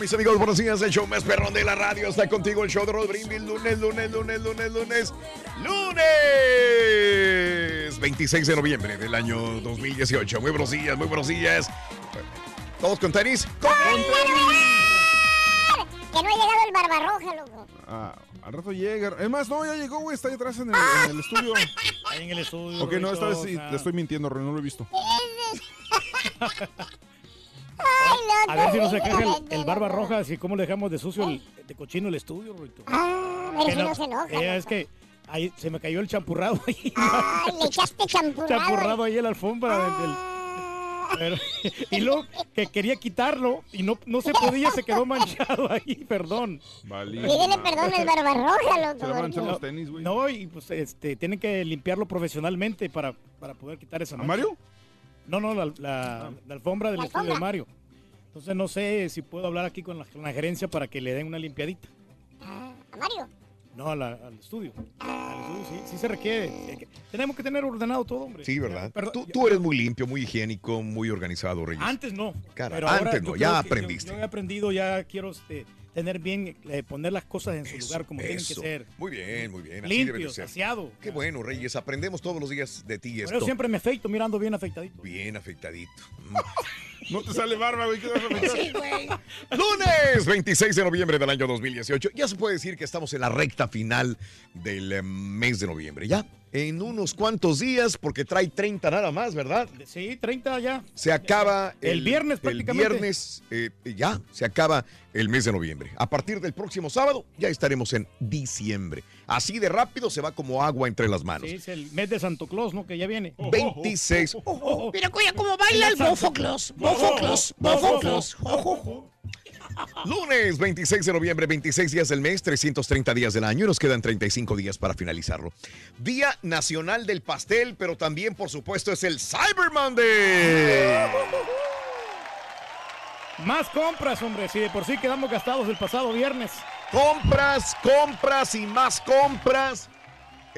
Mis amigos, buenos días. El show más perrón de la radio está contigo. El show de Rod Brindis. Lunes, lunes, lunes, lunes, lunes. Lunes 26 de noviembre del año 2018. Muy buenos días, muy buenos días. ¿Todos con tenis? ¡Con Que no ha llegado el barbarroja, loco. Ah, al rato llega. Es más, no, ya llegó, güey. Está ahí atrás en el, en el estudio. Ahí en el estudio. Ok, no, esta vez sí, Rorrito, o sea. le estoy mintiendo, Ren, no lo he visto. A ver si no se queja el, el barba roja, así como le dejamos de sucio, el, de cochino el estudio. Ah, a ver Que si no- no se enoja. eh, es que ahí se me cayó el champurrado ahí. Ay, le echaste champurrado. champurrado ahí en la alfombra del- del- pero- y luego que quería quitarlo y no, no se podía, se quedó manchado ahí, perdón. Pídele perdón al barbarroja, loco. No, porque- No, y pues este, tienen que limpiarlo profesionalmente para, para poder quitar esa mancha. Mario? No, no, la, la- la alfombra del La estudio de. Mario. Entonces no sé si puedo hablar aquí con la, con la gerencia para que le den una limpiadita. ¿A Mario? No, a la- al estudio. Al estudio sí, sí se requiere. Eh, Tenemos que tener ordenado todo, hombre. Sí, ¿verdad? Pero- tú, tú eres muy limpio, muy higiénico, muy organizado, Reyes. Antes no. Cara, pero antes no, ya que yo- aprendiste. Yo, he aprendido, ya quiero este, tener bien, eh, poner las cosas en su lugar como tienen que Eso. ser. Muy bien, muy bien. Así debe de Limpio, ser. saciado. Qué bueno, Reyes. Aprendemos todos los días de ti Pero esto. yo siempre me afeito mirando bien afeitadito. Bien afectadito. No te sale barba, güey. Lunes 26 de noviembre del año 2018. Ya se puede decir que estamos en la recta final del eh, mes de noviembre. Ya en unos cuantos días, porque trae 30 nada más, ¿verdad? Sí, 30 ya. Se acaba El viernes El prácticamente. viernes eh, ya se acaba el mes de noviembre. A partir del próximo sábado ya estaremos en diciembre. Así de rápido se va como agua entre las manos. Sí, es el mes de Santo Claus, ¿no? Que ya viene. 26. Mira, cuida cómo baila el bofoclos. Bofoclos, bofoclos. Lunes 26 de noviembre, 26 días del mes, 330 días del año y nos quedan 35 días para finalizarlo. Día Nacional del Pastel, pero también, por supuesto, es el Cyber Monday. Más compras, hombre. Si de por sí quedamos gastados el pasado viernes. Compras, compras y más compras.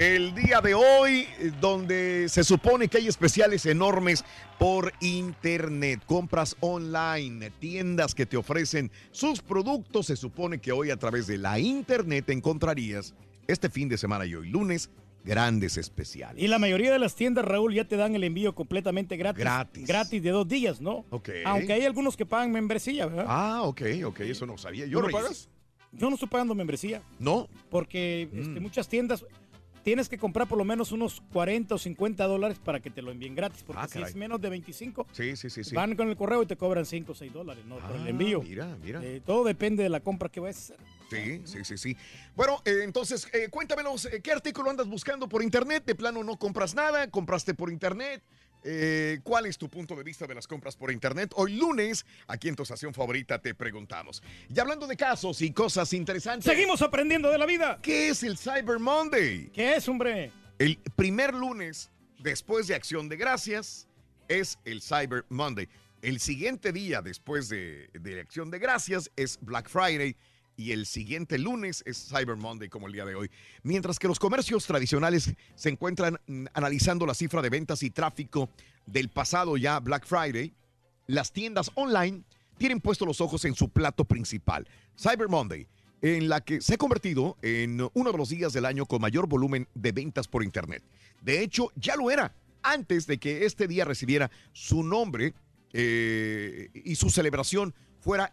El día de hoy, donde se supone que hay especiales enormes por internet, compras online, tiendas que te ofrecen sus productos, se supone que hoy a través de la internet encontrarías este fin de semana y hoy lunes grandes especiales. Y la mayoría de las tiendas, Raúl, ya te dan el envío completamente gratis. Gratis. Gratis de dos días, ¿no? Ok. Aunque hay algunos que pagan membresía, ¿verdad? Ah, ok, ok, eso no sabía. ¿Yo ¿Tú lo Reyes? pagas? Yo no estoy pagando membresía. No. Porque Mm. este, muchas tiendas tienes que comprar por lo menos unos 40 o 50 dólares para que te lo envíen gratis. Porque Ah, si es menos de 25, Sí, sí, sí, sí. van con el correo y te cobran 5 o 6 dólares, ¿no? por el Ah, envío. Mira, mira. Eh, todo depende de la compra que vayas a hacer. Sí, sí, sí, sí. Bueno, eh, entonces, eh, cuéntamelos, eh, ¿qué artículo andas buscando por internet? De plano no compras nada, compraste por internet. Eh, ¿Cuál es tu punto de vista de las compras por internet? Hoy lunes, aquí en tu estación favorita, te preguntamos. Y hablando de casos y cosas interesantes. Seguimos aprendiendo de la vida. ¿Qué es el Cyber Monday? ¿Qué es, hombre? El primer lunes después de Acción de Gracias es el Cyber Monday. El siguiente día después de, de Acción de Gracias es Black Friday y el siguiente lunes es Cyber Monday como el día de hoy. Mientras que los comercios tradicionales se encuentran mm, analizando la cifra de ventas y tráfico del pasado ya Black Friday, las tiendas online tienen puesto los ojos en su plato principal, Cyber Monday, en la que se ha convertido en uno de los días del año con mayor volumen de ventas por Internet. De hecho, ya lo era antes de que este día recibiera su nombre eh, y su celebración fuera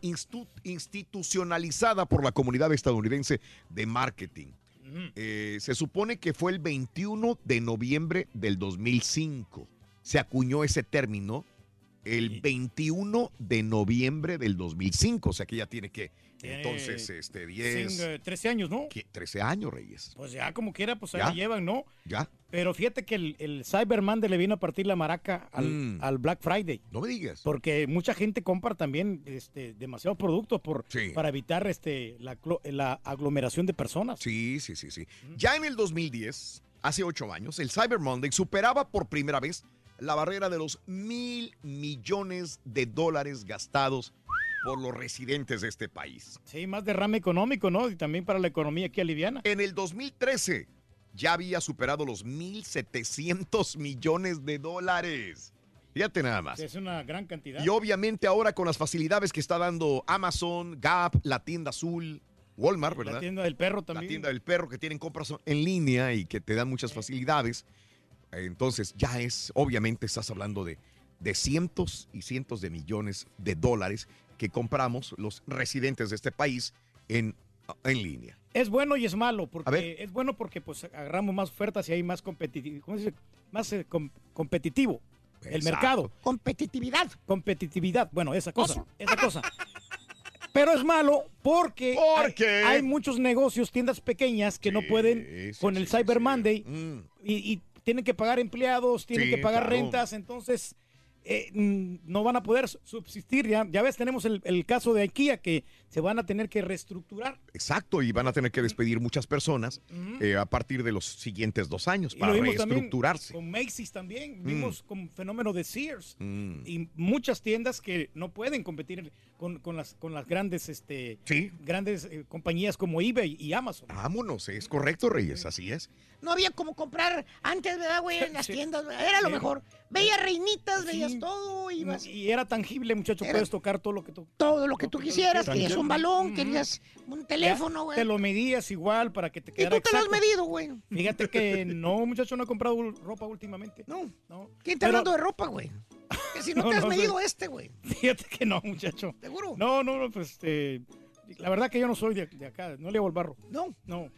institucionalizada por la comunidad estadounidense de marketing. Eh, se supone que fue el 21 de noviembre del 2005. Se acuñó ese término el 21 de noviembre del 2005. O sea que ya tiene que, Tiene entonces, este, 10, Cin- eh, 13 años, ¿no? ¿qué? 13 años, Reyes. Pues ya como quiera, pues ahí Ya. llevan, ¿no? Ya. Pero fíjate que el, el Cyber Monday le vino a partir la maraca al, Mm. al Black Friday. No me digas. Porque mucha gente compra también este, demasiados productos por, Sí. para evitar este, la, la aglomeración de personas. Sí, sí, sí, sí. Ya en el 2010, hace ocho años, el Cyber Monday superaba por primera vez la barrera de los mil millones de dólares gastados por los residentes de este país. Sí, más derrame económico, ¿no? Y también para la economía aquí aliviana. En el 2013 ya había superado los 1.700 millones de dólares. Fíjate nada más. Es una gran cantidad. Y obviamente ahora con las facilidades que está dando Amazon, Gap, la tienda azul, Walmart, ¿verdad? La tienda del perro La también. tienda del perro que tienen compras en línea y que te dan muchas facilidades. Entonces ya es, obviamente estás hablando de, de cientos y cientos de millones de dólares que compramos los residentes de este país en, en línea. Es bueno y es malo, A ver. porque es bueno porque pues agarramos más ofertas y hay más competitivo, ¿cómo se dice? Más eh, com- competitivo el Exacto. mercado. Competitividad. Competitividad, bueno, esa cosa, esa cosa. Pero es malo porque hay, hay muchos negocios, tiendas pequeñas que no pueden sí, con sí, el Cyber sí. Monday Mm. y, y tienen que pagar empleados, tienen Sí, que pagar claro. rentas, entonces eh, mm, no van a poder su- subsistir. Ya, ya ves, tenemos el, el caso de IKEA que se van a tener que reestructurar. Exacto, y van a tener que despedir muchas personas eh, a partir de los siguientes dos años para reestructurarse. con Macy's también, vimos con fenómeno de Sears. Mm. y muchas tiendas que no pueden competir con, con las con las grandes este Sí. grandes eh, compañías como eBay y Amazon. Vámonos, es correcto, Reyes, así es. No había como comprar antes, ¿verdad, güey? En las Sí. tiendas, ¿verdad? Era lo Sí. mejor. Veías reinitas, Sí. veías todo, ibas Y era tangible, muchacho, Era- puedes tocar todo lo que tú todo lo que tú quisieras. Querías un balón, querías un teléfono, güey. Te lo medías igual para que te Y quedara tú te lo has medido, güey. Fíjate que no, muchacho, no he comprado ropa últimamente. No. No. ¿Quién está Pero- hablando de ropa, güey? Que si no, No, te has no sé. medido este, güey. Fíjate que no, muchacho. ¿Seguro? No, no, no, pues este, la verdad que yo no soy de, de acá, no le hago el barro. No. No.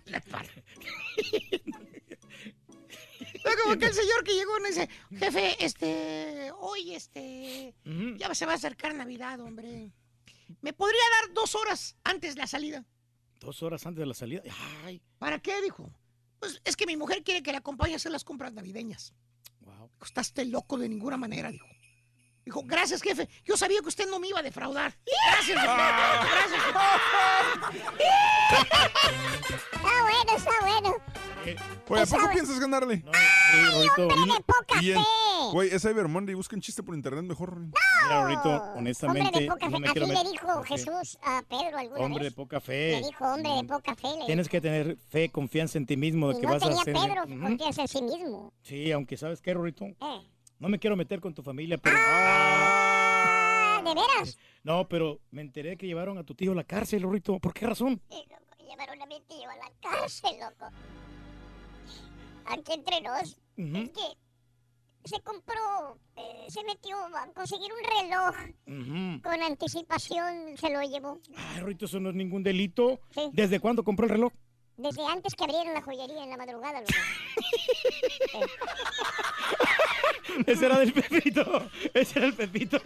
No, como que el señor que llegó y dice, jefe, este, hoy, este, ya se va a acercar Navidad, hombre. ¿Me podría dar dos horas antes la salida? Dos horas antes de la salida. Ay, ¿Para qué? Dijo. Pues es que mi mujer quiere que le acompañe a hacer las compras navideñas. wow. Dijo, Estás leyendo de ninguna manera, dijo. Dijo, gracias, jefe. Yo sabía que usted no me iba a defraudar. Gracias, jefe. Gracias, jefe. Está bueno, está bueno. Eh, Güey, ¿a poco piensas ganarle? no, Rorito, Hombre de poca fe. Güey, es Cyber Monday, busquen chiste por internet mejor. mira, Rorito, Hombre honestamente, de poca no fe. quiero Así le dijo Ok. Jesús a Pedro alguna Hombre de vez. poca fe. Le dijo hombre de poca fe. le Tienes que tener fe, confianza en ti mismo de Y que no vas a tenía hacer. Pedro Ujú. confianza en sí mismo. Sí, aunque sabes qué, Rorito, Eh. No me quiero meter con tu familia, pero Ah, ¿de veras? no, pero me enteré que llevaron a tu tío a la cárcel, Rorito. ¿Por qué razón? Sí, loco, llevaron a mi tío a la cárcel, loco. Aquí entre nos, es que se compró, eh, se metió a conseguir un reloj con anticipación, se lo llevó. Ay, Rorito, eso no es ningún delito. Sí. ¿Desde cuándo compró el reloj? Desde antes que abrieran la joyería en la madrugada. Ese era del Pepito. Ese era el Pepito.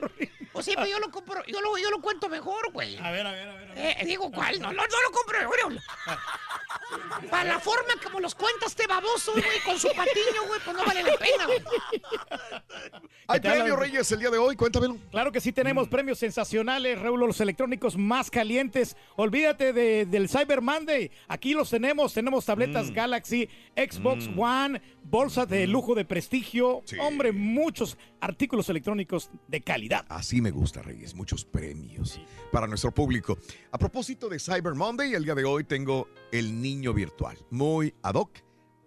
O sea, pero yo lo compro, yo lo, yo lo cuento mejor, güey. A ver, a ver, a ver. a ver. Eh, digo, ¿cuál? No, no, no lo compro. Para la forma como los cuenta este baboso, güey, con su patiño, güey, pues no vale la pena, güey. Hay ¿Qué tal, premio? Reyes, el día de hoy. Cuéntamelo. Claro que sí tenemos premios sensacionales, Raúl, los electrónicos más calientes. Olvídate de- del Cyber Monday. Aquí los tenemos. Tenemos tabletas Galaxy, Xbox One, bolsas de lujo de prestigio. Hombre, muchos artículos electrónicos de calidad. Así me gusta, Reyes. Muchos premios para nuestro público. A propósito de Cyber Monday, el día de hoy tengo el niño virtual. Muy ad hoc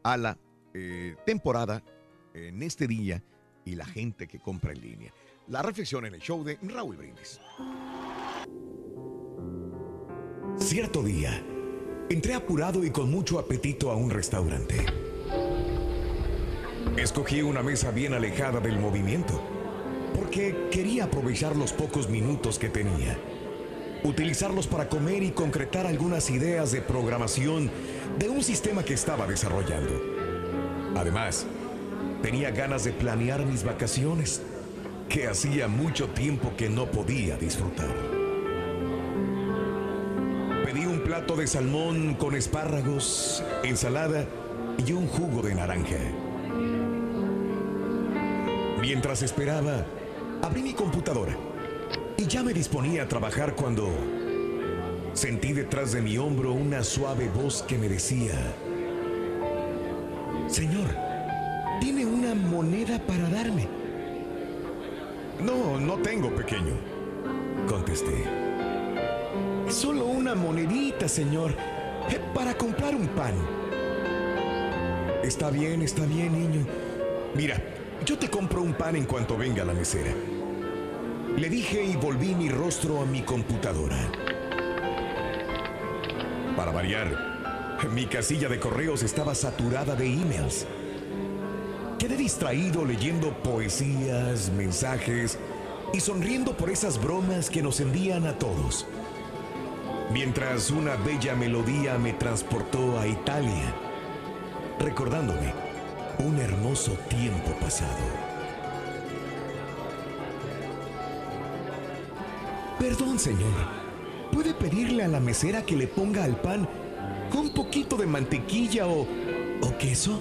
a la eh, temporada en este día y la gente que compra en línea. La reflexión en el show de Raúl Brindis. Cierto día, entré apurado y con mucho apetito a un restaurante. Escogí una mesa bien alejada del movimiento, porque quería aprovechar los pocos minutos que tenía, utilizarlos para comer y concretar algunas ideas de programación de un sistema que estaba desarrollando. Además, tenía ganas de planear mis vacaciones, que hacía mucho tiempo que no podía disfrutar. Plato de salmón con espárragos, ensalada y un jugo de naranja. Mientras esperaba, abrí mi computadora y ya me disponía a trabajar cuando sentí detrás de mi hombro una suave voz que me decía, Señor, ¿tiene una moneda para darme? No, no tengo, pequeño, contesté. Solo una monedita, señor, eh, para comprar un pan. Está bien, está bien, niño. Mira, yo te compro un pan en cuanto venga la mesera. Le dije y volví mi rostro a mi computadora. Para variar, mi casilla de correos estaba saturada de emails. Quedé distraído leyendo poesías, mensajes y sonriendo por esas bromas que nos envían a todos. Mientras una bella melodía me transportó a Italia, recordándome un hermoso tiempo pasado. Perdón, señor. ¿Puede pedirle a la mesera que le ponga al pan un poquito de mantequilla o, o queso?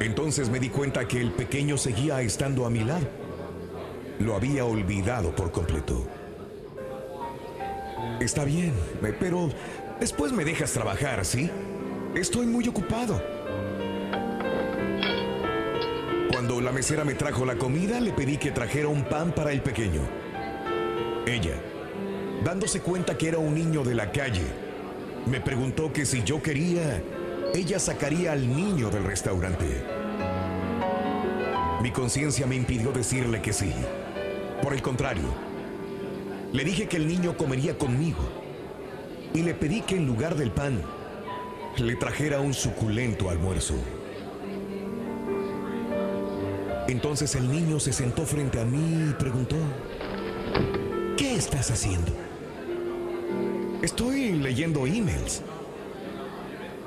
Entonces me di cuenta que el pequeño seguía estando a mi lado. Lo había olvidado por completo. Está bien, pero después me dejas trabajar, ¿sí? Estoy muy ocupado. Cuando la mesera me trajo la comida, le pedí que trajera un pan para el pequeño. Ella, dándose cuenta que era un niño de la calle, me preguntó que si yo quería, ella sacaría al niño del restaurante. Mi conciencia me impidió decirle que sí. Por el contrario, le dije que el niño comería conmigo y le pedí que en lugar del pan le trajera un suculento almuerzo. Entonces el niño se sentó frente a mí y preguntó, ¿qué estás haciendo? Estoy leyendo emails.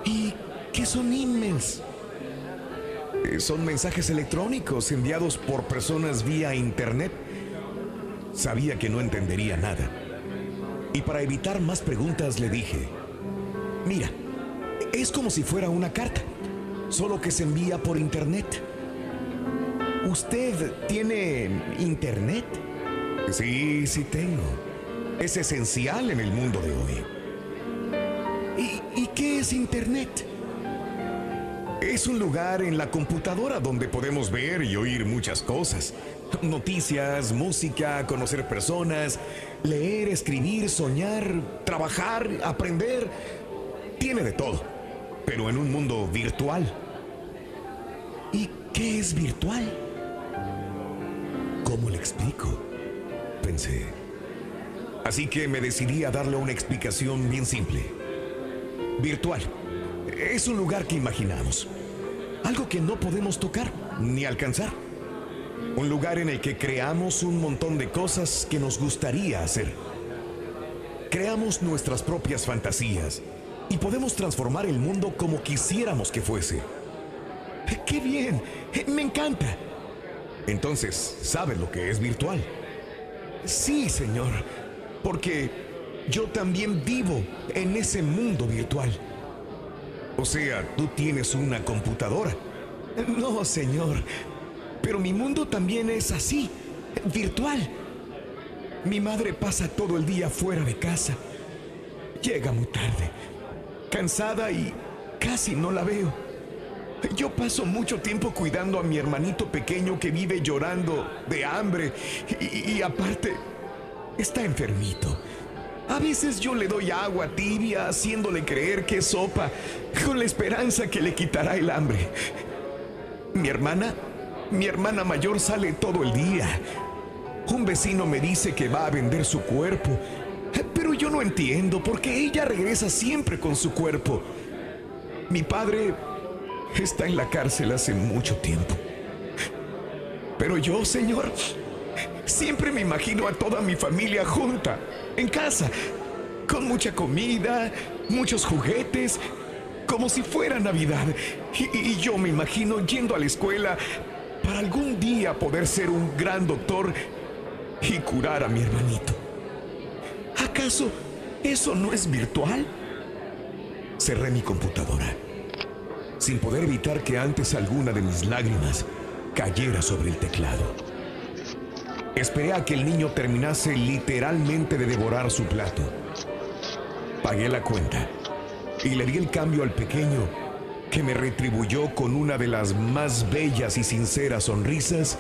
¿Y qué son emails? Eh, Son mensajes electrónicos enviados por personas vía internet. Sabía que no entendería nada. Y para evitar más preguntas le dije, mira, es como si fuera una carta, solo que se envía por internet. ¿Usted tiene internet? Sí, sí tengo. Es esencial en el mundo de hoy. ¿Y, qué es internet? Es un lugar en la computadora donde podemos ver y oír muchas cosas. Noticias, música, conocer personas, leer, escribir, soñar, trabajar, aprender. Tiene de todo, pero en un mundo virtual. ¿Y qué es virtual? ¿Cómo le explico? Pensé. Así que me decidí a darle una explicación bien simple. Virtual. Es un lugar que imaginamos. Algo que no podemos tocar ni alcanzar. Un lugar en el que creamos un montón de cosas que nos gustaría hacer. Creamos nuestras propias fantasías y podemos transformar el mundo como quisiéramos que fuese. ¡Qué bien! ¡Me encanta! Entonces, ¿sabes lo que es virtual? Sí, señor. Porque yo también vivo en ese mundo virtual. O sea, tú tienes una computadora. No, señor. Pero mi mundo también es así, virtual. Mi madre pasa todo el día fuera de casa. Llega muy tarde, cansada y casi no la veo. Yo paso mucho tiempo cuidando a mi hermanito pequeño que vive llorando de hambre y, aparte está enfermito. A veces yo le doy agua tibia haciéndole creer que es sopa con la esperanza que le quitará el hambre. Mi hermana, mi hermana mayor sale todo el día. Un vecino me dice que va a vender su cuerpo, pero yo no entiendo porque ella regresa siempre con su cuerpo. Mi padre está en la cárcel hace mucho tiempo. Pero yo, Señor, siempre me imagino a toda mi familia junta, en casa, con mucha comida, muchos juguetes, como si fuera Navidad. Y, y yo me imagino yendo a la escuela para algún día poder ser un gran doctor y curar a mi hermanito. ¿Acaso eso no es virtual? Cerré mi computadora, sin poder evitar que antes alguna de mis lágrimas cayera sobre el teclado. Esperé a que el niño terminase literalmente de devorar su plato. Pagué la cuenta y le di el cambio al pequeño que me retribuyó con una de las más bellas y sinceras sonrisas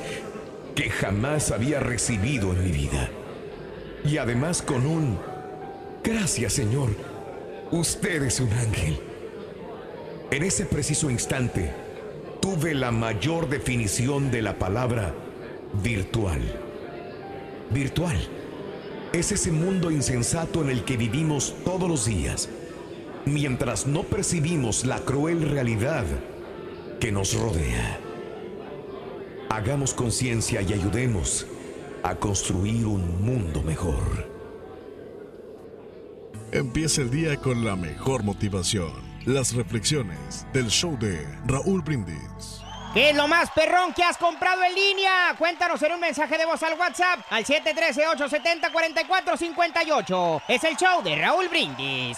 que jamás había recibido en mi vida. Y además con un gracias Señor, usted es un ángel. En ese preciso instante tuve la mayor definición de la palabra virtual. Virtual es ese mundo insensato en el que vivimos todos los días, mientras no percibimos la cruel realidad que nos rodea. Hagamos conciencia y ayudemos a construir un mundo mejor. Empieza el día con la mejor motivación. Las reflexiones del show de Raúl Brindis. ¿Qué es lo más perrón que has comprado en línea? Cuéntanos en un mensaje de voz al WhatsApp al 713-870-4458. Es el show de Raúl Brindis.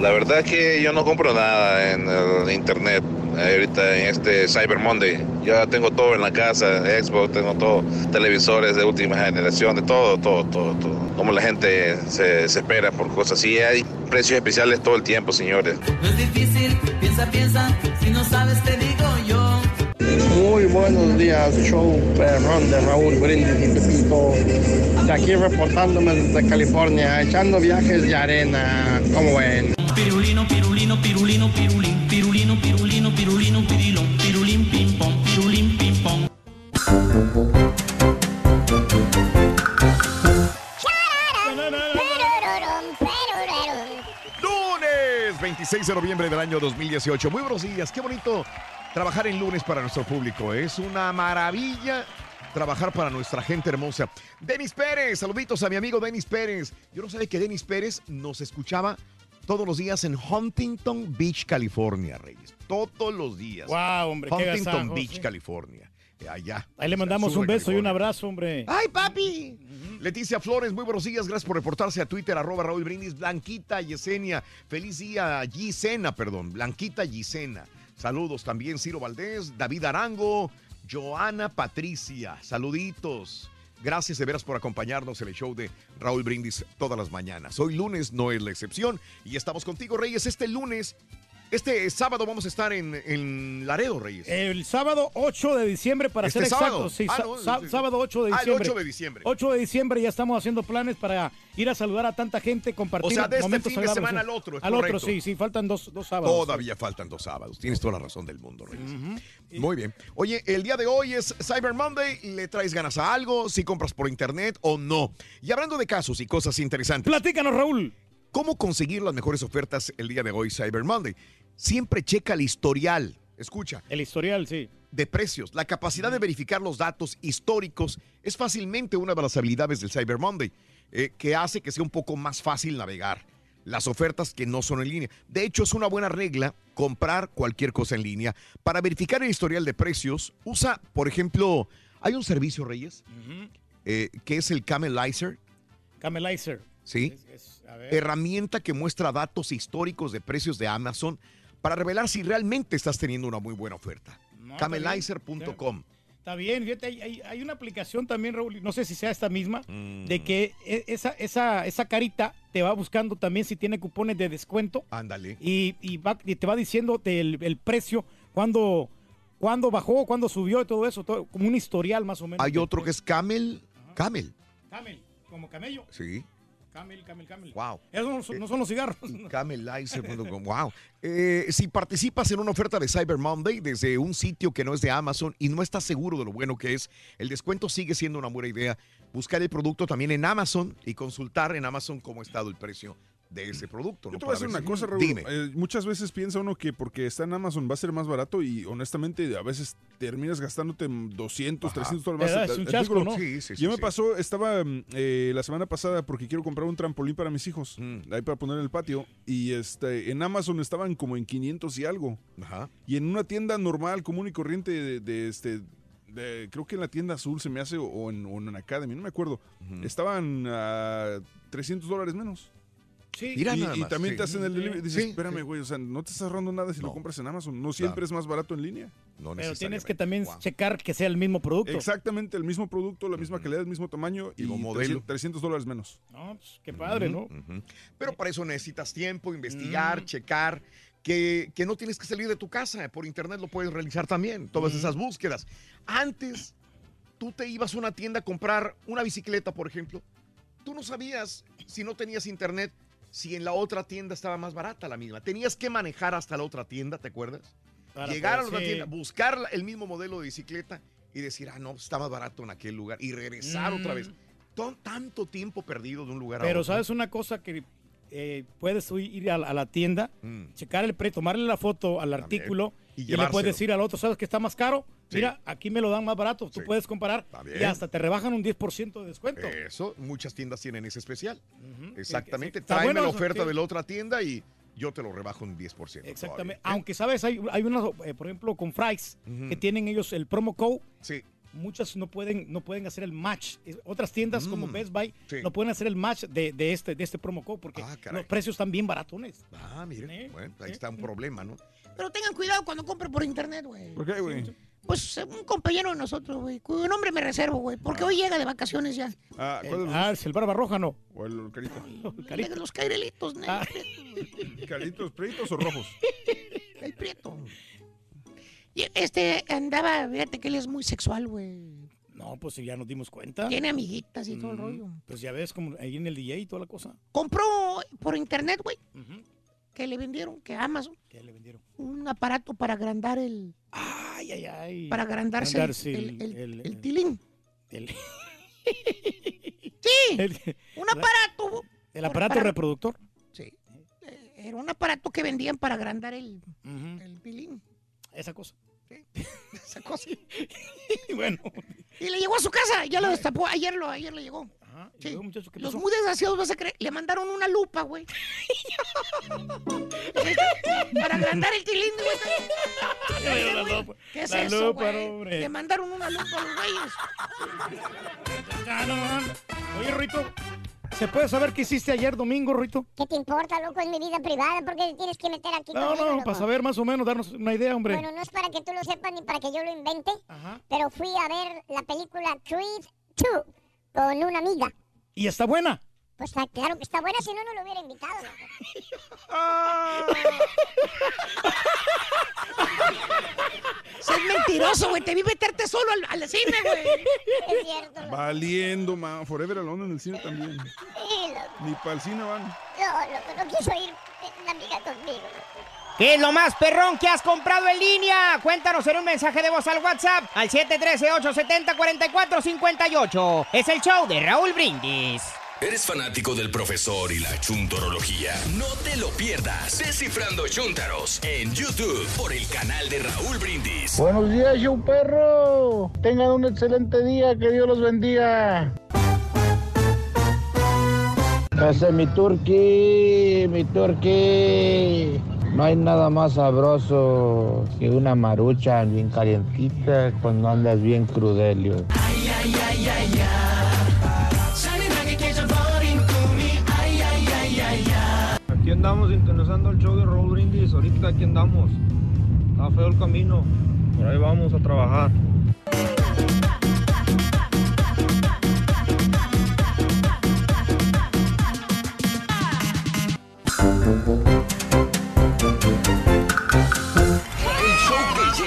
La verdad es que yo no compro nada en internet ahorita en este Cyber Monday. Ya tengo todo en la casa, Xbox, tengo todo, televisores de última generación, de todo, todo, todo, todo. Como la gente se, se espera por cosas así. Hay precios especiales todo el tiempo, señores. No es difícil, piensa, piensa, si no sabes te digo yo. Muy buenos días, show perrón de Raúl Brindis y Pepito. De aquí reportándome desde California, echando viajes de arena. ¿Cómo ven? Pirulino, pirulino, pirulino, pirulín, pirulino, pirulino, pirulino, pirilón, pirulín, pim pom, pirulín, pim pom. Lunes 26 de noviembre del año 2018. Muy buenos días. Qué bonito trabajar en lunes para nuestro público. Es una maravilla trabajar para nuestra gente hermosa. Denis Pérez, saluditos a mi amigo Denis Pérez. Yo no sabía que Denis Pérez nos escuchaba todos los días en Huntington Beach, California, Reyes. Todos los días. Wow, hombre, qué Huntington Beach, sí. California. Eh, Allá. Ahí le mandamos un beso y un abrazo, hombre. ¡Ay, papi! Leticia Flores, muy buenos días. Gracias por reportarse a Twitter, arroba Raúl Brindis. Blanquita Yesenia. Feliz día, Gisena, perdón. Blanquita Gisena. Saludos también, Ciro Valdés, David Arango, Joana Patricia. Saluditos. Gracias de veras por acompañarnos en el show de Raúl Brindis todas las mañanas. Hoy lunes no es la excepción y estamos contigo, Reyes. Este lunes, este sábado vamos a estar en, en Laredo, Reyes. El sábado 8 de diciembre, para ¿Este ser sábado? exactos. Sí, Ah, no, sí, sábado 8 de Ah, el diciembre. 8 de diciembre. 8 de diciembre ya estamos haciendo planes para ir a saludar a tanta gente, compartir O sea, de este momentos fin de semana al otro, es Al otro, sí, sí, faltan dos, dos sábados. Todavía faltan dos sábados. Tienes toda la razón del mundo, Reyes. Muy bien. Oye, el día de hoy es Cyber Monday. ¿Le traes ganas a algo? Si compras por internet o no. Y hablando de casos y cosas interesantes. Platícanos, Raúl. ¿Cómo conseguir las mejores ofertas el día de hoy, Cyber Monday? Siempre checa el historial escucha. El historial, sí. De precios. La capacidad de verificar los datos históricos es fácilmente una de las habilidades del Cyber Monday, eh, que hace que sea un poco más fácil navegar las ofertas que no son en línea. De hecho, es una buena regla comprar cualquier cosa en línea. Para verificar el historial de precios, usa, por ejemplo, hay un servicio, Reyes, eh, que es el Camelizer. Camelizer. ¿Sí? Es-. Herramienta que muestra datos históricos de precios de Amazon para revelar si realmente estás teniendo una muy buena oferta. No, Camelizer.com. Está bien, fíjate, hay, una aplicación también, Raúl, no sé si sea esta misma, Mm. de que e- esa, esa, esa carita te va buscando también si tiene cupones de descuento Ándale. y, y, va- y te va diciendo del, el precio, cuándo, cuándo bajó, cuándo subió y todo eso, todo, como un historial más o menos. Hay otro que es Camel. Camel. Camel, como camello. Sí. Camel, camel, camel. Wow. Esos no, son- no son los cigarros. Camelizer.com. Wow. Eh, si participas en una oferta de Cyber Monday desde un sitio que no es de Amazon y no estás seguro de lo bueno que es, el descuento sigue siendo una buena idea. Buscar el producto también en Amazon y consultar en Amazon cómo ha estado el precio de ese producto. Yo ¿no? te voy a decir una si- cosa, Raúl. Dime. Eh, muchas veces piensa uno que porque está en Amazon va a ser más barato y honestamente a veces terminas gastándote 200, 300 dólares. Es un chasco. ¿no? Sí, sí, sí, Yo me pasó, estaba mm, eh, la semana pasada porque quiero comprar un trampolín para mis hijos, Mm. ahí para poner en el patio, y este en Amazon estaban como en 500 y algo. Ajá. Y en una tienda normal, común y corriente de, de, este... de- creo que en la tienda azul se me hace o en, o en Academy, no me acuerdo. Estaban a 300 dólares menos. Sí. Mira y, nada y también sí. te hacen el delivery. Dices, Sí, espérame, sí. güey, o sea, no te estás ahorrando nada si lo compras en Amazon. No siempre es más barato en línea. No Pero tienes que también Wow. checar que sea el mismo producto. Exactamente el mismo producto, la misma calidad, el mismo tamaño y 300, modelo. 300 dólares menos. No, pues, qué padre, ¿no? Pero para eso necesitas tiempo, investigar, Mm. checar, que, que no tienes que salir de tu casa. Por internet lo puedes realizar también, todas Mm. esas búsquedas. Antes, tú te ibas a una tienda a comprar una bicicleta, por ejemplo. Tú no sabías, si no tenías internet, si en la otra tienda estaba más barata la misma. Tenías que manejar hasta la otra tienda, ¿te acuerdas? Para Llegar a la sí. tienda, buscar el mismo modelo de bicicleta y decir, ah, no, está más barato en aquel lugar. Y regresar Mm. otra vez. Ton- tanto tiempo perdido de un lugar a Pero otro. sabes una cosa que eh, puedes ir a, la- a la tienda, Mm. checar el precio, tomarle la foto al También. artículo Y y, le puedes decir al otro, ¿sabes que está más caro? Sí. Mira, aquí me lo dan más barato. Tú Sí. puedes comparar y hasta te rebajan un 10% de descuento. Eso, muchas tiendas tienen ese especial. Exactamente. Está Tráeme bueno la oferta sí. de la otra tienda y yo te lo rebajo un 10%. Exactamente. todavía. Aunque, ¿sabes? Hay, hay unas, eh, por ejemplo, con Fry's, Ujú. que tienen ellos el promo code. Sí. Muchas no pueden, no pueden hacer el match. Otras tiendas como Mm, Best Buy sí. no pueden hacer el match de, de este, de este promo code porque Ah, los precios están bien baratones. Ah, mire. Sí, Bueno, ahí sí. está un problema, ¿no? Pero tengan cuidado cuando compren por internet, güey. ¿Por qué, güey? Pues eh, un compañero de nosotros, güey, cuyo nombre me reservo, güey, porque hoy llega de vacaciones ya. Ah, ¿cuál de El, ah, es el barba roja, ¿no? O el carita. El carita. Los cairelitos, negro, Ah. ¿Caritos, prietos o rojos? el prieto. Y este andaba, fíjate que él es muy sexual, güey. No, pues ya nos dimos cuenta. Tiene amiguitas y todo el Mm, rollo. Pues ya ves como ahí en el DJ y toda la cosa. Compró por internet, güey, Ujú. Que le vendieron, que Amazon, ¿Qué le vendieron? un aparato para agrandar el, Ay, ay, ay. para agrandarse, el- Agrandarse el, el- el- el- el tilín. Sí, un aparato. el aparato para- reproductor. Sí. Eh, Era un aparato que vendían para agrandar el, el tilín. Esa cosa. Cosa. Y bueno. Y le llegó a su casa, ya lo destapó, ayer lo, ayer le llegó. Ajá. ¿Y Sí. luego, muchacho, qué Los pasó? muy desgraciados, vas a creer, le mandaron una lupa, güey. Para agrandar el güey. lupa. ¿Qué es La eso, lupa, güey? hombre. Le mandaron una lupa a los güeyes. Ah. Oye, Rito, ¿se puede saber qué hiciste ayer domingo, Rito? ¿Qué te importa, loco? Es mi vida privada. ¿Por qué tienes que meter aquí No, no, loco? para saber más o menos, darnos una idea, hombre. Bueno, no es para que tú lo sepas ni para que yo lo invente, pero fui a ver la película Creed 2 con una amiga. ¿Y está buena? Pues está claro que está buena, si no, no lo hubiera invitado. Sos mentiroso, güey. Te vi meterte solo al, al cine, güey. Es cierto, loco. Valiendo, man. Forever Alone en el cine también. Sí, loco. Ni para el cine van. No, loco, no quiso ir una amiga conmigo. loco. ¿Qué es lo más perrón que has comprado en línea? Cuéntanos en un mensaje de voz al WhatsApp al 713-870-4458. Es el show de Raúl Brindis. ¿Eres fanático del profesor y la chuntorología? No te lo pierdas. Descifrando Chuntaros en YouTube por el canal de Raúl Brindis. Buenos días, show perro. Tengan un excelente día, que Dios los bendiga. Ese es mi turqui, mi turqui. No hay nada más sabroso que una marucha bien calientita cuando andas bien crudelio. Ay, ay, ay, ay, ay. Aquí andamos sintonizando el show de Raúl Brindis. Ahorita aquí andamos. Está feo el camino. Por ahí vamos a trabajar.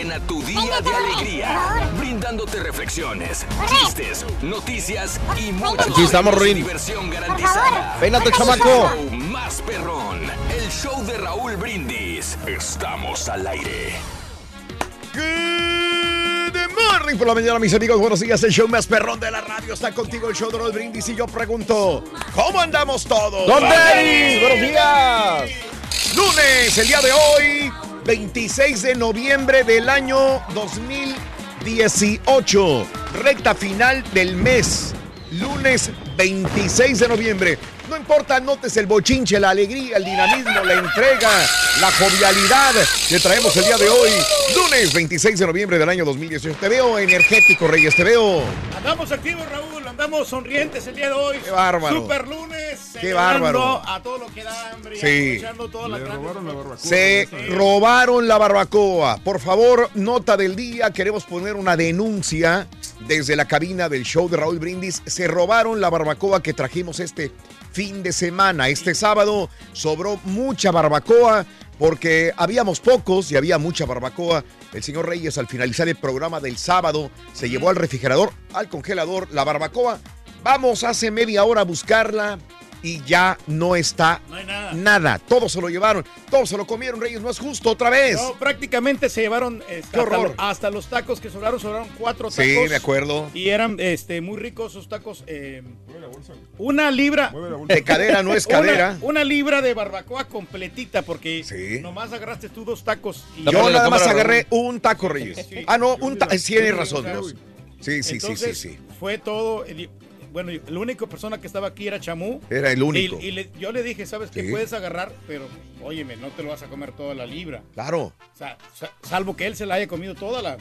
Llena tu día de alegría, brindándote reflexiones, chistes, noticias y mucho Aquí estamos, Rin. diversión garantizada. Peínate, El chamaco. show Más perrón, el show de Raúl Brindis. Estamos al aire. Good morning por la mañana, mis amigos. Buenos días. El show más perrón de la radio está contigo, el show de los brindis. Y yo pregunto, ¿cómo andamos todos? ¡Con tenis! ¡Buenos días! Lunes, el día de hoy, 26 de noviembre del año 2018. Recta final del mes. Lunes 26 de noviembre. No importa, notes el bochinche, la alegría, el dinamismo, la entrega, la jovialidad que traemos el día de hoy. Lunes 26 de noviembre del año 2018. Te veo energético, Reyes, te veo. Andamos activos, Raúl, andamos sonrientes el día de hoy. Qué bárbaro. Super lunes. Qué bárbaro. A todo lo que da hambre. Sí. Se robaron la barbacoa. Por favor, nota del día. Queremos poner una denuncia desde la cabina del show de Raúl Brindis. Se robaron la barbacoa que trajimos este fin de semana. Este sábado sobró mucha barbacoa porque habíamos pocos y había mucha barbacoa. El señor Reyes al finalizar el programa del sábado se llevó al refrigerador, al congelador, la barbacoa. Vamos hace media hora a buscarla y ya no está No hay nada. nada. Todos se lo llevaron, todos se lo comieron, Reyes. No es justo otra vez. No, prácticamente se llevaron Qué horror. Hasta, hasta los tacos que sobraron, sobraron cuatro tacos. Sí, me acuerdo. Y eran este, muy ricos esos tacos. eh, una libra. De cadera no es cadera. Una, libra de barbacoa completita, porque nomás agarraste tú dos tacos. Y Yo nada más agarré un taco, Reyes. Ah, no, un taco. Sí, tienes razón, dos. Sí, sí, sí, sí, sí. Fue todo. el- Bueno, la única persona que estaba aquí era Chamú. Era el único. Y, y le- yo le dije, ¿sabes qué? Sí. Puedes agarrar, pero óyeme, no te lo vas a comer toda la libra. Claro. O sea, sa- salvo que él se la haya comido toda la,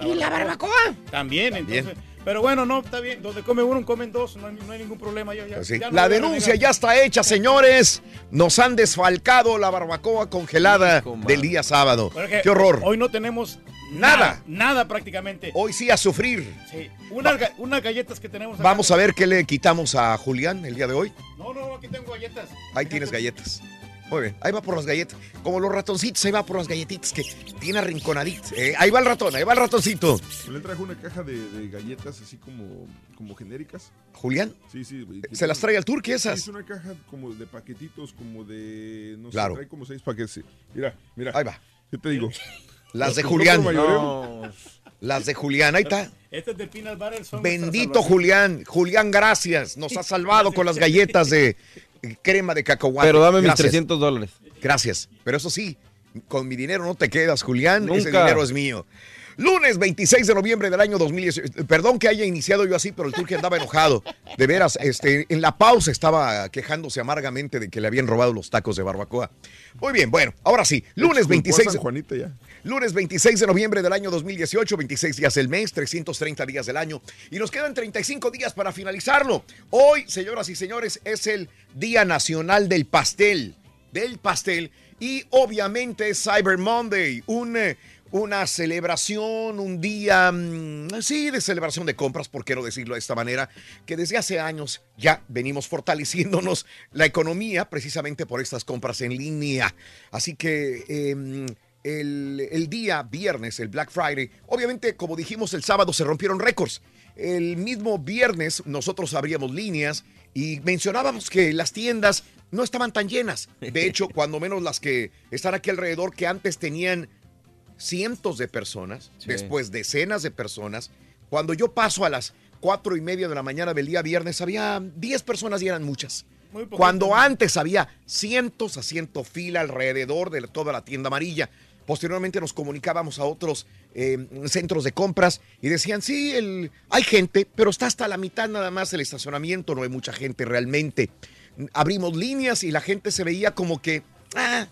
la- ¿Y la barbacoa? También, También. entonces. Pero bueno, no, está bien. Donde come uno, comen dos. No hay, no hay ningún problema. Ya, ya- Pues sí. ya no La denuncia ya está hecha, señores. Nos han desfalcado la barbacoa congelada del día sábado. Porque Qué horror. Hoy no tenemos Nada. Nada, nada prácticamente. Hoy sí a sufrir. Sí. Unas, unas galletas que tenemos acá. Vamos a ver qué le quitamos a Julián el día de hoy. No, no, aquí tengo galletas. Ahí tienes galletas. Muy bien, ahí va por las galletas. Como los ratoncitos, ahí va por las galletitas que tiene arrinconaditas. Eh, ahí va el ratón, ahí va el ratoncito. Le traje una caja de, de galletas así como, como genéricas. ¿Julián? Sí, sí. ¿Se las trae al turqui esas? Es una caja como de paquetitos, como de. No Claro. sé, trae como seis paquetes. Mira, mira. Ahí va. ¿Qué te digo? Las de Julián. Las de Julián, ahí está. Este es del Peanut Butter. son Bendito Julián. Julián, gracias. Nos ha salvado con las galletas de crema de cacahuate. Pero dame mis Gracias. 300 dólares. Gracias. Pero eso sí, con mi dinero no te quedas, Julián. Ese dinero es mío. Lunes 26 de noviembre del año 2018. Perdón que haya iniciado yo así, pero el turque andaba enojado. De veras, este, en la pausa estaba quejándose amargamente de que le habían robado los tacos de barbacoa. Muy bien, bueno, ahora sí. Lunes Exculpó a 26 San Juanita ya. Lunes 26 de noviembre del año 2018, 26 días del mes, 330 días del año. Y nos quedan 35 días para finalizarlo. Hoy, señoras y señores, es el Día Nacional del Pastel. Del pastel. Y obviamente es Cyber Monday, un, eh, una celebración, un día, mm, sí, de celebración de compras, por qué no decirlo de esta manera, que desde hace años ya venimos fortaleciéndonos la economía precisamente por estas compras en línea. Así que... em, el, el día viernes, el Black Friday, obviamente, como dijimos, el sábado se rompieron récords. El mismo viernes nosotros abríamos líneas y mencionábamos que las tiendas no estaban tan llenas. De hecho, cuando menos las que están aquí alrededor, que antes tenían cientos de personas, Sí. después decenas de personas. Cuando yo paso a las cuatro y media de la mañana del día viernes había 10 personas y eran muchas. Muy. Cuando antes había cientos a ciento fila alrededor de toda la tienda amarilla. Posteriormente nos comunicábamos a otros eh, centros de compras y decían, sí, el, hay gente, pero está hasta la mitad nada más el estacionamiento, no hay mucha gente realmente. Abrimos líneas y la gente se veía como que, ah,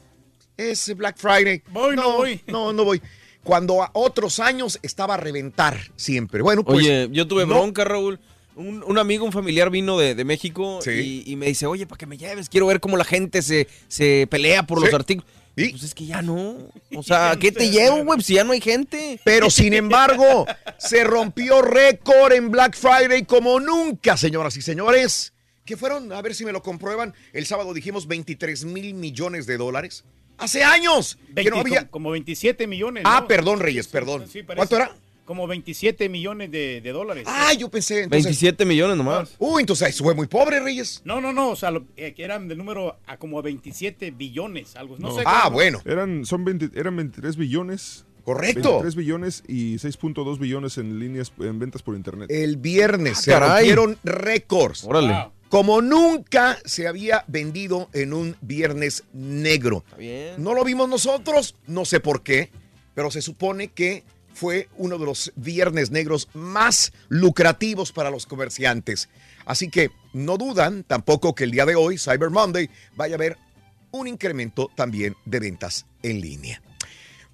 es Black Friday. Voy, no voy. No, no voy. Cuando a otros años estaba a reventar siempre. Bueno, pues. Oye, yo tuve no. bronca, Raúl. Un, un amigo, un familiar vino de, de México y, y me dice, oye, para que me lleves, quiero ver cómo la gente se, se pelea por los artículos. Pues es que ya no. O sea, ¿qué te llevo, güey? Si ya no hay gente. Pero sin embargo, se rompió récord en Black Friday como nunca, señoras y señores. Que fueron, a ver si me lo comprueban, el sábado dijimos 23 mil millones de dólares. Hace años que 20, no había... como, como 27 millones. Ah, ¿no? perdón, Reyes, perdón. Sí. ¿Cuánto era? Como 27 millones de, de dólares. Ah, yo pensé entonces... 27 millones nomás. Uy, entonces fue muy pobre, Reyes. No, no, no, o sea, lo- eh, que eran de número a como 27 billones, algo. No, sé. Ah, cómo- bueno. Eran, son 20 eran 23 billones. Correcto. 23 billones y 6.2 billones en líneas en ventas por internet. El viernes Ah, se caray. rompieron récords. Órale. Wow. Como nunca se había vendido en un viernes negro. No lo vimos nosotros, no sé por qué, pero se supone que fue uno de los viernes negros más lucrativos para los comerciantes. Así que no dudan tampoco que el día de hoy, Cyber Monday, vaya a haber un incremento también de ventas en línea.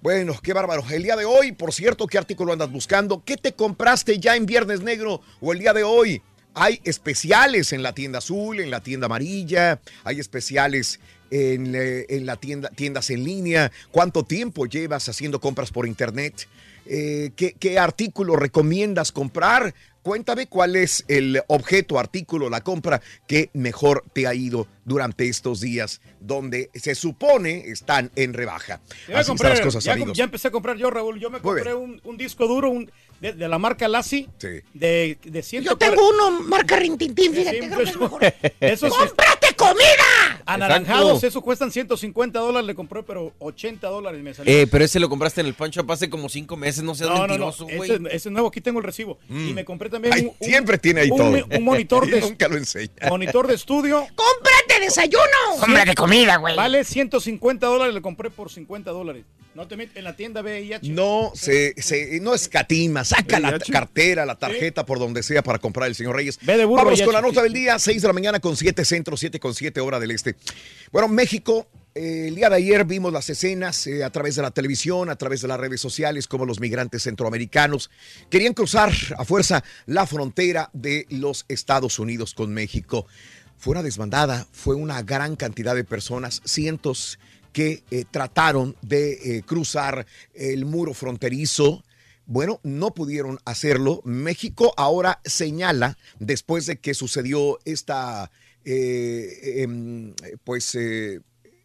Bueno, qué bárbaro. El día de hoy, por cierto, ¿qué artículo andas buscando? ¿Qué te compraste ya en Viernes Negro o el día de hoy? Hay especiales en la tienda azul, en la tienda amarilla, hay especiales en, eh, en la tienda, tiendas en línea. ¿Cuánto tiempo llevas haciendo compras por internet? Eh, ¿qué, qué artículo recomiendas comprar? Cuéntame cuál es el objeto, artículo, la compra que mejor te ha ido durante estos días donde se supone están en rebaja. Ya, Así compré, están las cosas, ya, amigos. ya empecé a comprar yo, Raúl. Yo me compré un, un disco duro un, de, de la marca Lassi. Sí. De, de 100 Yo tengo uno, marca Rintintín, fíjate. Esos ¡Cómprate comida! anaranjados, Exacto. esos cuestan 150 dólares. Le compré, pero 80 dólares me salió. Eh, pero ese lo compraste en el Punch Up hace como cinco meses, no seas no, no, no. mentiroso, güey. Ese, ese nuevo, aquí tengo el recibo. Mm. Y me compré también Ay, un, un- siempre tiene ahí un- todo. un monitor de, Nunca lo enseña. monitor de estudio. ¡Cómprate desayuno! Cien- comida, güey. Vale 150 dólares, le compré por 50 dólares. No te metes en la tienda VIH. No se, se- no escatima, saca la cartera, la tarjeta por donde sea para comprar el señor Reyes. Ve de burro, Vámonos con la nota del día, 6 de la mañana con 7 centros, 7 con 7 hora del este. Bueno, México, eh, el día de ayer vimos las escenas eh, a través de la televisión, a través de las redes sociales, como los migrantes centroamericanos querían cruzar a fuerza la frontera de los Estados Unidos con México. Fue una desbandada, fue una gran cantidad de personas, cientos que eh, trataron de eh, cruzar el muro fronterizo. Bueno, no pudieron hacerlo. México ahora señala, después de que sucedió esta, eh, em, pues,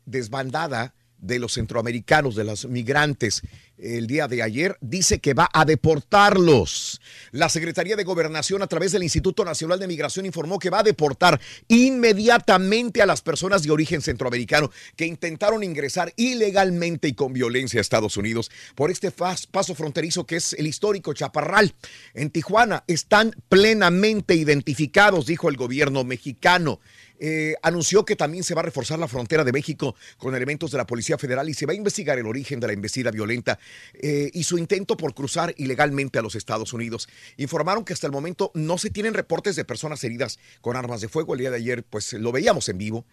desbandada de los centroamericanos, de los migrantes, el día de ayer, dice que va a deportarlos. La Secretaría de Gobernación, a través del Instituto Nacional de Migración, informó que va a deportar inmediatamente a las personas de origen centroamericano que intentaron ingresar ilegalmente y con violencia a Estados Unidos por este paso fronterizo que es el histórico Chaparral. En Tijuana están plenamente identificados, dijo el gobierno mexicano. Eh, anunció que también se va a reforzar la frontera de México con elementos de la Policía Federal y se va a investigar el origen de la embestida violenta eh, y su intento por cruzar ilegalmente a los Estados Unidos. Informaron que hasta el momento no se tienen reportes de personas heridas con armas de fuego. El día de ayer, pues lo veíamos en vivo.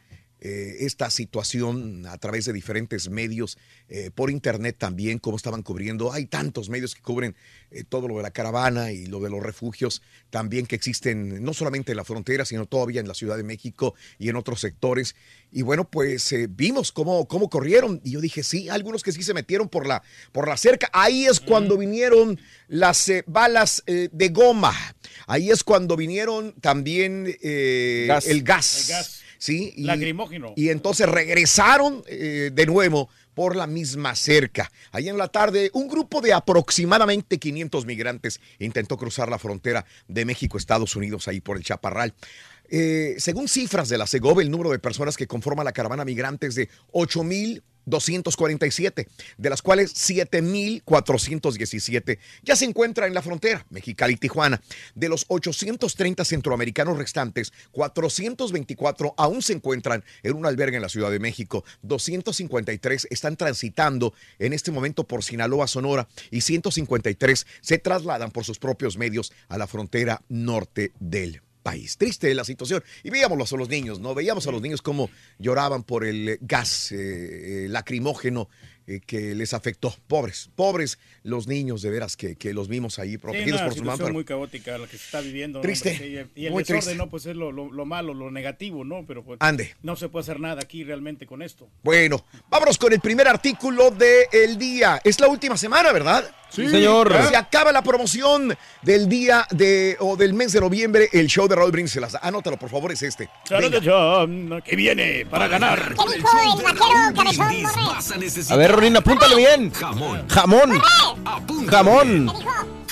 Eh, esta situación a través de diferentes medios, eh, por internet también, cómo estaban cubriendo. Hay tantos medios que cubren eh, todo lo de la caravana y lo de los refugios también que existen no solamente en la frontera, sino todavía en la Ciudad de México y en otros sectores. Y bueno, pues vimos cómo, cómo corrieron. Y yo dije, sí, algunos que sí se metieron por la, por la cerca. Ahí es cuando vinieron las balas de goma. Ahí es cuando vinieron también Gas. el gas. El gas. Sí, y, Lacrimógeno. y entonces regresaron eh, de nuevo por la misma cerca. Ahí en la tarde, un grupo de aproximadamente 500 migrantes intentó cruzar la frontera de México, Estados Unidos, ahí por el Chaparral. Eh, según cifras de la Segov, el número de personas que conforman la caravana migrante es de 247, de las cuales 7.417 ya se encuentran en la frontera, Mexicali y Tijuana. De los 830 centroamericanos restantes, 424 aún se encuentran en un albergue en la Ciudad de México, 253 están transitando en este momento por Sinaloa, Sonora, y 153 se trasladan por sus propios medios a la frontera norte del país. Triste la situación. Y veíamos a los niños, ¿no? Veíamos a los niños cómo lloraban por el gas eh, eh, lacrimógeno eh, que les afectó. Pobres, pobres los niños de veras que, que los vimos ahí protegidos Sí, por una su mamá. muy caótica la que se está viviendo. ¿no? Triste, Y el muy desorden, triste. ¿no? Pues es lo, lo- lo malo, lo negativo, ¿no? Pero pues Ande. no se puede hacer nada aquí realmente con esto. Bueno, vámonos con el primer artículo del día. Es la última semana, ¿verdad? Sí, señor. Se acaba la promoción del día de o del mes de noviembre. El show de Raúl Brindis se las da. Anótalo, por favor, es este. Venga. que viene para ganar. ¿Qué dijo el vaquero cabezón Borré? A ver, Rorín, apúntale bien. Jamón. Jamón. Jamón.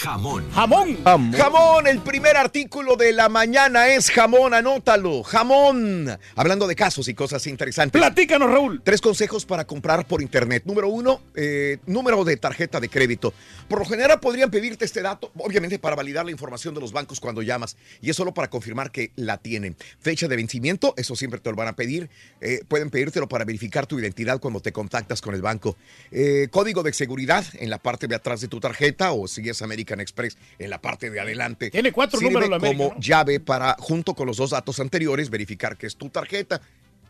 Jamón. Jamón. Jamón, el primer artículo de la mañana es jamón, anótalo. Jamón. Hablando de casos y cosas interesantes. Platícanos, Raúl. Tres consejos para comprar por internet. Número uno, eh, número de tarjeta de crédito. Por lo general podrían pedirte este dato, obviamente para validar la información de los bancos cuando llamas. Y es solo para confirmar que la tienen. Fecha de vencimiento, eso siempre te lo van a pedir. Eh, pueden pedírtelo para verificar tu identidad cuando te contactas con el banco. Eh, código de seguridad en la parte de atrás de tu tarjeta o si es American Express en la parte de adelante. Tiene cuatro Sirve números la América, como ¿no? llave para, junto con los dos datos anteriores, verificar que es tu tarjeta.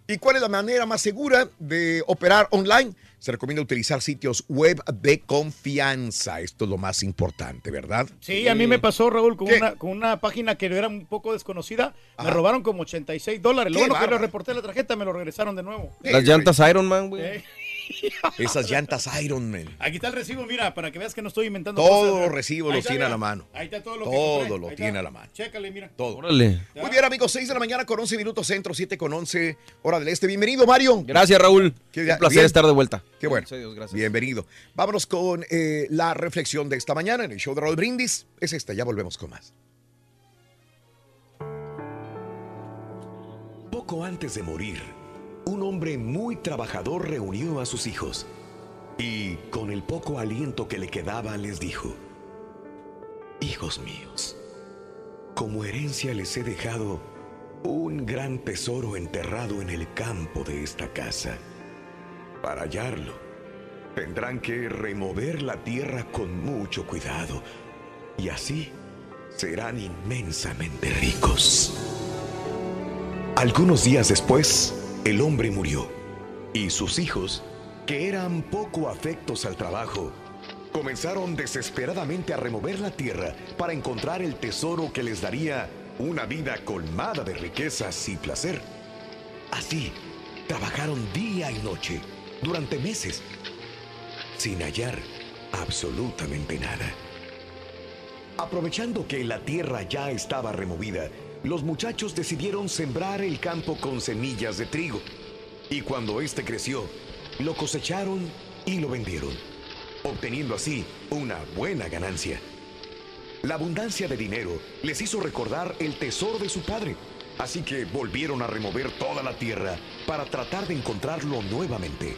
¿Y cuál es la manera más segura de operar online? Se recomienda utilizar sitios web de confianza. Esto es lo más importante, ¿verdad? Sí, a mí me pasó, Raúl, con una, con una página que era un poco desconocida. Me Ajá. robaron como 86 dólares. Lo Qué bueno que reporté la tarjeta, me lo regresaron de nuevo. Las llantas Iron Man, güey. Eh, Esas llantas Iron Man. Aquí está el recibo, mira, para que veas que no estoy inventando Todos cosas. los recibos los tiene a la mano. Ahí está todo lo que Todo compré. lo Ahí tiene está. a la mano. Chécale, mira. Todo. Órale. Muy bien, amigos, 6 de la mañana con 11 minutos centro, 7 con 11 hora del este. Bienvenido, Mario. Gracias, Raúl. Qué Un bien. placer estar de vuelta. Qué bueno. Gracias a Dios, gracias. Bienvenido. Vámonos con eh, la reflexión de esta mañana en el show de Raúl Brindis. Es esta, ya volvemos con más. Poco antes de morir, un hombre muy trabajador reunió a sus hijos y, con el poco aliento que le quedaba, les dijo, Hijos míos, como herencia les he dejado un gran tesoro enterrado en el campo de esta casa. Para hallarlo, tendrán que remover la tierra con mucho cuidado y así serán inmensamente ricos. Algunos días después, el hombre murió y sus hijos, que eran poco afectos al trabajo, comenzaron desesperadamente a remover la tierra para encontrar el tesoro que les daría una vida colmada de riquezas y placer. Así, trabajaron día y noche durante meses, sin hallar absolutamente nada. Aprovechando que la tierra ya estaba removida, los muchachos decidieron sembrar el campo con semillas de trigo. Y cuando éste creció, lo cosecharon y lo vendieron, obteniendo así una buena ganancia. La abundancia de dinero les hizo recordar el tesoro de su padre, así que volvieron a remover toda la tierra para tratar de encontrarlo nuevamente.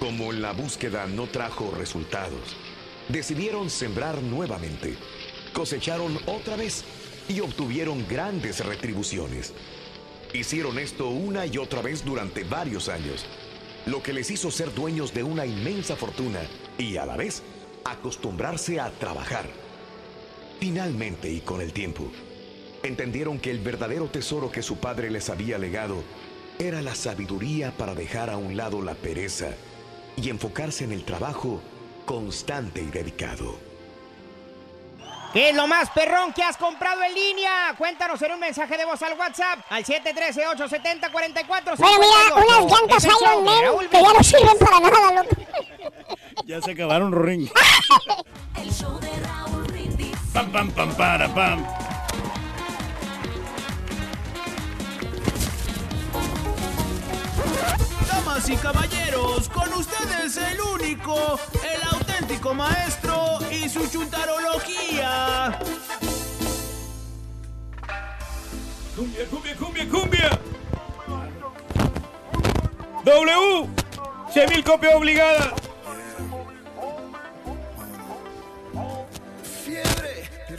Como la búsqueda no trajo resultados, decidieron sembrar nuevamente, cosecharon otra vez y obtuvieron grandes retribuciones. Hicieron esto una y otra vez durante varios años, lo que les hizo ser dueños de una inmensa fortuna y a la vez acostumbrarse a trabajar. Finalmente y con el tiempo, entendieron que el verdadero tesoro que su padre les había legado era la sabiduría para dejar a un lado la pereza y enfocarse en el trabajo constante y dedicado. ¿Qué es lo más perrón que has comprado en línea? Cuéntanos en un mensaje de voz al WhatsApp al 713-870-4458. Bueno, mira, unas llantas el show Iron de Man Raúl que ya no sirven para nada, loco. Ya se acabaron, Rorín. Pam, pam, pam, para, pam. Damas y caballeros, con ustedes el único, el auténtico maestro y su chuntarología. Cumbia, cumbia, cumbia, cumbia. W. 100 mil copia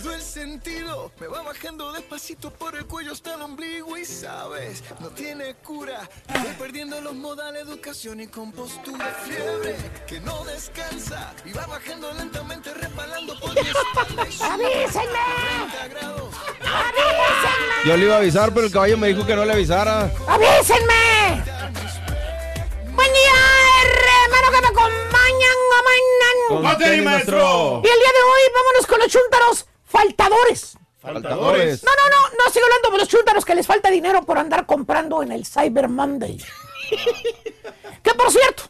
pierdo el sentido, me va bajando despacito por el cuello hasta el ombligo y sabes, no tiene cura. Estoy perdiendo los modales, educación y compostura. Fiebre, que no descansa y va bajando lentamente, resbalando por mi espalda. ¡Avísenme! 30 grados. ¡Avísenme! Yo le iba a avisar, pero el caballo me dijo que no le avisara. ¡Avísenme! Buen día, hermano que me acompañan, amanan. tenis, maestro. Y el día de hoy vámonos con los chúntaros faltadores. Faltadores. No, no, no, no estoy hablando de los chúntaros que les falta dinero por andar comprando en el Cyber Monday. que por cierto,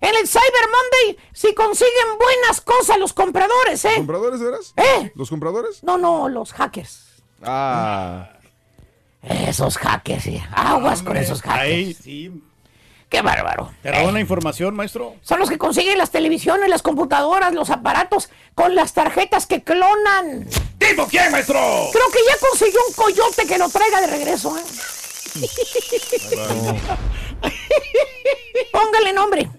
en el Cyber Monday si consiguen buenas cosas los compradores, ¿eh? ¿Compradores, de veras? ¿Eh? ¿Los compradores? No, no, los hackers. Ah. Esos hackers, sí. Aguas con esos hackers. Ahí, sí. Qué bárbaro. ¿Te roban la información, maestro? Son los que consiguen las televisiones, las computadoras, los aparatos con las tarjetas que clonan. ¿Tipo quién, maestro? Creo que ya consiguió un coyote que lo traiga de regreso, ¿eh? Póngale nombre. Oye,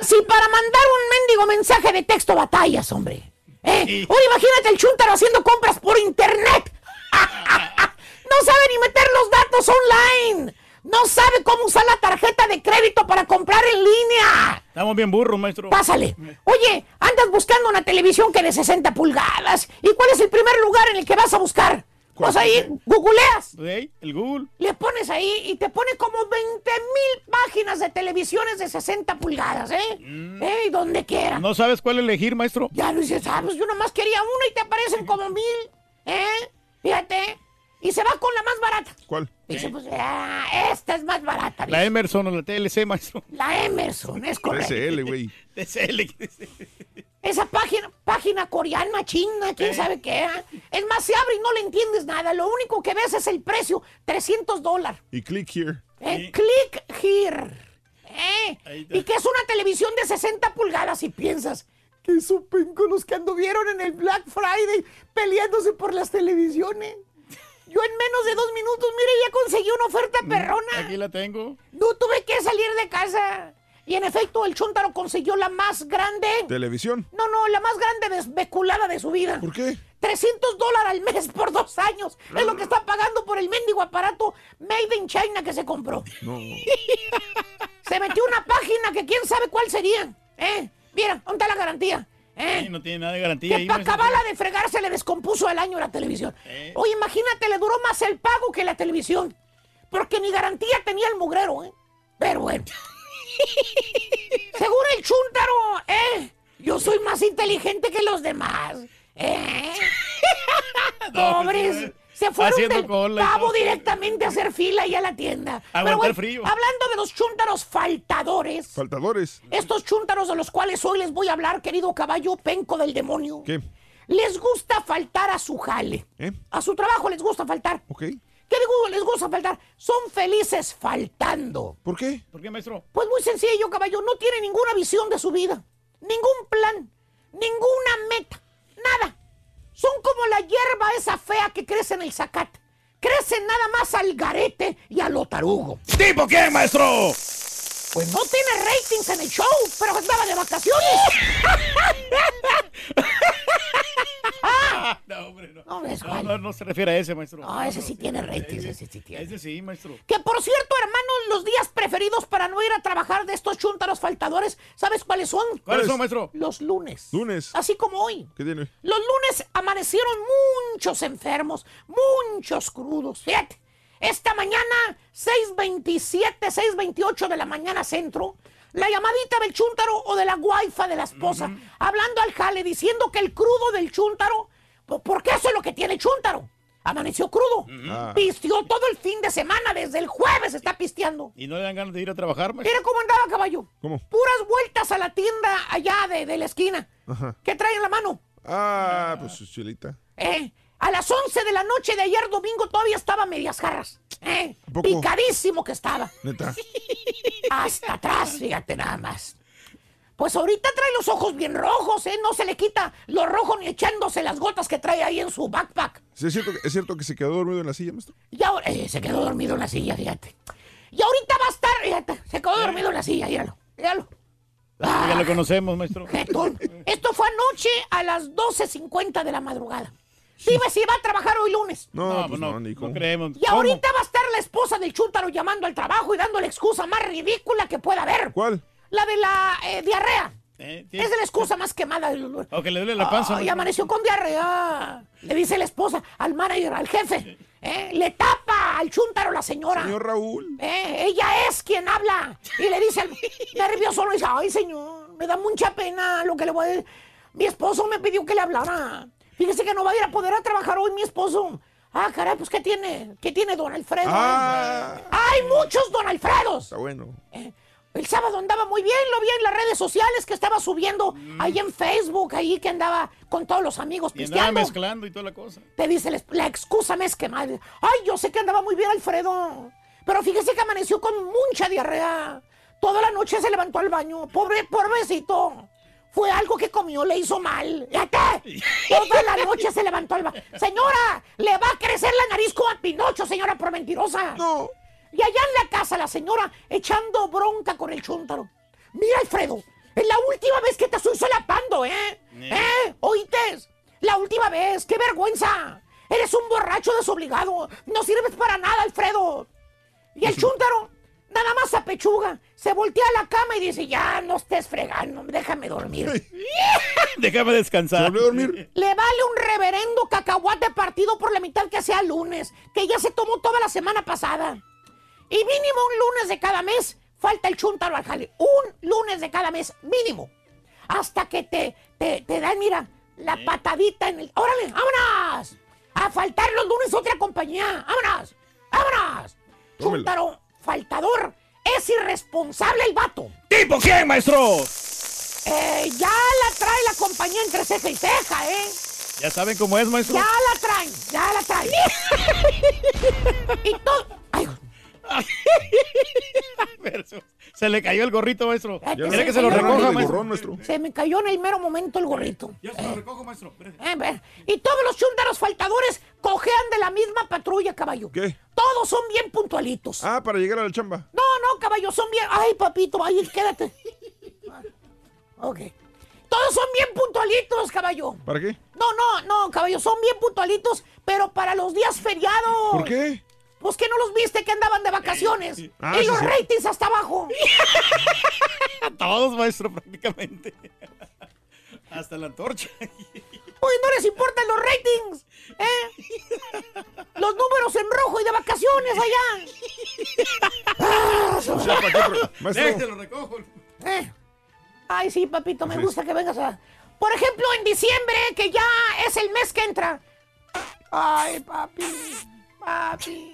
si para mandar un mendigo mensaje de texto batallas, hombre. ¿eh? Oye, imagínate el chuntaro haciendo compras por internet. no sabe ni meter los datos online. No sabe cómo usar la tarjeta de crédito para comprar en línea. Estamos bien burros, maestro. Pásale. Oye, andas buscando una televisión que de 60 pulgadas. ¿Y cuál es el primer lugar en el que vas a buscar? Vas a ir, googleas. Ey, el Google. Le pones ahí y te pone como 20 mil páginas de televisiones de 60 pulgadas, ¿eh? ¿Eh? Donde quiera. ¿No sabes cuál elegir, maestro? Ya lo dices, ah, pues yo nomás quería una y te aparecen como mil, ¿eh? Fíjate. Y se va con la más barata. ¿Cuál? Dice, pues, ah, esta es más barata. La Emerson o la TLC, maestro. La Emerson, es correcto. TCL, güey. TCL. Esa página, página coreana, china, quién Eh. sabe qué. ¿eh? Es más, se abre y no le entiendes nada. Lo único que ves es el precio, 300 dólares. Y click here. Eh, Click here. Eh, y que es una televisión de 60 pulgadas y piensas que supen con los que anduvieron en el Black Friday peleándose por las televisiones. Yo en menos de dos minutos, mire, ya conseguí una oferta perrona. Aquí la tengo. No tuve que salir de casa. Y en efecto, el Chuntaro consiguió la más grande. Televisión. No, no, la más grande desveculada de su vida. ¿Por qué? 300 dólares al mes por dos años. Es lo que está pagando por el mendigo aparato Made in China que se compró. No. Se metió una página que quién sabe cuál sería. ¿Eh? Mira, ¿dónde está la garantía? ¿Eh? Sí, no tiene nada de garantía Que ahí, para acabarla de fregar se le descompuso al año la televisión. Eh. Oye, imagínate, le duró más el pago que la televisión. Porque ni garantía tenía el mugrero, ¿eh? Pero bueno. Según el chúntaro, ¿eh? Yo soy más inteligente que los demás. ¿Eh? Pobres. Se fueron Haciendo del pavo directamente a hacer fila y a la tienda. Pero frío. Hablando de los chúntaros faltadores. Faltadores. Estos chúntaros de los cuales hoy les voy a hablar, querido caballo penco del demonio. ¿Qué? Les gusta faltar a su jale. ¿Eh? A su trabajo les gusta faltar. Ok. ¿Qué digo? les gusta faltar? Son felices faltando. ¿Por qué? ¿Por qué, maestro? Pues muy sencillo, caballo. No tiene ninguna visión de su vida. Ningún plan. Ninguna meta. Nada. Son como la hierba esa fea que crece en el zacate. Crecen nada más al garete y al otarugo. ¿Tipo quién, maestro? Pues no tiene ratings en el show, pero estaba de vacaciones. No, hombre, no. No, ves No, no, no se refiere a ese, maestro. No, ese sí tiene ratings, ese sí tiene. Ese sí, maestro. Que por cierto, hermanos, los días preferidos para no ir a trabajar de estos chúntaros faltadores, ¿sabes cuáles son? ¿Cuáles son, maestro? Los lunes. Lunes. Así como hoy. ¿Qué tiene? Los lunes amanecieron muchos enfermos, muchos crudos. Fíjate, esta mañana, 6.27, 6.28 de la mañana centro, la llamadita del chúntaro o de la guaifa de la esposa, hablando al jale, diciendo que el crudo del chúntaro, po- porque eso es lo que tiene el chúntaro. Amaneció crudo. Ah. Pisteó todo el fin de semana, desde el jueves está pisteando. ¿Y no le dan ganas de ir a trabajar, maestro? Mira cómo andaba caballo. ¿Cómo? Puras vueltas a la tienda allá de, de la esquina. Ajá. ¿Qué trae en la mano? Ah, pues su chilita. ¿Eh? A las 11 de la noche de ayer domingo todavía estaba medias jarras. ¿Eh? Picadísimo que estaba. Neta. Hasta atrás, fíjate nada más. Pues ahorita trae los ojos bien rojos, ¿eh? No se le quita lo rojo ni echándose las gotas que trae ahí en su backpack. ¿Sí ¿Es cierto, que- ¿Es cierto que se quedó dormido en la silla, maestro? Y ahora eh, se quedó dormido en la silla, fíjate. Y ahorita va a estar, ya está, se quedó dormido en la silla, míralo, míralo. Ya lo conocemos, maestro. Jetón. Esto fue anoche a las 12.50 de la madrugada. Dime si va a trabajar hoy lunes. No, No, pues no, no, ni no cómo. creemos. Y ahorita va a estar la esposa del chúntaro llamando al trabajo y dándole excusa más ridícula que pueda haber. ¿Cuál? La de la eh, diarrea. Eh, Es la excusa más quemada. del- O que le duele la panza. Ay, maestro. amaneció con diarrea. Le dice la esposa al manager, al jefe. ¿eh? Le tapa al chúntaro la señora. Señor Raúl. Eh, ella es quien habla. Y le dice al nervioso, le dice, ay señor, me da mucha pena lo que le voy a decir. Mi esposo me pidió que le hablara. Fíjese que no va a ir a poder a trabajar hoy mi esposo. Ah, caray, pues ¿qué tiene? ¿Qué tiene don Alfredo? Ah. Hay muchos don Alfredos. Está bueno. El sábado andaba muy bien, lo vi en las redes sociales que estaba subiendo ahí en Facebook, ahí que andaba con todos los amigos Y andaba mezclando y toda la cosa. Te dice la, la excusa me es que madre. Ay, yo sé que andaba muy bien Alfredo. Pero fíjese que amaneció con mucha diarrea. Toda la noche se levantó al baño. Pobre, pobrecito. Fue algo que comió, le hizo mal. ¿Qué? Toda la noche se levantó baño. Señora, le va a crecer la nariz como a Pinocho, señora, por mentirosa. No. Y allá en la casa, la señora echando bronca con el chúntaro. Mira, Alfredo, es la última vez que te estoy solapando, ¿eh? ¿Eh? ¿Oíste? La última vez, qué vergüenza. Eres un borracho desobligado. No sirves para nada, Alfredo. Y el chúntaro, nada más a pechuga, se voltea a la cama y dice, ya no estés fregando, déjame dormir. Déjame descansar. ¿Volvió a dormir? Le vale un reverendo cacahuate partido por la mitad que sea lunes, que ya se tomó toda la semana pasada. Y mínimo un lunes de cada mes falta el chúntaro al jale. Un lunes de cada mes, mínimo. Hasta que te, te, te dan, mira, la patadita en el... ¡Órale, vámonos! A faltar los lunes otra compañía. ¡Vámonos! ¡Vámonos! Tómela. Chúntaro, faltador, es irresponsable el vato. ¿Tipo quién, maestro? Eh, ya la trae la compañía entre ceja y ceja, ¿eh? Ya saben cómo es, maestro. Ya la traen, ya la traen. y todo. Ay, Se le cayó el gorrito, maestro. ¿Quiere se que se lo recoja, maestro? se me cayó en el mero momento el gorrito. Yo se lo recojo, maestro. Eh, y todos los chúntaros faltadores cojean de la misma patrulla, caballo. ¿Qué? Todos son bien puntualitos. Ah, para llegar a la chamba. No, no, caballo, son bien. Ay, papito, ahí quédate. Ok. Todos son bien puntualitos, caballo. ¿Para qué? No, no, no, caballo, son bien puntualitos, pero para los días feriados. ¿Por qué? Pues que no los viste que andaban de vacaciones. Ah, y sí, los sí. ratings hasta abajo. Todos, maestro, prácticamente. Hasta la antorcha. Uy, no les importan los ratings. ¿eh? Los números en rojo y de vacaciones allá. Ah, O sea, ¿para qué? Recojo. Eh. Ay, sí, papito, me gusta que vengas a... Por ejemplo, en diciembre, que ya es el mes que entra. Ay, papi, papi.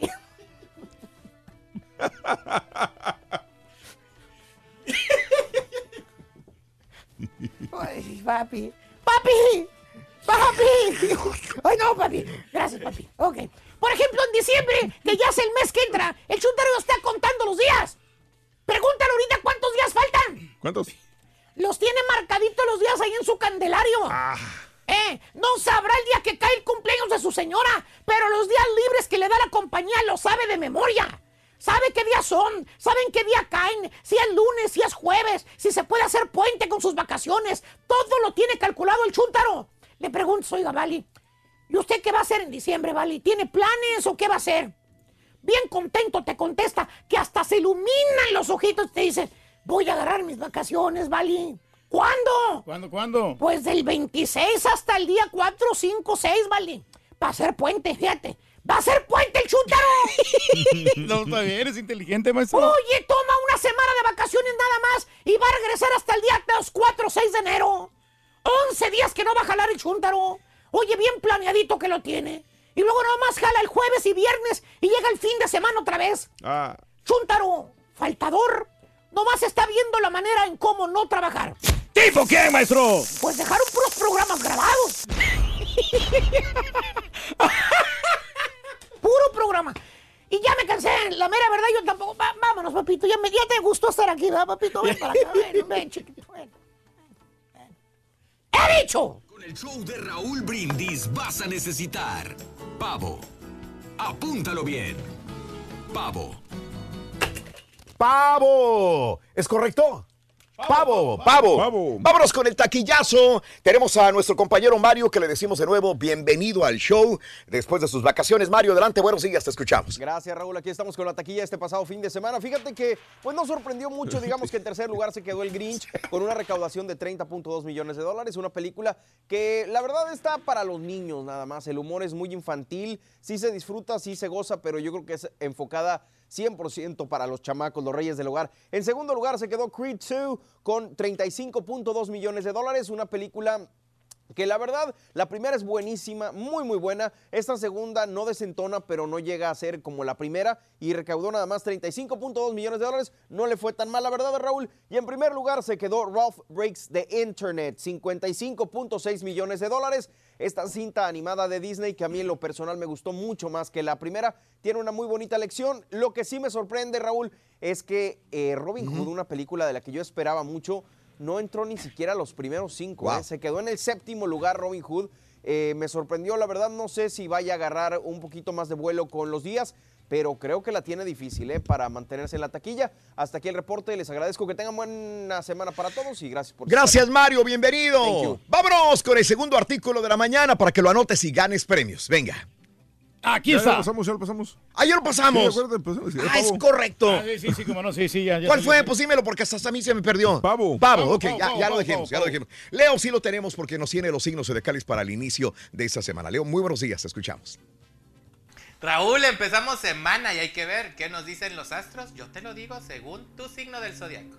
Ay, papi. ¡Papi! ¡Papi! Ay, no, papi. Gracias, papi. Ok. Por ejemplo, en diciembre, que ya es el mes que entra, el chuntaro está contando los días. Pregúntale ahorita cuántos días faltan. ¿cuántos? Los tiene marcaditos los días ahí en su candelario. Eh, no sabrá el día que cae el cumpleaños de su señora, pero los días libres que le da la compañía lo sabe de memoria. Sabe qué días son, saben qué día caen, si es lunes, si es jueves, si se puede hacer puente con sus vacaciones. Todo lo tiene calculado el chúntaro. Le pregunto, oiga, Vali, ¿y usted qué va a hacer en diciembre, Vali? ¿Tiene planes o qué va a hacer? Bien contento te contesta que hasta se iluminan los ojitos y te dice, voy a agarrar mis vacaciones, Vali. ¿Cuándo? ¿Cuándo, cuándo? Pues del 26 hasta el día 4, 5, 6, Vali. Va a ser puente, fíjate. ¡Va a ser puente el chúntaro! No, está bien, es inteligente, maestro. Oye, toma una semana de vacaciones nada más y va a regresar hasta el día 2, 4, 6 de enero. 11 días que no va a jalar el chúntaro. Oye, bien planeadito que lo tiene. Y luego nomás jala el jueves y viernes y llega el fin de semana otra vez. Ah, Chúntaro, faltador, nomás está viendo la manera en cómo no trabajar. ¿Tipo quién, maestro? Pues dejaron puros programas grabados. Puro programa. Y ya me cansé, la mera verdad yo tampoco. Va- vámonos, papito, ya, me, ya te gustó estar aquí, ¿verdad, papito? Ven para acá, ven, ven, chiquito, ven. ven. ¡He dicho! Con el show de Raúl Brindis vas a necesitar pavo. Apúntalo bien. Pavo. Pavo. ¿Es correcto? Pavo, pavo, Vámonos con el taquillazo. Tenemos a nuestro compañero Mario que le decimos de nuevo bienvenido al show después de sus vacaciones. Mario, adelante, buenos días, te escuchamos. Gracias, Raúl. Aquí estamos con la taquilla este pasado fin de semana. Fíjate que pues nos sorprendió mucho, digamos que en tercer lugar se quedó el Grinch con una recaudación de 30.2 millones de dólares. Una película que la verdad está para los niños nada más. El humor es muy infantil, sí se disfruta, sí se goza, pero yo creo que es enfocada 100% para los chamacos, los reyes del hogar. En segundo lugar se quedó Creed 2 con 35.2 millones de dólares, una película que la verdad, la primera es buenísima, muy muy buena. Esta segunda no desentona, pero no llega a ser como la primera y recaudó nada más 35.2 millones de dólares. No le fue tan mal, la verdad, Raúl. Y en primer lugar se quedó Ralph Breaks the Internet, 55.6 millones de dólares. Esta cinta animada de Disney, que a mí en lo personal me gustó mucho más que la primera, tiene una muy bonita lección. Lo que sí me sorprende, Raúl, es que eh, Robin Hood, una película de la que yo esperaba mucho, no entró ni siquiera a los primeros cinco. ¿eh? Se quedó en el séptimo lugar Robin Hood. Eh, me sorprendió, la verdad, no sé si vaya a agarrar un poquito más de vuelo con los días, pero creo que la tiene difícil ¿eh? para mantenerse en la taquilla. Hasta aquí el reporte, les agradezco que tengan buena semana para todos y gracias por Gracias Mario, bienvenido. Vámonos con el segundo artículo de la mañana para que lo anotes y ganes premios. Venga. Aquí Ya está. lo pasamos, ya lo pasamos. Ah, ya lo pasamos. Sí, pasamos, sí, ah, es correcto. Ah, sí, sí, sí, cómo no, sí, sí, ya, ya ¿Cuál fue? sí. Pues dímelo porque hasta a mí se me perdió. Pavo. Pavo, ok, Pavo, ya, pavo, ya lo pavo, dijimos, ya lo dijimos. Leo sí lo tenemos porque nos tiene los signos de Cáliz para el inicio de esta semana. Leo, muy buenos días, te escuchamos. Raúl, empezamos semana y hay que ver qué nos dicen los astros. Yo te lo digo según tu signo del zodiaco.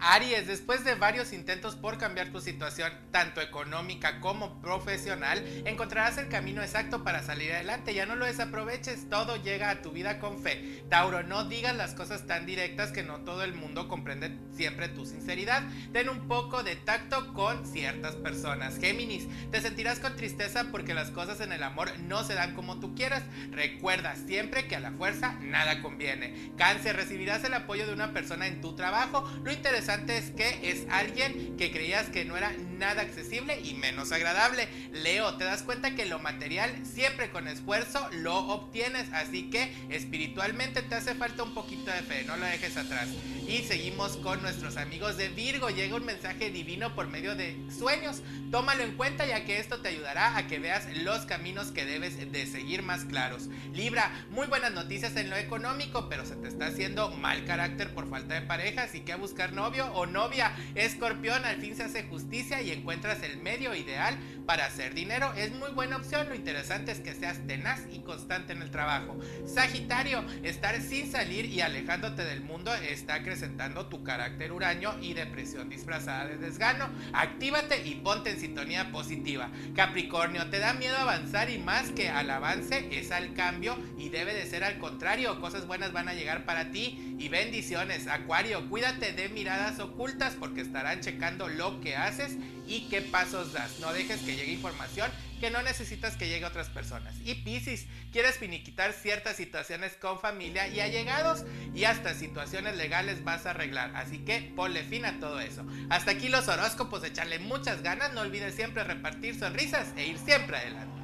Aries, después de varios intentos por cambiar tu situación, tanto económica como profesional, encontrarás el camino exacto para salir adelante. Ya no lo desaproveches, todo llega a tu vida con fe. Tauro, no digas las cosas tan directas que no todo el mundo comprende siempre tu sinceridad. Ten un poco de tacto con ciertas personas. Géminis, te sentirás con tristeza porque las cosas en el amor no se dan como tú quieras. Recuerda siempre que a la fuerza nada conviene. Cáncer, recibirás el apoyo de una persona en tu trabajo. Lo interesante es que es alguien que creías que no era nada accesible y menos agradable. Leo, te das cuenta que lo material siempre con esfuerzo lo obtienes, así que espiritualmente te hace falta un poquito de fe, no lo dejes atrás. Y seguimos con nuestros amigos de Virgo, llega un mensaje divino por medio de sueños. Tómalo en cuenta ya que esto te ayudará a que veas los caminos que debes de seguir más claros. Libra, muy buenas noticias en lo económico, pero se te está haciendo mal carácter por falta de pareja, así que a buscar novio o novia. Escorpión, al fin se hace justicia y encuentras el medio ideal para hacer dinero. Es muy buena opción, lo interesante es que seas tenaz y constante en el trabajo. Sagitario, estar sin salir y alejándote del mundo está acrecentando tu carácter huraño y depresión disfrazada de desgano. Actívate y ponte en sintonía positiva. Capricornio, te da miedo avanzar y más que al avance es al cambio y debe de ser al contrario. Cosas buenas van a llegar para ti y bendiciones. Acuario, cuídate de miradas ocultas porque estarán checando lo que haces y qué pasos das. No dejes que llegue información que no necesitas que llegue a otras personas. Y Piscis, quieres finiquitar ciertas situaciones con familia y allegados y hasta situaciones legales vas a arreglar. Así que ponle fin a todo eso. Hasta aquí los horóscopos, echarle muchas ganas. No olvides siempre repartir sonrisas e ir siempre adelante.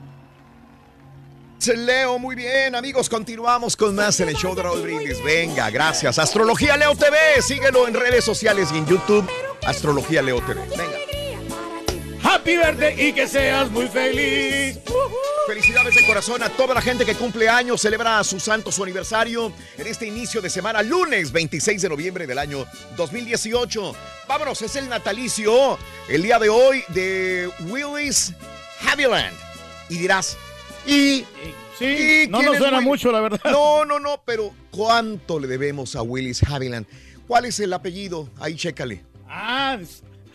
Leo, muy bien, amigos. Continuamos con más en el show de Raúl Brindis. Venga, gracias. Astrología Leo TV, síguelo en redes sociales y en YouTube. Astrología Leo TV. Venga. Happy birthday y que seas muy feliz. Felicidades de corazón a toda la gente que cumple años, celebra su santo, su aniversario en este inicio de semana, lunes 26 de noviembre del año 2018. Vámonos, es el natalicio el día de hoy de Willis Haviland. Y dirás, ¿y? Sí, ¿y no nos suena mucho, la verdad. No, no, no, pero ¿cuánto le debemos a Willis Haviland? ¿Cuál es el apellido? Ahí chécale. Ah,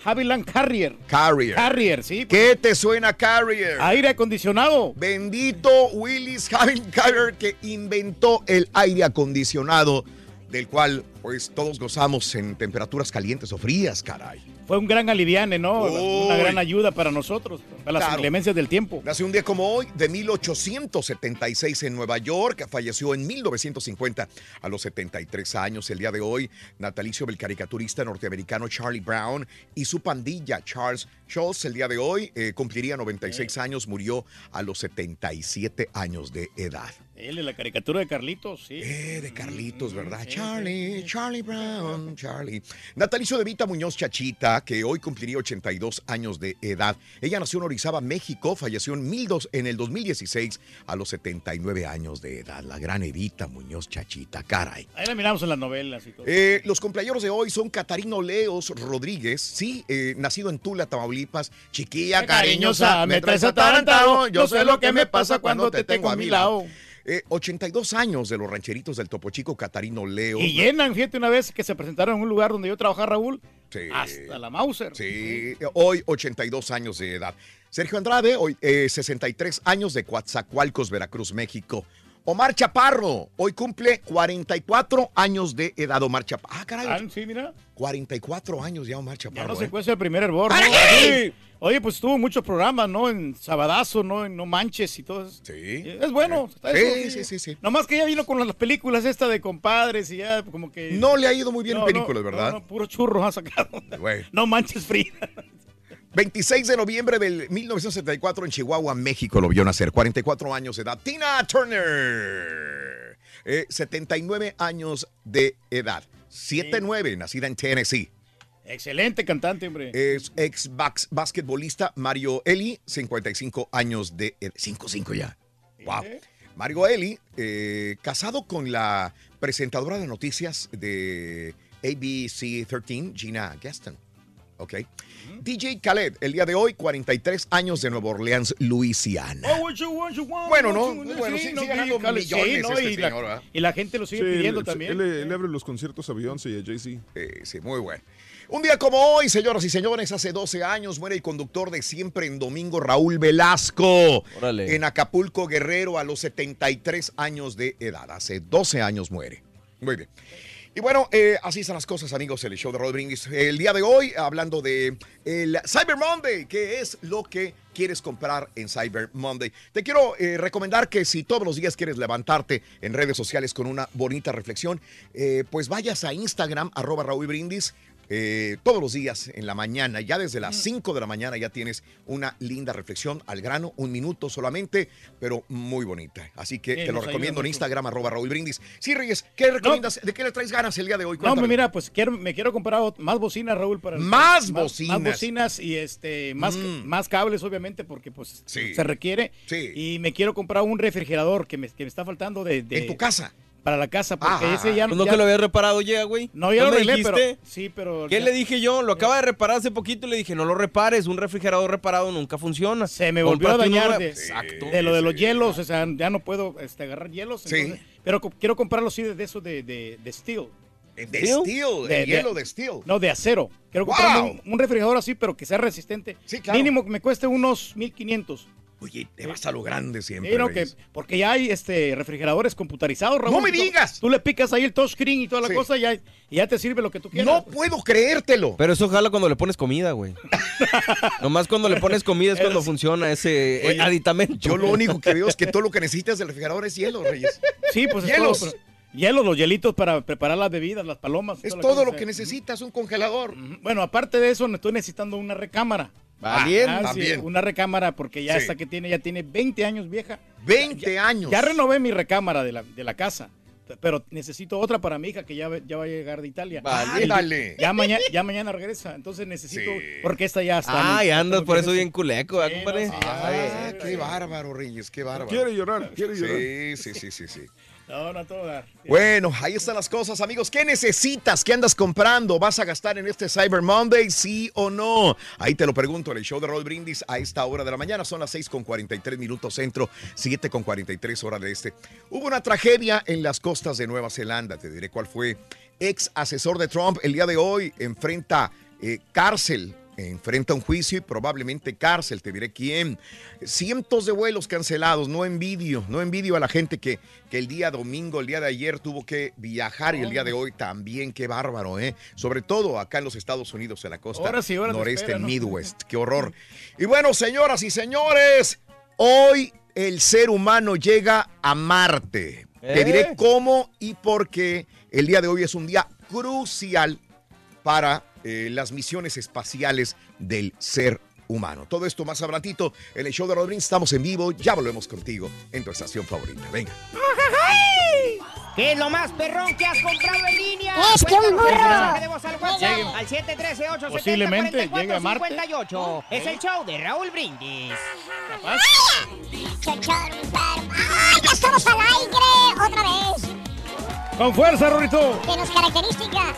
Haviland Carrier. Carrier. Carrier, sí. ¿Qué te suena Carrier? Aire acondicionado. Bendito Willis Haviland Carrier que inventó el aire acondicionado, del cual pues todos gozamos en temperaturas calientes o frías, caray. Fue un gran aliviane, ¿no? Una gran ayuda para nosotros, para las Claro. inclemencias del tiempo. Nació un día como hoy, de 1876 en Nueva York, falleció en 1950 a los 73 años. El día de hoy, natalicio del caricaturista norteamericano Charlie Brown y su pandilla Charles Schultz. El día de hoy eh, cumpliría 96 años, murió a los 77 años de edad. Él, en la caricatura de Carlitos, sí. Eh, de Carlitos, ¿verdad? Charlie, Charlie Brown, Charlie. Natalicio de Vita Muñoz Chachita, que hoy cumpliría 82 años de edad. Ella nació en Orizaba, México, falleció en, en el 2016 a los 79 años de edad. La gran Evita Muñoz Chachita, caray. Ahí la miramos en las novelas y todo. Eh, los cumpleaños de hoy son Catarino Leos Rodríguez, sí, eh, nacido en Tula, Tamaulipas. Chiquilla cariñosa, me traes atarantado, yo sé lo que me pasa cuando te tengo a mi lado. Eh, 82 años de los rancheritos del Topo Chico, Catarino Leo. Y llenan, fíjate, una vez que se presentaron en un lugar donde yo trabajaba, Raúl, Sí. hasta la Mauser. Sí, hoy 82 años de edad. Sergio Andrade, hoy eh, 63 años de Coatzacoalcos, Veracruz, México. Omar Chaparro, hoy cumple 44 años de edad. Omar Chaparro. Ah, caray. Ah, sí, mira. 44 años ya Omar Ya Chaparro. no ¿eh? se cuesta el primer hervor, ¿no? Oye, pues tuvo muchos programas, ¿no? En Sabadazo, ¿no? En No Manches y todo eso. Sí. Es bueno. está Sí, eso, sí, sí, sí. Nomás que ya vino con las películas esta de compadres y ya como que... No le ha ido muy bien en No, películas, no, ¿verdad? No, no, puro churro ha sacado. No Manches Frida. 26 de noviembre del 1974 en Chihuahua, México, lo vio nacer. 44 años de edad. Tina Turner. Eh, 79 años de edad. 7-9, nacida en Tennessee. Excelente cantante, hombre. Es ex basquetbolista Mario Eli, 55 años de edad. 5-5 ya. Wow. Mario Eli, eh, casado con la presentadora de noticias de ABC 13, Gina Gaston. Ok. DJ Khaled, el día de hoy, 43 años de Nueva Orleans, Luisiana. Oh, what you want, you want, Bueno, ¿no? Bueno, sí, no, sigue ganando sí, Khaled, millones sí, ¿no? este y, la, señor, ¿verdad? y la gente lo sigue Sí, pidiendo él- también. Él, él abre los conciertos a Beyoncé y a Jay-Z. Eh, sí, muy bueno. Un día como hoy, señoras y señores, hace 12 años muere el conductor de Siempre en Domingo, Raúl Velasco, Órale. en Acapulco, Guerrero, a los 73 años de edad. Hace 12 años muere. Muy bien. Y bueno, eh, así están las cosas, amigos, el show de Rod Brindis. El día de hoy, hablando de el Cyber Monday, que es lo que quieres comprar en Cyber Monday. Te quiero eh, recomendar que si todos los días quieres levantarte en redes sociales con una bonita reflexión, eh, pues vayas a Instagram, arroba Raúl Brindis, eh, todos los días en la mañana, ya desde las 5 de la mañana ya tienes una linda reflexión al grano, un minuto solamente, pero muy bonita. Así que Sí, te lo recomiendo en. Instagram, arroba Raúl Brindis. Sí, Reyes, ¿qué recomiendas? ¿De qué le traes ganas el día de hoy? No, Cuéntame. hombre, mira, pues quiero, me quiero comprar más bocinas, Raúl, para el- Más bocinas. Más bocinas y este más, Mm. más cables, obviamente, porque pues Sí. se requiere. Sí. Y me quiero comprar un refrigerador que me, que me está faltando de, de- ¿En tu casa? Para la casa, porque Ah, ese ya pues no ya- que lo había reparado ya, güey. No, ya lo arreglé, pero sí, pero ¿Qué ya- le dije yo? Lo acaba de reparar hace poquito y le dije, no lo repares, un refrigerador reparado nunca funciona. Se me volvió a dañar de, Exacto. de lo de los hielos, o sea, ya no puedo este, agarrar hielos. Sí. entonces- pero quiero comprarlo así de, de eso de, de, de steel. De steel, el hielo de steel. No, de acero. Quiero Wow. comprarme un, un refrigerador así, pero que sea resistente. Sí, claro. Mínimo que me cueste unos 1500. Oye, te vas a lo grande siempre. Que, Reyes. porque ya hay este refrigeradores computarizados, Raúl. ¡No me digas! Tú le picas ahí el touchscreen y toda la Sí. cosa y ya, y ya te sirve lo que tú quieras. No puedo creértelo. Pero eso jala cuando le pones comida, güey. Nomás cuando le pones comida es cuando funciona ese eh, Oye, aditamento. Yo lo único que veo es que todo lo que necesitas del refrigerador es hielo, Reyes. Sí, pues es Hielos. todo, pero- hielos, los hielitos para preparar las bebidas, las palomas. Es todo lo que necesitas, un congelador. Bueno, aparte de eso, estoy necesitando una recámara. También, Ah, sí, una recámara porque ya Sí. esta que tiene ya tiene 20 años vieja. 20 años. Ya renové mi recámara de la, de la casa, pero necesito otra para mi hija que ya, ya va a llegar de Italia. Vale. El- Ándale. Ya, mañana ya mañana regresa, entonces necesito, Sí. porque esta ya está. Ay, andas por eso bien culeco, ¿verdad, Sí, compadre? no, sí, Ah, qué bárbaro, Reyes, qué bárbaro. Quiere llorar, quiere llorar. Sí, sí, sí, sí, sí. No. Bueno, ahí están las cosas, amigos. ¿Qué necesitas? ¿Qué andas comprando? ¿Vas a gastar en este Cyber Monday? ¿Sí o no? Ahí te lo pregunto en el show de Roll Brindis a esta hora de la mañana. Son las 6 con 43 minutos centro, 7 con 43 horas de este. Hubo una tragedia en las costas de Nueva Zelanda. Te diré cuál fue. Ex asesor de Trump el día de hoy enfrenta eh, cárcel. Enfrenta un juicio y probablemente cárcel, te diré quién. Cientos de vuelos cancelados, no envidio, no envidio a la gente que, que el día domingo, el día de ayer tuvo que viajar y el día de hoy también, qué bárbaro, ¿eh? Sobre todo acá en los Estados Unidos, en la costa Horas y horas de noreste, espera, ¿no? Midwest, qué horror. Y bueno, señoras y señores, hoy el ser humano llega a Marte. Te ¿Eh? diré cómo y por qué el día de hoy es un día crucial para eh, las misiones espaciales del ser humano. Todo esto más adelantito en el show de Rodríguez. Estamos en vivo. Ya volvemos contigo en tu estación favorita. Venga. ¿Qué es lo más perrón que has comprado en línea? Es que un burro. al WhatsApp Llegue. al 713 Posiblemente 870 llegue a Marte. 58 Es el show de Raúl Brindis. ¡Ay, ya estamos al aire! ¡Otra vez! Con fuerza, Rorito. Que nos característica.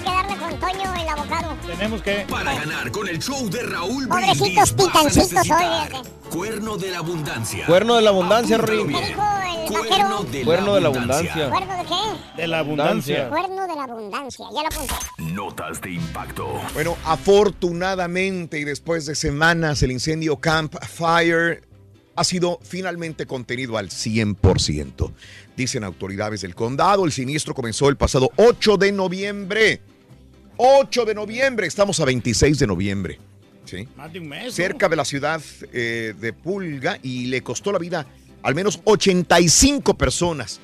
Hay que darle con Toño el abocado. Tenemos que. Para ganar con el show de Raúl Pobrecitos pitancitos hoy, fíjate. Cuerno de la abundancia. Cuerno de la abundancia, Apúntalo Rory. ¿Qué bien. dijo el Cuerno de Cuerno de la abundancia. ¿Cuerno de qué? De la abundancia. Cuerno de la abundancia. Ya lo apunté. Notas de impacto. Bueno, afortunadamente y después de semanas el incendio Camp Fire ha sido finalmente contenido al 100%. Dicen autoridades del condado, el siniestro comenzó el pasado 8 de noviembre. 8 de noviembre, estamos a 26 de noviembre. ¿sí? Más de un mes. cerca de la ciudad eh, de Pulga y le costó la vida al menos 85 personas.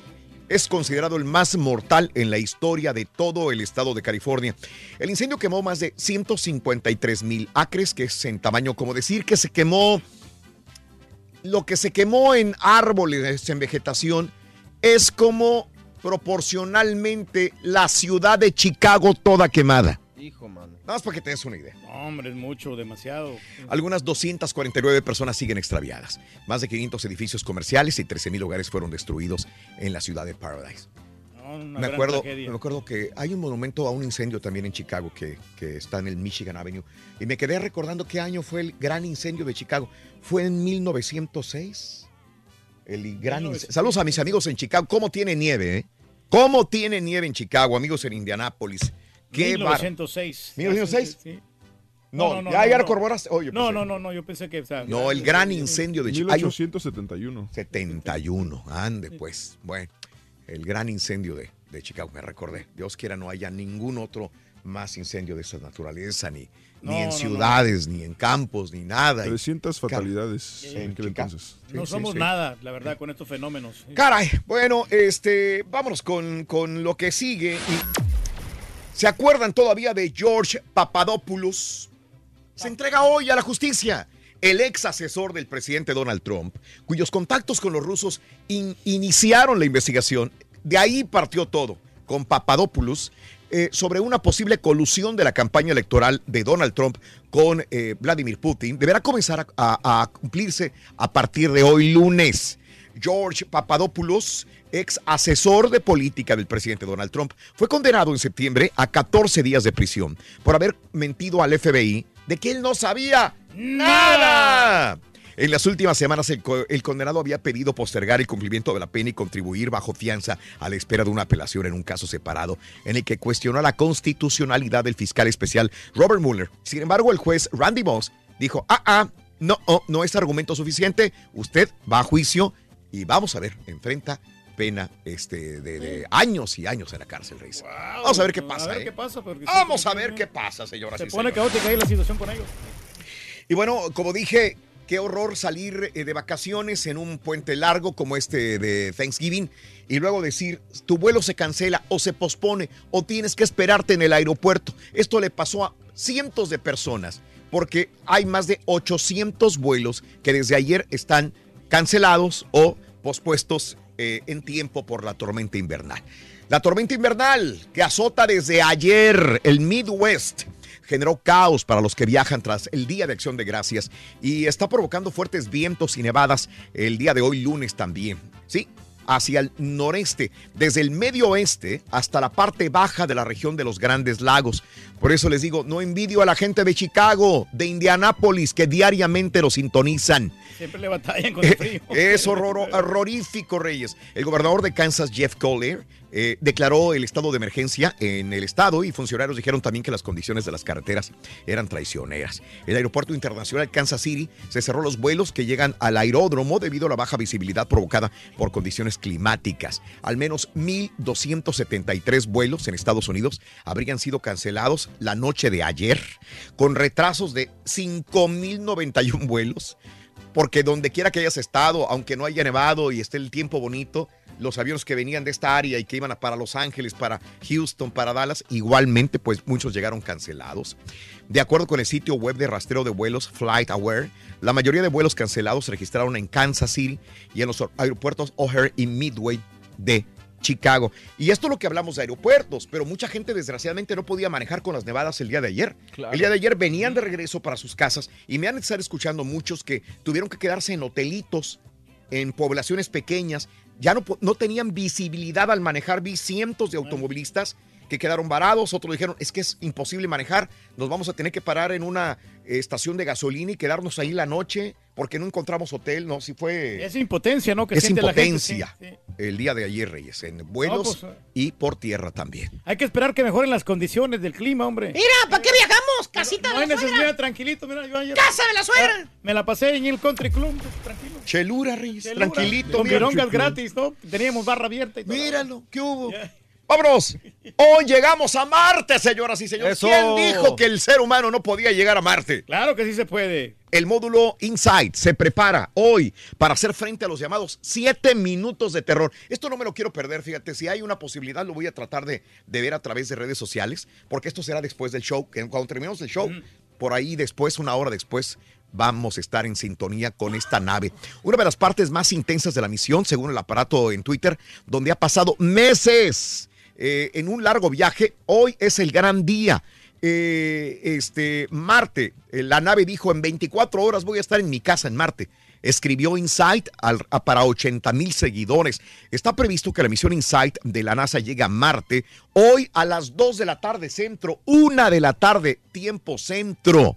Es considerado el más mortal en la historia de todo el estado de California. El incendio quemó más de 153 mil acres, que es en tamaño como decir que se quemó lo que se quemó en árboles, en vegetación, es como proporcionalmente la ciudad de Chicago toda quemada. Hijo, mano. Nada más para que te des una idea. No, hombre, es mucho, demasiado. Algunas 249 personas siguen extraviadas. Más de 500 edificios comerciales y 13.000 hogares fueron destruidos en la ciudad de Paradise. No, Me acuerdo, me acuerdo que hay un monumento a un incendio también en Chicago que, que está en el Michigan Avenue. Y me quedé recordando qué año fue el gran incendio de Chicago. Fue en 1906. El gran inc- Saludos a mis amigos en Chicago. ¿Cómo tiene nieve? eh? ¿Cómo tiene nieve en Chicago? Amigos en Indianápolis. ¿Qué bar- 1906. 1906? Sí. No, ya, ya corroboraste. Oh, yo no, pensé- no, no, no, yo pensé que. o sea, No, el gran incendio de Chicago. 1871. 71, ande pues. Bueno, el gran incendio de, de Chicago, me recordé. Dios quiera no haya ningún otro más incendio de esa naturaleza, ni, No, ni en no, no. ciudades, ni en campos, ni nada. 300 fatalidades en en aquel entonces. No Sí, somos sí, sí. nada, la verdad, con estos fenómenos. Caray, bueno, este, vámonos con, con lo que sigue. ¿Se acuerdan todavía de George Papadopoulos? Se entrega hoy a la justicia. El ex asesor del presidente Donald Trump, cuyos contactos con los rusos in- iniciaron la investigación. De ahí partió todo, con Papadopoulos, eh, sobre una posible colusión de la campaña electoral de Donald Trump con eh, Vladimir Putin. Deberá comenzar a- a- a cumplirse a partir de hoy lunes. George Papadopoulos, ex asesor de política del presidente Donald Trump, fue condenado en septiembre a 14 días de prisión por haber mentido al FBI de que él no sabía nada. En las últimas semanas, el, co- el condenado había pedido postergar el cumplimiento de la pena y contribuir bajo fianza a la espera de una apelación en un caso separado en el que cuestionó la constitucionalidad del fiscal especial Robert Mueller. Sin embargo, el juez Randy Moss dijo, ah, ah, no, oh, no es argumento suficiente, usted va a juicio y vamos a ver, enfrenta pena este, de, de años y años en la cárcel, Reyes. Vamos a ver qué pasa. A ver ¿eh? qué pasa. Vamos a ver qué pasa, señoras Se pone caótica ahí la situación con ellos. Y bueno, como dije, qué horror salir eh, de vacaciones en un puente largo como este de Thanksgiving y luego decir, tu vuelo se cancela o se pospone o tienes que esperarte en el aeropuerto. Esto le pasó a cientos de personas porque hay más de 800 vuelos que desde ayer están cancelados o pospuestos eh, en tiempo por la tormenta invernal. La tormenta invernal que azota desde ayer el Midwest generó caos para los que viajan tras el Día de Acción de Gracias y está provocando fuertes vientos y nevadas el día de hoy lunes también. Sí, hacia el noreste, desde el medio oeste hasta la parte baja de la región de los Grandes Lagos. Por eso les digo, no envidio a la gente de Chicago, de Indianápolis, que diariamente lo sintonizan. Siempre le batallan con el frío. Es horror- horrorífico, Reyes. El gobernador de Kansas, Jeff Collier, eh, declaró el estado de emergencia en el estado y funcionarios dijeron también que las condiciones de las carreteras eran traicioneras. El aeropuerto internacional Kansas City se cerró los vuelos que llegan al aeródromo debido a la baja visibilidad provocada por condiciones climáticas. Al menos 1.273 vuelos en Estados Unidos habrían sido cancelados la noche de ayer, con retrasos de 5.091 vuelos porque donde quiera que hayas estado, aunque no haya nevado y esté el tiempo bonito, los aviones que venían de esta área y que iban para Los Ángeles, para Houston, para Dallas, igualmente, pues muchos llegaron cancelados. De acuerdo con el sitio web de rastreo de vuelos FlightAware, la mayoría de vuelos cancelados se registraron en Kansas City y en los aeropuertos O'Hare y Midway de Chicago. Y esto es lo que hablamos de aeropuertos, pero mucha gente desgraciadamente no podía manejar con las nevadas el día de ayer. Claro. El día de ayer venían de regreso para sus casas y me han de estar escuchando muchos que tuvieron que quedarse en hotelitos, en poblaciones pequeñas. Ya no, no tenían visibilidad al manejar. Vi cientos de automovilistas que quedaron varados, otros dijeron, es que es imposible manejar, nos vamos a tener que parar en una eh, estación de gasolina y quedarnos ahí la noche porque no encontramos hotel, ¿no? Si fue... Es impotencia, ¿no? Que es la gente, impotencia sí, sí. el día de ayer, Reyes, en vuelos pues, y por tierra también. Hay que esperar que mejoren las condiciones del clima, hombre. Mira, ¿para qué viajamos? Casita No de la suegra. tranquilito. Mira, yo ayer- Casa de la suegra. Ah, Me la pasé en el Country Club, tranquilo. Chelura, Reyes, Chelura, tranquilito. Con mira. virongas gratis, ¿no? Teníamos barra abierta y todo. Míralo, ¿qué hubo? Vámonos. Hoy llegamos a Marte, señoras y señores. Eso. ¿Quién dijo que el ser humano no podía llegar a Marte? Claro que sí se puede. El módulo Insight se prepara hoy para hacer frente a los llamados siete minutos de terror. Esto no me lo quiero perder, fíjate, si hay una posibilidad lo voy a tratar de, de ver a través de redes sociales, porque esto será después del show, que cuando terminemos el show, por ahí después, una hora después, vamos a estar en sintonía con esta nave. Una de las partes más intensas de la misión, según el aparato en Twitter, donde ha pasado meses eh, en un largo viaje, hoy es el gran día. Eh, este, Marte, eh, la nave dijo, en 24 horas voy a estar en mi casa en Marte. Escribió Insight al- a- para 80 mil seguidores. Está previsto que la misión Insight de la NASA llegue a Marte hoy a las 2 de la tarde centro, 1 de la tarde tiempo centro.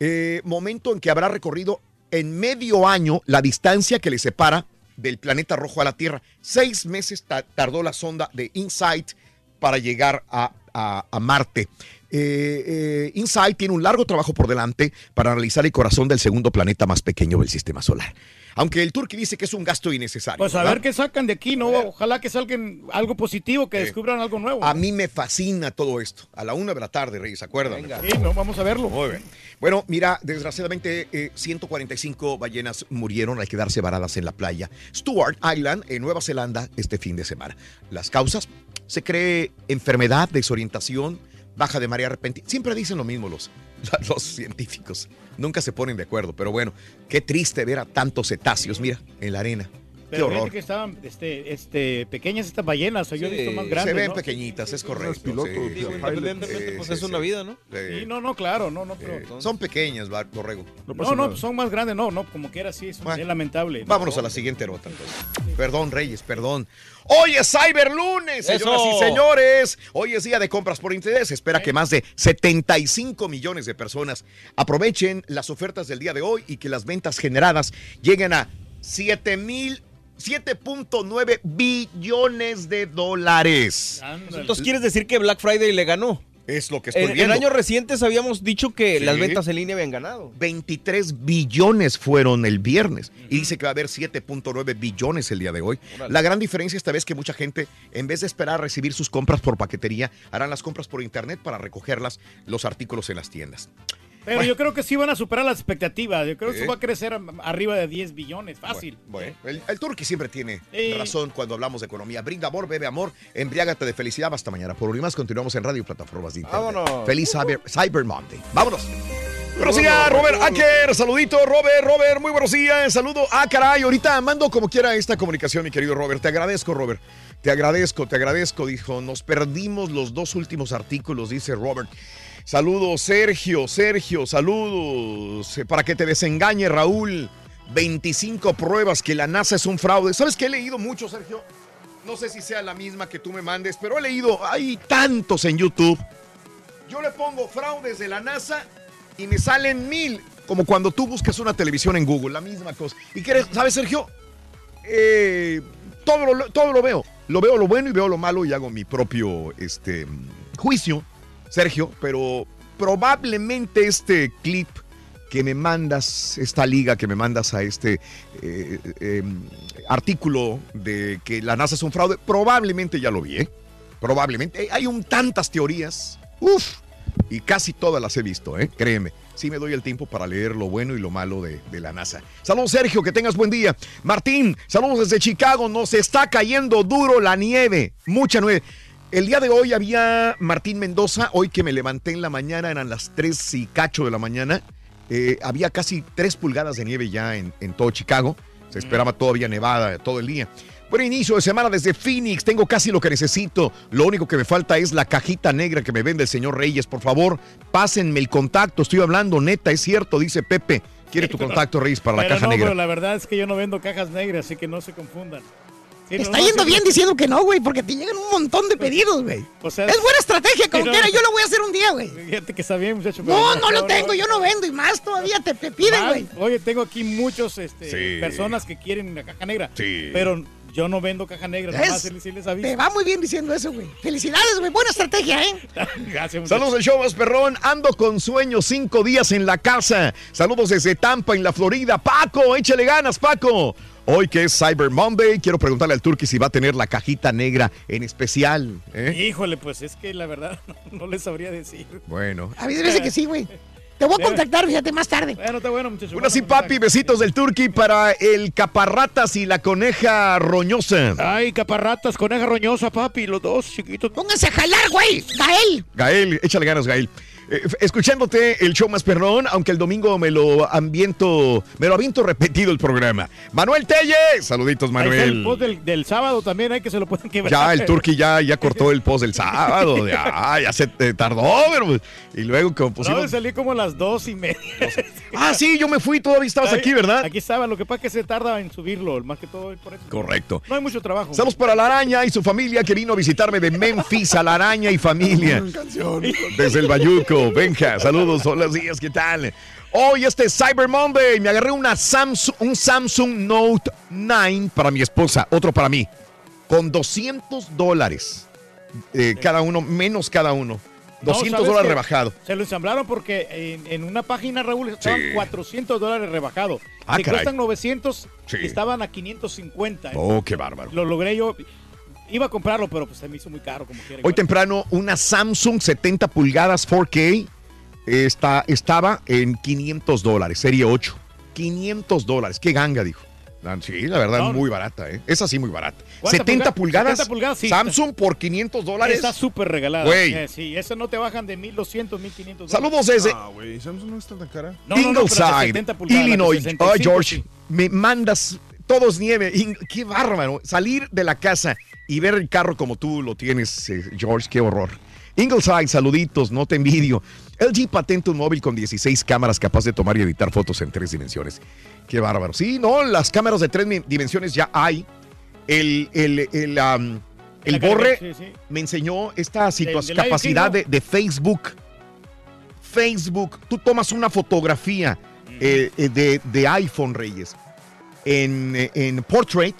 Eh, momento en que habrá recorrido en medio año la distancia que le separa del planeta rojo a la Tierra. Seis meses ta- tardó la sonda de Insight para llegar a, a- a Marte. Eh, eh, Insight tiene un largo trabajo por delante para analizar el corazón del segundo planeta más pequeño del sistema solar. Aunque el Turki dice que es un gasto innecesario. Pues a ¿verdad? ver qué sacan de aquí, ¿no? Ojalá que salgan algo positivo, que descubran algo nuevo. A mí me fascina todo esto. A la una de la tarde, Reyes, acuérdate. Sí, no, vamos a verlo. Muy bien. Bueno, mira, desgraciadamente eh, 145 ballenas murieron al quedarse varadas en la playa Stuart Island, en Nueva Zelanda, este fin de semana. Las causas, se cree enfermedad, desorientación, baja de marea repentina. Siempre dicen lo mismo los, los científicos. Nunca se ponen de acuerdo, pero bueno, qué triste ver a tantos cetáceos, mira, en la arena. Qué Pero fíjate horror. que estaban este, este, pequeñas estas ballenas, o yo he visto más se grandes. ven ¿no? pequeñitas, es correcto. pilotos, sí. Digo, Sí, independientemente, sí, pues, sí, es una vida, ¿no? Sí. Sí, no, no, claro, no, no, pero... Son pequeñas, va- Borrego. No, no, son más grandes, no, no, como quiera sí, es, es lamentable. Vámonos a la siguiente nota. entonces. Perdón, Reyes, perdón. Hoy es Cyberlunes, señoras Eso. y señores. Hoy es día de compras por interés. Se espera que más de 75 millones de personas aprovechen las ofertas del día de hoy y que las ventas generadas lleguen a 7 mil 7.9 billones de dólares. Entonces, ¿quieres decir que Black Friday le ganó? Es lo que estoy En, en viendo. años recientes habíamos dicho que Sí. las ventas en línea habían ganado. 23 billones fueron el viernes y dice que va a haber 7.9 billones el día de hoy. Órale. La gran diferencia esta vez que mucha gente, en vez de esperar a recibir sus compras por paquetería, harán las compras por internet para recogerlas los artículos en las tiendas. Pero yo creo que sí van a superar las expectativas. Yo creo que Sí. eso va a crecer a- arriba de 10 billones, fácil. Bueno, el, el Turqui siempre tiene razón cuando hablamos de economía. Brinda amor, bebe amor, embriágate de felicidad. Hasta mañana. Por hoy más, continuamos en radio plataformas de internet. Vámonos. Feliz Cyber, Cyber Monday. Vámonos. Buenos días, Robert Acker. Saludito, Robert, Robert, muy buenos días. Saludo. Ah, caray, ahorita mando como quiera esta comunicación, mi querido Robert. Te agradezco, Robert. Te agradezco, te agradezco, dijo. Nos perdimos los dos últimos artículos, dice Robert. Saludos, Sergio, Sergio, saludos. Eh, Para que te desengañe, Raúl. 25 pruebas que la NASA es un fraude. ¿Sabes que he leído mucho, Sergio? No sé si sea la misma que tú me mandes, pero he leído, hay tantos en YouTube. Yo le pongo fraudes de la NASA y me salen mil, como cuando tú buscas una televisión en Google, la misma cosa. ¿Y qué? ¿Sabes, Sergio? Eh, todo, lo, lo veo. Lo veo lo bueno y veo lo malo y hago mi propio este, juicio, Sergio, pero probablemente este clip que me mandas, esta liga que me mandas a este eh, eh, artículo de que la NASA es un fraude, probablemente ya lo vi, ¿eh? Probablemente. Hay un tantas teorías. Uf. Y casi todas las he visto, ¿eh? Créeme. Sí me doy el tiempo para leer lo bueno y lo malo de, de la NASA. Saludos, Sergio, que tengas buen día. Martín, saludos desde Chicago. Nos está cayendo duro la nieve. Mucha nieve. El día de hoy había Martín Mendoza. Hoy que me levanté en la mañana, eran las 3 y cacho de la mañana. Eh, había casi 3 pulgadas de nieve ya en, en todo Chicago. Se esperaba todavía nevada todo el día. Buen inicio de semana desde Phoenix. Tengo casi lo que necesito. Lo único que me falta es la cajita negra que me vende el señor Reyes. Por favor, pásenme el contacto. Estoy hablando neta, es cierto, dice Pepe. Quiere tu contacto, Reyes, para la Pero caja no, negra. pero la verdad es que yo no vendo cajas negras, así que no se confundan. Sí, Te no, está no, yendo bien diciendo que no, güey, porque te llegan un montón de pedidos, güey. O sea, Es buena estrategia, como quiera. no. Yo lo voy a hacer un día, güey. Fíjate que está bien, muchacho. No, no lo tengo, yo no vendo y más todavía te, te piden, Más, güey. Oye, tengo aquí muchos este, Sí. personas que quieren la caja negra. Sí. Pero yo no vendo caja negra, nomás sí les- aviso. Te va muy bien diciendo eso, güey. Felicidades, güey. Buena estrategia, ¿eh? Gracias, muchacho. Saludos del show más perrón. Ando con sueño cinco días en la casa. Saludos desde Tampa, en la Florida. Paco, échale ganas, Paco. Hoy que es Cyber Monday, quiero preguntarle al Turki si va a tener la cajita negra en especial. ¿eh? Híjole, pues es que la verdad no les sabría decir. Bueno. A mí me hace que sí, güey. Te voy a contactar, fíjate, más tarde. Bueno, está bueno, muchachos. Una sí, papi, besitos del Turki para el caparratas y la coneja roñosa. Ay, caparratas, coneja roñosa, papi, los dos chiquitos. Pónganse a jalar, güey. Gael. Gael, échale ganas, Gael. Eh, escuchándote el show más perrón, aunque el domingo me lo ambiento, me lo aviento repetido el programa. Manuel Telle, saluditos, Ahí está el Manuel. post del, del sábado también, hay que se lo pueden quebrar. Ya el Turki ya, ya cortó el post del sábado. Ya, ya se te tardó, pero pues, Y luego como No, pusimos. salí como a las dos y media. Ah, sí, yo me fui, todavía estabas Ahí- aquí, ¿verdad? Aquí estaba, lo que pasa es que se tarda en subirlo, más que todo por eso. Correcto. No hay mucho trabajo. Saludos para la araña y su familia que vino a visitarme de Memphis a la araña y familia. Desde el Bayuco. Venga, saludos, hola días, ¿qué tal? Hoy este es Cyber Monday. Me agarré una Samsung, un Samsung Note 9 para mi esposa, otro para mí. Con 200 dólares. eh, cada uno, menos cada uno. No, 200 ¿sabes dólares rebajado. Se lo ensamblaron porque en, en una página, Raúl, estaban Sí. 400 dólares rebajados. Ah, cuestan 900 Sí. y estaban a 550. Oh, qué bárbaro. Lo logré yo. Iba a comprarlo, pero pues se me hizo muy caro como quiera. Hoy temprano una Samsung 70 pulgadas 4K está, estaba en 500 dólares, serie 8. 500 dólares, qué ganga, dijo. Ah, Sí, la verdad, No. muy barata, ¿eh? Esa sí, muy barata. ¿Cuánta 70 pulga- pulgadas, 70 pulgadas, sí. Samsung por 500 dólares. Está súper regalada. Güey. Eh, sí, eso no te bajan de 1200, 1500 Saludos desde Ah, güey, Samsung no está tan cara. No, no, no, pero la de Ingleside, 70 pulgadas, la de Illinois. 65, Oh, George, sí. me mandas todos nieve. Qué bárbaro. Salir de la casa y ver el carro como tú lo tienes, eh, George, qué horror. Ingleside, saluditos, no te envidio. LG patenta un móvil con 16 cámaras capaz de tomar y editar fotos en tres dimensiones. Qué bárbaro. Sí, no, las cámaras de tres dimensiones ya hay. El, el, el, el borre calidad, sí, sí. me enseñó esta situa- del Lion capacidad de Facebook. Facebook, tú tomas una fotografía eh, eh, de, de iPhone, Reyes, en, en portrait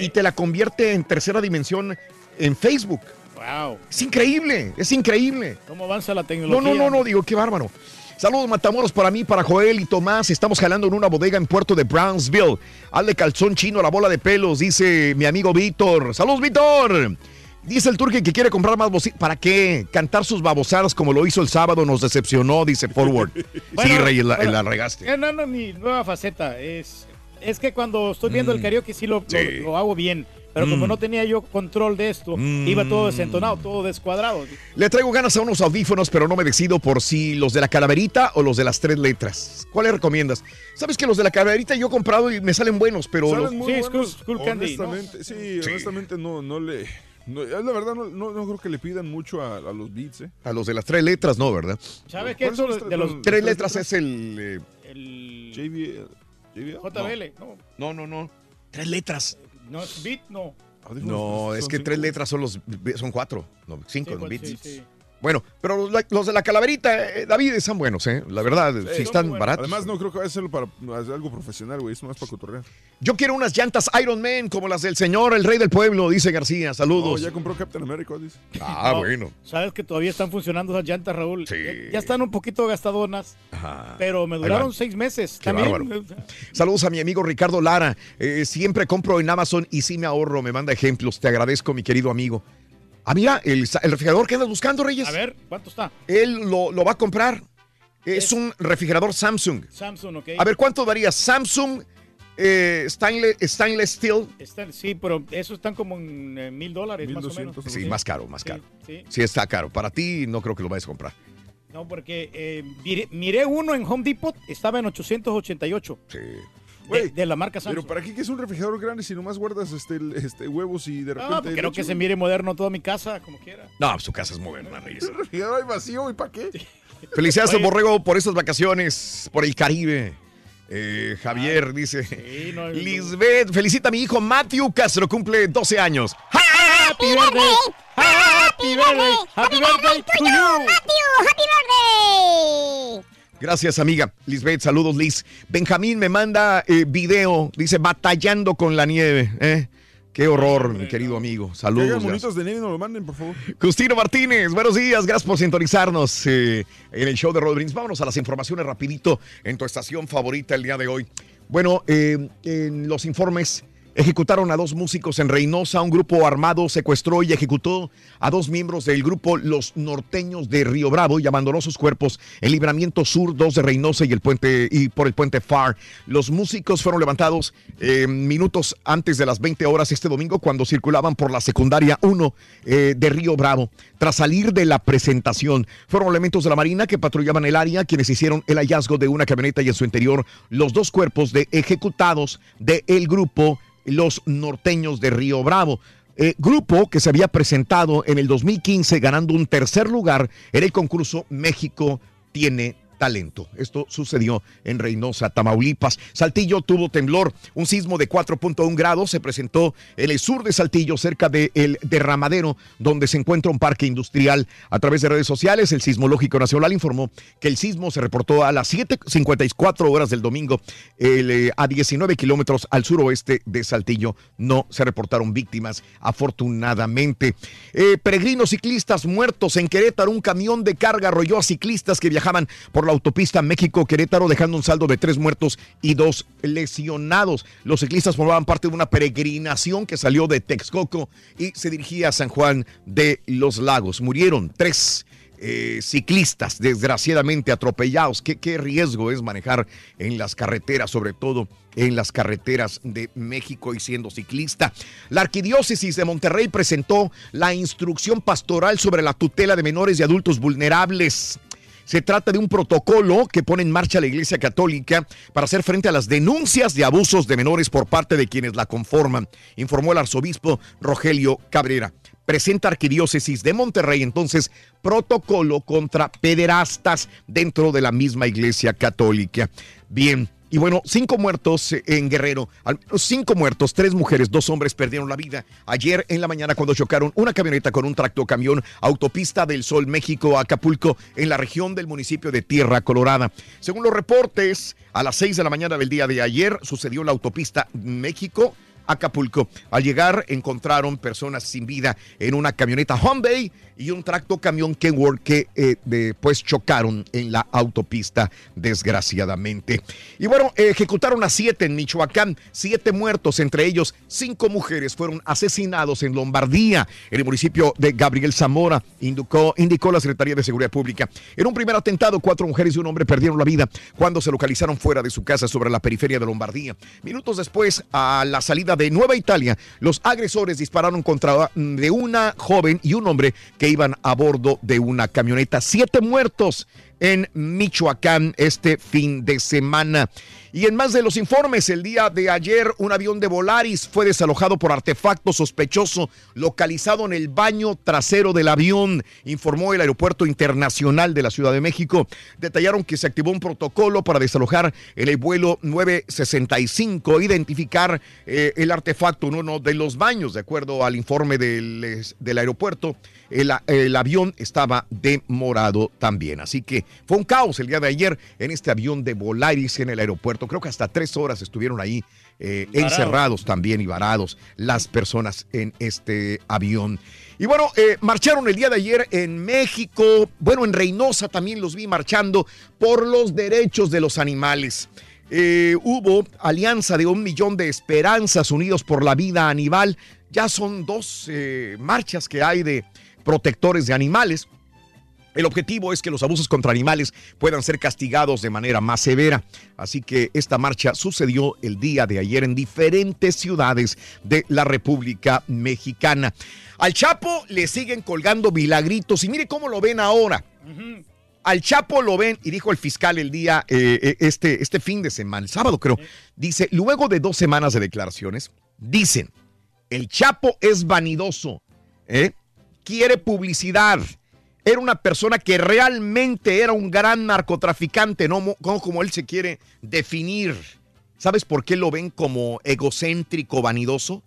y te la convierte en tercera dimensión en Facebook. Wow. Es increíble, es increíble. ¿Cómo avanza la No, tecnología? no, no, no, digo, qué bárbaro. Saludos Matamoros para mí, para Joel y Tomás. Estamos jalando en una bodega en Puerto de Brownsville. Hazle calzón chino a la bola de pelos, dice mi amigo Víctor. Saludos, Víctor. Dice el turque que quiere comprar más bocinas. ¿Para qué? Cantar sus babosadas como lo hizo el sábado nos decepcionó, dice Forward. sí, Rey, la, bueno, la regaste. eh, No, no, mi nueva faceta es, es que cuando estoy viendo el karaoke sí lo, lo- Sí. lo hago bien. Pero como Mm. no tenía yo control de esto, Mm. iba todo desentonado, todo descuadrado. Le traigo ganas a unos audífonos, pero no me decido por si los de la calaverita o los de las tres letras. ¿Cuáles recomiendas? Sabes que los de la calaverita yo he comprado y me salen buenos, pero Salen los- muy Sí, buenos. Candy, ¿no? honestamente, sí, honestamente no, no le... no, la verdad no, no, no creo que le pidan mucho a, a los beats, ¿eh? a los de las tres letras no, ¿verdad? ¿Sabes qué? ¿Cuáles son Eso los de tres- los los- Tres letras es el... eh, el JBL. JBL? No. No, no, no. Tres letras. No es beat, no. No, es que tres letras son los son cuatro, no, cinco Sí, no, Bueno, pero los, los de la calaverita, eh, David, están buenos, ¿eh? La verdad, Sí, sí son están buenos. baratos. Además, no creo que vaya a hacerlo para hacer algo profesional, güey. Es más para cotorrear. Yo quiero unas llantas Iron Man como las del señor, el rey del pueblo, dice García. Oh, Saludos. ya compró Captain America, dice. Ah, No, bueno. Sabes que todavía están funcionando esas llantas, Raúl. Sí. Ya, ya están un poquito gastadonas, Ajá. pero me duraron seis meses. Qué También. bárbaro. Saludos a mi amigo Ricardo Lara. Eh, siempre compro en Amazon y sí me ahorro, me manda ejemplos. Te agradezco, mi querido amigo. Ah, mira, el, refrigerador que andas buscando, Reyes. A ver, ¿cuánto está? Él lo, lo va a comprar. Es, Es- un refrigerador Samsung. Samsung, ok. A ver, ¿cuánto daría Samsung eh, stainless, stainless steel? Sí, pero esos están como en eh, mil dólares más o menos. 1200, Sí, más caro, más Sí, caro. sí. Sí, está caro. Para ti no creo que lo vayas a comprar. No, porque eh, miré, miré uno en Home Depot, estaba en 888. Sí. Güey, de la marca Samsung. Pero ¿para qué que es un refrigerador grande si nomás guardas este, el- este huevos y de repente... No, pues quiero que se mire moderno toda mi casa, como quiera. No, su casa es moderna, Reyes. El refrigerador hay vacío, ¿y para qué? Felicidades a Oye. Borrego por estas vacaciones, por el Caribe. Eh, Javier dice, no, no. Lisbeth, felicita a mi hijo Matthew Castro, cumple 12 años. Happy birthday, happy birthday, happy birthday to you. ¡Happy birthday! Gracias, amiga. Lisbeth, saludos, Liz. Benjamín me manda eh, video, dice, batallando con la nieve. ¿eh? Qué horror, mi querido amigo. Saludos. monitos de nieve y nos lo manden, por favor. Justino Martínez, buenos días, gracias por sintonizarnos eh, en el show de Rodríguez. Vámonos a las informaciones rapidito en tu estación favorita el día de hoy. Bueno, eh, en los informes ejecutaron a dos músicos en Reynosa, un grupo armado secuestró y ejecutó a dos miembros del grupo Los Norteños de Río Bravo y abandonó sus cuerpos en Libramiento Sur 2 de Reynosa y el puente y por el puente Far. Los músicos fueron levantados eh, minutos antes de las 20 horas este domingo cuando circulaban por la secundaria 1 eh, de Río Bravo. Tras salir de la presentación, fueron elementos de la Marina que patrullaban el área quienes hicieron el hallazgo de una camioneta y en su interior los dos cuerpos de ejecutados del grupo Los Norteños de Río Bravo. Eh, grupo que se había presentado en el 2015 ganando un tercer lugar en el concurso México tiene talento. Esto sucedió en Reynosa, Tamaulipas. Saltillo tuvo temblor. Un sismo de 4.1 grados se presentó en el sur de Saltillo, cerca del derramadero, donde se encuentra un parque industrial. A través de redes sociales, el Sismológico Nacional informó que el sismo se reportó a las 7.54 horas del domingo, eh, a 19 kilómetros al suroeste de Saltillo. No se reportaron víctimas, afortunadamente. Eh, peregrinos ciclistas muertos en Querétaro. Un camión de carga arrolló a ciclistas que viajaban por la autopista México-Querétaro, dejando un saldo de tres muertos y dos lesionados. Los ciclistas formaban parte de una peregrinación que salió de Texcoco y se dirigía a San Juan de los Lagos. Murieron tres eh, ciclistas desgraciadamente atropellados. ¿Qué, qué riesgo es manejar en las carreteras, sobre todo en las carreteras de México y siendo ciclista. La Arquidiócesis de Monterrey presentó la instrucción pastoral sobre la tutela de menores y adultos vulnerables. Se trata de un protocolo que pone en marcha la Iglesia Católica para hacer frente a las denuncias de abusos de menores por parte de quienes la conforman, informó el arzobispo Rogelio Cabrera. Presenta Arquidiócesis de Monterrey entonces protocolo contra pederastas dentro de la misma Iglesia Católica. Bien. Y bueno, cinco muertos en Guerrero, al menos cinco muertos, tres mujeres, dos hombres perdieron la vida ayer en la mañana cuando chocaron una camioneta con un tractocamión autopista del Sol México Acapulco en la región del municipio de Tierra Colorada. Según los reportes, a las seis de la mañana del día de ayer sucedió la autopista México. Acapulco. Al llegar encontraron personas sin vida en una camioneta Hyundai y un tracto camión Kenworth que eh, chocaron en la autopista desgraciadamente. Y bueno, ejecutaron a siete en Michoacán, siete muertos, entre ellos cinco mujeres fueron asesinados en Lombardía, en el municipio de Gabriel Zamora, indicó, indicó la Secretaría de Seguridad Pública. En un primer atentado, cuatro mujeres y un hombre perdieron la vida cuando se localizaron fuera de su casa sobre la periferia de Lombardía. Minutos después, a la salida de Nueva Italia, los agresores dispararon contra de una joven y un hombre que iban a bordo de una camioneta. Siete muertos en Michoacán este fin de semana. Y en más de los informes, el día de ayer un avión de Volaris fue desalojado por artefacto sospechoso localizado en el baño trasero del avión, informó el Aeropuerto Internacional de la Ciudad de México. Detallaron que se activó un protocolo para desalojar el vuelo 965, identificar eh, el artefacto en uno de los baños, de acuerdo al informe del, del aeropuerto. El, el, avión estaba demorado también. Así que fue un caos el día de ayer en este avión de Volaris en el aeropuerto. Creo que hasta tres horas estuvieron ahí eh, encerrados también y varados las personas en este avión. Y bueno, eh, marcharon el día de ayer en México, bueno, en Reynosa también los vi marchando por los derechos de los animales. Eh, hubo alianza de un millón de esperanzas unidos por la vida animal. Ya son dos marchas que hay de protectores de animales. El objetivo es que los abusos contra animales puedan ser castigados de manera más severa. Así que esta marcha sucedió el día de ayer en diferentes ciudades de la República Mexicana. Al Chapo le siguen colgando milagritos y mire cómo lo ven ahora. al Chapo lo ven, y dijo el fiscal el día, eh, eh, este, este fin de semana, el sábado creo, dice, luego de dos semanas de declaraciones, dicen, el Chapo es vanidoso, ¿eh? quiere publicidad, era una persona que realmente era un gran narcotraficante, no como, como él se quiere definir. ¿Sabes por qué lo ven como egocéntrico, vanidoso?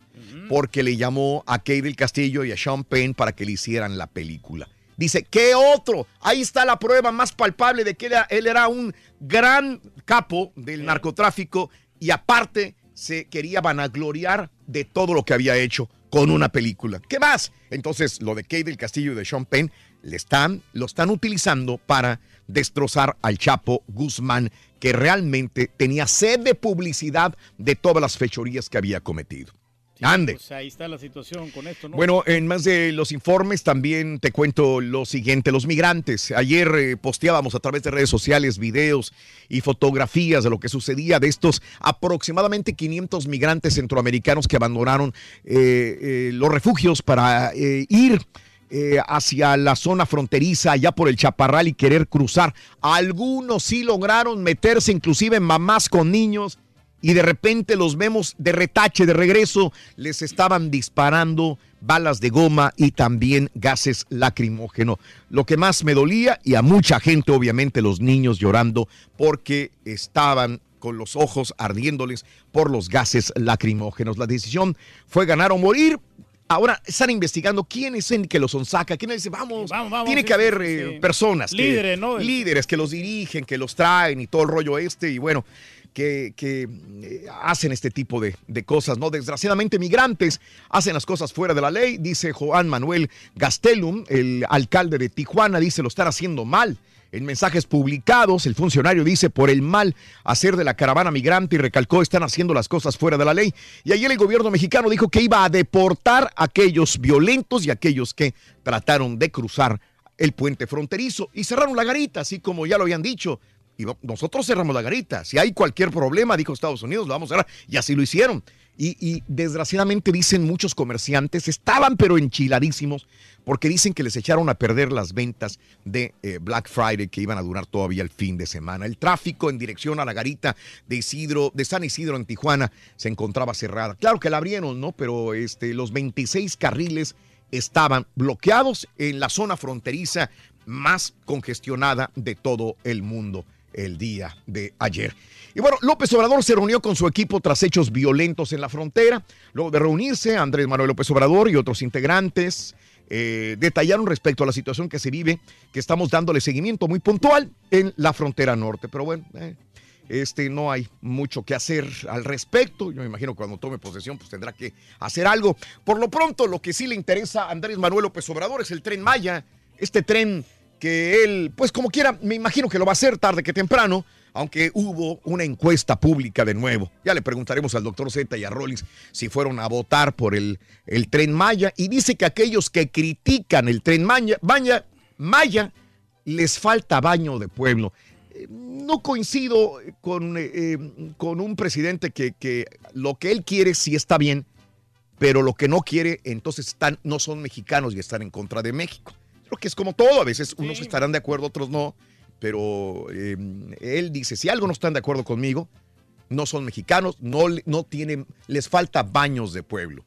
Porque le llamó a Kate del Castillo y a Sean Penn para que le hicieran la película. Dice, ¿qué otro? Ahí está la prueba más palpable de que él era, él era un gran capo del narcotráfico y aparte se quería vanagloriar de todo lo que había hecho con una película. ¿Qué más? Entonces, lo de Kate del Castillo y de Sean Penn le están, lo están utilizando para destrozar al Chapo Guzmán, que realmente tenía sed de publicidad de todas las fechorías que había cometido. Ande. Pues ahí está la situación con esto, ¿no? Bueno, en más de los informes también te cuento lo siguiente, los migrantes. Ayer eh, posteábamos a través de redes sociales videos y fotografías de lo que sucedía de estos aproximadamente 500 migrantes centroamericanos que abandonaron eh, eh, los refugios para ir hacia la zona fronteriza, allá por el Chaparral y querer cruzar. Algunos sí lograron meterse, inclusive mamás con niños y de repente los vemos de retache, de regreso, les estaban disparando balas de goma y también gases lacrimógenos. Lo que más me dolía y a mucha gente, obviamente los niños llorando porque estaban con los ojos ardiéndoles por los gases lacrimógenos. La decisión fue ganar o morir. Ahora están investigando quién es el que los sonsaca, quién dice, vamos, vamos, tiene que haber eh, personas, líderes, ¿no? líderes que los dirigen, que los traen y todo el rollo este. Y bueno, que, eh, hacen este tipo de, de, cosas, ¿no? Desgraciadamente, migrantes hacen las cosas fuera de la ley, dice Juan Manuel Gastelum, el alcalde de Tijuana, dice lo están haciendo mal. En mensajes publicados, el funcionario dice por el mal hacer de la caravana migrante y recalcó están haciendo las cosas fuera de la ley. Y ayer el gobierno mexicano dijo que iba a deportar a aquellos violentos y aquellos que trataron de cruzar el puente fronterizo y cerraron la garita, así como ya lo habían dicho y nosotros cerramos la garita. Si hay cualquier problema, dijo Estados Unidos, lo vamos a cerrar. Y así lo hicieron. Y, desgraciadamente dicen muchos comerciantes, estaban pero enchiladísimos, porque dicen que les echaron a perder las ventas de eh, Black Friday que iban a durar todavía el fin de semana. El tráfico en dirección a la garita de Isidro, de San Isidro en Tijuana, se encontraba cerrada. Claro que la abrieron, ¿no? Pero este, los 26 carriles estaban bloqueados en la zona fronteriza más congestionada de todo el mundo el día de ayer. Y bueno, López Obrador se reunió con su equipo tras hechos violentos en la frontera. Luego de reunirse, Andrés Manuel López Obrador y otros integrantes eh, detallaron respecto a la situación que se vive, que estamos dándole seguimiento muy puntual en la frontera norte. Pero bueno, eh, este, no hay mucho que hacer al respecto. Yo me imagino que cuando tome posesión, pues tendrá que hacer algo. Por lo pronto, lo que sí le interesa a Andrés Manuel López Obrador es el tren Maya, este tren que él, pues como quiera, me imagino que lo va a hacer tarde que temprano, aunque hubo una encuesta pública de nuevo. Ya le preguntaremos al doctor Z y a Rollins si fueron a votar por el, el tren Maya. Y dice que aquellos que critican el tren Maya, Maya les falta baño de pueblo. Eh, no coincido con, eh, eh, con un presidente que, que, lo que él quiere sí está bien, pero lo que no quiere, entonces están, no son mexicanos y están en contra de México que es como todo, a veces unos estarán de acuerdo, otros no, pero em, él dice, si algo no están de acuerdo conmigo, no son mexicanos, no, no tienen, les falta baños de pueblo.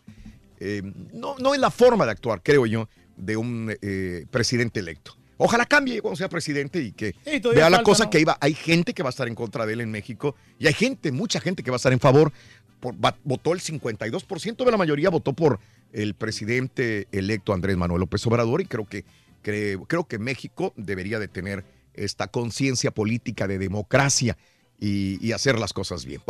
Em, no, no es la forma de actuar, creo yo, de un eh, presidente electo. Ojalá cambie cuando sea presidente y que vea la cosa que iba. Hay gente que va a estar en contra de él en México y hay gente, mucha gente que va a estar en favor. Por, votó el 52% de la mayoría votó por el presidente electo Andrés Manuel López Obrador y creo que Creo, que México debería de tener esta conciencia política de democracia y, hacer las cosas bien.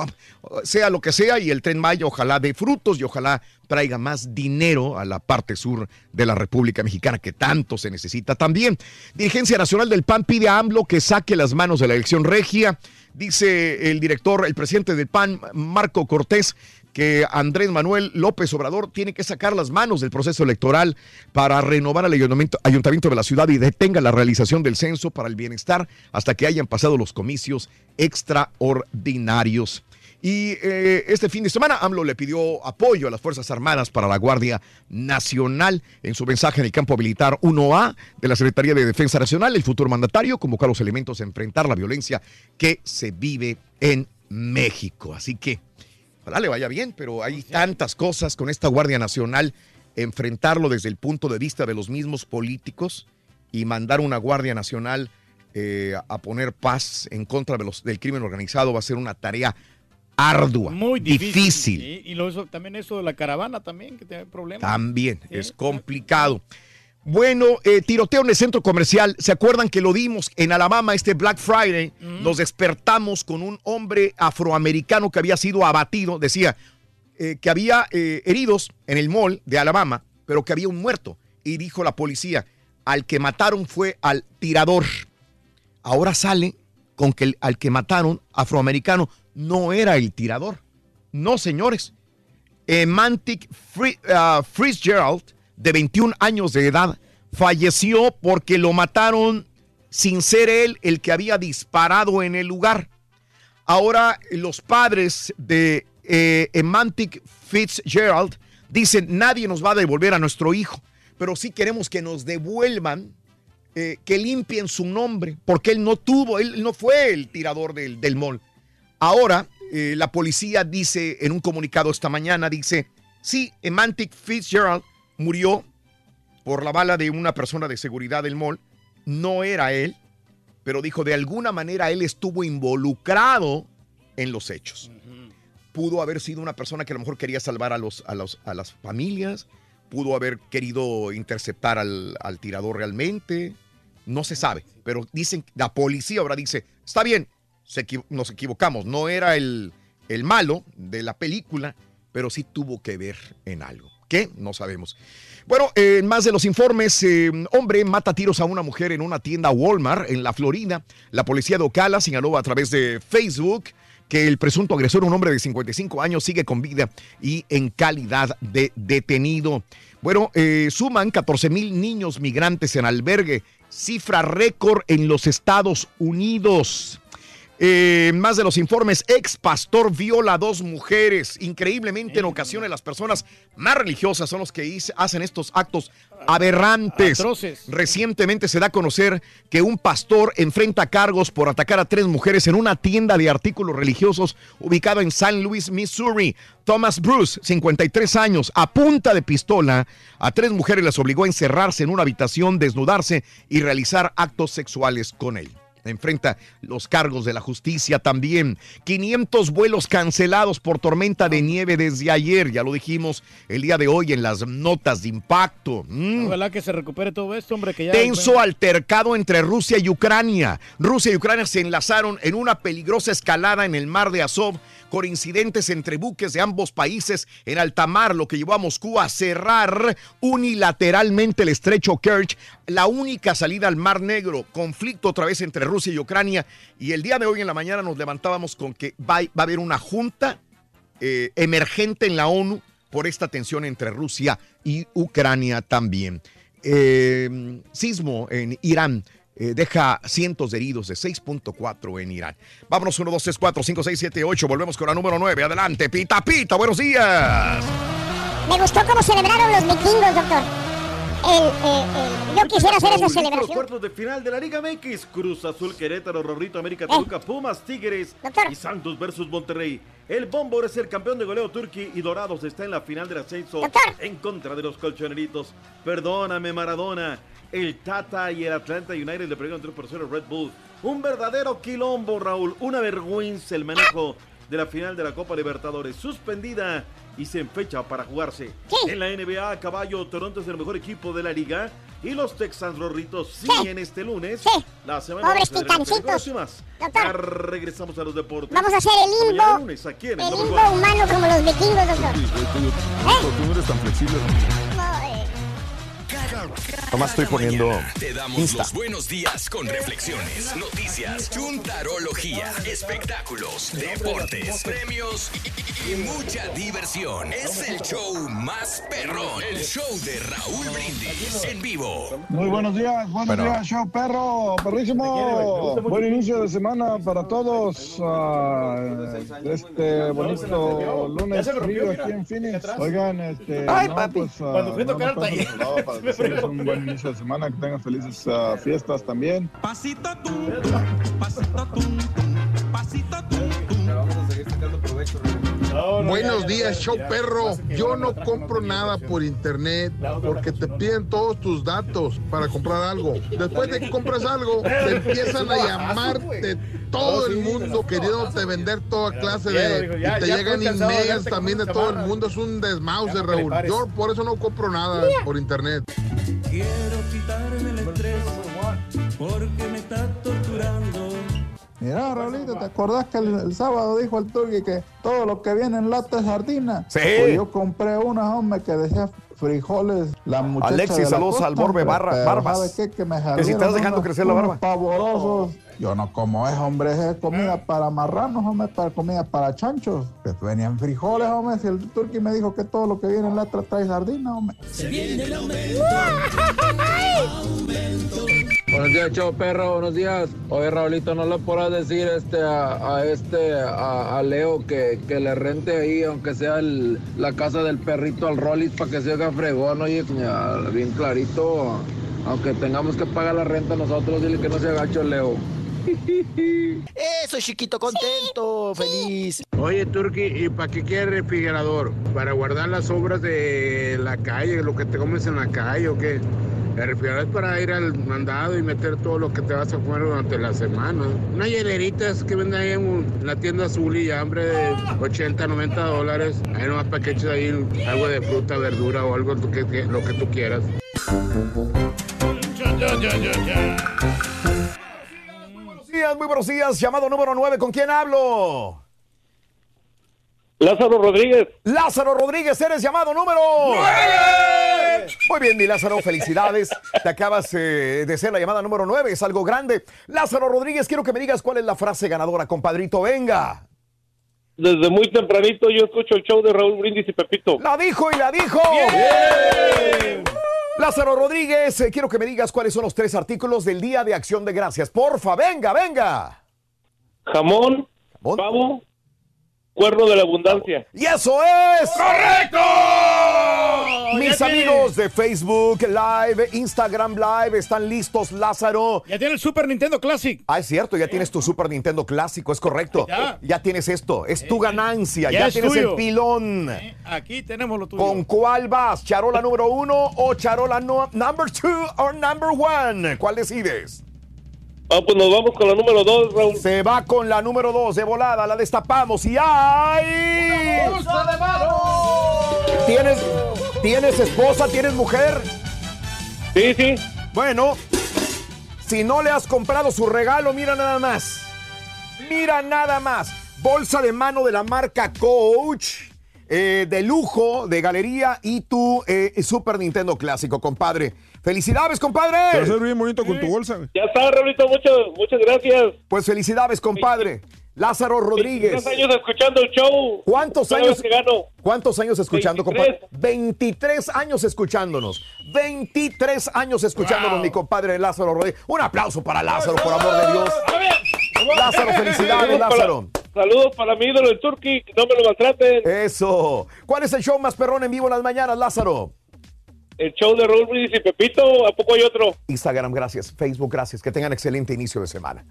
sea lo que sea, y el tren Maya ojalá dé frutos y ojalá traiga más dinero a la parte sur de la República Mexicana, que tanto se necesita también. Dirigencia Nacional del PAN pide a AMLO que saque las manos de la elección regia. Dice el director, el presidente del PAN, Marco Cortés, que Andrés Manuel López Obrador tiene que sacar las manos del proceso electoral para renovar al ayuntamiento, de la ciudad y detenga la realización del censo para el bienestar hasta que hayan pasado los comicios extraordinarios. Y eh, este fin de semana AMLO le pidió apoyo a las Fuerzas Armadas para la Guardia Nacional. En su mensaje en el campo militar 1A de la Secretaría de Defensa Nacional, el futuro mandatario convocó a los elementos a enfrentar la violencia que se vive en México. Así que, ojalá le vaya bien, pero hay tantas cosas con esta Guardia Nacional, enfrentarlo desde el punto de vista de los mismos políticos y mandar una Guardia Nacional eh, a poner paz en contra de los, del crimen organizado va a ser una tarea ardua, Muy difícil. Y lo, eso- también eso de la caravana también, que tiene problemas. También es complicado. Bueno, eh, tiroteo en el centro comercial. ¿Se acuerdan que lo dimos en Alabama este Black Friday? Nos despertamos con un hombre afroamericano que había sido abatido. Decía eh, que había eh, heridos en el mall de Alabama, pero que había un muerto. Y dijo la policía, al que mataron fue al tirador. Ahora sale con que el- al que mataron, afroamericano, no era el tirador. No, señores. Emantic Fri- ah, Fitzgerald, de 21 años de edad, falleció porque lo mataron sin ser él el que había disparado en el lugar. Ahora los padres de eh, Emantic Fitzgerald dicen, nadie nos va a devolver a nuestro hijo, pero sí queremos que nos devuelvan, eh, que limpien su nombre, porque él no tuvo, él no fue el tirador del, del mall. Ahora, eh, la policía dice en un comunicado esta mañana, dice, sí, Emantic Fitzgerald murió por la bala de una persona de seguridad del mall. No era él, pero dijo, de alguna manera él estuvo involucrado en los hechos. Pudo haber sido una persona que a lo mejor quería salvar a, los, a, los- a las familias, pudo haber querido interceptar al, al tirador realmente, no se sabe, pero dicen, la policía ahora dice, está bien, se nos equivocamos, no era el, el malo de la película, pero sí tuvo que ver en algo. ¿Qué? No sabemos. Bueno, eh, en más de los informes, eh, hombre mata tiros a una mujer en una tienda Walmart en la Florida. La policía de Ocala señaló a través de Facebook que el presunto agresor, un hombre de 55 años, sigue con vida y en calidad de detenido. Bueno, eh, suman 14 mil niños migrantes en albergue, cifra récord en los Estados Unidos. Eh, más de los informes, ex pastor viola a dos mujeres. Increíblemente, en ocasiones las personas más religiosas son los que hice- hacen estos actos aberrantes. Recientemente se da a conocer que un pastor enfrenta cargos por atacar a tres mujeres en una tienda de artículos religiosos ubicada en San Luis, Missouri. Thomas Bruce, 53 años, a punta de pistola, a tres mujeres las obligó a encerrarse en una habitación, desnudarse y realizar actos sexuales con él enfrenta los cargos de la justicia también. 500 vuelos cancelados por tormenta de nieve desde ayer, ya lo dijimos el día de hoy en las notas de impacto. Mm. Ojalá que se recupere todo esto, hombre, que ya... Tenso altercado entre Rusia y Ucrania. Rusia y Ucrania se enlazaron en una peligrosa escalada en el mar de Azov con incidentes entre buques de ambos países en alta mar, lo que llevó a Moscú a cerrar unilateralmente el estrecho Kerch, la única salida al Mar Negro. Conflicto otra vez entre Rusia y Ucrania. Y el día de hoy en la mañana nos levantábamos con que va, a haber una junta eh, emergente en la ONU por esta tensión entre Rusia y Ucrania también. Eh, sismo en Irán. Eh, deja cientos de heridos de 6.4 en Irán. Vámonos 1, 2, 3, 4, 5, 6, 7, 8. Volvemos con la número 9. Adelante, Pita Pita. Buenos días. Me gustó cómo celebraron los vikingos, doctor. El, eh, el- yo quisiera hacer esa Los celebración. cuartos de final de la Liga MX, Cruz Azul, Querétaro, Rorrito, América, Toluca, Pumas, Tigres y Santos versus Monterrey. El Bombor es el campeón de goleo turqui y Dorados está en la final del ascenso en contra de los colchoneritos. Perdóname, Maradona. El Tata y el Atlanta United le perdieron 3 por 0 Red Bull. Un verdadero quilombo, Raúl. Una vergüenza el manejo de la final de la Copa Libertadores. Suspendida y se fecha para jugarse. En la NBA, Caballo, Toronto es el mejor equipo de la liga. Y los Texans Rorritos siguen este lunes. La semana Pobres titancitos. NFL. y más. Doctor. Ya regresamos a los deportes. Vamos a hacer el limbo. lunes, aquí en El limbo humano como los vikingos, doctor. Tú no eres tan flexible. No, eh, Nomás estoy poniendo Te damos Insta. los buenos días con reflexiones, noticias, chuntarología, espectáculos, deportes, premios y, y mucha diversión. Es el show más perrón, el show de Raúl Brindis en vivo. Muy buenos días, buenos Bueno. días, show perro, perrísimo. Buen inicio de semana para todos. ah, este bonito lunes frío aquí en Phoenix. Oigan, este, Ay, no, papi, pues, ah, cuando fui a no tocar taller. desearles un buen inicio de semana, que tengan felices ah, fiestas también. Pasito tú, pasito tú, pasito tú. Vamos a seguir sacando provecho. Buenos días, show perro. Yo no compro nada por internet porque te piden todos tus datos para comprar algo. Después de que compras algo, te empiezan a llamar de todo el mundo queriéndote vender toda clase de... Y te llegan emails también de todo el mundo. Es un desmouse, Raúl. Yo por eso no compro nada por internet. Quiero quitarme el estrés porque. Mira, Raulito, ¿te acordás que el, el sábado dijo el Turqui que todo lo que viene en lata es sardina? Sí. Pues yo compré una, hombre, que decía frijoles, la muchacha Alexis, de la saludos costa, al Borbe Barra- Barbas. ¿sabe qué? Que me Que si estás dejando unos- crecer la barba. pavorosos. Yo no como es, hombre, es comida para marranos, hombre, para comida para chanchos. Que venían frijoles, hombre, si el Turqui me dijo que todo lo que viene en lata trae sardina, hombre. Se viene el aumento. Buenos días, chao perro, buenos días. Oye, Raulito, ¿no le podrás decir este a, a este a, a Leo que, que le rente ahí, aunque sea el- la casa del perrito al Rollis para que se haga fregón, oye, bien clarito. Aunque tengamos que pagar la renta nosotros, dile que no se agacho Leo. Eso, chiquito, contento, feliz. Oye, Turki, ¿y para qué quiere refrigerador? ¿Para guardar las sobras de la calle, lo que te comes en la calle o qué? El refrigerador es para ir al mandado y meter todo lo que te vas a comer durante la semana. Unas hieleritas que venden ahí en la tienda azul y hambre de 80, 90 dólares. Ahí nomás para que eches ahí algo de fruta, verdura o algo que, que- lo que tú quieras. Buenos días, muy buenos días. Llamado número 9, ¿con quién hablo? Lázaro Rodríguez. Lázaro Rodríguez, eres llamado número 9. Muy bien, mi Lázaro, felicidades. Te acabas eh, de ser la llamada número 9, es algo grande. Lázaro Rodríguez, quiero que me digas cuál es la frase ganadora, compadrito. Venga. Desde muy tempranito yo escucho el show de Raúl Brindis y Pepito. La dijo y la dijo. Lázaro Rodríguez, eh, quiero que me digas cuáles son los tres artículos del Día de Acción de Gracias. Porfa, venga, venga. Jamón, pavo, cuerno de la abundancia. Y eso es. ¡Correcto! Mis tiene- amigos de Facebook Live, Instagram Live, están listos, Lázaro. Ya tiene el Super Nintendo Classic. Ah, es cierto, ya tienes tu Super Nintendo clásico, es correcto. Ya. Ya tienes esto, es tu ganancia, ya ya, es tienes tuyo. el pilón. Aquí tenemos lo tuyo. ¿Con cuál vas? ¿Charola número uno o charola no- number two o number one? ¿Cuál decides? Ah, pues nos vamos con la número dos, Raúl. Se va con la número dos de volada, la destapamos y ¡ay! de mano! ¿Tienes, ¿Tienes esposa? ¿Tienes mujer? Sí, sí. Bueno, si no le has comprado su regalo, mira nada más. Mira nada más. Bolsa de mano de la marca Coach. eh, de lujo, de galería y tu eh, Super Nintendo clásico, compadre. ¡Felicidades, compadre! Te vas a bien bonito con tu bolsa. Ya está, Raulito, muchas, muchas gracias. Pues felicidades, compadre. Lázaro Rodríguez. Tres años escuchando el show. ¿Cuántos años? ¿Cuántos años escuchando, 23. compadre? 23 años escuchándonos. 23 años escuchándonos, mi compadre Lázaro Rodríguez. Un aplauso para Lázaro, por amor de Dios. Lázaro, felicidades, Lázaro. Saludos para mi ídolo, el Turqui, que no me lo maltraten. Eso. ¿Cuál es el show más perrón en vivo en las mañanas, Lázaro? El show de Raúl Brindis y Pepito, ¿a poco hay otro? Instagram, gracias. Facebook, gracias. Que tengan excelente inicio de semana.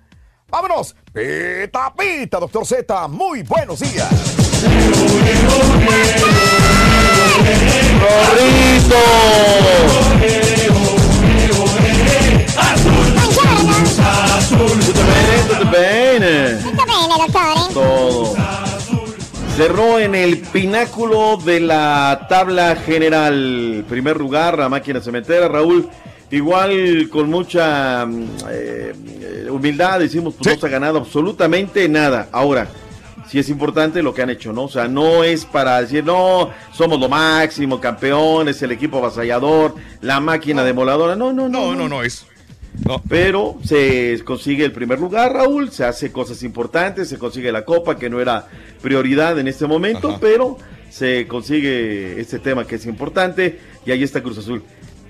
¡Vámonos! Pita, pita, doctor Z. Muy buenos días. Tutto bene. Tutto bene, dottore? Todo. Cerró en el pináculo de la tabla general. Primer lugar, la máquina cementera. Raúl, igual con mucha mm, eh, humildad, decimos, pues no se ha ganado absolutamente nada. Ahora, sí es importante lo que han hecho, ¿no? O sea, no es para decir, no, somos lo máximo, campeones, el equipo avasallador, la máquina demoladora. No, no, no. No, no, no es. Pero se consigue el primer lugar, Raúl, se hace cosas importantes, se consigue la copa, que no era prioridad en este momento, pero se consigue este tema que es importante y ahí está Cruz Azul.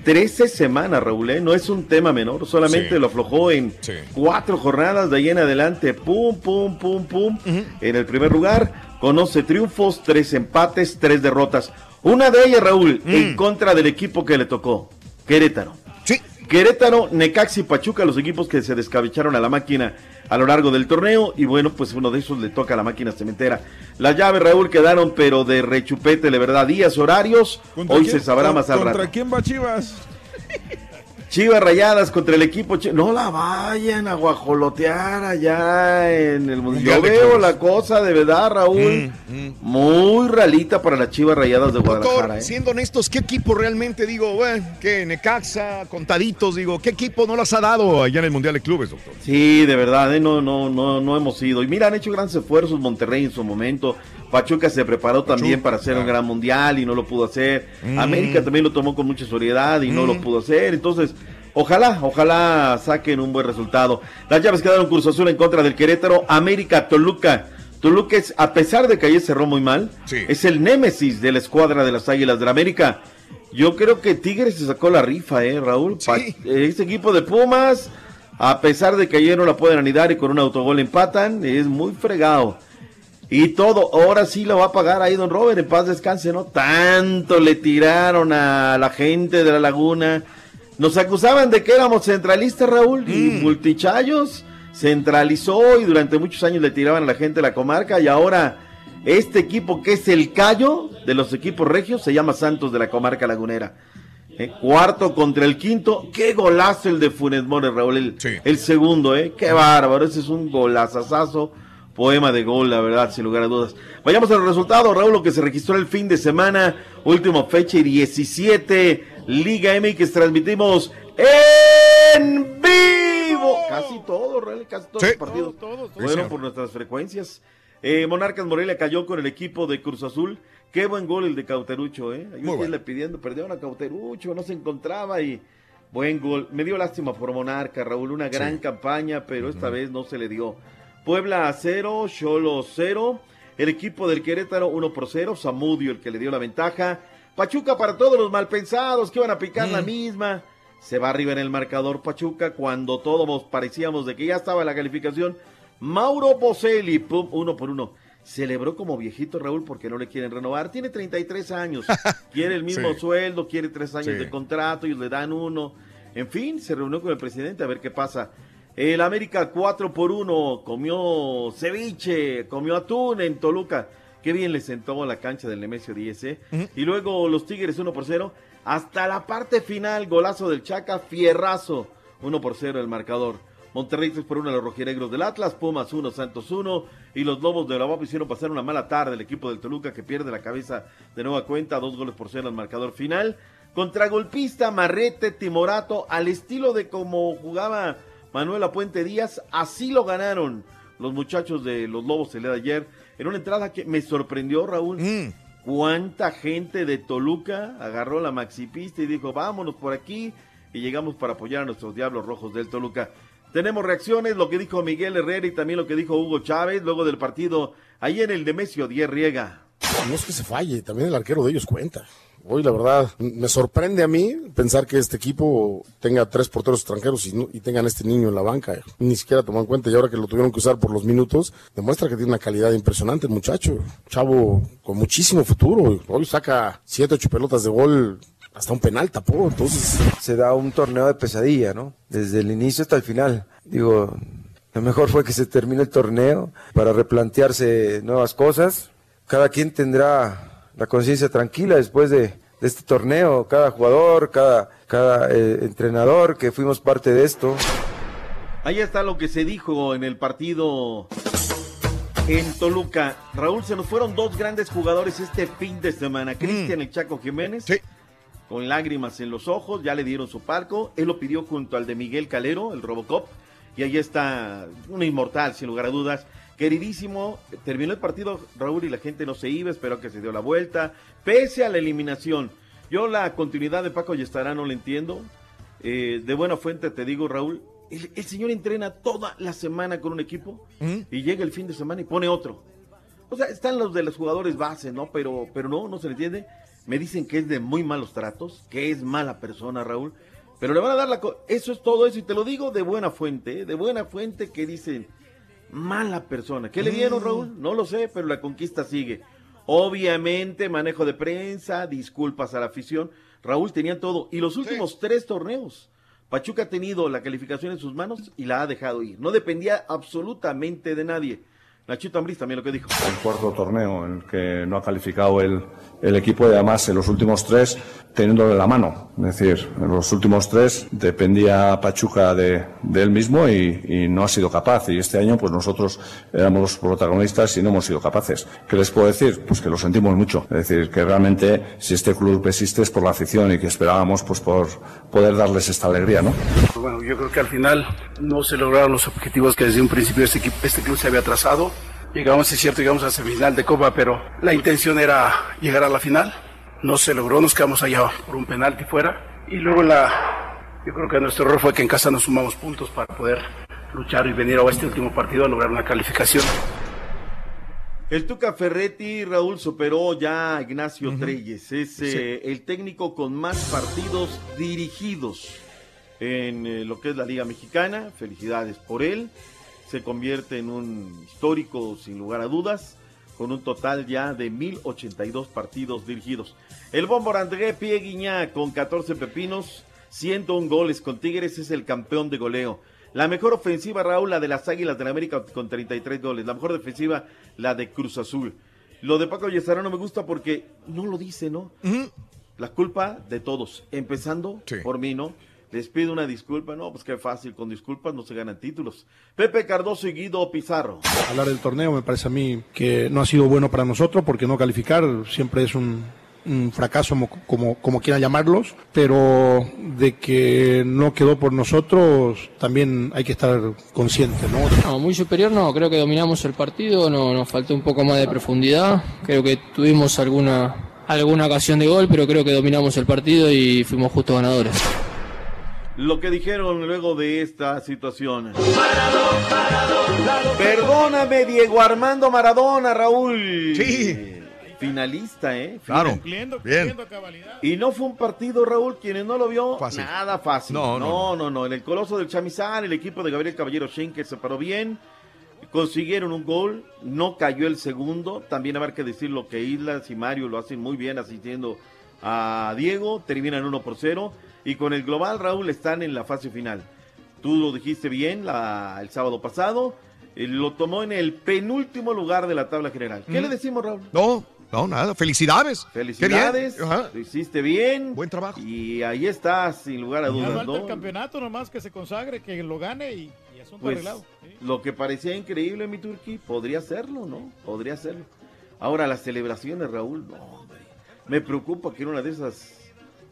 13 semanas, Raúl, ¿eh? no es un tema menor, solamente Sí. lo aflojó en Sí. cuatro jornadas, de ahí en adelante, pum, pum, pum, pum, en el primer lugar, con 11 triunfos, tres empates, tres derrotas. Una de ellas, Raúl, en contra del equipo que le tocó, Querétaro. Sí. Querétaro, Necaxi y Pachuca, los equipos que se descabecharon a la máquina a lo largo del torneo. Y bueno, pues uno de esos le toca a la máquina cementera. Las llaves, Raúl, quedaron, pero de rechupete, de verdad. Días, horarios. ¿Contra Hoy quién- se sabrá con- más al ¿Contra rato. quién va Chivas? Chivas rayadas contra el equipo. No la vayan a guajolotear allá en el. Yo Mundial de veo la cosa de verdad, Raúl. Muy ralita para las Chivas rayadas de Guadalajara. Doctor, ¿eh? siendo honestos, ¿qué equipo realmente, digo, bueno, que Necaxa, contaditos, digo, qué equipo no las ha dado allá en el Mundial de Clubes, doctor? Sí, de verdad, ¿eh? no, no, no, no hemos ido. Y mira, han hecho grandes esfuerzos Monterrey en su momento. Pachuca se preparó también para hacer un gran mundial y no lo pudo hacer. Mm. América también lo tomó con mucha seriedad y no Mm. lo pudo hacer. Entonces, ojalá, ojalá saquen un buen resultado. Las llaves quedaron Cruz Azul en contra del Querétaro. América, Toluca. Toluca es, a pesar de que ayer cerró muy mal, Sí. es el némesis de la escuadra de las Águilas del América. Yo creo que Tigres se sacó la rifa, ¿eh, Raúl? Pa- Este equipo de Pumas, a pesar de que ayer no la pueden anidar y con un autogol empatan, es muy fregado. Y todo, ahora sí lo va a pagar ahí don Robert, en paz descanse, ¿no? Tanto le tiraron a la gente de la laguna. Nos acusaban de que éramos centralistas, Raúl, y multichayos. Centralizó y durante muchos años le tiraban a la gente de la comarca y ahora este equipo que es el callo de los equipos regios se llama Santos de la comarca lagunera. Eh, cuarto contra el quinto. Qué golazo el de Funes Mori, Raúl. El, el segundo, ¿eh? Qué bárbaro. Ese es un golazazazo. Poema de gol, la verdad, sin lugar a dudas. Vayamos al resultado, Raúl, lo que se registró el fin de semana. Última fecha y 17. Liga MX transmitimos en vivo. Casi todo, Raúl, casi todos los partidos. Bueno, señor. por nuestras frecuencias. Eh, Monarcas Morelia cayó con el equipo de Cruz Azul. Qué buen gol el de Cauterucho, ¿eh? Yo Muy estoy le pidiendo, perdieron a Cauterucho, no se encontraba y buen gol. Me dio lástima por Monarca, Raúl, una gran Sí. campaña, pero esta vez no se le dio. Puebla a cero, Cholo cero. El equipo del Querétaro 1 por 0, Zamudio el que le dio la ventaja. Pachuca para todos los malpensados que iban a picar la misma. Se va arriba en el marcador Pachuca cuando todos parecíamos de que ya estaba la calificación. Mauro Boselli, pum, uno por uno. Celebró como viejito Raúl porque no le quieren renovar. Tiene 33 años. quiere el mismo Sí. sueldo, quiere tres años Sí. de contrato, ellos le dan uno. En fin, se reunió con el presidente a ver qué pasa. El América 4 por 1 comió ceviche, comió atún en Toluca. Qué bien le sentó la cancha del Nemesio 10, ¿eh? Y luego los Tigres 1 por 0. Hasta la parte final, golazo del Chaca, fierrazo. 1 por 0 el marcador. Monterrey 3 por 1 a los rojinegros del Atlas, Pumas 1, Santos 1. Y los Lobos de la UAP hicieron pasar una mala tarde el equipo del Toluca que pierde la cabeza de nueva cuenta. Dos goles por 0 al marcador final. Contragolpista, Marrete, Timorato, al estilo de como jugaba Manuel Puente Díaz, así lo ganaron los muchachos de los Lobos el día de ayer. En una entrada que me sorprendió, Raúl. Cuánta gente de Toluca agarró la maxipista y dijo, vámonos por aquí. Y llegamos para apoyar a nuestros Diablos Rojos del Toluca. Tenemos reacciones, lo que dijo Miguel Herrera y también lo que dijo Hugo Chávez luego del partido ahí en el Demesio 10 Riega. No es que se falle, también el arquero de ellos cuenta. Hoy, la verdad, me sorprende a mí pensar que este equipo tenga tres porteros extranjeros y, no- y tengan este niño en la banca. Ni siquiera tomó en cuenta y ahora que lo tuvieron que usar por los minutos, demuestra que tiene una calidad impresionante el muchacho. Chavo con muchísimo futuro. Hoy saca siete, ocho pelotas de gol, hasta un penal tapó. Entonces, se da un torneo de pesadilla, ¿no? Desde el inicio hasta el final. Digo, lo mejor fue que se termine el torneo para replantearse nuevas cosas. Cada quien tendrá la conciencia tranquila después de, de este torneo. Cada jugador, cada, cada eh, entrenador que fuimos parte de esto. Ahí está lo que se dijo en el partido en Toluca. Raúl, se nos fueron dos grandes jugadores este fin de semana. Cristian el Chaco Jiménez, con lágrimas en los ojos, ya le dieron su palco. Él lo pidió junto al de Miguel Calero, el Robocop. Y ahí está un inmortal, sin lugar a dudas. Queridísimo, terminó el partido Raúl y la gente no se iba, esperó que se dio la vuelta, pese a la eliminación. Yo la continuidad de Paco Yestará no la entiendo. Eh, de buena fuente te digo, Raúl, el, señor entrena toda la semana con un equipo y llega el fin de semana y pone otro. O sea, están los de los jugadores base, ¿no? Pero, pero no, no se le entiende. Me dicen que es de muy malos tratos, que es mala persona, Raúl. Pero le van a dar la... Eso es todo eso y te lo digo de buena fuente, ¿eh? de buena fuente que dicen mala persona. ¿Qué le dieron, mm. Raúl? No lo sé, pero la conquista sigue. Obviamente, manejo de prensa, disculpas a la afición. Raúl tenía todo. Y los últimos tres torneos, Pachuca ha tenido la calificación en sus manos y la ha dejado ir. No dependía absolutamente de nadie. Nachito Ambriz también lo que dijo. El cuarto torneo en el que no ha calificado el, el equipo y además en los últimos tres teniéndole la mano. Es decir, en los últimos tres dependía Pachuca de, él mismo y, no ha sido capaz. Y este año pues nosotros éramos los protagonistas y no hemos sido capaces. ¿Qué les puedo decir? Pues que lo sentimos mucho. Es decir, que realmente si este club existe es por la afición y que esperábamos pues por poder darles esta alegría, ¿no? Bueno, yo creo que al final no se lograron los objetivos que desde un principio este, este club se había trazado Llegamos, es cierto, llegamos a semifinal de Copa, pero la intención era llegar a la final. No se logró, nos quedamos allá por un penalti fuera. Y luego la, yo creo que nuestro error fue que en casa nos sumamos puntos para poder luchar y venir a este último partido a lograr una calificación. El Tuca Ferretti, Raúl, superó ya a Ignacio Treyes. Es eh, el técnico con más partidos dirigidos en eh, lo que es la Liga Mexicana. Felicidades por él se convierte en un histórico sin lugar a dudas, con un total ya de 1082 partidos dirigidos. El bombo André Pieguiñá con 14 pepinos, 101 goles con Tigres es el campeón de goleo. La mejor ofensiva, Raúl, la de las Águilas de la América con 33 goles. La mejor defensiva, la de Cruz Azul. Lo de Paco Yesara no me gusta porque no lo dice, ¿no? La culpa de todos, empezando por mí, ¿no? Les pido una disculpa, no, pues qué fácil, con disculpas no se ganan títulos. Pepe Cardoso y Guido Pizarro. Hablar del torneo me parece a mí que no ha sido bueno para nosotros porque no calificar siempre es un, fracaso como, como, quieran llamarlos, pero de que no quedó por nosotros también hay que estar consciente, ¿no? No, muy superior no, creo que dominamos el partido, no, nos faltó un poco más de profundidad, creo que tuvimos alguna, alguna ocasión de gol, pero creo que dominamos el partido y fuimos justos ganadores lo que dijeron luego de esta situación. Perdóname, Diego Armando Maradona, Raúl. Sí. Finalista, ¿eh? Claro. Bien. Y no fue un partido, Raúl, quienes no lo vio, nada fácil. No no, no no, En el Coloso del Chamizán, el equipo de Gabriel Caballero Schenker se paró bien. Consiguieron un gol, no cayó el segundo. También habrá que decir lo que Islas y Mario lo hacen muy bien asistiendo a Diego. Terminan 1 por 0 y con el global, Raúl, están en la fase final. Tú lo dijiste bien la, el sábado pasado. Eh, lo tomó en el penúltimo lugar de la tabla general. ¿Qué le decimos, Raúl? No, no, nada. Felicidades. Felicidades. Lo hiciste bien. Buen trabajo. Y ahí está, sin lugar a dudas. ¿no? el campeonato nomás que se consagre, que lo gane y, y asunto pues, arreglado. Lo que parecía increíble en mi Turquía, podría serlo, ¿no? Podría serlo. Ahora, las celebraciones, Raúl, no, hombre. Me preocupa que en una de esas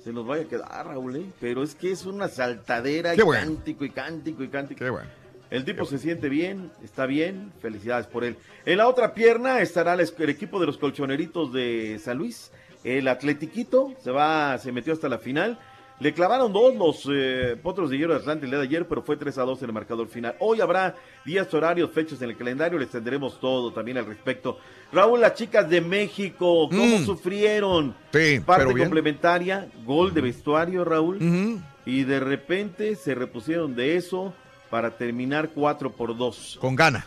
se nos vaya a quedar, Raúl, ¿eh? pero es que es una saltadera y cántico y cántico y cántico. Qué bueno. El tipo se siente bien, está bien, felicidades por él. En la otra pierna estará el, equipo de los colchoneritos de San Luis. El Atletiquito se va, se metió hasta la final. Le clavaron dos los eh, potros de hierro de Atlanta el día de ayer, pero fue 3 a 2 en el marcador final. Hoy habrá días, horarios, fechas en el calendario, les tendremos todo también al respecto. Raúl, las chicas de México, ¿cómo mm. sufrieron? Parte complementaria, gol de vestuario, Raúl. Y de repente se repusieron de eso para terminar 4 por 2. Con gana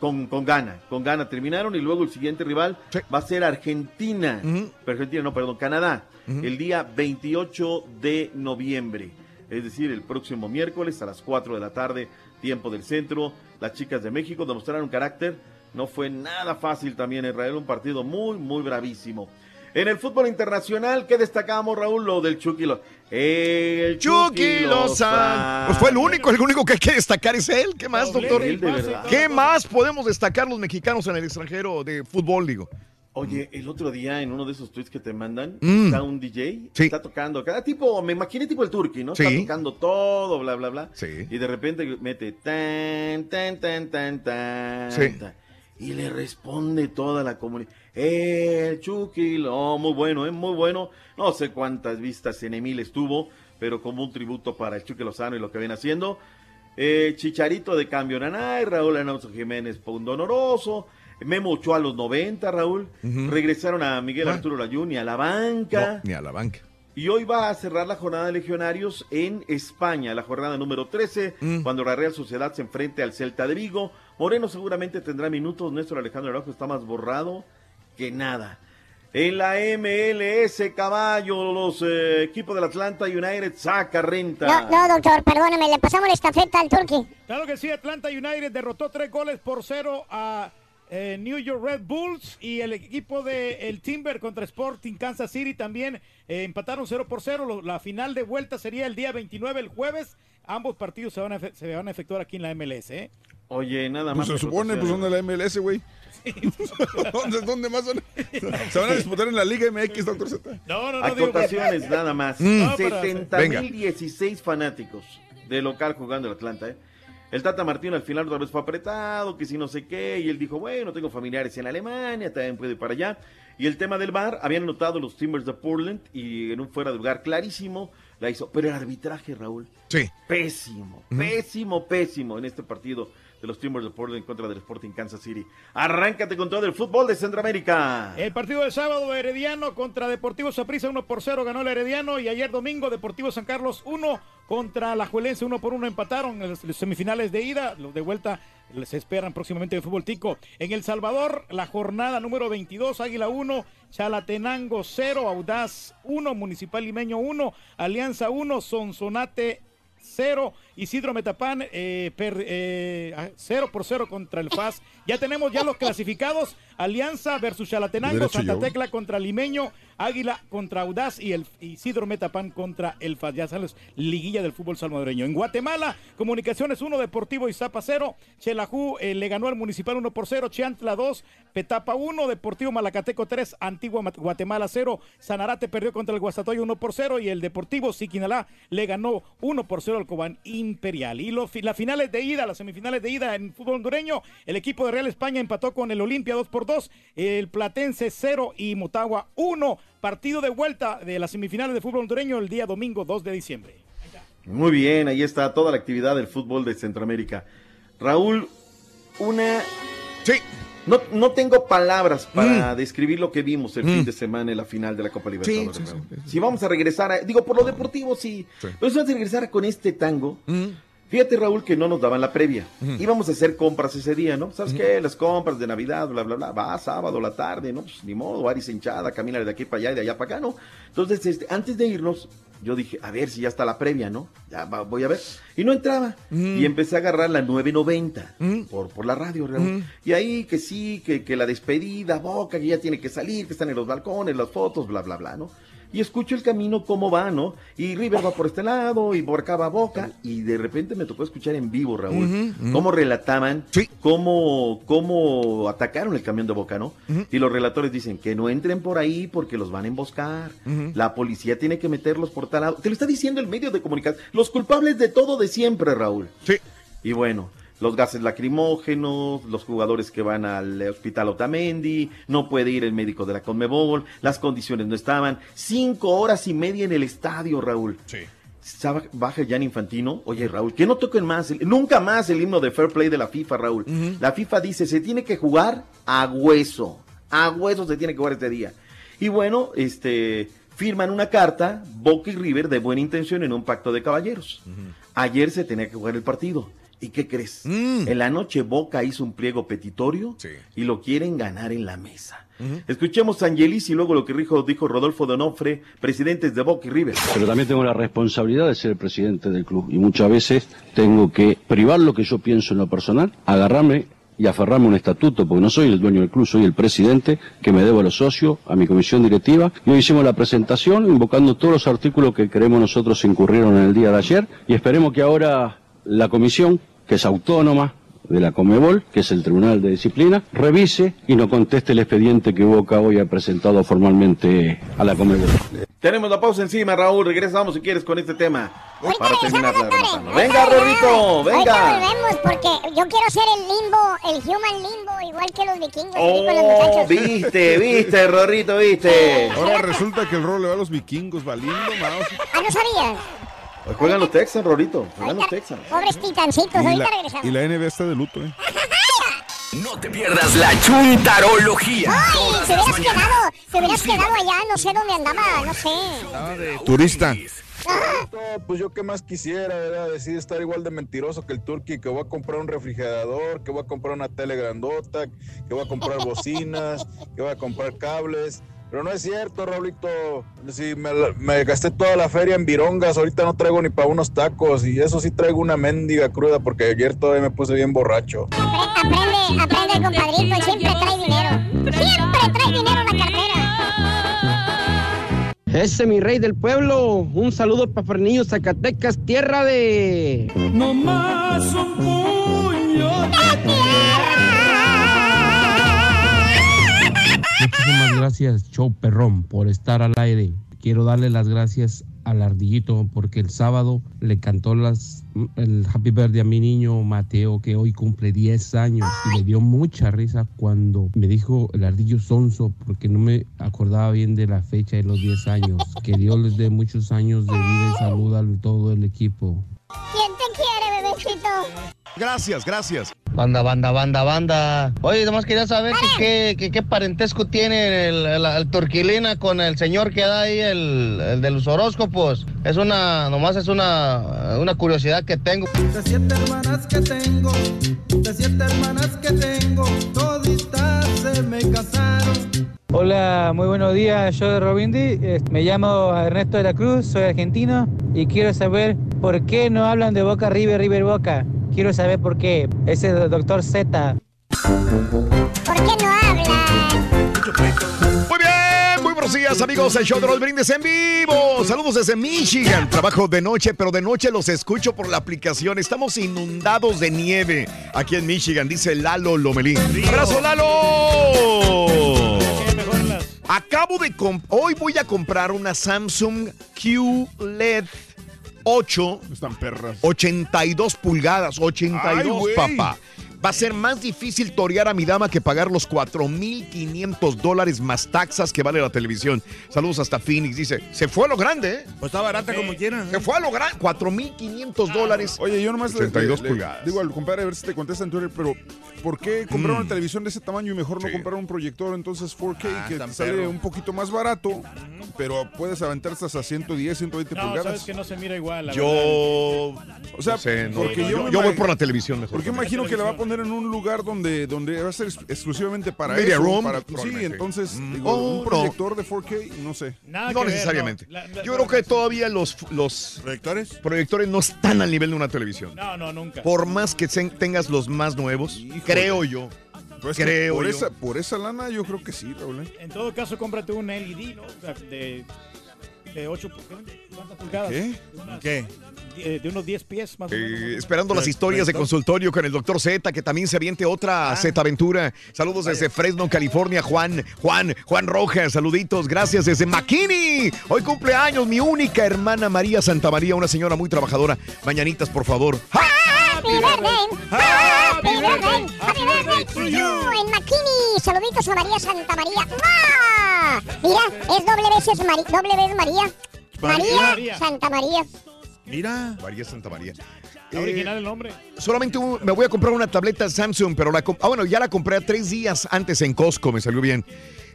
con, con gana, con gana terminaron y luego el siguiente rival va a ser Argentina, Argentina no, perdón, Canadá, el día 28 de noviembre, es decir, el próximo miércoles a las 4 de la tarde, tiempo del centro, las chicas de México demostraron carácter, no fue nada fácil también Israel, un partido muy, muy bravísimo. En el fútbol internacional, ¿qué destacamos, Raúl? Lo del Chucky El Chucky, Lozano. Pues fue el único, el único que hay que destacar es él. ¿Qué más, doctor? ¿Qué más podemos destacar los mexicanos en el extranjero de fútbol, digo? Oye, el otro día en uno de esos tweets que te mandan, Mm. está un DJ, está tocando, cada tipo, me imaginé tipo el turqui, ¿no? Sí. Está tocando todo, bla, bla, bla. Sí. Y de repente mete tan, tan, tan, tan, tan. Sí. tan, y le responde toda la comunidad. El Chucky, lo, muy bueno, es muy bueno. No sé cuántas vistas en Emil estuvo, pero como un tributo para el Chucky Lozano y lo que viene haciendo. Eh, Chicharito de Cambio Nanay, Raúl Anauzo Jiménez Pundonoroso, Memo Ochoa a los 90, Raúl. Regresaron a Miguel Ah. Arturo Layún y a la banca. No, ni a la banca. Y hoy va a cerrar la jornada de legionarios en España, la jornada número 13, Mm. cuando la Real Sociedad se enfrente al Celta de Vigo. Moreno seguramente tendrá minutos, Néstor Alejandro Araujo está más borrado que nada. En la MLS, caballo, los eh, equipos del Atlanta United saca renta. No, no, doctor, perdóneme, le pasamos la estafeta al Turqui. Claro que sí, Atlanta United derrotó tres goles por cero a eh, New York Red Bulls y el equipo de el Timber contra Sporting Kansas City también eh, empataron 0 por 0. Lo- La final de vuelta sería el día 29, el jueves. Ambos partidos se van a, se van a efectuar aquí en la MLS. ¿eh? Oye, nada Pues más. se supone, pues son de la MLS, güey. ¿Dónde, ¿Dónde más son? Se van a disputar en la Liga MX, doctor Z. No, no, no. digo- Acotaciones nada más. Mm. No, pero- 70 Venga. mil 16 fanáticos de local jugando el Atlanta, ¿eh? El Tata Martín al final otra vez fue apretado, que si no sé qué, y él dijo, bueno, tengo familiares en Alemania, también puedo ir para allá. Y el tema del bar, habían anotado los Timbers de Portland y en un fuera de lugar clarísimo la hizo. Pero el arbitraje, Raúl, Sí. pésimo, pésimo, pésimo en este partido de los Timbers de Portland en contra del Sporting Kansas City. Arráncate con todo el fútbol de Centroamérica. El partido de sábado, Herediano contra Deportivo Saprissa 1 por 0 ganó el Herediano y ayer domingo Deportivo San Carlos 1 contra la Juelense 1 por 1 empataron en las semifinales de ida, los de vuelta se esperan próximamente de fútbol tico. En El Salvador, la jornada número 22, Águila 1, Chalatenango 0, Audaz 1, Municipal Limeño 1, Alianza 1, Sonsonate 0, Isidro Metapán eh, per- eh, a- 0 por 0 contra el FAS. Ya tenemos ya los clasificados, Alianza versus Chalatenango, Santa. Tecla contra Limeño, Águila contra Audaz y el Isidro Metapán contra el FAS. Ya sabes, liguilla del fútbol salvadoreño. En Guatemala, Comunicaciones 1, Deportivo Izapa 0, Chelajú eh, le ganó al Municipal 1 por 0, Chiantla 2, Petapa 1, Deportivo Malacateco 3, Antigua Guatemala 0, Sanarate perdió contra el Guastatoya 1 por 0 y el Deportivo Siquinalá le ganó 1 por 0 al Cobán Imperial. Y los, las finales de ida, las semifinales de ida en fútbol hondureño, el equipo de Real España empató con el Olimpia 2 por 2, el Platense 0 y Motagua 1. Partido de vuelta de las semifinales de fútbol hondureño el día domingo 2 de diciembre. Muy bien, ahí está toda la actividad del fútbol de Centroamérica. Raúl, una... Sí. No, no tengo palabras para Mm. describir lo que vimos el Mm. fin de semana en la final de la Copa Libertadores. Sí, sí, Raúl. sí, sí. Si vamos a regresar, a- digo, por lo deportivo sí, pero si vamos a regresar con este tango, Mm. fíjate Raúl que no nos daban la previa. Íbamos a hacer compras ese día, ¿no? ¿Sabes qué? Las compras de Navidad, bla, bla, bla. Va sábado, la tarde, ¿no? Pues ni modo, Aris hinchada, camina de aquí para allá y de allá para acá, ¿no? Entonces, este, antes de irnos, yo dije, a ver si ya está la previa, ¿no? Ya va- voy a ver. Y no entraba. Mm. Y empecé a agarrar la 990 Mm. por, por la radio. Mm. Y ahí que sí, que, que la despedida, Boca, que ya tiene que salir, que están en los balcones, las fotos, bla, bla, bla, ¿no? Y escucho el camino cómo va, ¿no? Y River va por este lado y por acá va Boca. Y de repente me tocó escuchar en vivo, Raúl, cómo relataban, Sí. cómo, cómo atacaron el camión de Boca, ¿no? Y los relatores dicen que no entren por ahí porque los van a emboscar. La policía tiene que meterlos por tal lado. Te lo está diciendo el medio de comunicación. Los culpables de todo de siempre, Raúl. Sí. Y bueno, los gases lacrimógenos, los jugadores que van al hospital Otamendi, no puede ir el médico de la Conmebol, las condiciones no estaban. Cinco horas y media en el estadio, Raúl. Sí. Baja Jan Infantino. Oye, Raúl, que no toquen más, nunca más el himno de Fair Play de la FIFA, Raúl. La FIFA dice, se tiene que jugar a hueso. A hueso se tiene que jugar este día. Y bueno, este firman una carta, Boca y River, de buena intención en un pacto de caballeros. Ayer se tenía que jugar el partido. ¿Y qué crees? Mm. En la noche Boca hizo un pliego petitorio Sí. y lo quieren ganar en la mesa. Escuchemos a Angelis y luego lo que dijo, dijo Rodolfo Donofre, presidentes de Boca y River. pero también tengo la responsabilidad de ser el presidente del club y muchas veces tengo que privar lo que yo pienso en lo personal, agarrarme y aferrarme a un estatuto, porque no soy el dueño del club, soy el presidente que me debo a los socios, a mi comisión directiva. Y hoy hicimos la presentación invocando todos los artículos que creemos nosotros incurrieron en el día de ayer y esperemos que ahora la comisión, que es autónoma, de la Comebol, que es el Tribunal de Disciplina, revise y no conteste el expediente que Boca hoy ha presentado formalmente a la Comebol. Tenemos la pausa encima, Raúl. Regresamos si quieres con este tema. Para terminar la. Venga, Rorrito, venga. Ahorita volvemos porque yo quiero ser el limbo, el human limbo, igual que los vikingos. con los Oh, muchachos. viste, viste, Rorrito, viste. Ahora resulta que el rol le va a los vikingos, valiendo, mouse. Ah, no sabías. Hoy juegan los Texans, Rorrito. Juegan los Texans. Pobres titancitos, Y ahorita la, regresamos. y la NBA está de luto, ¿eh? No te pierdas la chuntarología. Ay, te hubieras quedado, te hubieras quedado allá, no sé dónde andaba, no sé. Turista. Pues yo qué más quisiera, ¿verdad? Decir estar igual de mentiroso que el Turqui, que voy a comprar un refrigerador, que voy a comprar una tele grandota, que voy a comprar bocinas, que voy a comprar cables. Pero no es cierto, Raulito. Si me, me gasté toda la feria en virongas, ahorita no traigo ni para unos tacos. Y eso sí traigo una mendiga cruda porque ayer todavía me puse bien borracho. Aprende, aprende, compadrito, siempre trae dinero. Siempre trae dinero en la cartera. Ese mi rey del pueblo. Un saludo para Fernillo, Zacatecas, tierra de. No más un puño de Muchísimas gracias, Show Perrón, por estar al aire. Quiero darle las gracias al ardillito porque el sábado le cantó las, el Happy Birthday a mi niño Mateo que hoy cumple 10 años y me dio mucha risa cuando me dijo el ardillo sonso porque no me acordaba bien de la fecha de los 10 años. Que Dios les dé muchos años de vida y salud a todo el equipo. ¿Quién te quiere, bebecito? Gracias, gracias. Banda, banda, banda, banda. Oye, nomás quería saber que qué que, qué parentesco tiene el, el- el Turquilina con el señor que da ahí el, el de los horóscopos. Es una, nomás es una, una curiosidad que tengo. De siete hermanas que tengo, de siete hermanas que tengo, toditas se me casaron. Hola, muy buenos días, yo de Robindi. Me llamo Ernesto de la Cruz, soy argentino y quiero saber por qué no hablan de Boca River, River Boca. Quiero saber por qué. Ese doctor Z. ¿Por qué no hablan? Muy bien, muy buenos días amigos, el show de los brindes en vivo. Saludos desde Michigan. Trabajo de noche, pero de noche los escucho por la aplicación. Estamos inundados de nieve aquí en Michigan, dice Lalo Lomelín. ¡Abrazo, Lalo! Acabo de comp- hoy voy a comprar una Samsung QLED 8. Están perras. 82 pulgadas, 82, Ay, güey. papá. Va a ser más difícil torear a mi dama que pagar los 4.500 dólares más taxas que vale la televisión. Saludos hasta Phoenix. Dice, se fue a lo grande, ¿eh? Pues está barata como quiera. Se fue a lo grande. 4.500 dólares. Oye, yo nomás le- 82 le- le pulgadas. digo al compadre a ver si te contesta en Twitter, pero ¿por qué comprar Mm. una televisión de ese tamaño y mejor no comprar un proyector entonces 4K Ah, que te sale perro. un poquito más barato, pero puedes aventarse hasta 110, 120 No, pulgadas? sabes que no se mira igual, la Yo. O sea, no sé, no, porque no, yo yo, me yo voy por la televisión mejor. Porque imagino que la va a poner en un lugar donde, donde va a ser ex- exclusivamente para Media eso. room, para- sí, entonces, Mm. digo, Oh, un no. proyector de 4K, no sé. no necesariamente. Yo creo que todavía los, los proyectores proyectores no están al nivel de una televisión. No, no, nunca. Por más que sen- tengas los más nuevos, creo yo. Pero es que creo por, yo. esa, por esa lana yo creo que sí, Raúl. ¿eh? En todo caso, cómprate un LED, ¿no? O sea, de, de 8 ¿cuántas pulgadas? ¿Qué? Unas- ¿Qué? De, de unos 10 pies más o menos. Eh, esperando las historias de consultorio con el doctor Z, que también se aviente otra Z aventura. Saludos desde Fresno, California, Juan, Juan, Juan Rojas, saluditos, gracias desde McKinney. Hoy cumpleaños mi única hermana María Santa María, una señora muy trabajadora. Mañanitas, por favor. Happy birthday, happy birthday, happy birthday to you. En McKinney, saluditos a María Santa María. ¡Mua! Mira, es doble veces Mari- doble vez María. María, María. Santa María. Mira. María Santa María. Está original el nombre. Solamente un- me voy a comprar una tableta Samsung, pero la ah, bueno, ya la compré tres días antes en Costco, me salió bien.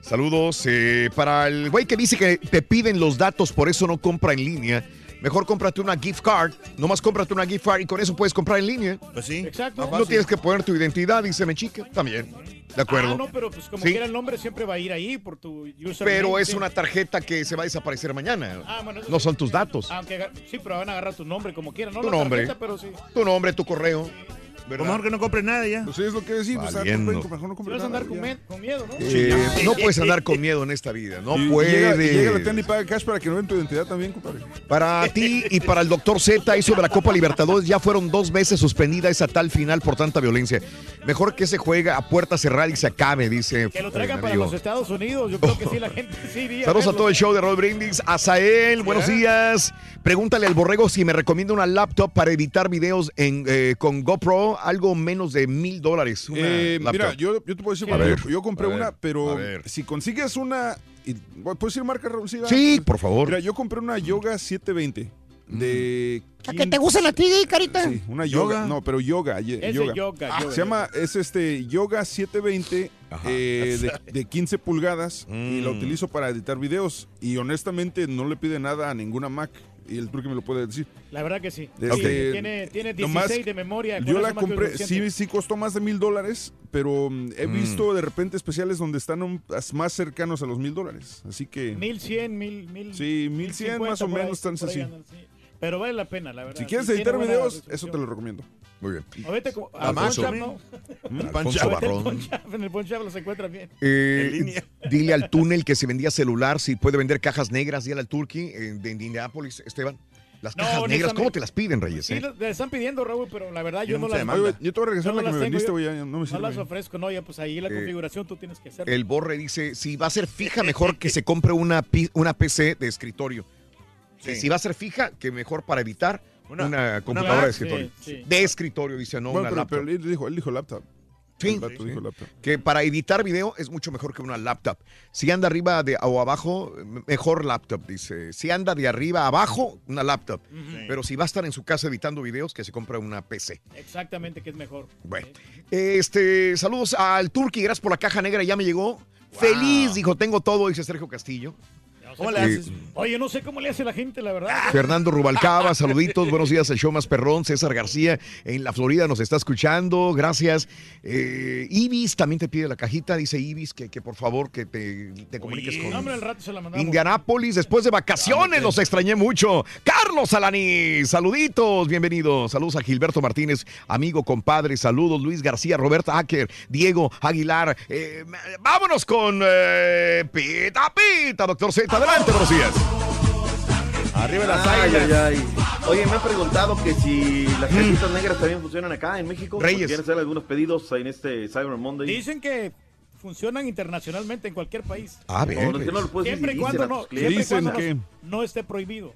Saludos eh, para el güey que dice que te piden los datos, por eso no compra en línea. Mejor cómprate una gift card, nomás cómprate una gift card y con eso puedes comprar en línea. Pues sí. Exacto. No tienes que poner tu identidad, dice mi chica, también. De acuerdo. Ah, no, pero pues como Sí. quiera el nombre siempre va a ir ahí por tu username. Pero es una tarjeta que se va a desaparecer mañana. Ah, bueno, no son tus datos. Aunque sí, pero van a agarrar tu nombre como quieran, no Tu la nombre. tarjeta, pero sí. Tu nombre, tu correo. Pues mejor que no compre nada ya. Pues es lo que decimos. pues, Valiendo. mejor no compre vas a nada, andar con, ya. con miedo, ¿no? Eh, no puedes andar con miedo en esta vida, no Y- y puedes. Llega, y llega la tienda y paga cash para que no vean tu identidad también, compadre. Para ti y para el doctor Z y sobre la Copa Libertadores ya fueron dos veces suspendida esa tal final por tanta violencia. Mejor que se juega a puerta cerrada y se acabe, dice. Que lo traigan eh, para amigo. los Estados Unidos. Yo creo que sí, la gente sí iría. Saludos a verlo. todo el show de Roll Brindis. Azael, buenos días. Pregúntale al borrego si me recomienda una laptop para editar videos en, eh, con GoPro, algo menos de mil dólares. Eh, mira, yo, yo te puedo decir, bueno, ver, yo, yo compré ver, una, pero si consigues una, y, ¿puedes decir marca Raúl? Sí, por favor. Mira, yo compré una Yoga 720 de... ¿A que te gustan a ti, carita? Sí, una yoga. No, pero yoga. ye- Ese yoga. yoga, Ah, yoga, Se llama, es este Yoga 720 eh, de, de 15 pulgadas y la Mm. utilizo para editar videos. Y honestamente no le pide nada a ninguna Mac. Y el truque me lo puede decir. La verdad que sí. Este, Sí, tiene, tiene 16 nomás, de memoria. Yo la compré, sí, sí costó más de mil dólares, pero mm, he Mm. visto de repente especiales donde están un- más cercanos a los mil dólares. Así que 1100, mil, mil. Sí, 1100 más o 1050 por ahí, menos están ahí así. Pero vale la pena, la verdad. si quieres Sí, editar videos, eso te lo recomiendo. Muy bien. O vete como- A al Mazo. Pawn Shop, ¿no? Mm, Alfonso Barrón. En el Shop los encuentran bien. Eh, dile al túnel que se vendía celular, si puede vender cajas negras, dile al Turkey eh, de Indianapolis, Esteban. Las No, cajas negras, ¿cómo te las piden, Reyes? Sí, eh? le están pidiendo, Raúl, pero la verdad yo no las Oye, yo te voy a regresar yo la no que me tengo, vendiste, güey, no me No sirve. las ofrezco, no, ya pues ahí la Eh, configuración tú tienes que hacer. El Borre dice, si va a ser fija, mejor que se compre una, una PC de escritorio. Sí. Si va a ser fija, que mejor para editar una, Una- computadora una de escritorio. sí, sí. De escritorio, dice, no Bueno, una pero, laptop. pero él dijo, él dijo laptop. Sí, dijo laptop. que para editar video es mucho mejor que una laptop. Si anda arriba de, o abajo, mejor laptop, dice. Si anda de arriba a abajo, una laptop. Pero si va a estar en su casa editando videos, que se compre una PC. Exactamente, que es mejor. Bueno, este, saludos al Turki, gracias por la caja negra, ya me llegó. Feliz, dijo, tengo todo, dice Sergio Castillo. ¿Cómo le haces? Oye, no sé cómo le hace la gente, la verdad. Fernando Rubalcaba, saluditos, buenos días al show más perrón. César García en la Florida nos está escuchando, gracias. Eh, Ibis también te pide la cajita, dice Ibis que, que por favor que te, te comuniques No, con hombre, al rato se la. Indianápolis después de vacaciones, los extrañé mucho. Carlos Alani, saluditos, bienvenido. Saludos a Gilberto Martínez, amigo, compadre, saludos. Luis García, Roberto Acker, Diego Aguilar. Eh, vámonos con eh, Pita Pita, doctor Z. Adelante, días. Arriba las Ay, águilas. ay, ay. Oye, me han preguntado que si las cajitas negras también funcionan acá en México. Reyes. Quieren hacer algunos pedidos en este Cyber Monday. Dicen que funcionan internacionalmente en cualquier país. Ah, bien. No, es que no lo puedes Siempre y cuando no, siempre cuando Dicen no, no esté prohibido.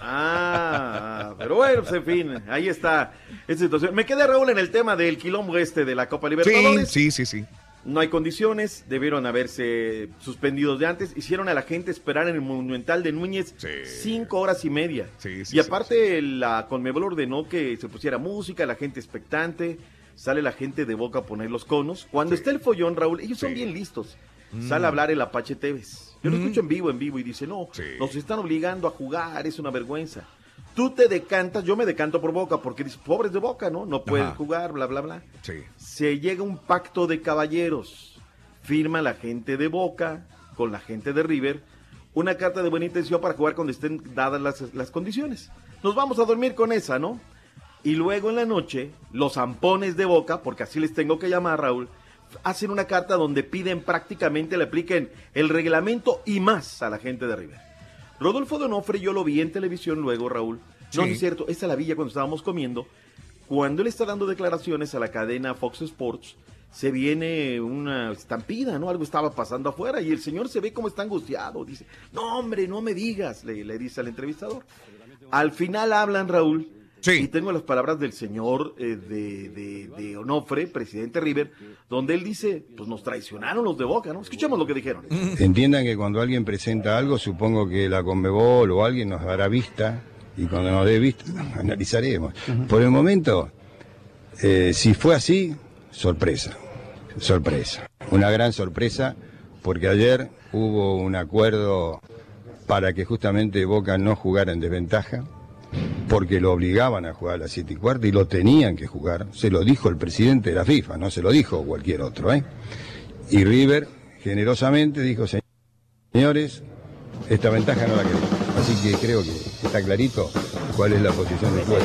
Ah, pero bueno, pues en fin, ahí está esta situación. Me quedé, Raúl, en el tema del quilombo este de la Copa Libertadores. Sí, sí, sí, sí. No hay condiciones, debieron haberse suspendidos de antes. Hicieron a la gente esperar en el Monumental de Núñez cinco horas y media. y aparte, la Conmebol ordenó que se pusiera música, la gente expectante. Sale la gente de boca a poner los conos. Cuando está el follón, Raúl, ellos son bien listos. Mm. Sale a hablar el Apache Tevez. Yo lo Mm. escucho en vivo, en vivo, y dice: No, nos están obligando a jugar, es una vergüenza. Tú te decantas, yo me decanto por Boca, porque dices, pobres de Boca, ¿no? No pueden Ajá. jugar, bla, bla, bla Sí. se llega a un pacto de caballeros. Firma la gente de Boca con la gente de River una carta de buena intención para jugar cuando estén dadas las, las condiciones. Nos vamos a dormir con esa, ¿no? Y luego en la noche, los zampones de Boca, porque así les tengo que llamar, Raúl, hacen una carta donde piden prácticamente le apliquen el reglamento y más a la gente de River. Rodolfo Donofre, yo lo vi en televisión luego, Raúl. No, Sí. no es cierto, esta la villa cuando estábamos comiendo. Cuando él está dando declaraciones a la cadena Fox Sports, se viene una estampida, ¿no? Algo estaba pasando afuera y el señor se ve como está angustiado. Dice, no, hombre, no me digas, le, le dice al entrevistador. Al final hablan, Raúl, y tengo las palabras del señor eh, de, de, de Onofre, presidente River, donde él dice, pues nos traicionaron los de Boca, ¿no? Escuchemos lo que dijeron. Entiendan que cuando alguien presenta algo, supongo que la Conmebol o alguien nos dará vista y cuando nos dé vista analizaremos. Por el momento, eh, si fue así, sorpresa, sorpresa. Una gran sorpresa porque ayer hubo un acuerdo para que justamente Boca no jugara en desventaja porque lo obligaban a jugar a las 7 y cuarto y lo tenían que jugar. Se lo dijo el presidente de la FIFA, no se lo dijo cualquier otro. ¿eh? Y River generosamente dijo, señores, esta ventaja no la queremos. Así que creo que está clarito cuál es la posición del club.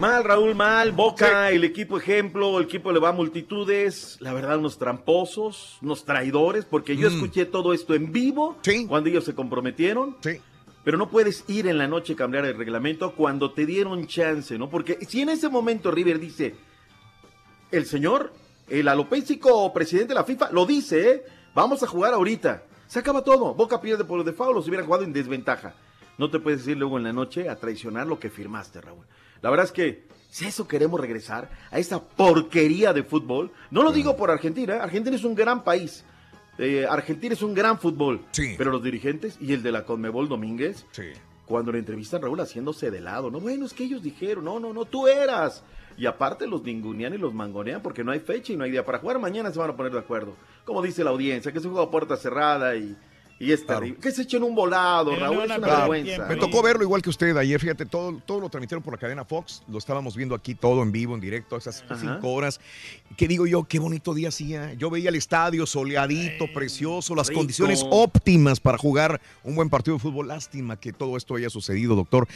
Mal, Raúl, mal. Boca, el equipo ejemplo, el equipo le va a multitudes. La verdad, unos tramposos, unos traidores, porque yo Mm. escuché todo esto en vivo cuando ellos se comprometieron. Sí. Pero no puedes ir en la noche a cambiar el reglamento cuando te dieron chance, ¿no? Porque si en ese momento River dice, el señor, el alopésico presidente de la FIFA, lo dice, ¿eh? Vamos a jugar ahorita. Se acaba todo. Boca pierde por default, los hubiera jugado en desventaja. No te puedes ir luego en la noche a traicionar lo que firmaste, Raúl. La verdad es que si a eso queremos regresar, a esa porquería de fútbol, no lo digo por Argentina, ¿eh? Argentina es un gran país. Eh, Argentina es un gran fútbol. Pero los dirigentes y el de la Conmebol Domínguez, cuando le entrevistan Raúl haciéndose de lado, no, bueno, es que ellos dijeron, no, no, no, tú eras. Y aparte los ningunean y los mangonean porque no hay fecha y no hay día para jugar. Mañana se van a poner de acuerdo. Como dice la audiencia, que se juega a puerta cerrada y, y es terrible. Que se echen un volado, Raúl, es una Claro. vergüenza. Me tocó verlo igual que usted ayer, fíjate, todo, todo lo transmitieron por la cadena Fox, lo estábamos viendo aquí todo en vivo, en directo, esas Ajá. cinco horas. ¿Qué digo yo? Qué bonito día hacía. Yo veía el estadio soleadito, precioso, las rico. condiciones óptimas para jugar un buen partido de fútbol. Lástima que todo esto haya sucedido, doctor.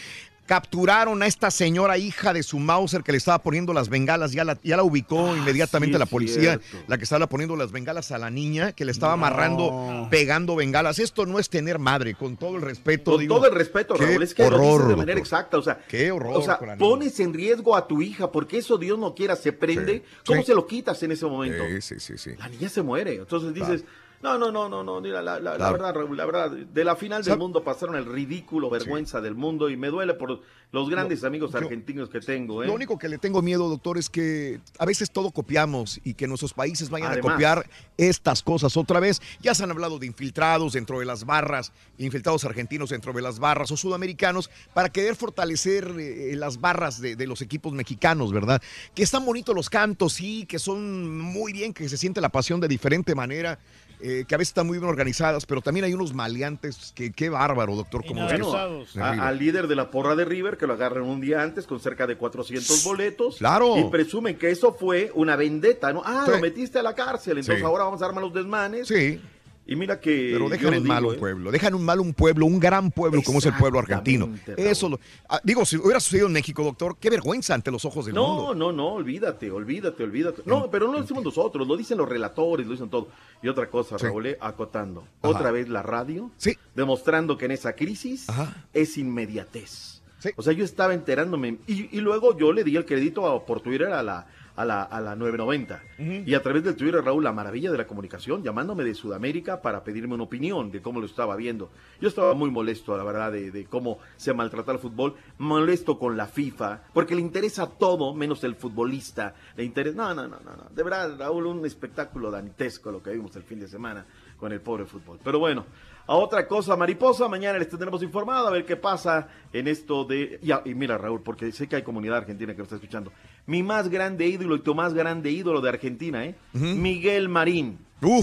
Capturaron a esta señora hija de su Mauser que le estaba poniendo las bengalas, ya la, ya la ubicó inmediatamente Ah, sí, la policía, cierto. la que estaba poniendo las bengalas a la niña, que le estaba No. amarrando, pegando bengalas. Esto no es tener madre, con todo el respeto. Con digo, todo el respeto, Raúl, es que lo horror, dices de manera exacta, o sea, Qué horror o sea, pones en riesgo a tu hija porque eso Dios no quiera se prende, ¿cómo sí. se lo quitas en ese momento? Sí, sí, sí, sí. La niña se muere, entonces dices, no, no, no, no, no, mira, la, la- la Claro. verdad, Raúl, la verdad, de la final del Sab- mundo pasaron el ridículo, vergüenza del mundo y me duele por los grandes amigos yo- argentinos que tengo, ¿eh? Lo único que le tengo miedo, doctor, es que a veces todo copiamos y que nuestros países vayan Además. a copiar estas cosas otra vez. Ya se han hablado de infiltrados dentro de las barras, infiltrados argentinos dentro de las barras o sudamericanos para querer fortalecer eh, las barras de, de los equipos mexicanos, ¿verdad? Que están bonitos los cantos, sí, que son muy bien, que se siente la pasión de diferente manera. Eh, que a veces están muy bien organizadas, pero también hay unos maleantes que qué bárbaro, doctor, como Bueno, al líder de la porra de River, que lo agarran un día antes con cerca de 400 boletos. Claro. Y presumen que eso fue una vendetta, ¿no? Ah, Sí. lo metiste a la cárcel, entonces Sí. ahora vamos a armar los desmanes. Sí. Y mira que. Pero dejan en mal un ¿eh? pueblo, dejan un mal un pueblo, un gran pueblo como es el pueblo argentino. Eso, lo- ah, digo, si hubiera sucedido en México, doctor, qué vergüenza ante los ojos del No, mundo. no, no, olvídate, olvídate, olvídate. No, pero no lo decimos nosotros, lo dicen los relatores, lo dicen todo. Y otra cosa, Sí. Raúl, eh, acotando. Ajá. Otra vez la radio, Sí. demostrando que en esa crisis es inmediatez. O sea, yo estaba enterándome y, y luego yo le di el crédito a- por Twitter a la, a la, a la 990. Y a través del Twitter, Raúl, la maravilla de la comunicación, llamándome de Sudamérica para pedirme una opinión de cómo lo estaba viendo. Yo estaba muy molesto, la verdad, de, de cómo se maltrata el fútbol, molesto con la FIFA, porque le interesa todo menos el futbolista. Le interesa, no, no, no, no, no. De verdad, Raúl, un espectáculo dantesco lo que vimos el fin de semana con el pobre fútbol. Pero bueno, a otra cosa, mariposa, mañana les tendremos informado a ver qué pasa en esto de... Y mira, Raúl, porque sé que hay comunidad argentina que lo está escuchando. Mi más grande ídolo y tu más grande ídolo de Argentina, ¿eh? Miguel Marín.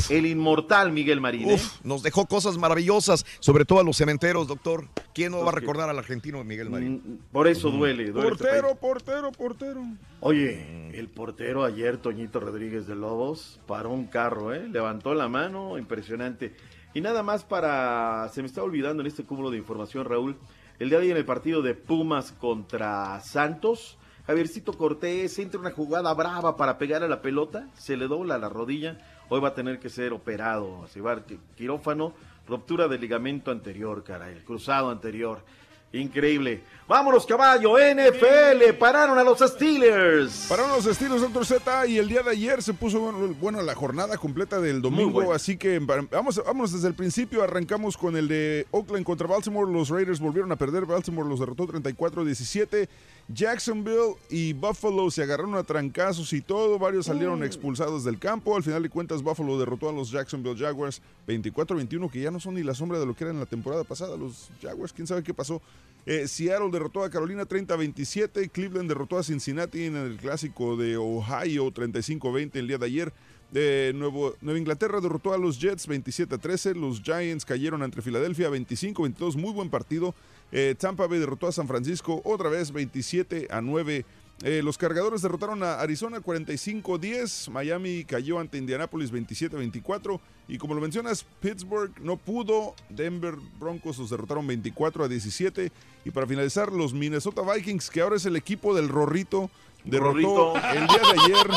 El inmortal Miguel Marín, ¿eh? Uf, nos dejó cosas maravillosas, sobre todo a los cementeros, doctor. ¿Quién no va a recordar al argentino Miguel Marín? Por eso duele, duele este Portero, portero, portero. Oye, el portero ayer, Toñito Rodríguez de Lobos, paró un carro, ¿eh? Levantó la mano, impresionante. Y nada más para... Se me está olvidando en este cúmulo de información, Raúl. El día de hoy en el partido de Pumas contra Santos, Javiercito Cortés entra una jugada brava para pegar a la pelota, se le dobla la rodilla, hoy va a tener que ser operado, se va quirófano, ruptura del ligamento anterior, caray, el cruzado anterior. Increíble. Vámonos, caballo. NFL. Pararon a los Steelers. Pararon los estilos, doctor Z, y el día de ayer se puso bueno, bueno la jornada completa del domingo, bueno. así que vamos, vamos desde el principio, arrancamos con el de Oakland contra Baltimore, los Raiders volvieron a perder, Baltimore los derrotó 34-17, Jacksonville y Buffalo se agarraron a trancazos y todo, varios salieron expulsados del campo, al final de cuentas Buffalo derrotó a los Jacksonville Jaguars 24-21, que ya no son ni la sombra de lo que eran la temporada pasada, los Jaguars, quién sabe qué pasó. Eh, Seattle derrotó a Carolina 30-27. Cleveland derrotó a Cincinnati en el clásico de Ohio 35-20 el día de ayer. De Nueva Inglaterra derrotó a los Jets 27-13. Los Giants cayeron ante Filadelfia 25-22. Muy buen partido. Eh, Tampa Bay derrotó a San Francisco otra vez 27 a 9 Eh, los cargadores derrotaron a Arizona 45-10. Miami cayó ante Indianapolis 27-24. Y como lo mencionas, Pittsburgh no pudo. Denver Broncos los derrotaron 24 a 17. Y para finalizar, los Minnesota Vikings, que ahora es el equipo del Rorrito, derrotó Rorrito. el día de ayer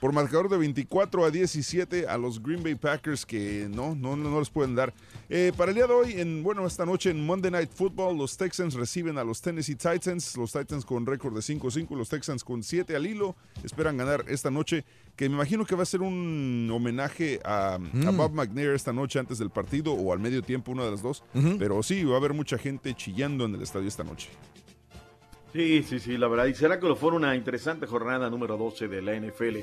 por marcador de 24 a 17 a los Green Bay Packers, que no, no, no les pueden dar. Eh, para el día de hoy, en, bueno, esta noche en Monday Night Football, los Texans reciben a los Tennessee Titans. Los Titans con récord de 5-5, los Texans con 7 al hilo. Esperan ganar esta noche, que me imagino que va a ser un homenaje a, a Mm. Bob McNair esta noche antes del partido o al medio tiempo, una de las dos. Pero sí, va a haber mucha gente chillando en el estadio esta noche. Sí, sí, sí, la verdad. Y será que lo fue una interesante jornada número 12 de la NFL.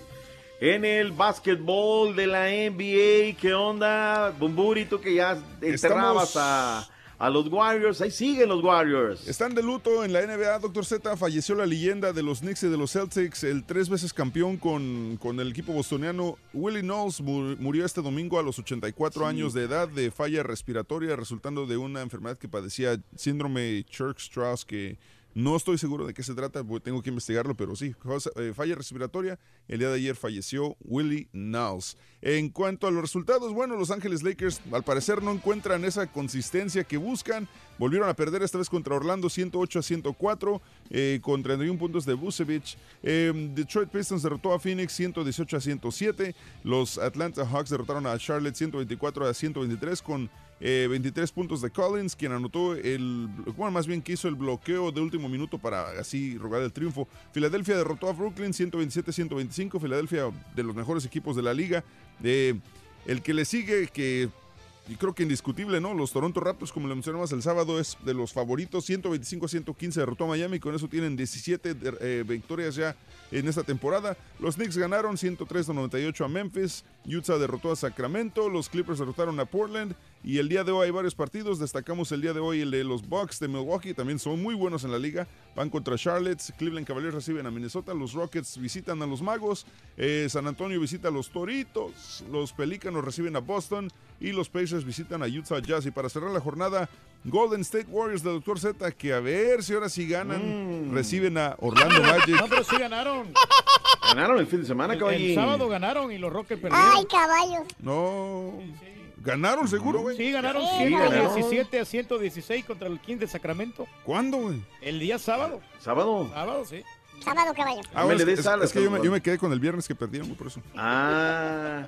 En el básquetbol de la NBA, ¿qué onda? Bumburi, tú que ya enterrabas Estamos- a, a los Warriors. Ahí siguen los Warriors. Están de luto en la NBA, Doctor Z. Falleció la leyenda de los Knicks y de los Celtics, el tres veces campeón con, con el equipo bostoniano. Willie Knowles mu- murió este domingo a los 84 Sí. años de edad de falla respiratoria, resultando de una enfermedad que padecía síndrome Church-Strauss, que no estoy seguro de qué se trata, tengo que investigarlo, pero sí, eh, falla respiratoria. El día de ayer falleció Willie Knowles. En cuanto a los resultados, bueno, Los Ángeles Lakers al parecer no encuentran esa consistencia que buscan. Volvieron a perder esta vez contra Orlando 108 a 104 eh, con 31 puntos de Vucevic. Eh, Detroit Pistons derrotó a Phoenix 118 a 107. Los Atlanta Hawks derrotaron a Charlotte 124 a 123 con eh, 23 puntos de Collins, quien anotó el, bueno, más bien que hizo el bloqueo de último minuto para así rogar el triunfo. Filadelfia derrotó a Brooklyn 127-125. Filadelfia de los mejores equipos de la liga. Eh, el que le sigue, que creo que indiscutible, ¿no? Los Toronto Raptors, como lo mencionamos el sábado, es de los favoritos. 125-115 derrotó a Miami. Con eso tienen 17 de- eh, victorias ya en esta temporada. Los Knicks ganaron 103-98 a Memphis. Utah derrotó a Sacramento. Los Clippers derrotaron a Portland. Y el día de hoy hay varios partidos. Destacamos el día de hoy el de los Bucks de Milwaukee. También son muy buenos en la liga. Van contra Charlotte. Cleveland Cavaliers reciben a Minnesota. Los Rockets visitan a los Magos. eh, San Antonio visita a los Toritos. Los Pelícanos reciben a Boston. Y los Pacers visitan a Utah Jazz. Y para cerrar la jornada, Golden State Warriors de Dr. Z, que a ver si ahora sí ganan, reciben a Orlando Magic. No, pero sí ganaron. Ganaron el fin de semana, El, caballín. el sábado ganaron y los Rockets perdieron. Ay, caballos. No. ¿Ganaron seguro, güey? Sí, ganaron Sí, ganaron. 117 a 116 contra el King de Sacramento. ¿Cuándo, güey? El día sábado. ¿Sábado? Sábado, sí. Sábado, caballo. Ah, es, es- que yo me, cabrón. yo me quedé con el viernes que perdieron, por eso. Ah.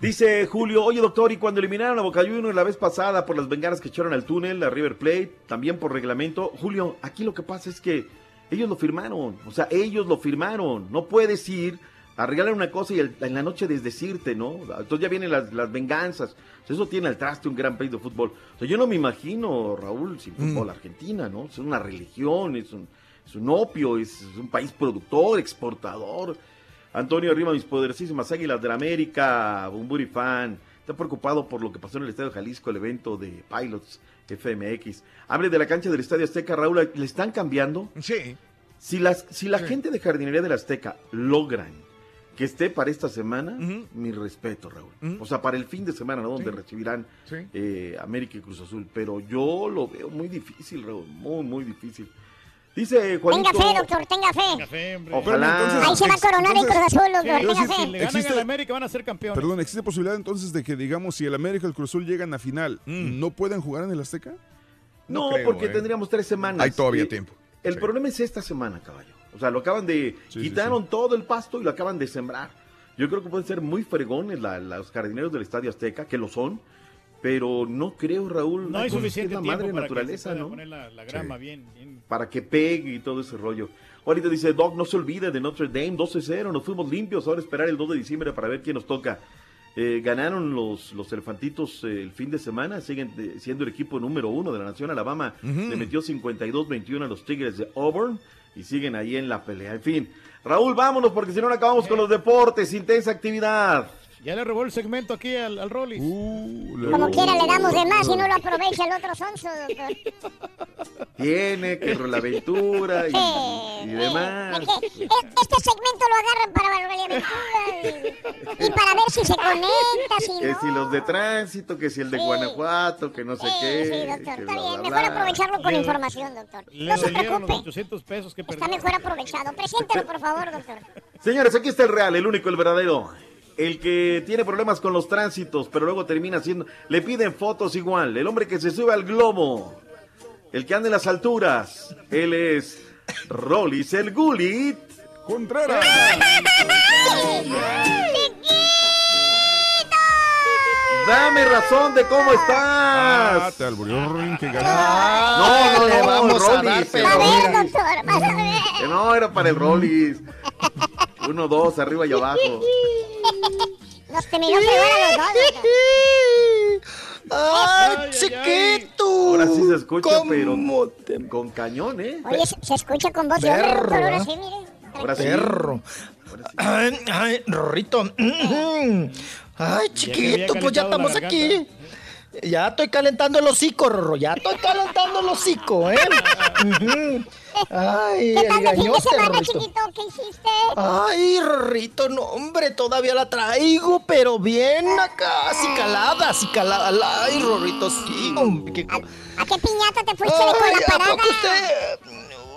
Dice Julio, oye doctor, y cuando eliminaron a Boca Juniors la vez pasada por las bengalas que echaron al túnel, a River Plate, también por reglamento, Julio, aquí lo que pasa es que ellos lo firmaron, o sea, ellos lo firmaron, no puedes ir a regalar una cosa y el- en la noche desdecirte, ¿no? Entonces ya vienen las, las venganzas, O sea, eso tiene al traste un gran país de fútbol. O sea, yo no me imagino, Raúl, sin fútbol Argentina, ¿no? Es una religión, es un, es un opio, es, es un país productor, exportador. Antonio arriba mis poderosísimas águilas de la América, Bumburi fan. Está preocupado por lo que pasó en el Estadio Jalisco, el evento de Pilots FMX. Hable de la cancha del Estadio Azteca, Raúl, ¿le están cambiando? Sí. Si, las, si la gente de jardinería del Azteca logran que esté para esta semana, mi respeto, Raúl. O sea, para el fin de semana, ¿no? Donde recibirán Sí. eh, América y Cruz Azul. Pero yo lo veo muy difícil, Raúl. Muy, muy difícil. Dice Juanito. Tenga fe, doctor, tenga fe. Ojalá. Ahí se va a coronar el Cruz Azul, doctor, tenga fe. Si le ganan Existe- a la América van a ser campeones. Perdón, ¿existe posibilidad entonces de que, digamos, si el América y el Cruz Azul llegan a final, no pueden jugar en el Azteca? No, creo, porque ¿eh? tendríamos tres semanas. Hay todavía Eh, tiempo. El problema es esta semana, caballo. O sea, lo acaban de... sí, quitaron todo el pasto y lo acaban de sembrar. Yo creo que pueden ser muy fregones la- los jardineros del Estadio Azteca, que lo son, pero no creo, Raúl. No hay suficiente la madre para naturaleza, que se pueda ¿no? poner la, la grama bien, bien. Para que pegue y todo ese rollo. Ahorita dice, Doc, no se olvide de Notre Dame, 12-0, nos fuimos limpios, ahora esperar el 2 de diciembre para ver quién nos toca. Eh, ganaron los, los elefantitos eh, el fin de semana, siguen siendo el equipo número uno de la nación. Alabama Ujú. le metió 52-21 a los Tigres de Auburn y siguen ahí en la pelea. En fin, Raúl, vámonos porque si no no acabamos con los deportes. Intensa actividad. Ya le robó el segmento aquí al, al Rollis. Como quiera le damos de más y no lo aprovecha el otro sonso, doctor. Tiene que la aventura y, y demás. Es que Este segmento lo agarran para Barbarie Aventura. Y para ver si se conecta, si Que no. si los de tránsito, que si el de Sí. Guanajuato, que no sé Sí, qué. sí, doctor, está bla, bien. bla. Mejor aprovecharlo con Le- información, doctor. Le No se dolieron los preocupe. 800 pesos que Está mejor aprovechado. Preséntelo, por favor, doctor. Señores, aquí está el real, el único, el verdadero. El que tiene problemas con los tránsitos, pero luego termina haciendo. Le piden fotos igual. El hombre que se sube al globo. El que anda en las alturas. Él es Rollis el Gulit. Contreras. Dame razón de cómo estás. Ah, te alburió ganó. no, no, le no, vamos a Rollis, dar, pero- A ver, doctor, vas a ver. No, era para el Rollis. Uno, dos, arriba y abajo. Nos terminó a los dos. ¡Ay, chiquito! Ahora sí se escucha, ¿Cómo pero con cañón, ¿eh? Oye, se, se escucha con voz de Perro, doctor. Ahora ¿eh? sí, mire. Ahora sí. Perro. Ay, ay, Rorrito. Ay, chiquito, pues ya estamos aquí. Ya estoy calentando el hocico, Rorro. Ya estoy calentando el hocico, ¿eh? Ay, ¿Qué tal de el fin de semana, Rorrito. chiquito? ¿Qué hiciste? Ay, Rorrito, no, hombre, todavía la traigo, pero bien acá, así calada, así calada. Ay, Rorrito, sí, hombre. qué- ¿A qué piñata te fuiste de con Ay, la ¿a parada? poco usted,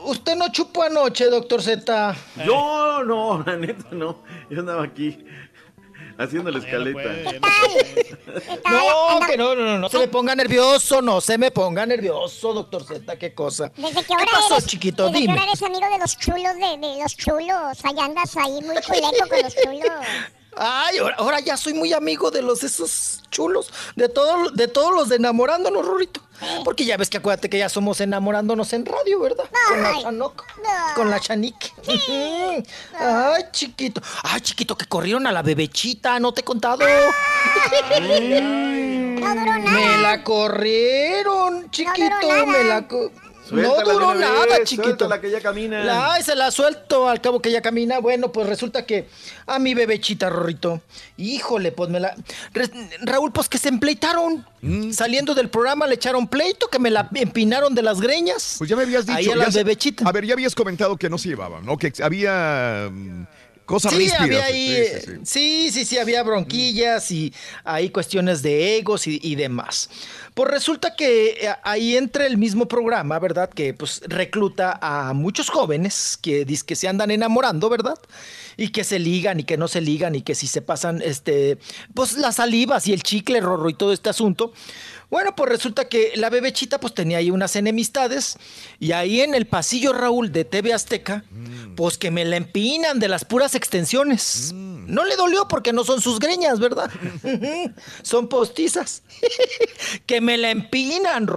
usted no chupó anoche, doctor Z? Yo no, la neta no. Yo andaba aquí haciendo la escaleta. No, que no, no, no, no se me ponga nervioso, no se me ponga nervioso, doctor Z, qué cosa. Desde que ¿Qué ahora pasó, eres, chiquito? desde Dime. ahora eres amigo de los chulos, de, de los chulos. Ahí andas ahí muy culeco con los chulos. Ay, ahora, ahora ya soy muy amigo de los esos chulos, de todos, de todos los de enamorándonos, Rorito. Porque ya ves que acuérdate que ya somos enamorándonos en radio, ¿verdad? con la Chanoc, con la Chanique. Ay, chiquito. Ay, chiquito, que corrieron a la bebechita, ¿no te he contado? No duró nada. Me la corrieron, chiquito, me la co- No Suéltala de duró nada, vez, chiquito. suéltala que ya camina. La, se la suelto al cabo que ya camina. Bueno, pues resulta que a mi bebechita, Rorrito. Híjole, pues me la. Re- Raúl, pues que se empleitaron. Mm. Saliendo del programa le echaron pleito, que me la empinaron de las greñas. Pues ya me habías dicho. Ahí a las bebechitas. A ver, ya habías comentado que no se llevaban, ¿no? Que había mm, cosas Sí, ríspidas. había ahí, Sí, sí, sí. sí, había bronquillas y hay cuestiones de egos y, y demás. Pues resulta que eh, ahí entra el mismo programa, ¿verdad? Que pues recluta a muchos jóvenes que que se andan enamorando, ¿verdad? Y que se ligan y que no se ligan y que si se pasan, este, pues las salivas y el chicle, rorro y todo este asunto. Bueno, pues resulta que la bebechita pues tenía ahí unas enemistades y ahí en el pasillo Raúl de TV Azteca, pues que me la empinan de las puras extensiones. No le dolió porque no son sus greñas, ¿verdad? son postizas. que me la empinan.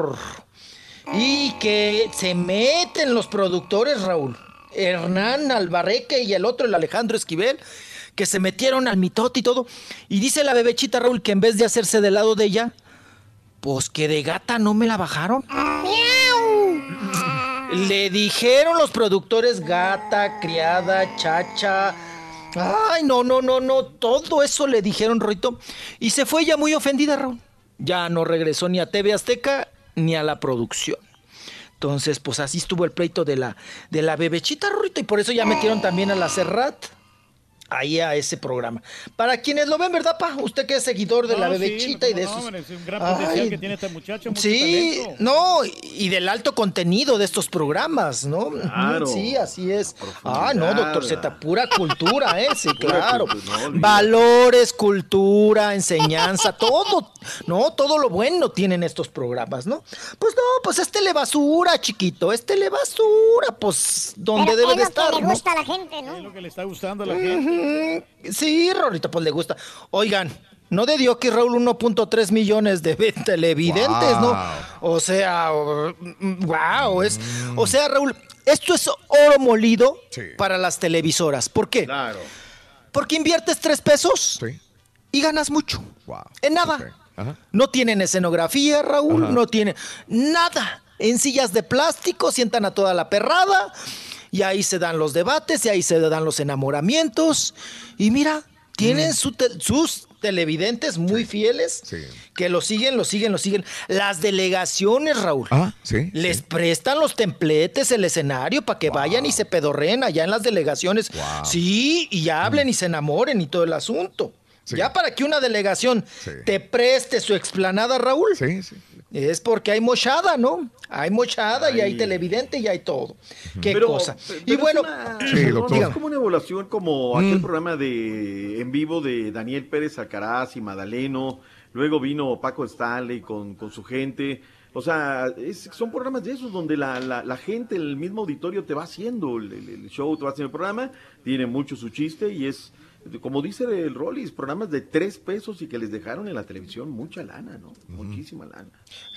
Y que se meten los productores, Raúl. Hernán Albarreque y el otro, el Alejandro Esquivel, que se metieron al mitote y todo. Y dice la bebechita, Raúl, que en vez de hacerse del lado de ella, pues que de gata no me la bajaron. Le dijeron los productores gata, criada, chacha. Ay, no, no, no, no. Todo eso le dijeron, Roito. Y se fue ya muy ofendida, Raúl. Ya no regresó ni a TV Azteca ni a la producción. Entonces, pues así estuvo el pleito de la, de la bebechita, Rorito. Y por eso ya metieron también a la Serrat ahí a ese programa. Para quienes lo ven, ¿verdad, pa? Usted que es seguidor de No, la sí, bebechita y de no, esos. hombre, Es un gran potencial Ay, que tiene esta muchacha, mucho Sí, talento. no, y del alto contenido de estos programas, ¿no? Claro. Sí, así es. Ah, no, doctor Z, pura cultura, ¿eh? Sí, Pura claro. cultura, no olvides. Valores, cultura, enseñanza, todo, no, todo lo bueno tienen estos programas, ¿no? Pues no, pues es telebasura, chiquito, es telebasura, pues donde Pero debe es de lo estar. que le ¿no? gusta a la gente, ¿no? Es lo que le está gustando a la gente. Ujú. Sí, Rorito, pues le gusta. Oigan, no de dio que Raúl 1.3 millones de televidentes, ¿no? O sea, wow, es. O sea, Raúl, esto es oro molido para las televisoras. ¿Por qué? Claro. Porque inviertes tres pesos y ganas mucho. En nada. No tienen escenografía, Raúl, Ajá. no tienen nada. En sillas de plástico sientan a toda la perrada y ahí se dan los debates y ahí se dan los enamoramientos. Y mira, tienen su te- sus televidentes muy fieles que lo siguen, lo siguen, lo siguen. Las delegaciones, Raúl. Ah, sí. Les prestan los templetes, el escenario para que vayan y se pedorren allá en las delegaciones. Sí, y hablen y se enamoren y todo el asunto. Ya para que una delegación te preste su explanada, Raúl. Es porque hay mochada, ¿no? Hay mochada y hay televidente y hay todo. Qué Pero- cosa. pero y es bueno, una- Sí, no, doctor. no, es como una evaluación como aquel Mm. programa de en vivo de Daniel Pérez Alcaraz y Madaleno. Luego vino Paco Stanley con, con su gente. O sea, es- son programas de esos donde la, la- la gente, el mismo auditorio te va haciendo el, el- el show, te va haciendo el programa. Tiene mucho su chiste y es, como dice el Rollis, programas de tres pesos y que les dejaron en la televisión mucha lana, ¿no? Muchísima lana.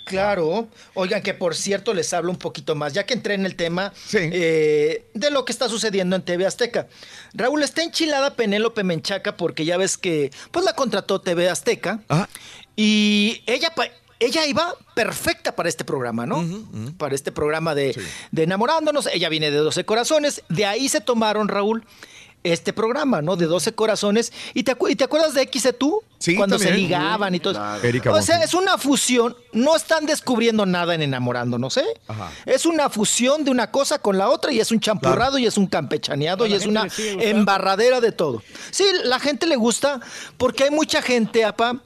Claro. Oigan, que por cierto les hablo un poquito más, ya que entré en el tema eh, de lo que está sucediendo en TV Azteca. Raúl, está enchilada Penélope Menchaca porque ya ves que pues la contrató TV Azteca y ella, ella iba perfecta para este programa, ¿no? Para este programa de, de enamorándonos. Ella viene de 12 corazones. De ahí se tomaron, Raúl, este programa, ¿no? De 12 corazones. ¿Y te, acu- y te acuerdas de X tú? Sí, Cuando se ligaban y todo. Claro. Erika o sea, es una fusión. No están descubriendo nada en enamorándonos, ¿eh? Ajá. Es una fusión de una cosa con la otra y es un champurrado y es un campechaneado y la es una embarradera de todo. Sí, la gente le gusta porque hay mucha gente, apa,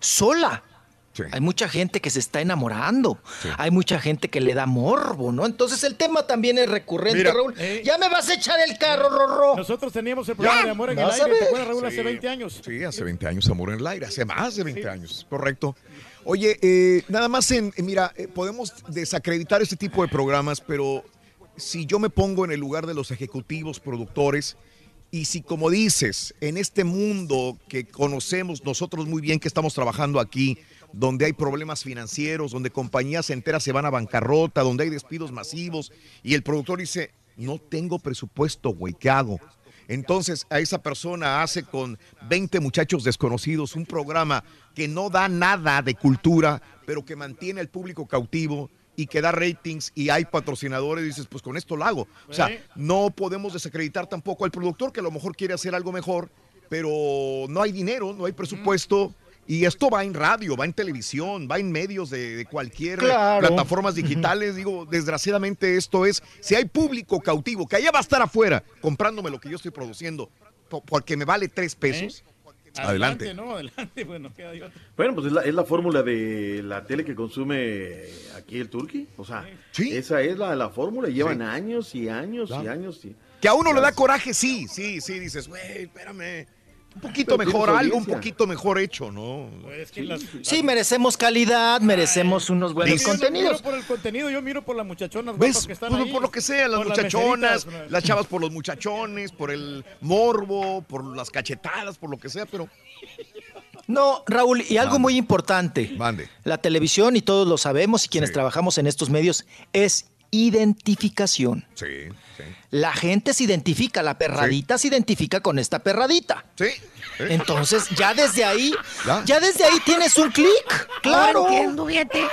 sola. Hay mucha gente que se está enamorando. Hay mucha gente que le da morbo, ¿no? Entonces el tema también es recurrente, Mira. Raúl. Ya me vas a echar el carro, Rorro. Nosotros teníamos el programa de Amor en el aire, ¿te acuerdas, Raúl? Hace Sí. 20 años. Sí, hace 20 años Amor en el aire, hace más de 20 años, correcto. Oye, eh, nada más en, eh, mira, eh, podemos desacreditar este tipo de programas, pero si yo me pongo en el lugar de los ejecutivos, productores, y si como dices, en este mundo que conocemos nosotros muy bien que estamos trabajando aquí, donde hay problemas financieros, donde compañías enteras se van a bancarrota, donde hay despidos masivos, y el productor dice, no tengo presupuesto, güey, ¿qué hago? Entonces a esa persona hace con 20 muchachos desconocidos un programa que no da nada de cultura, pero que mantiene al público cautivo y que da ratings y hay patrocinadores, dices, pues con esto lo hago. O sea, no podemos desacreditar tampoco al productor que a lo mejor quiere hacer algo mejor, pero no hay dinero, no hay presupuesto. Y esto va en radio, va en televisión, va en medios de, de cualquier Claro. plataformas digitales. Digo, desgraciadamente esto es, si hay público cautivo que allá va a estar afuera comprándome lo que yo estoy produciendo po- porque me vale tres pesos, adelante. ¿no? Adelante, bueno, queda. Bueno, pues es la, es la fórmula de la tele que consume aquí el Turqui. O sea, esa es la, la fórmula. y Llevan Sí. años y años y años. Y... Que a uno le da coraje, sí, sí, sí, dices, güey, espérame. Un poquito Pero mejor, algo un poquito mejor hecho, ¿no? Sí, merecemos calidad, merecemos unos buenos Yo no contenidos. miro por el contenido, yo miro por las muchachonas ¿Ves? guapas que están Por, ahí. por lo que sea, las Por muchachonas, las chavas por los muchachones, por el morbo, por las cachetadas, por lo que sea, pero No, Raúl, y algo muy importante. Mande. La televisión, y todos lo sabemos, y quienes trabajamos en estos medios, es identificación. sí, sí. La gente se identifica, la perradita se identifica con esta perradita. Sí. Entonces, ya desde ahí, Ya. ya, desde ahí tienes un clic. Claro. Ahora entiendo, fíjate.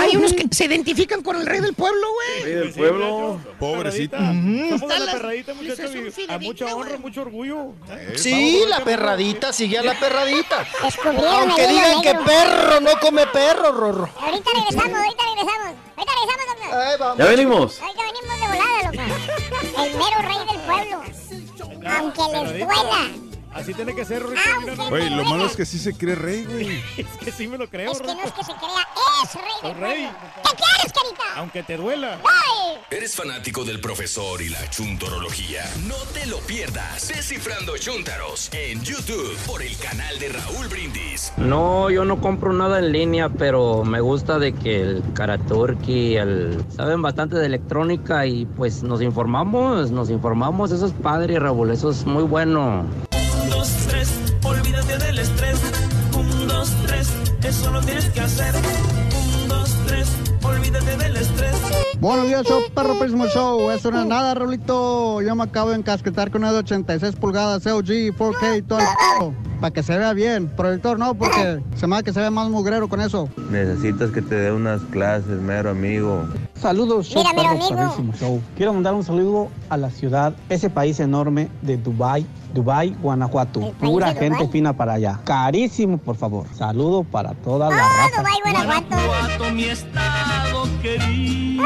Hay unos que se identifican con el rey del pueblo, güey. Rey del pueblo. Pobrecita. Somos de la perradita, muchachos. A mucha honra, mucho orgullo. Sí, la perradita, sigue a la perradita. Aunque digan que perro no come perro, Rorro. Ahorita regresamos, ahorita regresamos. Ahorita regresamos, doctor. Ahí vamos. Ya venimos. Ahorita venimos de volada, loco. El mero rey del pueblo. Aunque les duela. Así tiene que ser, Rorrito. Ah, Güey, lo malo es que sí se cree rey, güey. Es que sí me lo creo, Es que no es que se crea, es rey del rey. ¿Qué quieres, carita? Aunque te duela. ¡Ay! ¿Eres fanático del profesor y la chuntorología? No te lo pierdas. Descifrando Chuntaros en YouTube por el canal de Raúl Brindis. No, yo no compro nada en línea, pero me gusta de que el Karaturki, el saben bastante de electrónica y pues nos informamos, nos informamos, eso es padre, Raúl, eso es muy bueno. Un, dos, tres, olvídate del estrés. Un, dos, tres, eso lo tienes que hacer. Un, dos, tres, olvídate del estrés. Buenos días, show, perro Prismo Show. Eso no es nada, Rolito. Yo me acabo de encasquetar con una de 86 pulgadas, LG, 4K y todo el Para que se vea bien. Proyector no, porque se me da que se ve más mugrero con eso. Necesitas que te dé unas clases, mero amigo. Saludos, show, Mira, perro show. Quiero mandar un saludo a la ciudad, ese país enorme de Dubai, Dubai, Guanajuato. Pura gente fina para allá. Carísimo, por favor. Saludo para toda la Oh, raza. Dubái, Guanajuato. Guanajuato, mi estado querido.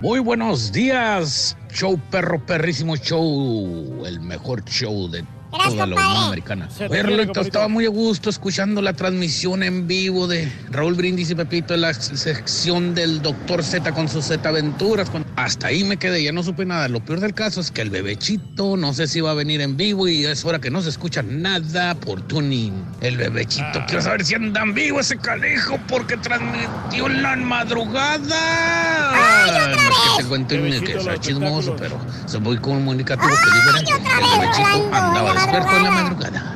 Muy buenos días, show perro, perrísimo show, el mejor show de toda la Unión Americana. Oye, Rolito, estaba muy a gusto escuchando la transmisión en vivo de Raúl Brindis y Pepito en la sección del Doctor Z con sus Z aventuras. Hasta ahí me quedé, ya no supe nada. Lo peor del caso es que el bebechito no sé si va a venir en vivo y es hora que no se escucha nada por tuning. El bebechito, quiero saber si anda en vivo ese calejo porque transmitió en la madrugada. no es que te cuente un- que sea chismoso, pero soy muy comunicativo, que es diferente. El bebechito andaba despierto en la madrugada.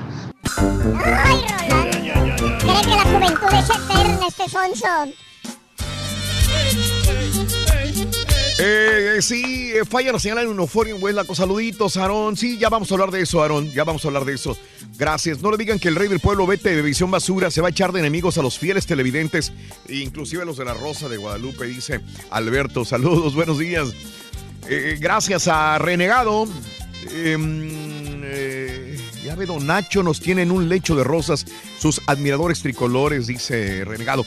Cree que la juventud es eterna, este sonso. Eh, eh, sí, eh, falla la señal en Unoforium, Huelaco. Saluditos, Aarón. Sí, ya vamos a hablar de eso, Aarón. Ya vamos a hablar de eso. Gracias. No le digan que el rey del pueblo vete de visión basura se va a echar de enemigos a los fieles televidentes, inclusive a los de la Rosa de Guadalupe, dice Alberto. Saludos, buenos días. Eh, gracias a Renegado. Em, eh, ya ve, don Nacho nos tiene en un lecho de rosas sus admiradores tricolores, dice Renegado.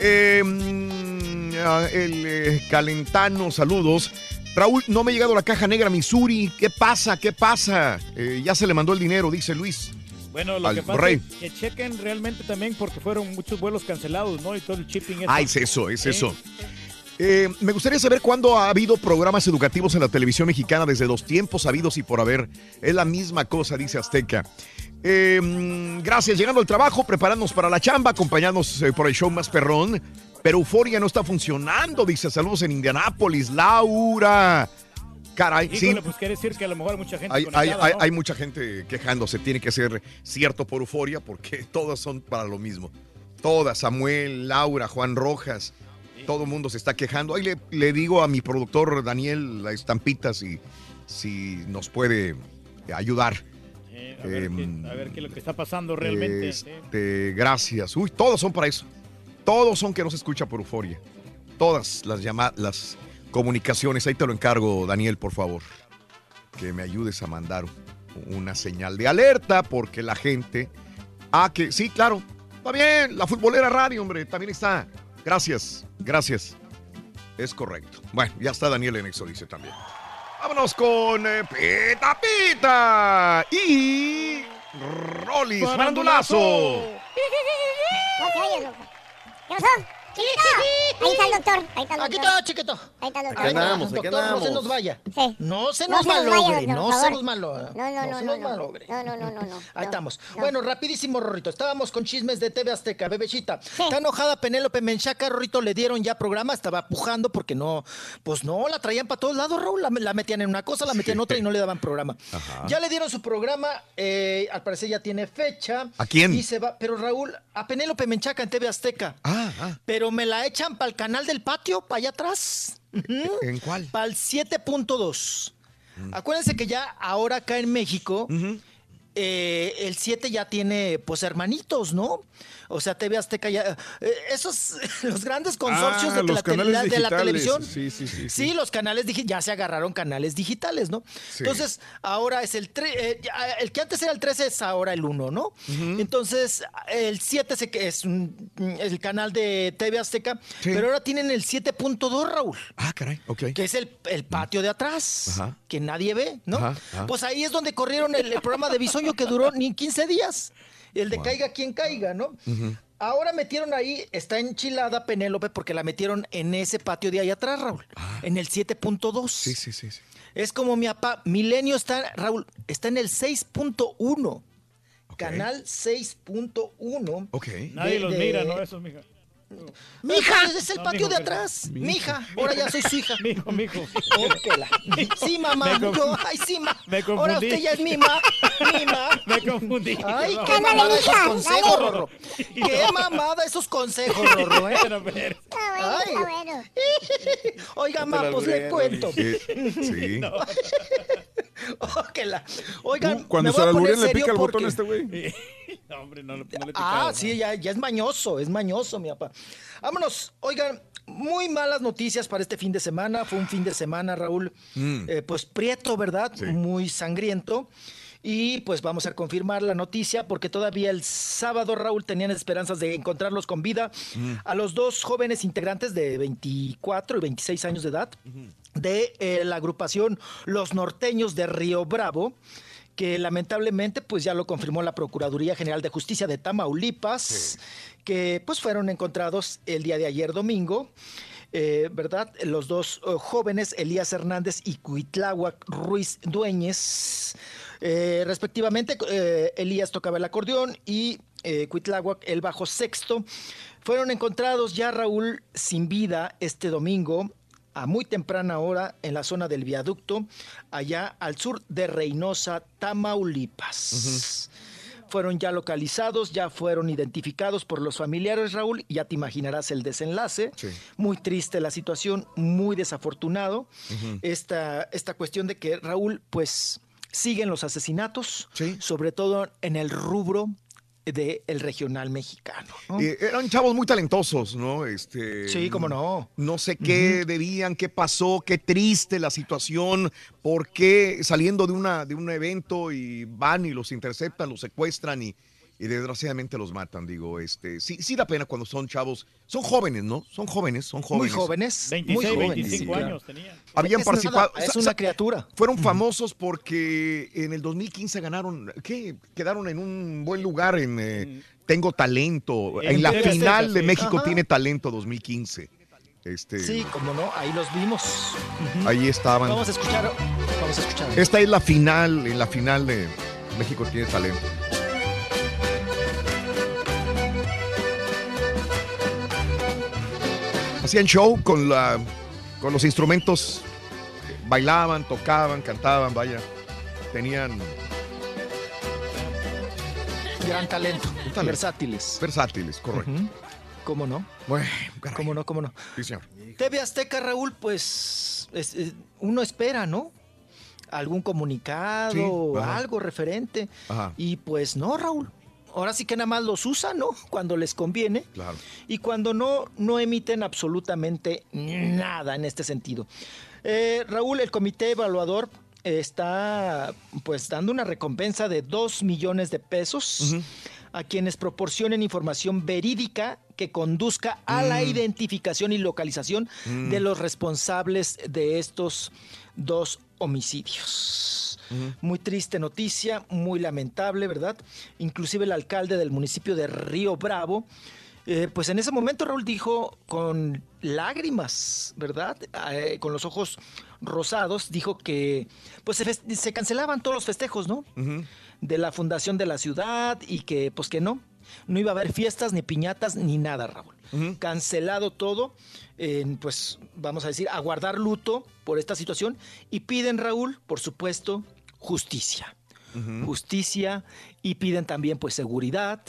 Em, el eh, Calentano, saludos. Raúl, no me ha llegado la caja negra Missouri. ¿Qué pasa? ¿Qué pasa? Eh, ya se le mandó el dinero, dice Luis. Bueno, lo Al que pasa rey. es que chequen realmente también porque fueron muchos vuelos cancelados, ¿no? Y todo el shipping. Ah, es eso, es eso. Eh, me gustaría saber cuándo ha habido programas educativos en la televisión mexicana desde los tiempos habidos y por haber. Es la misma cosa, dice Azteca. Eh, mm, gracias, llegando al trabajo, preparándonos para la chamba, acompañándonos eh, por el show más perrón. Pero Euforia no está funcionando, dice. Saludos en Indianápolis, Laura. Caray, sí. Híjole, pues quiere decir que a lo mejor hay mucha gente Hay, hay mucha gente quejándose, tiene que ser cierto por euforia porque todas son para lo mismo. Todas, Samuel, Laura, Juan Rojas, todo el mundo se está quejando. Ahí le, le digo a mi productor Daniel la estampita si, si nos puede ayudar. Eh, a, ver Em, qué, a ver qué es lo que está pasando realmente. Este, gracias. Uy, todos son para eso. Todos son que no se escucha por euforia. Todas las llamadas, las comunicaciones. Ahí te lo encargo, Daniel, por favor. Que me ayudes a mandar una señal de alerta porque la gente. Ah, que sí, claro. Está bien, la futbolera radio, hombre, también está. Gracias, gracias. Es correcto. Bueno, ya está Daniel en eso, dice también. Vámonos con eh, Pita Pita y Rolis Farandulazo. No. ¿Qué pasó? Chiquito. Ahí está el doctor. Ahí está el Aquí doctor. está, chiquito. Ahí está el doctor. Aquí andamos, doctor, no se nos vaya. Sí. No se No nos se nos vaya, malogre, no se nos malogre. No, no, no, se no, nos no. malogre. No, no, no, no, no. Ahí estamos. no. Bueno, rapidísimo, Rorrito. Estábamos con chismes de TV Azteca, bebecita. Está enojada Penélope Menchaca, Rorrito, le dieron ya programa, estaba pujando porque no, pues no, la traían para todos lados, Raúl. La, la metían en una cosa, la metían en otra y no le daban programa. Ajá. Ya le dieron su programa, eh, al parecer ya tiene fecha. ¿A quién? Y se va, pero Raúl, a Penélope Menchaca en TV Azteca. Ah, ah. Pero me la echan para el canal del patio, para allá atrás. ¿En cuál? Para el 7.2. Acuérdense que ya ahora acá en México, eh, el 7 ya tiene pues hermanitos, ¿no? O sea, TV Azteca ya... eh, esos, los grandes consorcios Ah, de, los la, tele- canales de la digitales. televisión. Sí, sí, sí, sí. Sí, los canales ya se agarraron canales digitales, ¿no? Sí. Entonces, ahora es el... tre- eh, ya, el que antes era el 13 es ahora el 1, ¿no? Entonces, el 7 se que es un- el canal de TV Azteca, Sí. pero ahora tienen el 7.2, Raúl. Ah, caray, ok. Que es el, el patio de atrás, que nadie ve, ¿no? Pues ahí es donde corrieron el, el programa de Que duró ni 15 días. El de caiga quien caiga, ¿no? Ahora metieron ahí, está enchilada Penélope porque la metieron en ese patio de ahí atrás, Raúl, en el 7.2. Ah. Sí, sí, sí. sí. Es como mi papá, Milenio está, Raúl, está en el 6.1. Canal 6.1. Ok. Nadie de- los de- mira, ¿no? Esos, mija. Mija, es el No, patio mijo, de atrás. Mija, ahora ya soy su hija. Mijo, mijo. Sí, mamá. Yo, ay, sí, ma. me Ahora usted ya es mima. Mima. Me confundí. Ay, qué mamada esos consejos. Rorro. Qué mamada esos consejos, Rorro, ¿eh? Pero, pero, Está bueno, Ay. está bueno. Oiga, No te ma, la pues le cuento. Eh, sí. Oigan, Uh, Cuando se le pica el botón a este güey. No, hombre, no, le- no le he Ah, sí, ya, ya es mañoso, es mañoso, mi papá. Vámonos, oigan, muy malas noticias para este fin de semana. Fue un fin de semana, Raúl, Mm. eh, pues prieto, ¿verdad? Muy sangriento. Y pues vamos a confirmar la noticia porque todavía el sábado, Raúl, tenían esperanzas de encontrarlos con vida Mm. a los dos jóvenes integrantes de 24 y 26 años de edad de eh, la agrupación Los Norteños de Río Bravo que lamentablemente pues ya lo confirmó la Procuraduría General de Justicia de Tamaulipas, que pues fueron encontrados el día de ayer domingo. eh, ¿Verdad? Los dos eh, jóvenes, Elías Hernández y Cuitláhuac Ruiz Dueñez, eh, respectivamente, eh, Elías tocaba el acordeón y Cuitláhuac el bajo sexto. Fueron encontrados ya, Raúl, sin vida este domingo a muy temprana hora en la zona del viaducto, allá al sur de Reynosa, Tamaulipas. Fueron ya localizados, ya fueron identificados por los familiares, Raúl, ya te imaginarás el desenlace. Muy triste la situación, muy desafortunado. esta, esta cuestión de que, Raúl, pues siguen los asesinatos, sobre todo en el rubro del regional mexicano. ¿no? Eh, eran chavos muy talentosos, ¿no? Este, Sí, cómo no. No sé qué debían, qué pasó, qué triste la situación, por qué saliendo de, una, de un evento y van y los interceptan, los secuestran y, y desgraciadamente los matan, digo, este, sí, sí da pena cuando son chavos, son jóvenes, ¿no? Son jóvenes, son Muy jóvenes. jóvenes. 26, muy jóvenes. 25 sí. años tenían. Habían Es participado. nada, es una criatura. Fueron famosos porque en el 2015 ganaron, ¿qué? Quedaron en un buen lugar en eh, Tengo Talento. En En, la TV final Azteca, de sí. México Ajá. tiene talento 2015. Este, Sí, como no, ahí los vimos. Ahí estaban. Vamos a escuchar, vamos a escuchar. Esta es la final, en la final de México tiene talento. Hacían show con la con los instrumentos, bailaban, tocaban, cantaban, vaya. Tenían Gran talento, talento. versátiles. versátiles, correcto. ¿Cómo no? Bueno, ¿Cómo no? ¿Cómo no? Sí, señor. TV Azteca, Raúl, pues es- es- uno espera, ¿no? Algún comunicado, Sí, algo referente. Ajá. Y pues no, Raúl. Ahora sí que nada más los usan, ¿no? Cuando les conviene. Claro. Y cuando no, no emiten absolutamente nada en este sentido. Eh, Raúl, el comité evaluador está pues dando una recompensa de 2 millones de pesos a quienes proporcionen información verídica que conduzca a la Mm. identificación y localización Mm. de los responsables de estos dos homicidios. Muy triste noticia, muy lamentable, ¿verdad? Inclusive el alcalde del municipio de Río Bravo, eh, pues en ese momento Raúl dijo con lágrimas, ¿verdad? Eh, con los ojos rosados, dijo que pues se, cancelaban todos los festejos, ¿no? De la fundación de la ciudad y que pues que no, no iba a haber fiestas ni piñatas ni nada, Raúl. Cancelado todo, pues vamos a decir, a guardar luto por esta situación y piden, Raúl, por supuesto, justicia. Justicia y piden también pues seguridad,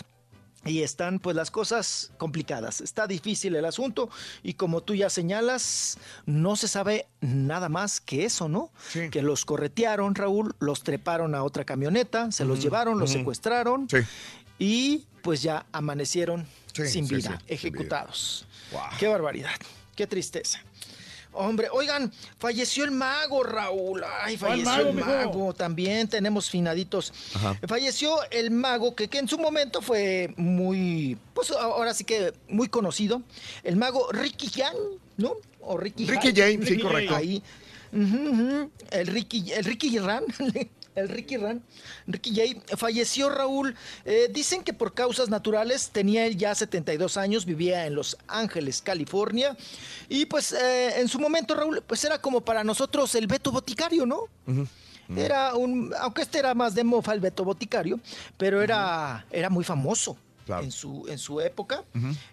y están pues las cosas complicadas. Está difícil el asunto y como tú ya señalas, no se sabe nada más que eso, ¿no? Que los corretearon, Raúl, los treparon a otra camioneta, se los llevaron, los secuestraron Sí. y pues ya amanecieron Sí, sin vida, ejecutados. Qué barbaridad, qué tristeza. Hombre, oigan, falleció el mago, Raúl. Ay, ¿Cuál falleció mago, el mago. También tenemos finaditos. Ajá. Falleció el mago que, que en su momento fue muy, pues ahora sí que muy conocido. El mago Ricky Jan, ¿no? O Ricky Ricky Jan. Jane, sí, correcto. Ahí. Ujú, ujú. El Ricky, el Ricky Ran. El Ricky Ran, Ricky Jay, falleció Raúl. Eh, dicen que por causas naturales tenía él ya 72 años, vivía en Los Ángeles, California. Y pues eh, en su momento, Raúl, pues era como para nosotros el Beto Boticario, ¿no? Era un, aunque este era más de mofa el Beto Boticario, pero era, era muy famoso en, su, en su época,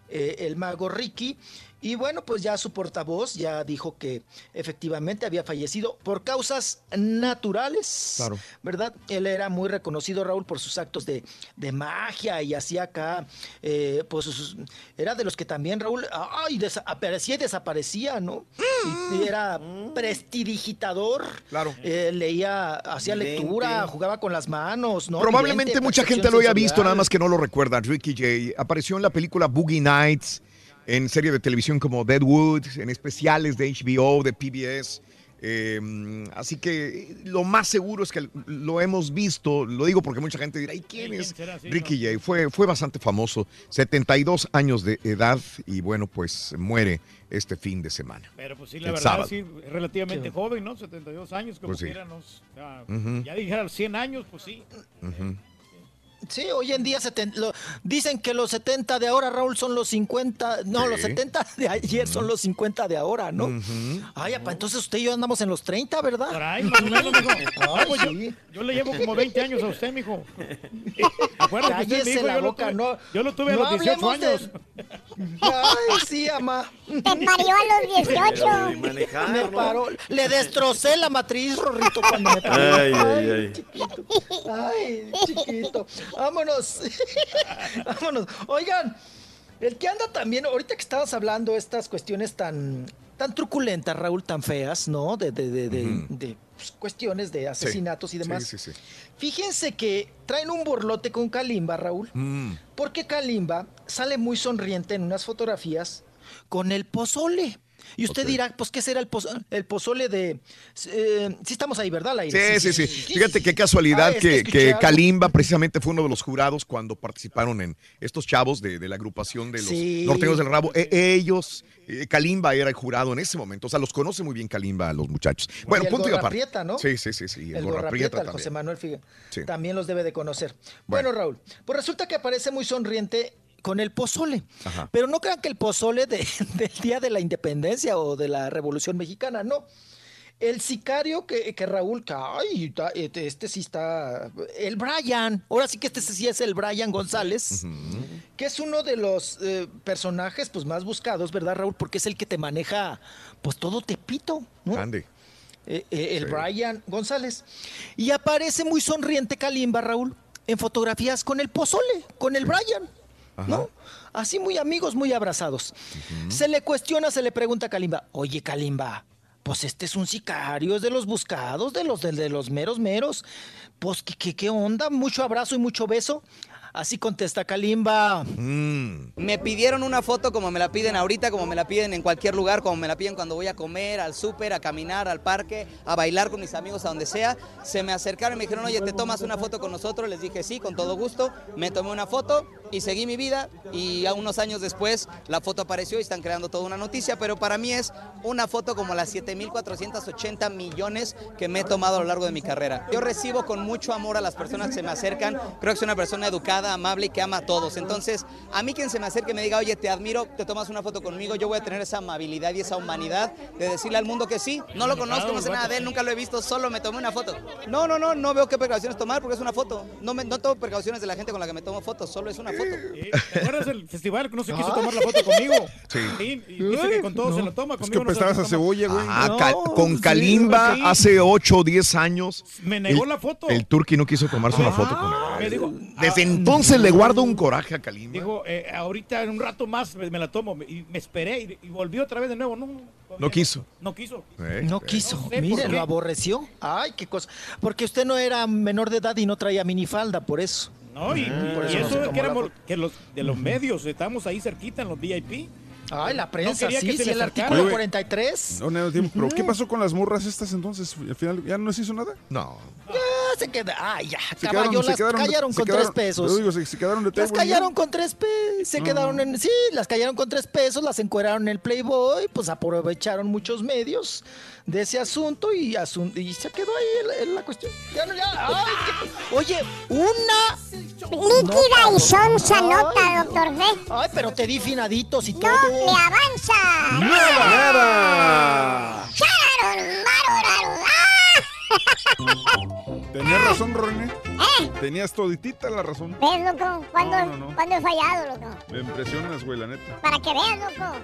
eh, el mago Ricky. Y bueno, pues ya su portavoz ya dijo que efectivamente había fallecido por causas naturales. Claro. ¿Verdad? Él era muy reconocido, Raúl, por sus actos de, de magia y hacía acá, eh, pues sus- era de los que también, Raúl, ay, desa- aparecía y desaparecía, ¿no? Y, y era prestidigitador. Claro. Eh, leía, hacía lectura, jugaba con las manos, ¿no? Probablemente mucha gente lo haya visto, nada más que no lo recuerda. Ricky Jay apareció en la película Boogie Nights, en serie de televisión como Deadwood, en especiales de HBO, de PBS. Eh, así que lo más seguro es que lo hemos visto, lo digo porque mucha gente dirá, ¿y quién es Ricky Jay? Fue, fue bastante famoso, 72 años de edad y bueno, pues muere este fin de semana. Pero pues sí, la verdad, sábado. sí, relativamente joven, ¿no? 72 años, como Pues sí. quiera, nos- o sea, Ujú. Ya dijera 100 años, pues sí. Ujú. Sí, hoy en día seten- lo- dicen que los 70 de ahora, Raúl, son los 50. No, Sí. los 70 de ayer son los 50 de ahora, ¿no? Ay, apa, entonces usted y yo andamos en los 30, ¿verdad? O menos, mijo. Ay, pues yo, sí. yo le llevo como 20 años a usted, mijo. Acuérdate que usted Cállese me dijo, la yo lo boca, tuve- no. Yo lo tuve a no los 18 hablemos de- años. Ay, sí, ama. Te parió a los 18. Pero de manejar, Me ¿no? paró. Le destrocé la matriz, Rorrito, cuando me paró. Ay, ay, ay. chiquito. Ay, chiquito. Vámonos. Vámonos. Oigan, el que anda también, ahorita que estabas hablando estas cuestiones tan, tan truculentas, Raúl, tan feas, ¿no? De, de, de, de- de, pues, cuestiones de asesinatos y demás. Sí, sí, sí. Fíjense que traen un borlote con Kalimba, Raúl. Mm. Porque Kalimba sale muy sonriente en unas fotografías con el pozole. Y usted dirá, pues, ¿qué será el, pozo- el pozole de...? Eh, sí estamos ahí, ¿verdad? Sí, sí, sí. Fíjate qué casualidad Ah, que que. Kalimba precisamente fue uno de los jurados cuando participaron en estos chavos de, de la agrupación de los Sí. norteños del rabo. E- ellos, eh, Kalimba era el jurado en ese momento. O sea, los conoce muy bien Kalimba a los muchachos. Bueno, y el punto y aparte. Prieta, ¿no? Sí, sí, sí, sí. El, El Gorra Gorra Prieta también. José Manuel. Sí. También los debe de conocer. Bueno. Bueno. Raúl, pues resulta que aparece muy sonriente con el pozole. Ajá. Pero no crean que el pozole de- del día de la independencia o de la Revolución Mexicana, no. El sicario que, que Raúl, que, ay, este, este sí está. El Brian, ahora sí que este sí es el Brian González, que es uno de los eh, personajes pues, más buscados, ¿verdad, Raúl? Porque es el que te maneja pues todo Tepito, ¿no? Grande. Eh, eh, el Sí. Brian González. Y aparece muy sonriente Kalimba, Raúl, en fotografías con el pozole, con el Brian. ¿No? Así muy amigos, muy abrazados. Se le cuestiona, se le pregunta a Kalimba, oye Kalimba, pues este es un sicario, es de los buscados, de los, de, de los meros meros. Pues, ¿qué, qué, qué onda? Mucho abrazo y mucho beso. Así contesta Kalimba. Mm. Me pidieron una foto como me la piden ahorita, como me la piden en cualquier lugar, como me la piden cuando voy a comer, al súper, a caminar, al parque, a bailar con mis amigos, a donde sea. Se me acercaron y me dijeron, oye, ¿te tomas una foto con nosotros? Les dije, sí, con todo gusto. Me tomé una foto y seguí mi vida. Y a unos años después la foto apareció y están creando toda una noticia, pero para mí es una foto como las 7.480 millones que me he tomado a lo largo de mi carrera. Yo recibo con mucho amor a las personas que se me acercan. Creo que soy una persona educada, amable y que ama a todos. Entonces, a mí quien se me acerque y me diga, oye, te admiro, te tomas una foto conmigo, yo voy a tener esa amabilidad y esa humanidad de decirle al mundo que sí. No lo conozco, no sé nada de él, nunca lo he visto, solo me tomé una foto. No, no, no, no veo qué precauciones tomar porque es una foto. No, me, no tomo precauciones de la gente con la que me tomo fotos, solo es una foto. ¿Te acuerdas del festival que no se quiso tomar la foto conmigo? Sí. y dice que con todo se lo toma. Es que conmigo no apestabas a cebolla, güey. Ah, Ca- con Kalimba sí. hace 8 o 10 años. Me negó el- la foto. El Turqui no quiso tomarse una Ah, foto con me él. dijo, Desde ah, entonces le guardo un coraje a Kalimba. Dijo, eh, ahorita en un rato más me, me la tomo. Y me esperé y, y volvió otra vez de nuevo. No, No quiso. no quiso. Eh, No eh. quiso. No sé por Mire, lo aborreció. Ay, qué cosa. Porque usted no era menor de edad y no traía minifalda, por eso. No, y, Por y eso no se eso que éramos que los, de los medios, estamos ahí cerquita en los VIP. Ay, la prensa, quería sí, que se sí, el artículo Oye, 43. No, no, tiempo. ¿Pero qué pasó con las morras estas entonces? Al final, ¿ya no les hizo nada? No. Ah, se queda. Ay, ya, Se caballo, quedaron- se las quedaron- callaron se con quedaron- tres pesos. Digo, se, se quedaron de Las table, callaron ¿no? con tres pesos, se Ah. quedaron en, sí, las callaron con tres pesos, las encueraron en el Playboy, pues aprovecharon muchos medios de ese asunto y, asun- y se quedó ahí la cuestión. Ya no, ya, ay, qué- oye, una Líquida y sonsa nota, doctor D. Ay, pero te di finaditos y todo. No le avanza. ¡Nada! ¡Nada! Tenías razón, René. ¿Eh? Tenías toditita la razón. ¿Ves, loco? ¿Cuándo, No, no, no. ¿Cuándo he fallado, loco? Me impresionas, güey, la neta. Para que veas, loco.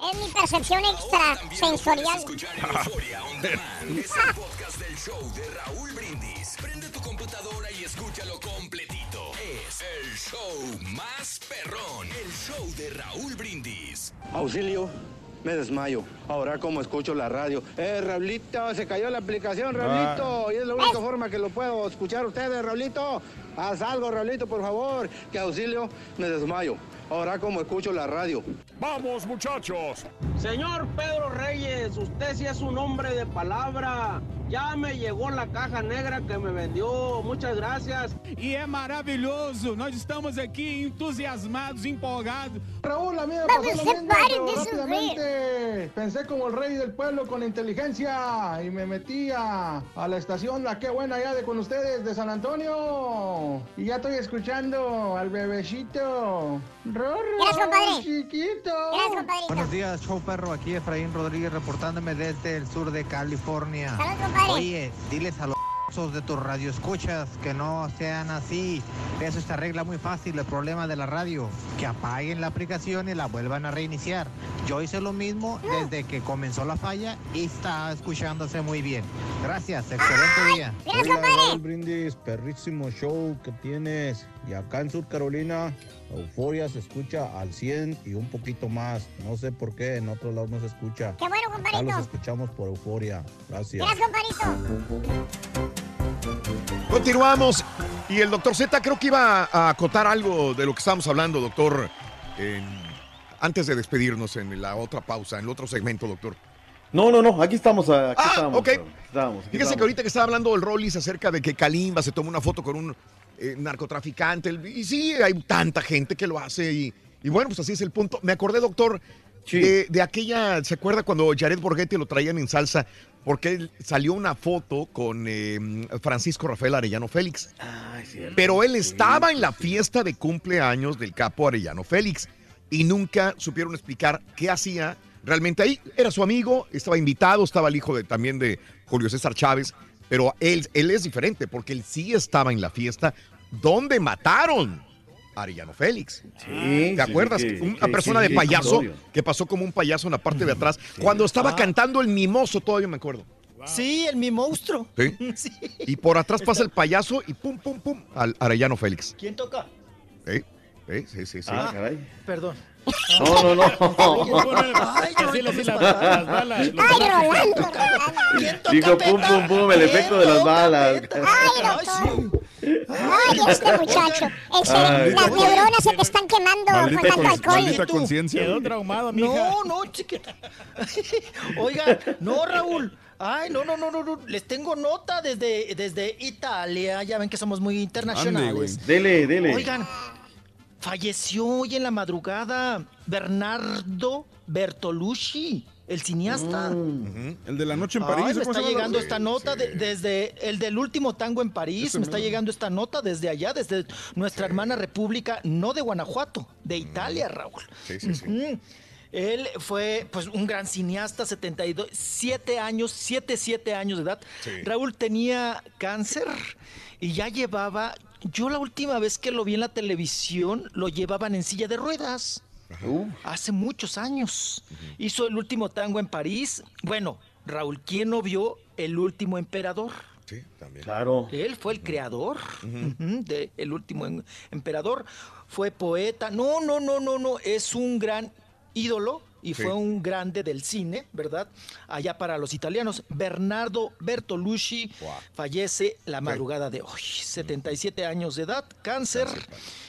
Es mi percepción extrasensorial. Es el podcast del show de Raúl Brindis. Prende tu computadora y escúchalo completito. Es el show más perrón. El show de Raúl Brindis. Auxilio, me desmayo. Ahora como escucho la radio. Eh, Raulito, se cayó la aplicación, Raulito. Y es la única forma que lo puedo escuchar ustedes, Raulito. Haz algo, Raulito, por favor. Que auxilio, me desmayo. Ahora como escucho la radio. Vamos, muchachos. Señor Pedro Reyes, usted sí es un hombre de palabra. Ya me llegou la caja negra que me vendió. Muchas gracias. E é maravilhoso. Nós estamos aqui entusiasmados, empolgados. Raúl, a mí me pasó lo mismo, pero rápidamente pensé como el rey del pueblo con inteligencia y me metí a, a la estación La Qué Buena ya de con ustedes de San Antonio. Y ya estoy escuchando al bebecito. Rorro, Gracias, compadre. chiquito. Gracias, compadrito. Buenos días, show perro. Aquí Efraín Rodríguez reportándome desde el sur de California. Salud, compadre. Oye, diles a los de tus radioescuchas que no sean así. Eso se arregla muy fácil el problema de la radio. Que apaguen la aplicación y la vuelvan a reiniciar. Yo hice lo mismo desde que comenzó la falla y está escuchándose muy bien. Gracias, excelente día. Hola, Raúl Brindis, perrísimo show que tienes. Y acá en Sur Carolina, Euforia se escucha al 100 y un poquito más. No sé por qué, en otros lados no se escucha. Qué bueno, Acá compadrito. los escuchamos por Euforia. Gracias. Gracias, compadrito. Continuamos. Y el doctor Z creo que iba a acotar algo de lo que estábamos hablando, doctor, en- antes de despedirnos en la otra pausa, en el otro segmento, doctor. No, no, no, aquí estamos. Aquí Ah, estamos, ok. estamos, aquí Fíjese que ahorita que estaba hablando el Rollis acerca de que Kalimba se tomó una foto con un eh, narcotraficante. Y sí, hay tanta gente que lo hace. Y, y bueno, pues así es el punto. Me acordé, doctor, de, de aquella. ¿Se acuerda cuando Jared Borghetti lo traían en salsa? Porque él- salió una foto con eh, Francisco Rafael Arellano Félix. Pero él estaba en la fiesta de cumpleaños del capo Arellano Félix y nunca supieron explicar qué hacía realmente ahí. Era su amigo, estaba invitado, estaba el hijo de, también de Julio César Chávez, pero él, él es diferente porque él sí estaba en la fiesta donde mataron a Arellano Félix. Sí, ¿Te sí, acuerdas? sí, Una sí, persona sí, de sí, payaso que pasó como un payaso en la parte de atrás cuando estaba Ah. cantando el mimoso, todavía me acuerdo. Sí, el mi monstruo. ¿Sí? Y por atrás pasa el payaso y pum, pum, pum, al Arellano Félix. ¿Quién toca? ¿Eh? Sí, sí, sí. Ah, Perdón. No, no, no. Dijo pum, pum, pum, el efecto de las balas. Ay, este muchacho. Ay. las neuronas se te están quemando Maldita con tanto alcohol. maldita conciencia. Quedó traumado, mija. No, no, chiquita. Oigan, no, Raúl. Ay, no, no, no, no, no. Les tengo nota desde, desde Italia. Ya ven que somos muy internacionales. Dele, dele. Oigan, falleció hoy en la madrugada Bernardo Bertolucci, el cineasta. El de la noche en Ay, París. me ¿cómo está llegando esta nota de- desde el del último tango en París. Ese me está llegando esta nota desde allá, desde nuestra hermana república, no de Guanajuato, de Italia, Raúl. Sí, sí, sí. Él fue pues un gran cineasta, 72, 7 años, 7, 7 años de edad. Sí. Raúl tenía cáncer y ya llevaba, yo la última vez que lo vi en la televisión, lo llevaban en silla de ruedas. Hace muchos años. Hizo el último tango en París. Bueno, Raúl, ¿quién no vio el último emperador? Sí, también. Claro. Él fue el creador ujú, de El último em- emperador. Fue poeta. No, no, no, no, no. Es un gran ídolo y Sí. fue un grande del cine, ¿verdad? Allá para los italianos. Bernardo Bertolucci fallece la madrugada de hoy. 77 años de edad, cáncer.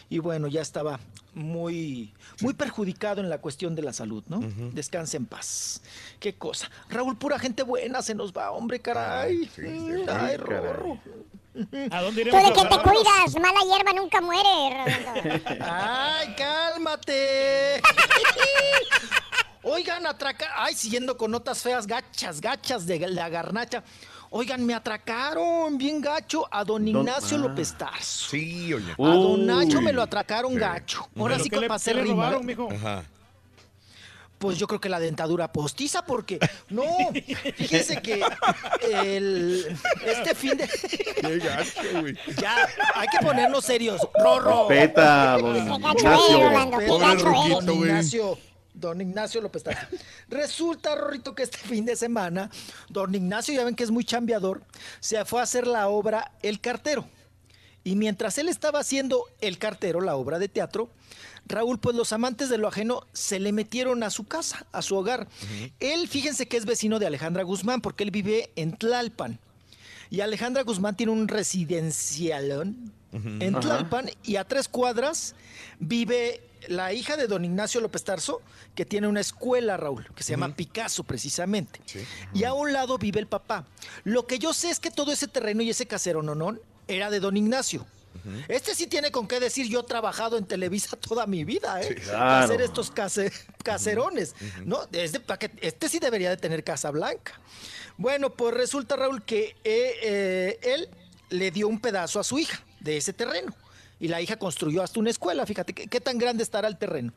Y bueno, ya estaba muy, muy perjudicado en la cuestión de la salud, ¿no? Descanse en paz. Qué cosa. Raúl, pura gente buena se nos va, hombre, caray. sí, Mm, sí, Ay, caray. ¿A dónde Tú iremos de a que te cuidas, mala hierba nunca muere, Rolando. ¡Ay, cálmate! Oigan, atracar. Ay, siguiendo con notas feas, gachas, gachas de la garnacha. Oigan, me atracaron bien gacho a don Ignacio ah. López Tarso. Sí, oye. A don Uy. Nacho me lo atracaron gacho. Ahora ¿Pero sí que le- pasé qué le rima. robaron, mijo? Ajá. Pues yo creo que la dentadura postiza, porque no, fíjense que el, este fin de. Qué gacho, güey. Ya, hay que ponernos serios. Rorro. Respeta, don Ignacio. Don. Ignacio, don Ignacio López Tarso. Resulta, Rorrito, que este fin de semana, don Ignacio, ya ven que es muy chambeador, se fue a hacer la obra El Cartero. Y mientras él estaba haciendo El cartero, la obra de teatro, Raúl, pues los amantes de lo ajeno se le metieron a su casa, a su hogar. Él, fíjense que es vecino de Alejandra Guzmán, porque él vive en Tlalpan. Y Alejandra Guzmán tiene un residencialón en Ajá. Tlalpan y a tres cuadras vive la hija de don Ignacio López Tarso, que tiene una escuela, Raúl, que se llama Picasso precisamente. Y a un lado vive el papá. Lo que yo sé es que todo ese terreno y ese casero nonón era de don Ignacio. Este sí tiene con qué decir, yo he trabajado en Televisa toda mi vida, ¿eh? Sí, Para claro. hacer estos case- caserones, ¿no? Es de- pa' que- este sí debería de tener Casa Blanca. Bueno, pues resulta, Raúl, que eh, eh, él le dio un pedazo a su hija de ese terreno. Y la hija construyó hasta una escuela, fíjate, qué, qué tan grande estará el terreno.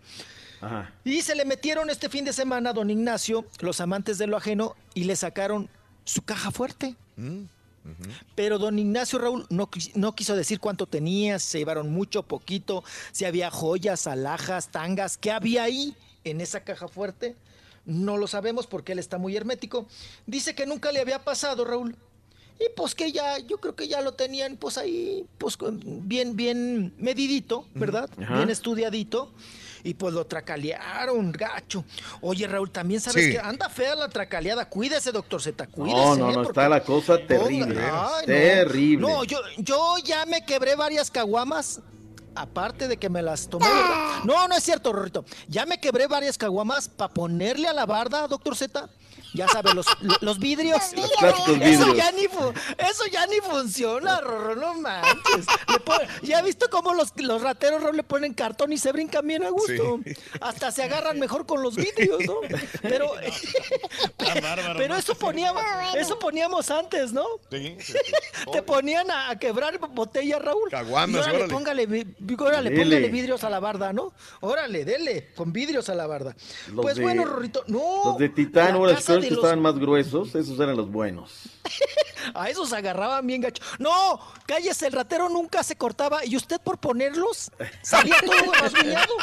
Ajá. Y se le metieron este fin de semana a don Ignacio, los amantes de lo ajeno, y le sacaron su caja fuerte. Pero don Ignacio Raúl no, no quiso decir cuánto tenía, si se llevaron mucho, poquito, si había joyas, alhajas, tangas, ¿qué había ahí en esa caja fuerte? No lo sabemos porque él está muy hermético. Dice que nunca le había pasado, Raúl. Y pues que ya, yo creo que ya lo tenían pues ahí, pues bien, bien medidito, ¿verdad? Bien estudiadito. Y pues lo tracalearon, gacho. Oye, Raúl, también sabes Sí. que anda fea la tracaleada. Cuídese, doctor Z, cuídese. No, no, ¿eh? no, porque- está la cosa terrible. Ay, no. terrible. No, yo, yo ya me quebré varias caguamas. Aparte de que me las tomé. No, no es cierto, Rorrito. Ya me quebré varias caguamas para ponerle a la barda, doctor Z. Ya sabe, los, lo- los vidrios. Los clásicos Eso vidrios. ya ni, eso ya ni funciona, Rorro, no manches. Ya he visto cómo los, los rateros Rorro, le ponen cartón y se brincan bien a gusto. Hasta se agarran mejor con los vidrios, ¿no? Pero, pero eso poníamos, eso poníamos antes, ¿no? Te ponían a, a quebrar botella, Raúl. Caguamas, Y órale, órale. póngale, órale, póngale vidrios a la barda, ¿no? Órale, dele, con vidrios a la barda. Los pues de- bueno, Rorrito, no. Los de Titán, ahora los que los- estaban más gruesos, esos eran los buenos. A esos agarraban bien gacho. No, cállese, el ratero nunca se cortaba y usted por ponerlos salía todo rasguñado.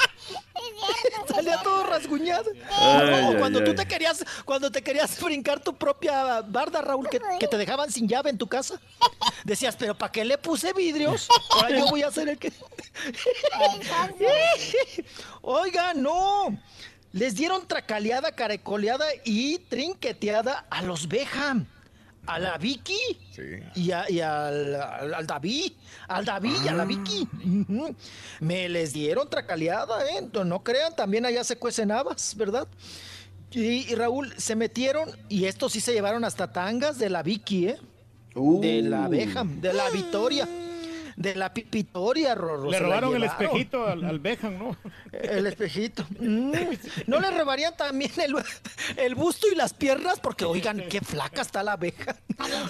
salía todo rasguñado. Ay, No, ay, cuando tú te querías, cuando te querías brincar tu propia barda, Raúl, que, que te dejaban sin llave en tu casa. Decías, pero ¿para qué le puse vidrios? Ahora yo voy a ser el que. Oiga, no. Les dieron tracaleada, carecoleada y trinqueteada a los Beham. A la Vicky y, a- y al, al- al David, al David y a la Vicky. Ujú. Me les dieron tracaleada, ¿eh? No, no crean, también allá se cuecen habas, ¿verdad? Y, y Raúl, se metieron y estos sí se llevaron hasta tangas de la Vicky, ¿eh? De la Beham, de la Victoria. De la Pipitoria, Rorro. Le robaron el espejito al, al Beckham, ¿no? El espejito. Mm. ¿No le robarían también el, el busto y las piernas? Porque, oigan, qué flaca está la abeja.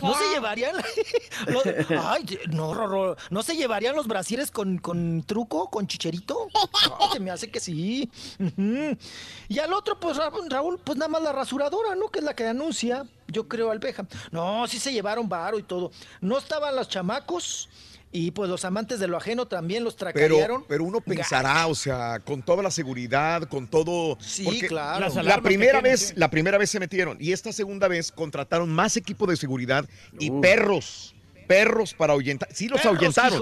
No se llevarían... los- ay, no, Rorro, ¿no se llevarían los brasieres con, con truco, con chicherito? No, se me hace que sí. Y al otro, pues, Ra- Raúl, pues nada más la rasuradora, ¿no? Que es la que anuncia, yo creo, albeja. No, sí se llevaron varo y todo. No estaban los chamacos... Y pues los amantes de lo ajeno también los Pero, tracarearon. pero uno pensará, o sea, con toda la seguridad, con todo. Sí, claro. La primera tienen, vez, sí. la primera vez se metieron y esta segunda vez contrataron más equipo de seguridad y perros. Perros para ahuyentar. Sí, los Perros, ahuyentaron.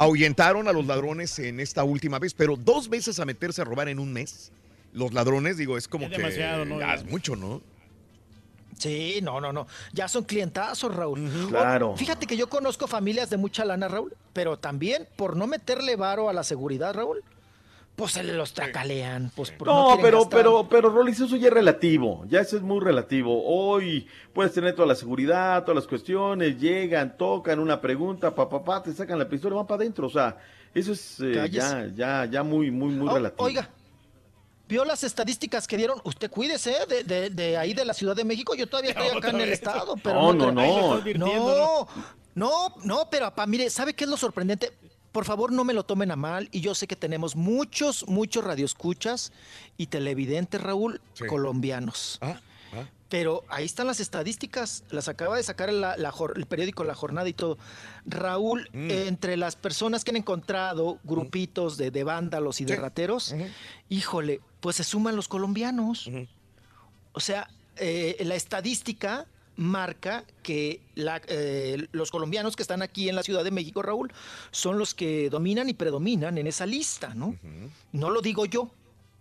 Ahuyentaron a los ladrones en esta última vez, pero dos veces a meterse a robar en un mes. Los ladrones, digo, es como Es que. demasiado, ¿no? es mucho, ¿no? Sí, no, no, no. Ya son clientazos, Raúl. Claro. O- Fíjate que yo conozco familias de mucha lana, Raúl, pero también por no meterle varo a la seguridad, Raúl, pues se los tracalean. Pues no, pero, gastar. pero, pero, Rolis, eso ya es relativo. Ya eso es muy relativo. Hoy puedes tener toda la seguridad, todas las cuestiones, llegan, tocan una pregunta, papá, pa, te sacan la pistola y van para adentro. O sea, eso es eh, ya, ya, ya muy, muy, muy Oh, relativo. Oiga, vio las estadísticas que dieron. Usted cuídese de, de- de ahí de la Ciudad de México. Yo todavía estoy acá en el estado, pero No, no, no. No, no, no, pero papá, mire, ¿sabe qué es lo sorprendente? Por favor, no me lo tomen a mal. Y yo sé que tenemos muchos, muchos radioescuchas y televidentes, Raúl, colombianos. Pero ahí están las estadísticas, las acaba de sacar la- la jor- el periódico La Jornada y todo. Raúl, Mm. eh, entre las personas que han encontrado grupitos de, de vándalos y de rateros, híjole, pues se suman los colombianos. O sea, eh, la estadística marca que la- eh, los colombianos que están aquí en la Ciudad de México, Raúl, son los que dominan y predominan en esa lista, ¿no? No lo digo yo,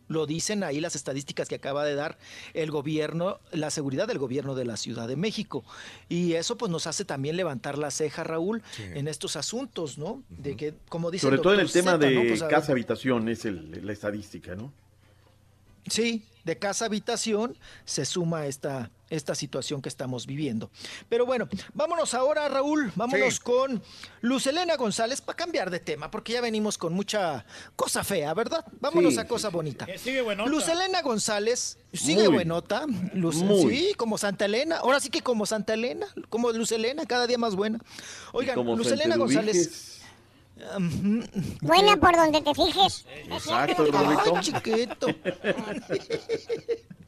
lo dicen ahí las estadísticas que acaba de dar el gobierno, la seguridad del gobierno de la Ciudad de México. Y eso pues nos hace también levantar la ceja, Raúl, en estos asuntos, ¿no? De que, como dice Sobre todo en el tema Zeta, de ¿no? Pues, casa-habitación es el- la estadística, ¿no? Sí, de casa habitación se suma esta, esta situación que estamos viviendo. Pero bueno, vámonos ahora, Raúl, vámonos Sí. con Luz Elena González para cambiar de tema, porque ya venimos con mucha cosa fea, ¿verdad? Vámonos Sí, a cosa bonita. Que sigue buenota. Luz Elena González sigue Muy. buenota. Luz, Muy. Sí, como Santa Elena. Ahora sí que como Santa Elena, como Luz Elena, cada día más buena. Oigan, como Luz Elena González. Buena por donde te fijes. Exacto. Ay, chiquito.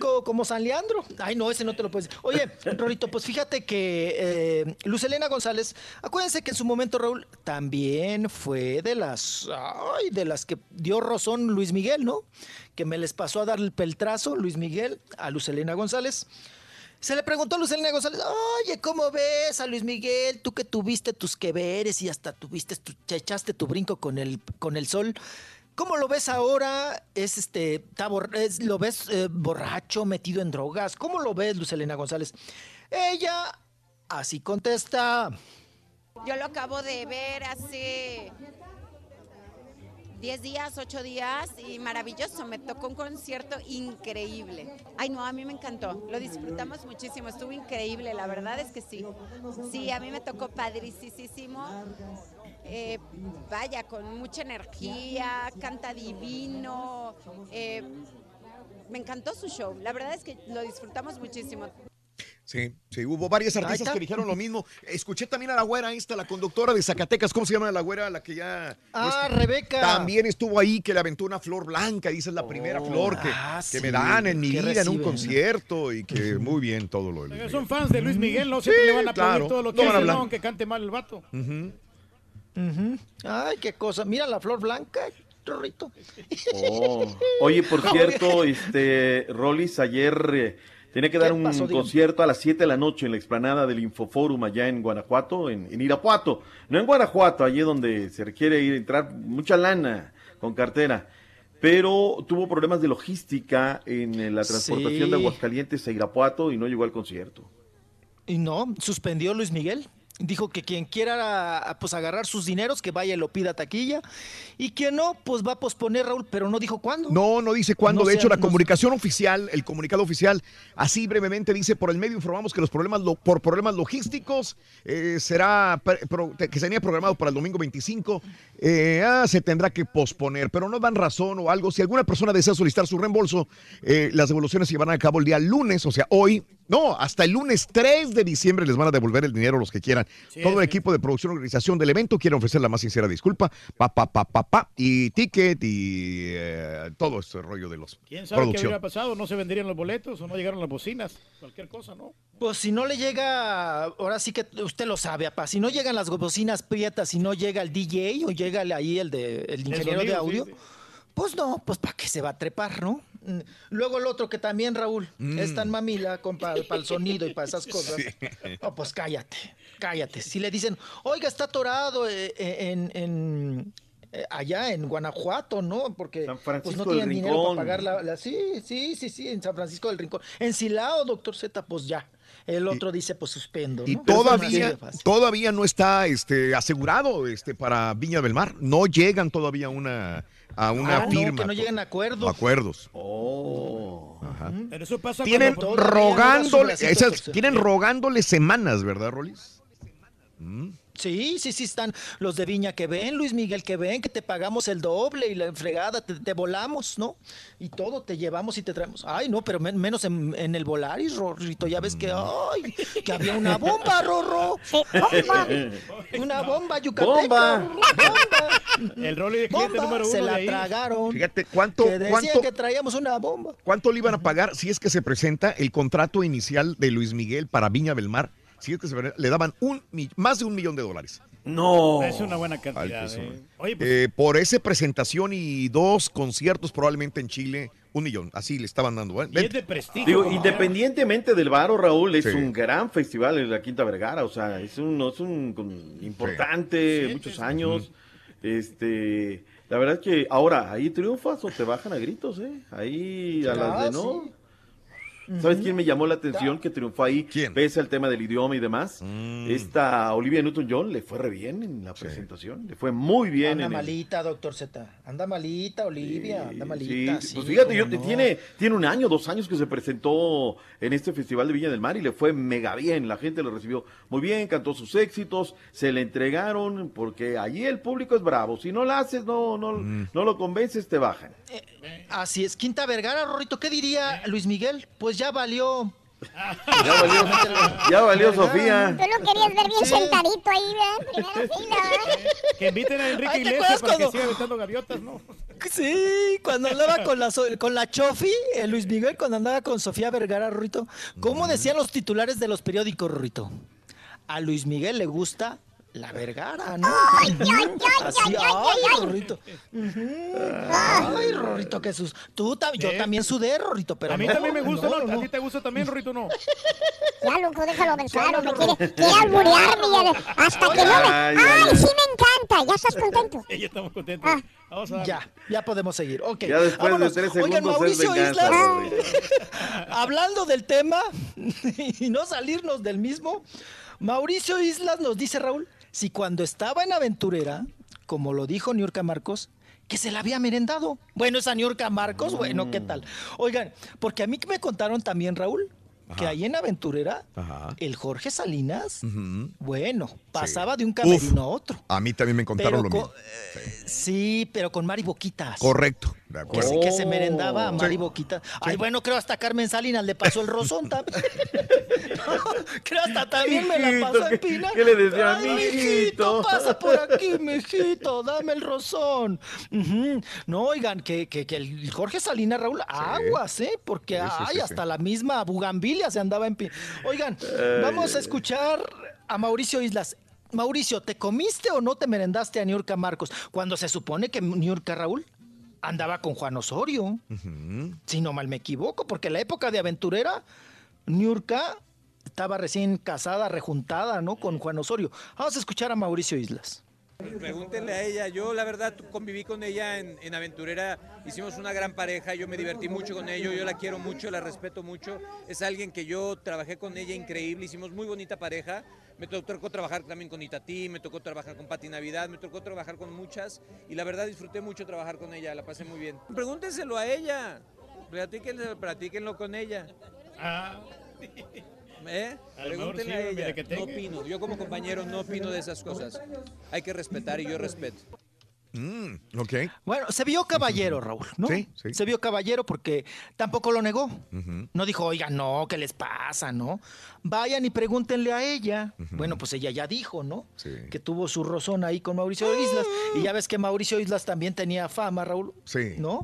como, como San Leandro. Ay, no, ese no te lo puedes decir. Oye, Rorito, pues fíjate que eh, Luz Elena González, acuérdense que en su momento, Raúl, también fue de las, ay, de las que dio rozón Luis Miguel, ¿no? Que me les pasó a dar el peltrazo, Luis Miguel, a Luz Elena González. Se le preguntó a Luz Elena González, oye, ¿cómo ves a Luis Miguel? Tú que tuviste tus que veres y hasta tuviste, tu- te echaste tu brinco con el, con el sol. ¿Cómo lo ves ahora? ¿Es este, está bor- es- ¿Lo ves eh, borracho, metido en drogas? ¿Cómo lo ves, Luz Elena González? Ella así contesta. Yo lo acabo de ver hace 10 días, 8 días y maravilloso. Me tocó un concierto increíble. Ay, no, a mí me encantó. Lo disfrutamos muchísimo. Estuvo increíble, la verdad es que sí. Sí, a mí me tocó padricísimo. Eh, vaya, con mucha energía, canta divino. eh, me encantó su show. La verdad es que lo disfrutamos muchísimo. Sí, sí, hubo varias artistas que dijeron lo mismo. Escuché también a la güera esta, la conductora de Zacatecas, ¿cómo se llama la güera? La que ya... Ah, no Rebeca. También estuvo ahí, que le aventó una flor blanca, dice es la primera flor que, Ah, que sí, me dan en mi que vida en un concierto y que muy bien todo lo de Luis Miguel. Son fans de Luis Miguel, ¿no? Siempre Sí, le van a aplaudir claro. todo lo No que a hace. ¿no? aunque cante mal el vato. Ujú. Ujú. Ay, qué cosa. Mira la flor blanca, Rorrito. Oh. Oye, por cierto, este Rolis ayer eh, tenía que dar un pasó? Concierto a las 7 de la noche en la explanada del Infoforum allá en Guanajuato, en, en Irapuato. No en Guanajuato, allí donde se requiere ir entrar mucha lana con cartera. Pero tuvo problemas de logística en eh, la transportación Sí. de Aguascalientes a Irapuato y no llegó al concierto. Y no, suspendió Luis Miguel. Dijo que quien quiera pues agarrar sus dineros, que vaya y lo pida a taquilla. Y quien no, pues va a posponer, Raúl, pero no dijo cuándo. No, no dice cuándo. No de hecho, la no comunicación oficial, el comunicado oficial, así brevemente dice, por el medio informamos que los problemas, lo- por problemas logísticos, eh, será, pro- que sería programado para el domingo 25, eh, ah, se tendrá que posponer, pero no dan razón o algo. Si alguna persona desea solicitar su reembolso, eh, las devoluciones se llevarán a cabo el día lunes, o sea, hoy. No, hasta el lunes 3 de diciembre les van a devolver el dinero los que quieran. Sí, Todo el sí. equipo de producción y organización del evento quiere ofrecer la más sincera disculpa. Pa, pa, pa, pa, pa, y ticket y eh, todo este rollo de los ¿Quién sabe qué hubiera pasado? No se venderían los boletos o no llegaron las bocinas. Cualquier cosa, ¿no? Pues si no le llega, ahora sí que usted lo sabe, apá, si no llegan las bocinas prietas, si no llega el DJ o llega ahí el de el ingeniero de sonido, audio, sí. pues no, pues para qué se va a trepar, ¿no? Luego el otro que también, Raúl, Mm. es tan mamila para el sonido y para esas cosas. No, pues cállate, cállate. Si le dicen, oiga, está atorado eh, eh, en, en, eh, allá en Guanajuato, ¿no? Porque San pues Francisco no del tienen dinero para Rincón. pagar la, la- Sí, sí, sí, sí, en San Francisco del Rincón. En Silao, doctor Z, pues ya. El otro dice, pues suspendo. Y todavía, todavía no está este, asegurado este, para Viña del Mar. No llegan todavía a una, a una Ah, no, firma. que no lleguen a acuerdos. Acuerdos. Oh. Ajá. Pero eso pasa Tienen no rogándole, esas- tienen rogándole semanas, ¿verdad, Rolis? Mm. Sí, sí, sí están los de Viña que ven, Luis Miguel que ven, que te pagamos el doble y la fregada, te, te volamos, ¿no? Y todo te llevamos y te traemos. Ay, no, pero men- menos en, en el Volaris, Rorrito, ya ves que, ay, que había una bomba, Rorro. Una bomba yucateca. Bomba. El Rolly de cliente Bomba, número uno se de la ahí. tragaron. Fíjate, ¿cuánto, que decían cuánto, que traíamos una bomba. ¿cuánto le iban a pagar si es que se presenta el contrato inicial de Luis Miguel para Viña del Mar? Si es que se venera, le daban un, más de un millón de dólares. No. Es una buena cantidad. Eh. Oye, pues, Eh, por esa presentación y dos conciertos probablemente en Chile, un millón. Así le estaban dando. ¿eh? y es de prestigio. Digo, independientemente del varo, Raúl, es Sí. un gran festival en la Quinta Vergara, o sea, es un, es un importante, muchos años. Este, la verdad es que ahora ahí triunfas o te bajan a gritos, ¿eh? Ahí a las de Ah, no. sí. ¿Sabes quién me llamó la atención que triunfó ahí? Pese al tema del idioma y demás. Mm. Esta Olivia Newton-John le fue re bien en la presentación, le fue muy bien. Anda en el- malita, doctor Z. Anda malita, Olivia. Anda malita. Sí, sí, pues fíjate, yo, no. tiene, tiene un año, dos años que se presentó en este Festival de Viña del Mar y le fue mega bien. La gente lo recibió muy bien, cantó sus éxitos, se le entregaron, porque allí el público es bravo. Si no lo haces, no, no, Mm. no lo convences, te bajan. Así es. Quinta Vergara, Rorrito, ¿qué diría Luis Miguel? Pues ya valió. Ya valió, ya valió Sofía. Tú lo querías ver bien sentadito ahí, ¿verdad? Primera fila, ¿verdad? Que inviten a Enrique Ay, ¿te Iglesias para que cuando- siga aventando gaviotas, ¿no? Sí, cuando andaba con la, con la Chofi, eh, Luis Miguel, cuando andaba con Sofía Vergara, Rorrito. ¿Cómo decían los titulares de los periódicos, Rorrito? A Luis Miguel le gusta la Vergara, ¿no? Ay, ay, ay, Así, ay, ay, ay, ay. Rorrito. Ay, Rorrito, que sus... Tú, tam- yo Eh. también sudé, Rorrito, pero a mí no, también me gusta, no. ¿A ti te gusta también, Rorrito, no? Ya, loco, déjalo pensar, hombre. Quiere, quiere alburearme ya de- hasta que no me... Ay, ay, ¡Ay, ay. sí me encanta! ¿Ya estás contento? Ya estamos contentos. Ah. Vamos a Ya, ya podemos seguir. Ok. Ya después vámonos. de tres Oigan, segundos es Mauricio venganza. Islas, hablando del tema y no salirnos del mismo, Mauricio Islas nos dice, Raúl, si cuando estaba en Aventurera, como lo dijo Niurka Marcos, que se la había merendado. Bueno, esa Niurka Marcos, bueno, ¿qué tal? Oigan, porque a mí me contaron también, Raúl, que ahí en Aventurera, Ajá. el Jorge Salinas, bueno, pasaba de un camerino a otro. A mí también me contaron Pero lo mismo. eh, sí, pero con Mari Boquitas. Correcto. De Que se, que se merendaba a Mari Sí. Boquita. Ay, bueno, creo hasta Carmen Salinas le pasó el rozón también. creo hasta también me la pasó en Pina. ¿qué le decía? Ay, Mijito. pasa por aquí, mijito, dame el rozón. Ujú. No, oigan, que, que, que el Jorge Salinas, Raúl, aguas, ¿eh? Porque ay, hasta la misma bugambilia se andaba en Pina. Oigan, Ay, vamos a escuchar a Mauricio Islas. Mauricio, ¿te comiste o no te merendaste a Niurka Marcos? Cuando se supone que Niurka Raúl andaba con Juan Osorio. Si no mal me equivoco, porque en la época de aventurera, Niurka estaba recién casada, rejuntada, ¿no? Con Juan Osorio. Vamos a escuchar a Mauricio Islas. Pregúntenle a ella, yo la verdad conviví con ella en, en Aventurera, hicimos una gran pareja, yo me divertí mucho con ella, yo la quiero mucho, la respeto mucho, es alguien que yo trabajé con ella increíble, hicimos muy bonita pareja, me tocó trabajar también con Itatí, me tocó trabajar con Pati Navidad, me tocó trabajar con muchas y la verdad disfruté mucho trabajar con ella, la pasé muy bien. Pregúntenselo a ella, platíquenlo, con ella. ¿Eh? A lo mejor Pregúntenle sí, a mira ella. que No opino. Yo como compañero no opino de esas cosas. Hay que respetar y yo respeto. Mm, ok. Bueno, se vio caballero, Raúl, ¿no? Sí, sí. Se vio caballero porque tampoco lo negó. No dijo, oiga, no, ¿qué les pasa, no? Vayan y pregúntenle a ella. Bueno, pues ella ya dijo, ¿no? Sí. Que tuvo su rozón ahí con Mauricio Islas. Y ya ves que Mauricio Islas también tenía fama, Raúl. Sí. ¿No?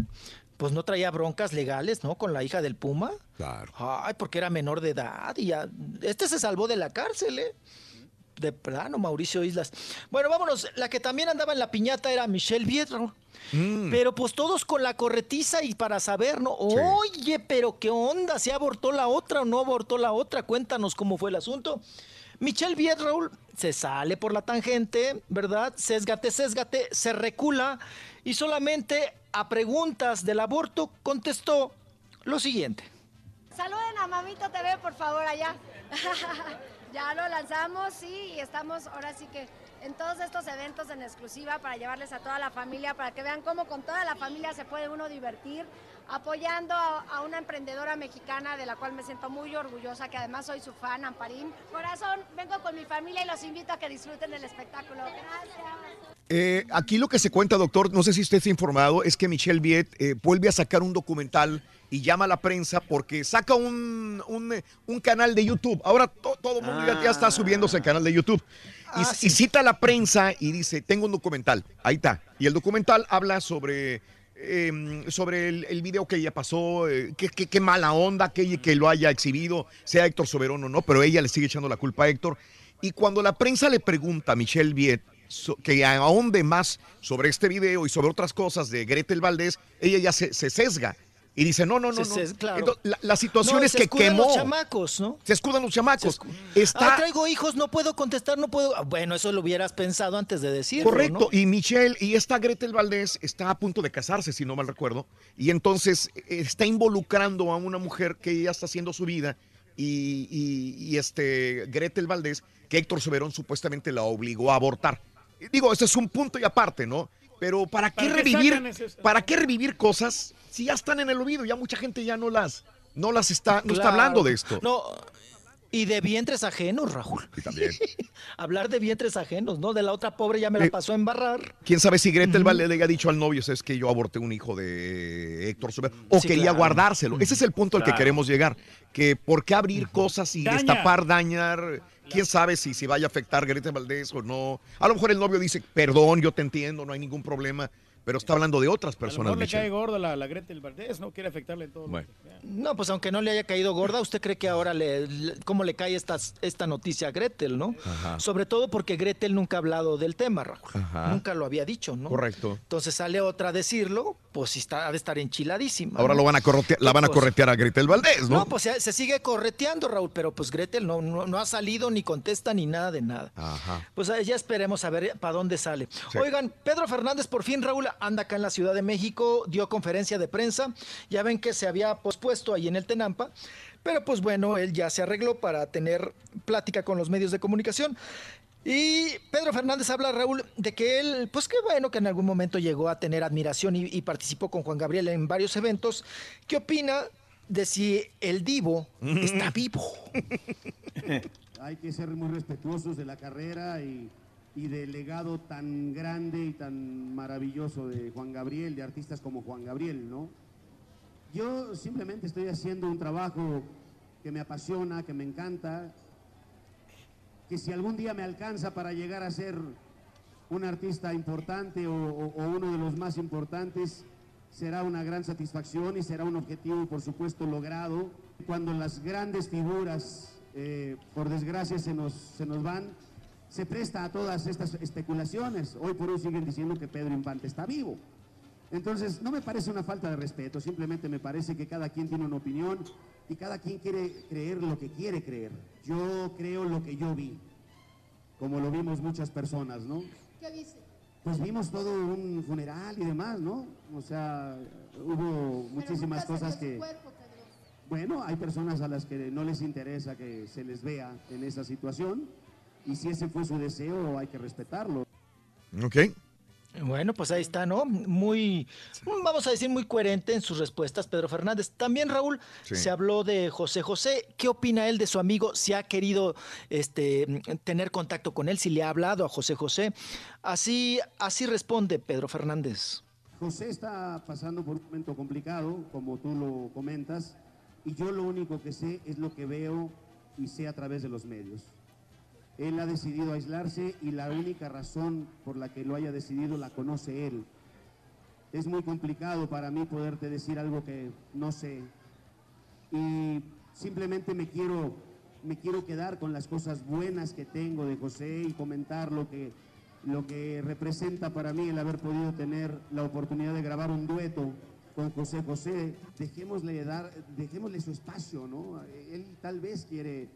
Pues no traía broncas legales, ¿no? Con la hija del Puma. Claro. Ay, porque era menor de edad y ya. Este se salvó de la cárcel, ¿eh? De plano, Mauricio Islas. Bueno, vámonos. La que también andaba en la piñata era Michelle Viet, Raúl. Mm. Pero pues todos con la corretiza y para saber, ¿no? Oye, pero ¿qué onda? ¿Se abortó la otra o no abortó la otra? Cuéntanos cómo fue el asunto. Michelle Viet, Raúl, se sale por la tangente, ¿verdad? Sésgate, sésgate, se recula y solamente a preguntas del aborto contestó lo siguiente. Saluden a Mamito TV, por favor, allá. ya lo lanzamos, sí, y estamos ahora sí que en todos estos eventos en exclusiva para llevarles a toda la familia, para que vean cómo con toda la familia se puede uno divertir, apoyando a, a una emprendedora mexicana de la cual me siento muy orgullosa, que además soy su fan, Amparín. Corazón, vengo con mi familia y los invito a que disfruten del espectáculo. Gracias. Eh, aquí lo que se cuenta, doctor, no sé si usted está informado, es que Michelle Viet eh, vuelve a sacar un documental y llama a la prensa porque saca un, un, eh, un canal de YouTube. Ahora to- todo el mundo ya, ya está subiéndose al canal de YouTube. Y, y cita a la prensa y dice, tengo un documental. Ahí está. Y el documental habla sobre eh, sobre el, video que ella pasó, eh, qué, mala onda que, que lo haya exhibido, sea Héctor Soberón o no, pero ella le sigue echando la culpa a Héctor. Y cuando la prensa le pregunta a Michelle Viet so- que ahonde más sobre este video y sobre otras cosas de Gretel Valdés, ella ya se, se sesga y dice, no, no, no, Se no. claro. Entonces, la, la situación No, es se que escudan quemó. los chamacos, ¿no? Se escudan los chamacos. Ah, Está traigo hijos, no puedo contestar, no puedo. Ah, Bueno, eso lo hubieras pensado antes de decirlo. Correcto, ¿no? y Michelle y esta Gretel Valdés está a punto de casarse, si no mal recuerdo, y entonces eh, está involucrando a una mujer que ella está haciendo su vida y, y- y, este Gretel Valdés, que Héctor Soberón supuestamente la obligó a abortar. Digo, ese es un punto y aparte, ¿no? Pero ¿para qué ¿Para qué revivir, ese- para qué revivir cosas si ya están en el olvido? Ya mucha gente ya no las, no las está, no está hablando de esto. No, y de vientres ajenos, Raúl. Y también. Hablar de vientres ajenos, ¿no? De la otra pobre ya me la Eh, pasó a embarrar. Quién sabe si Gretel Valdés le haya dicho al novio, es que yo aborté un hijo de Héctor Soberón, o Sí, quería claro. guardárselo. Ese es el punto al que queremos llegar. Que por qué abrir cosas y Daña. destapar, dañar. Quién sabe si, si vaya a afectar a Gretel Valdés o no. A lo mejor el novio dice, perdón, yo te entiendo, no hay ningún problema. Pero está hablando de otras A lo personas, mejor le Michelle. cae gorda la, la Gretel Valdés, no quiere afectarle en todo. Bueno. No, pues aunque no le haya caído gorda, ¿usted cree que ahora le, le- cómo le cae esta, esta noticia a Gretel, no? Ajá. Sobre todo porque Gretel nunca ha hablado del tema, Raúl. Ajá. Nunca lo había dicho, ¿no? Correcto. Entonces sale otra a decirlo, pues sí está, ha de estar enchiladísima. Ahora ¿no? lo van a corretear, la van a Pues- corretear a Gretel Valdés, ¿no? No, pues se, se sigue correteando, Raúl, pero pues Gretel no, no, no ha salido ni contesta ni nada de nada. Ajá. Pues ya esperemos a ver para dónde sale. Sí. Oigan, Pedro Fernández por fin, Raúl, anda acá en la Ciudad de México, dio conferencia de prensa. Ya ven que se había pospuesto ahí en el Tenampa. Pero pues bueno, él ya se arregló para tener plática con los medios de comunicación. Y Pedro Fernández habla, Raúl, de que él, pues qué bueno que en algún momento llegó a tener admiración y, y participó con Juan Gabriel en varios eventos. ¿Qué opina de si el Divo está vivo? Hay que ser muy respetuosos de la carrera y, y del legado tan grande y tan maravilloso de Juan Gabriel, de artistas como Juan Gabriel, ¿no? Yo simplemente estoy haciendo un trabajo que me apasiona, que me encanta, que si algún día me alcanza para llegar a ser un artista importante o, o- o uno de los más importantes, será una gran satisfacción y será un objetivo, por supuesto, logrado. Cuando las grandes figuras, eh, por desgracia, se nos, se nos van, se presta a todas estas especulaciones. Hoy por hoy siguen diciendo que Pedro Infante está vivo. Entonces, no me parece una falta de respeto, simplemente me parece que cada quien tiene una opinión y cada quien quiere creer lo que quiere creer. Yo creo lo que yo vi, como lo vimos muchas personas, ¿no? ¿Qué viste? Pues vimos todo un funeral y demás, ¿no? O sea, hubo muchísimas cosas que... Bueno, hay personas a las que no les interesa que se les vea en esa situación y si ese fue su deseo hay que respetarlo. Ok. Bueno, pues ahí está, ¿no? Muy, vamos a decir, muy coherente en sus respuestas, Pedro Fernández. También, Raúl, Sí. se habló de José José. ¿Qué opina él de su amigo? Si ha querido este, tener contacto con él, si le ha hablado a José José. Así, así responde Pedro Fernández. José está pasando por un momento complicado, como tú lo comentas, y yo lo único que sé es lo que veo y sé a través de los medios. Él ha decidido aislarse y la única razón por la que lo haya decidido la conoce él. Es muy complicado para mí poderte decir algo que no sé. Y simplemente me quiero, me quiero quedar con las cosas buenas que tengo de José y comentar lo que, lo que representa para mí el haber podido tener la oportunidad de grabar un dueto con José José. Dejémosle, dar, dejémosle su espacio, ¿no? Él tal vez quiere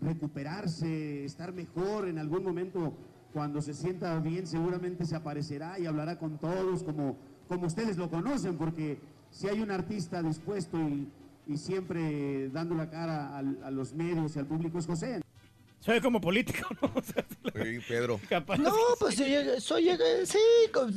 recuperarse, estar mejor en algún momento. Cuando se sienta bien, seguramente se aparecerá y hablará con todos como, como ustedes lo conocen, porque si hay un artista dispuesto y, y siempre dando la cara al- a, los medios y al público es José. Ve como político, ¿no? O sea, Sí, Pedro. capaz. No, pues sí, soy, eh, sí,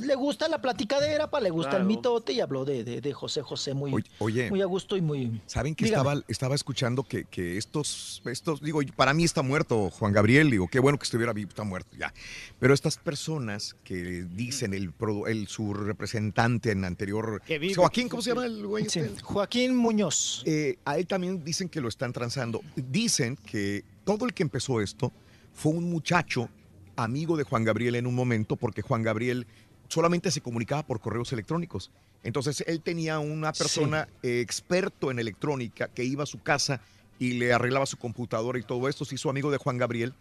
le gusta la platicadera, pa, le gusta Claro. el mitote y habló de, de- de José José muy, oye. muy a gusto y muy... ¿Saben que Dígame. estaba, estaba escuchando que, que estos, estos, digo, para mí está muerto Juan Gabriel, digo, qué bueno que estuviera vivo, está muerto ya. Pero estas personas que dicen el, el su representante en anterior, vive. Joaquín, ¿cómo se llama el güey? Sí, este? Joaquín Muñoz. Eh, a él también dicen que lo están transando. Dicen que todo el que empezó esto fue un muchacho amigo de Juan Gabriel en un momento, porque Juan Gabriel solamente se comunicaba por correos electrónicos. Entonces él tenía una persona eh, experto en electrónica que iba a su casa y le arreglaba su computadora y todo esto. Se hizo amigo de Juan Gabriel,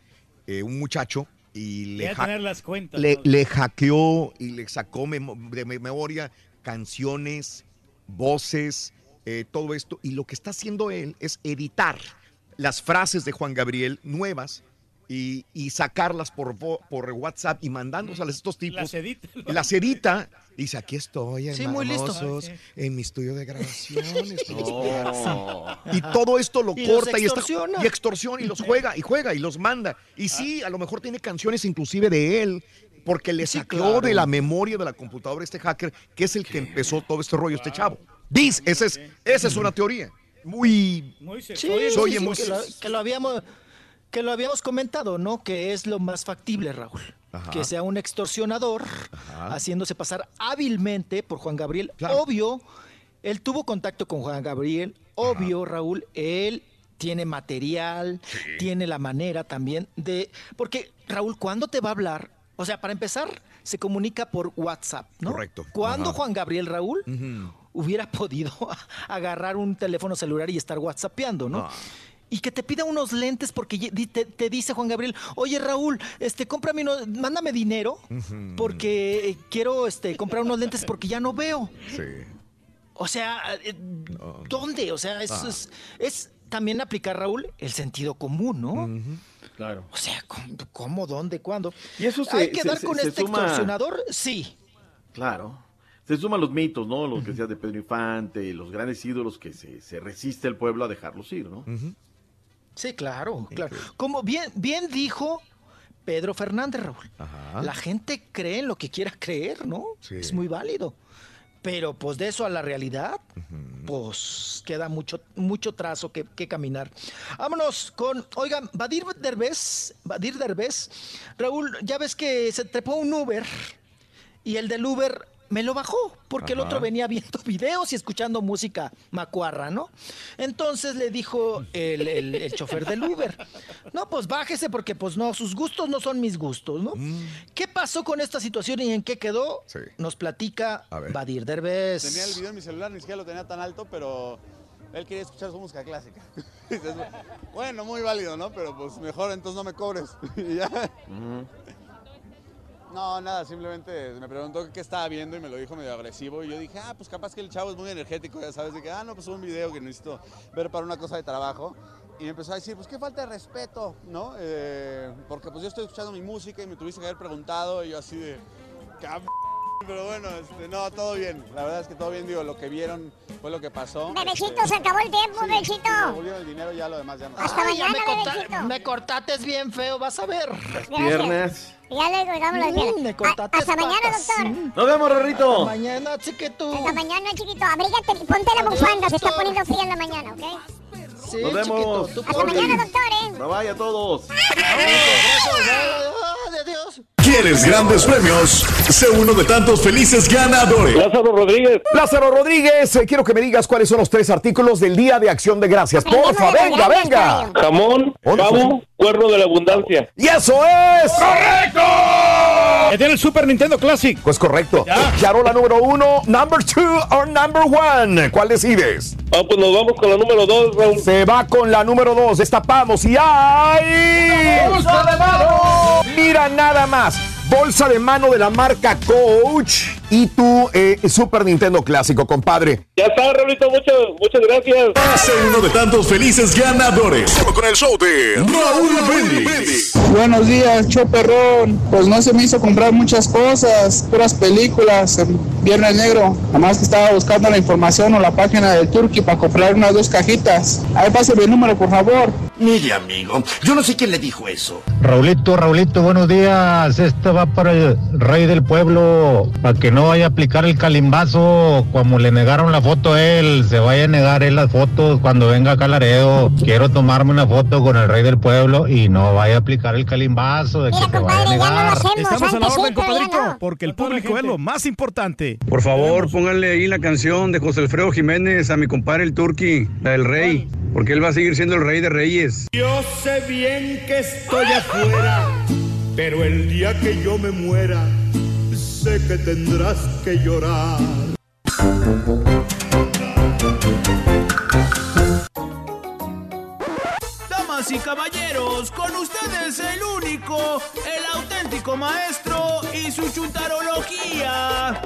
eh, un muchacho, y le, Voy a ha- tener las cuentas. le, ¿no? le hackeó y le sacó de me- memoria canciones, voces, eh, todo esto. Y lo que está haciendo él es editar las frases de Juan Gabriel nuevas y, y sacarlas por, vo- por WhatsApp y mandándoselas a estos tipos. Las edita. Las edita. Dice, aquí estoy, Sí, muy listo. hermanosos, en mi estudio de grabaciones. No. Y todo esto lo Y corta y, está, extorsiona. y extorsiona y los juega y juega y los manda. Y sí, a lo mejor tiene canciones inclusive de él, porque le Sí, sacó claro. de la memoria de la computadora este hacker, que es el que empezó todo este rollo, este chavo. Dice, esa es, esa es una teoría. Muy... Muy Sí, oye, sí, oye, sí, muy- que, lo, que lo habíamos que lo habíamos comentado, ¿no? Que es lo más factible, Raúl. Ajá. Que sea un extorsionador Ajá. haciéndose pasar hábilmente por Juan Gabriel. Claro. Obvio, él tuvo contacto con Juan Gabriel. Obvio, Raúl, él tiene material, tiene la manera también de... Porque, Raúl, ¿cuándo te va a hablar? O sea, para empezar, se comunica por WhatsApp, ¿no? Correcto. ¿Cuándo Ajá. Juan Gabriel, Raúl. Hubiera podido agarrar un teléfono celular y estar whatsappeando, ¿no? No. Y que te pida unos lentes porque te, te dice Juan Gabriel, oye Raúl, este, cómprame unos, mándame dinero porque eh, quiero este, comprar unos lentes porque ya no veo. Sí. O sea, eh, ¿dónde? O sea, es, Ah. es, es también aplicar, Raúl, el sentido común, ¿no? Claro. O sea, ¿cómo, cómo, dónde, cuándo? Y eso se- ¿Hay que se- dar se- con se este suma- extorsionador? Sí. Claro. Se suman los mitos, ¿no? Los que decías de Pedro Infante, los grandes ídolos que se, se resiste el pueblo a dejarlos ir, ¿no? Sí, claro, claro. Como bien, bien dijo Pedro Fernández, Raúl. Ajá. La gente cree en lo que quiera creer, ¿no? Sí. Es muy válido. Pero pues de eso a la realidad, pues queda mucho, mucho trazo que, que caminar. Vámonos con, oigan, Badir Derbez, Badir Derbez, Raúl, ya ves que se trepó un Uber y el del Uber me lo bajó porque el otro venía viendo videos y escuchando música macuarra, ¿no? Entonces le dijo el, el- el chofer del Uber, no, pues bájese porque pues no, sus gustos no son mis gustos, ¿no? ¿Qué pasó con esta situación y en qué quedó? Sí. Nos platica. Badir Derbez. Tenía el video en mi celular, ni siquiera lo tenía tan alto, pero él quería escuchar su música clásica. Bueno, muy válido, ¿no? Pero pues mejor entonces no me cobres. Y ya. No, nada, simplemente me preguntó qué estaba viendo y me lo dijo medio agresivo. Y yo dije, ah, pues capaz que el chavo es muy energético, ya sabes, de que, ah, no, pues un video que necesito ver para una cosa de trabajo. Y me empezó a decir, pues qué falta de respeto, ¿no? Eh, porque pues yo estoy escuchando mi música y me tuviste que haber preguntado y yo así de, cabrón. Pero bueno, este, no, todo bien. La verdad es que todo bien, digo, lo que vieron fue lo que pasó. Bebecito, Este, se acabó el tiempo, sí, bebecito. me devolvieron el dinero, ya lo demás ya no. Hasta Ay, ya me, corta- me cortates bien feo, vas a ver. Piernas. Ya le colgamos las Mm, piernas. A- Hasta mañana, doctor. Nos vemos, Rorrito. Mañana, chiquito. Hasta mañana, chiquito. Abrígate, ponte la bufanda, se está poniendo fría en la mañana, ¿ok? Sí, Nos vemos. chiquito, Hasta mañana, doctor, ¿eh? Bye bye a todos. ¿Quieres grandes premios? Sé uno de tantos felices ganadores. Lázaro Rodríguez. Lázaro Rodríguez, eh, quiero que me digas cuáles son los tres artículos del Día de Acción de Gracias. Porfa, venga, venga. Jamón, pavo, cuerno de la abundancia. ¡Y eso es! ¡Correcto! Ya tiene el Super Nintendo Classic. Pues correcto. Charola número uno, number two or number one. ¿Cuál decides? Ah, pues nos vamos con la número dos, Raúl. Se va con la número dos. Destapamos y hay. ¡Bolsa de mano! Mira nada más. Bolsa de mano de la marca Coach y tu eh, Super Nintendo clásico, compadre. Ya está, Raulito, muchas, muchas gracias. Sé uno de tantos felices ganadores. Solo con el show de Raúl Brindis. Buenos días, show perrón. Pues no se me hizo comprar muchas cosas, puras películas en Viernes Negro. Nada más que estaba buscando la información o la página del Turkey para comprar unas dos cajitas. Ahí pásame el número, por favor. Mire, amigo, yo no sé quién le dijo eso. Raulito, Raulito, buenos días. Esto va para el rey del pueblo, para que no vaya a aplicar el calimbazo, como le negaron la foto a él, se vaya a negar él las fotos cuando venga acá a Laredo. Quiero tomarme una foto con el rey del pueblo y no vaya a aplicar el calimbazo de que se vaya a negar. Estamos a la orden, compadrito, porque el público es lo más importante. Por favor, pónganle ahí la canción de José Alfredo Jiménez a mi compadre el Turqui, la del rey, porque él va a seguir siendo el rey de reyes. Yo sé bien que estoy afuera, pero el día que yo me muera, sé que tendrás que llorar. Damas y caballeros, con ustedes el único, el auténtico maestro y su chuntarología.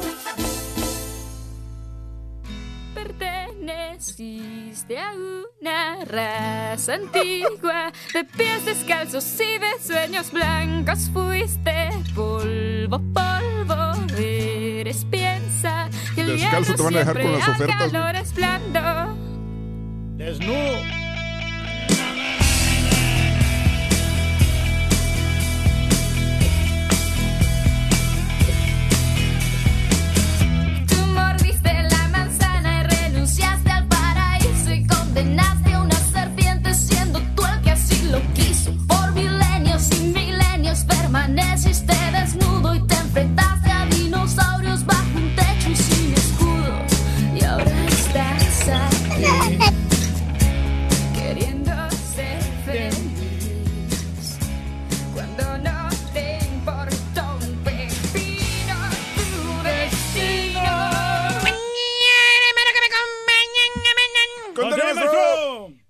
Perteneciste a una raza antigua de pies descalzos y de sueños blancos. Fuiste polvo, polvo, eres piensa que el Descalzo te van a dejar con siempre las ofertas, a calor es blando. Desnudo. Y milenios permaneciste desnudo y te enfrentaste a dinosaurios bajo un techo y sin escudo. Y ahora estás aquí queriendo ser feliz. Cuando no te importó un pepino tu destino.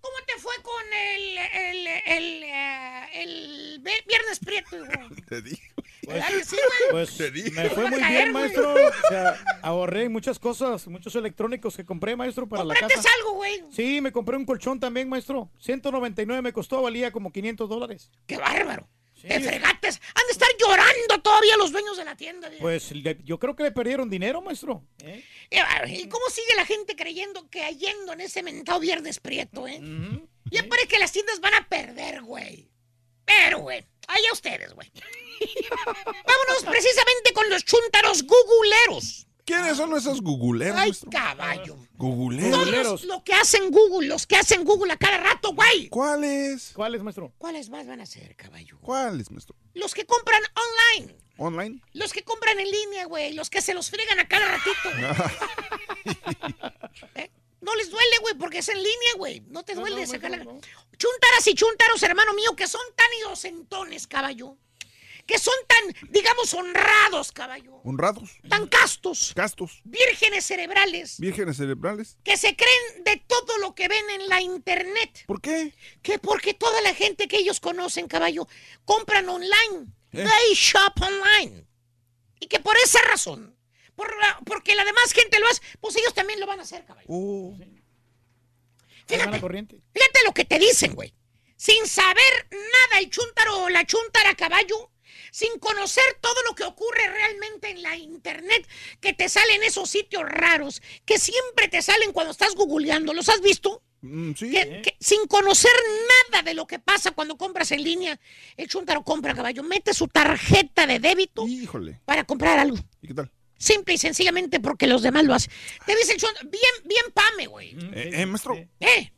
¿Cómo te fue con el, el, el, eh, el ve- Viernes Prieto? hijo? Te digo. ¿Verdad que sí, güey? Pues Te dije. me fue muy caer, bien, güey. maestro. O sea, ahorré muchas cosas, muchos electrónicos que compré, maestro, para la ¿Compraste casa. algo, güey? Sí, me compré un colchón también, maestro. 199 me costó, valía como 500 dólares. ¡Qué bárbaro! ¡Te fregates! Han de estar llorando todavía los dueños de la tienda. güey. Pues le- yo creo que le perdieron dinero, maestro. Qué bárbaro. ¿Y cómo sigue la gente creyendo, cayendo en ese mentado Viernes Prieto, eh? Ya parece que las tiendas van a perder, güey. Pero, güey, allá ustedes, güey. Vámonos precisamente con los chúntaros guguleros. ¿Quiénes son esos guguleros, Ay, caballo. Guguleros. Todos lo que hacen Google, los que hacen Google a cada rato, güey. ¿Cuáles? ¿Cuáles, maestro? ¿Cuáles más van a ser, caballo? ¿Cuáles, maestro? Los que compran online. ¿Online? Los que compran en línea, güey. Los que se los friegan a cada ratito. ¿Eh? No les duele, güey, porque es en línea, güey. No te duele sacar la... Chuntaras y chuntaros, hermano mío, que son tan inocentones, caballo. Que son tan, digamos, honrados, caballo. ¿Honrados? Tan castos. ¿Castos? Vírgenes cerebrales. ¿Vírgenes cerebrales? Que se creen de todo lo que ven en la internet. ¿Por qué? Que porque toda la gente que ellos conocen, caballo, compran online. ¿Eh? They shop online. Y que por esa razón, por la- porque la demás gente lo hace, pues ellos también lo van a hacer, caballo. Oh. Fíjate, corriente. fíjate lo que te dicen, güey. Sin saber nada el chúntaro o la chúntara caballo, sin conocer todo lo que ocurre realmente en la internet, que te salen esos sitios raros, que siempre te salen cuando estás googleando. ¿Los has visto? Mm, sí. Que- que sin conocer nada de lo que pasa cuando compras en línea, el chúntaro compra caballo, mete su tarjeta de débito Híjole. para comprar algo. ¿Y qué tal? Simple y sencillamente porque los demás lo hacen. Te dice el chúntaro, bien, bien pame, güey. Eh, eh, maestro. ¿Eh?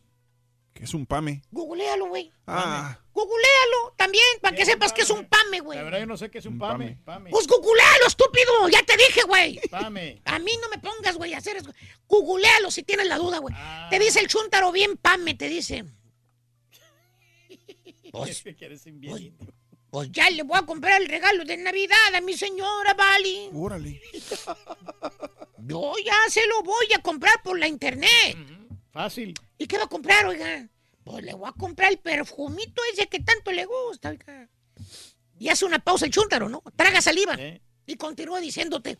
¿Qué es un pame? Googlealo, güey. Ah. Googlealo también, para que sepas que es un pame, güey. La verdad yo no sé qué es un pame. Pame. Pues googlealo, estúpido. Ya te dije, güey. Pame. A mí no me pongas, güey, a hacer eso. Googlealo si tienes la duda, güey. Te dice el chúntaro bien pame, te dice. Pues, ¿Qué quieres, imbécil? Pues ya le voy a comprar el regalo de Navidad a mi señora, Vali. Órale. Yo ya se lo voy a comprar por la internet. Fácil. ¿Y qué va a comprar, oiga? Pues le voy a comprar el perfumito ese que tanto le gusta, oiga. Y hace una pausa el chúntaro, ¿no? Traga saliva. Y continúa diciéndote,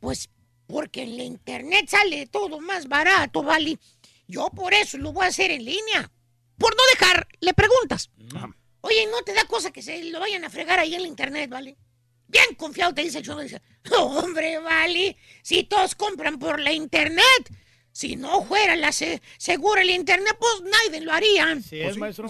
pues porque en la internet sale todo más barato, ¿vale? Yo por eso lo voy a hacer en línea. Por no dejar, le preguntas. Oye, ¿no te da cosa que se lo vayan a fregar ahí en la internet, ¿vale? Bien confiado te dice el chúntaro. Dice, "No, hombre, ¿vale? Si todos compran por la internet. Si no fuera la se- segura el internet, pues nadie lo haría. Sí, es, maestro.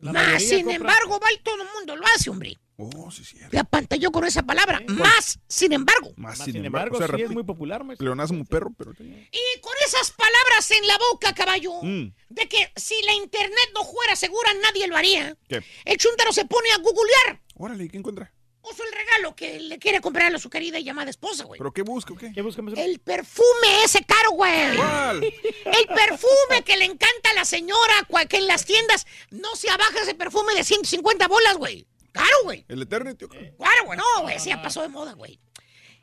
La Más, sin compra- embargo, vale, todo el mundo lo hace, hombre. Oh, sí, sí. Me apantalló con esa palabra. Más, sin embargo. Más, sin embargo, sí es muy popular, maestro. Pleonasmo perro, pero... Y con esas palabras en la boca, caballo, Mm. de que si la internet no fuera segura, nadie lo haría. ¿Qué? El chúntaro se pone a googlear. Órale, ¿y ¿qué encuentra? Puso el regalo que le quiere comprar a su querida y llamada esposa, güey. ¿Pero qué busca o qué? ¿Qué busca, maestro? El perfume ese caro, güey. ¿Cuál? El perfume que le encanta a la señora, que en las tiendas no se abaja ese perfume de 150 bolas, güey. Caro, güey. ¿El Eternity o qué? Claro, güey, no, güey, ese ya pasó de moda, güey.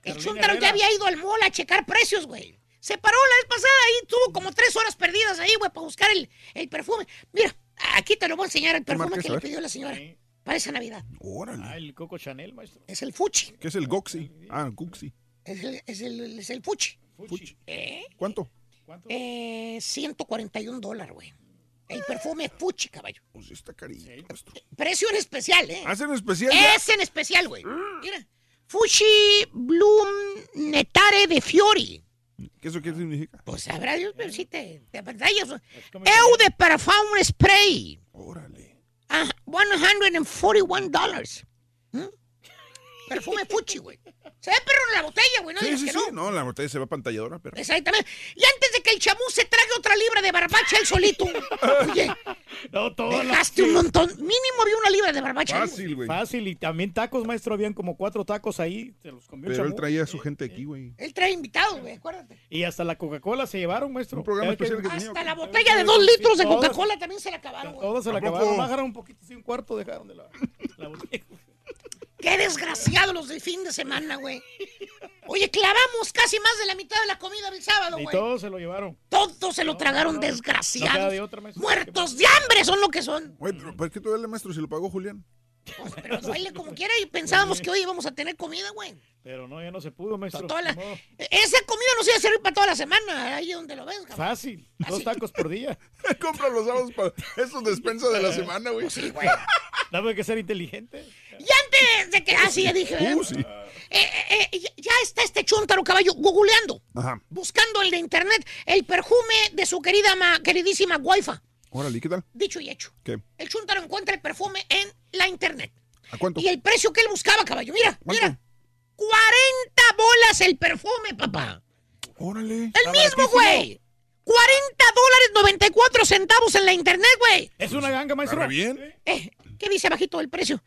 El Chuntaro ya había ido al mall a checar precios, güey. Se paró la vez pasada y tuvo como tres horas perdidas ahí, güey, para buscar el, el perfume. Mira, aquí te lo voy a enseñar el perfume que le pidió la señora para esa Navidad. Órale. Ah, el Coco Chanel, maestro. Es el Fuchi. ¿Qué es el Goxi? Ah, Guxi. Es el, es el, es el Fuchi. Fuchi. ¿Eh? ¿Cuánto? Eh, 141 dólares, güey. El perfume Fuchi, caballo. Pues está carito, maestro. Precio en especial, ¿eh? ¿Hacen especial ya? Es en especial, güey. Mira. Fuchi Bloom Netare de Fiori. ¿Qué eso qué significa? Pues sabrá Dios, pero sí te, te apantallas. Eu de Parfum Spray. Órale. Ah, 141 dólares. ¿Mm? Perfume Fuchi, güey. Se ve perro en la botella, güey. No Sí, digas sí, que sí. no. No, la botella se va pantalladora, pero. Exactamente. Y antes de que el chamú se trague otra libra de barbacha él solito. Oye, No, las- dejaste un montón. Mínimo había una libra de barbacha. Fácil, güey. Fácil, y también tacos, maestro. Habían como cuatro tacos ahí. Se los comió el Pero él traía a su gente aquí, güey. Él trae invitados, güey, acuérdate. Y hasta la Coca-Cola se llevaron, maestro. Un programa Ya que- especial que tenía. Hasta la botella de dos litros de Coca-Cola también se la acabaron, güey. Todas se la acabaron. Bajaron un poquito, sí, un cuarto dejaron de la, la botella. Qué desgraciado los del fin de semana, güey. Oye, clavamos casi más de la mitad de la comida del sábado, Y güey. todos se lo llevaron. Todos se lo tragaron no queda desgraciados. de otra. Muertos de hambre son lo que son. Güey, pero ¿por qué te duele, maestro, si lo pagó Julián? Pues, pero duele como quiera y pensábamos que hoy íbamos a tener comida, güey. Pero no, ya no se pudo, maestro. Toda la-. Esa comida nos iba a servir para toda la semana, ahí donde lo ves, cabrón. Fácil. Dos tacos por día. Compra los sábados para esos despensas de la semana, güey. Sí, güey. Dame que ser inteligente. Y antes de que. Ah, sí, ya dije. Uh, sí. Eh, eh, eh, ya- está este chuntaro caballo googleando, Ajá. buscando el de internet, el perfume de su querida, ma- queridísima Wi-Fi. Órale, ¿y ¿qué tal? Dicho y hecho. ¿Qué? El chuntaro encuentra el perfume en la internet. ¿A cuánto? Y el precio que él buscaba, caballo. Mira, ¿Cuánto? mira. 40 bolas el perfume, papá. Órale. El mismo, güey. 40 dólares 94 centavos en la internet, güey. Es una ganga, maestro. ¿Está bien? Eh, ¿Qué dice abajito el precio?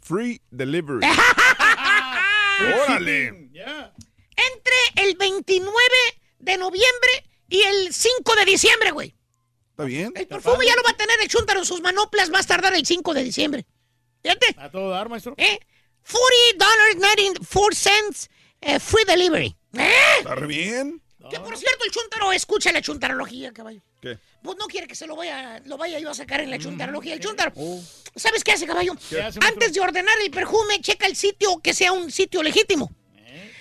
Free delivery. Órale. Entre el 29 de noviembre y el 5 de diciembre, güey. ¿Está bien? El perfume ya lo va a tener el chuntaro en sus manoplas, va a tardar el 5 de diciembre. Fíjate, A todo dar, maestro. ¿eh? 40 94 cents eh, free delivery. ¿Eh? ¿Está re bien? Que por cierto, el chuntaro escucha la chuntarología, caballo. ¿Qué? Pues no quiere que se lo vaya, lo vaya yo a sacar en la chuntarología. El chuntaro, ¿sabes qué hace, caballo? ¿Qué hace? Antes de ordenar el perfume, checa el sitio que sea un sitio legítimo.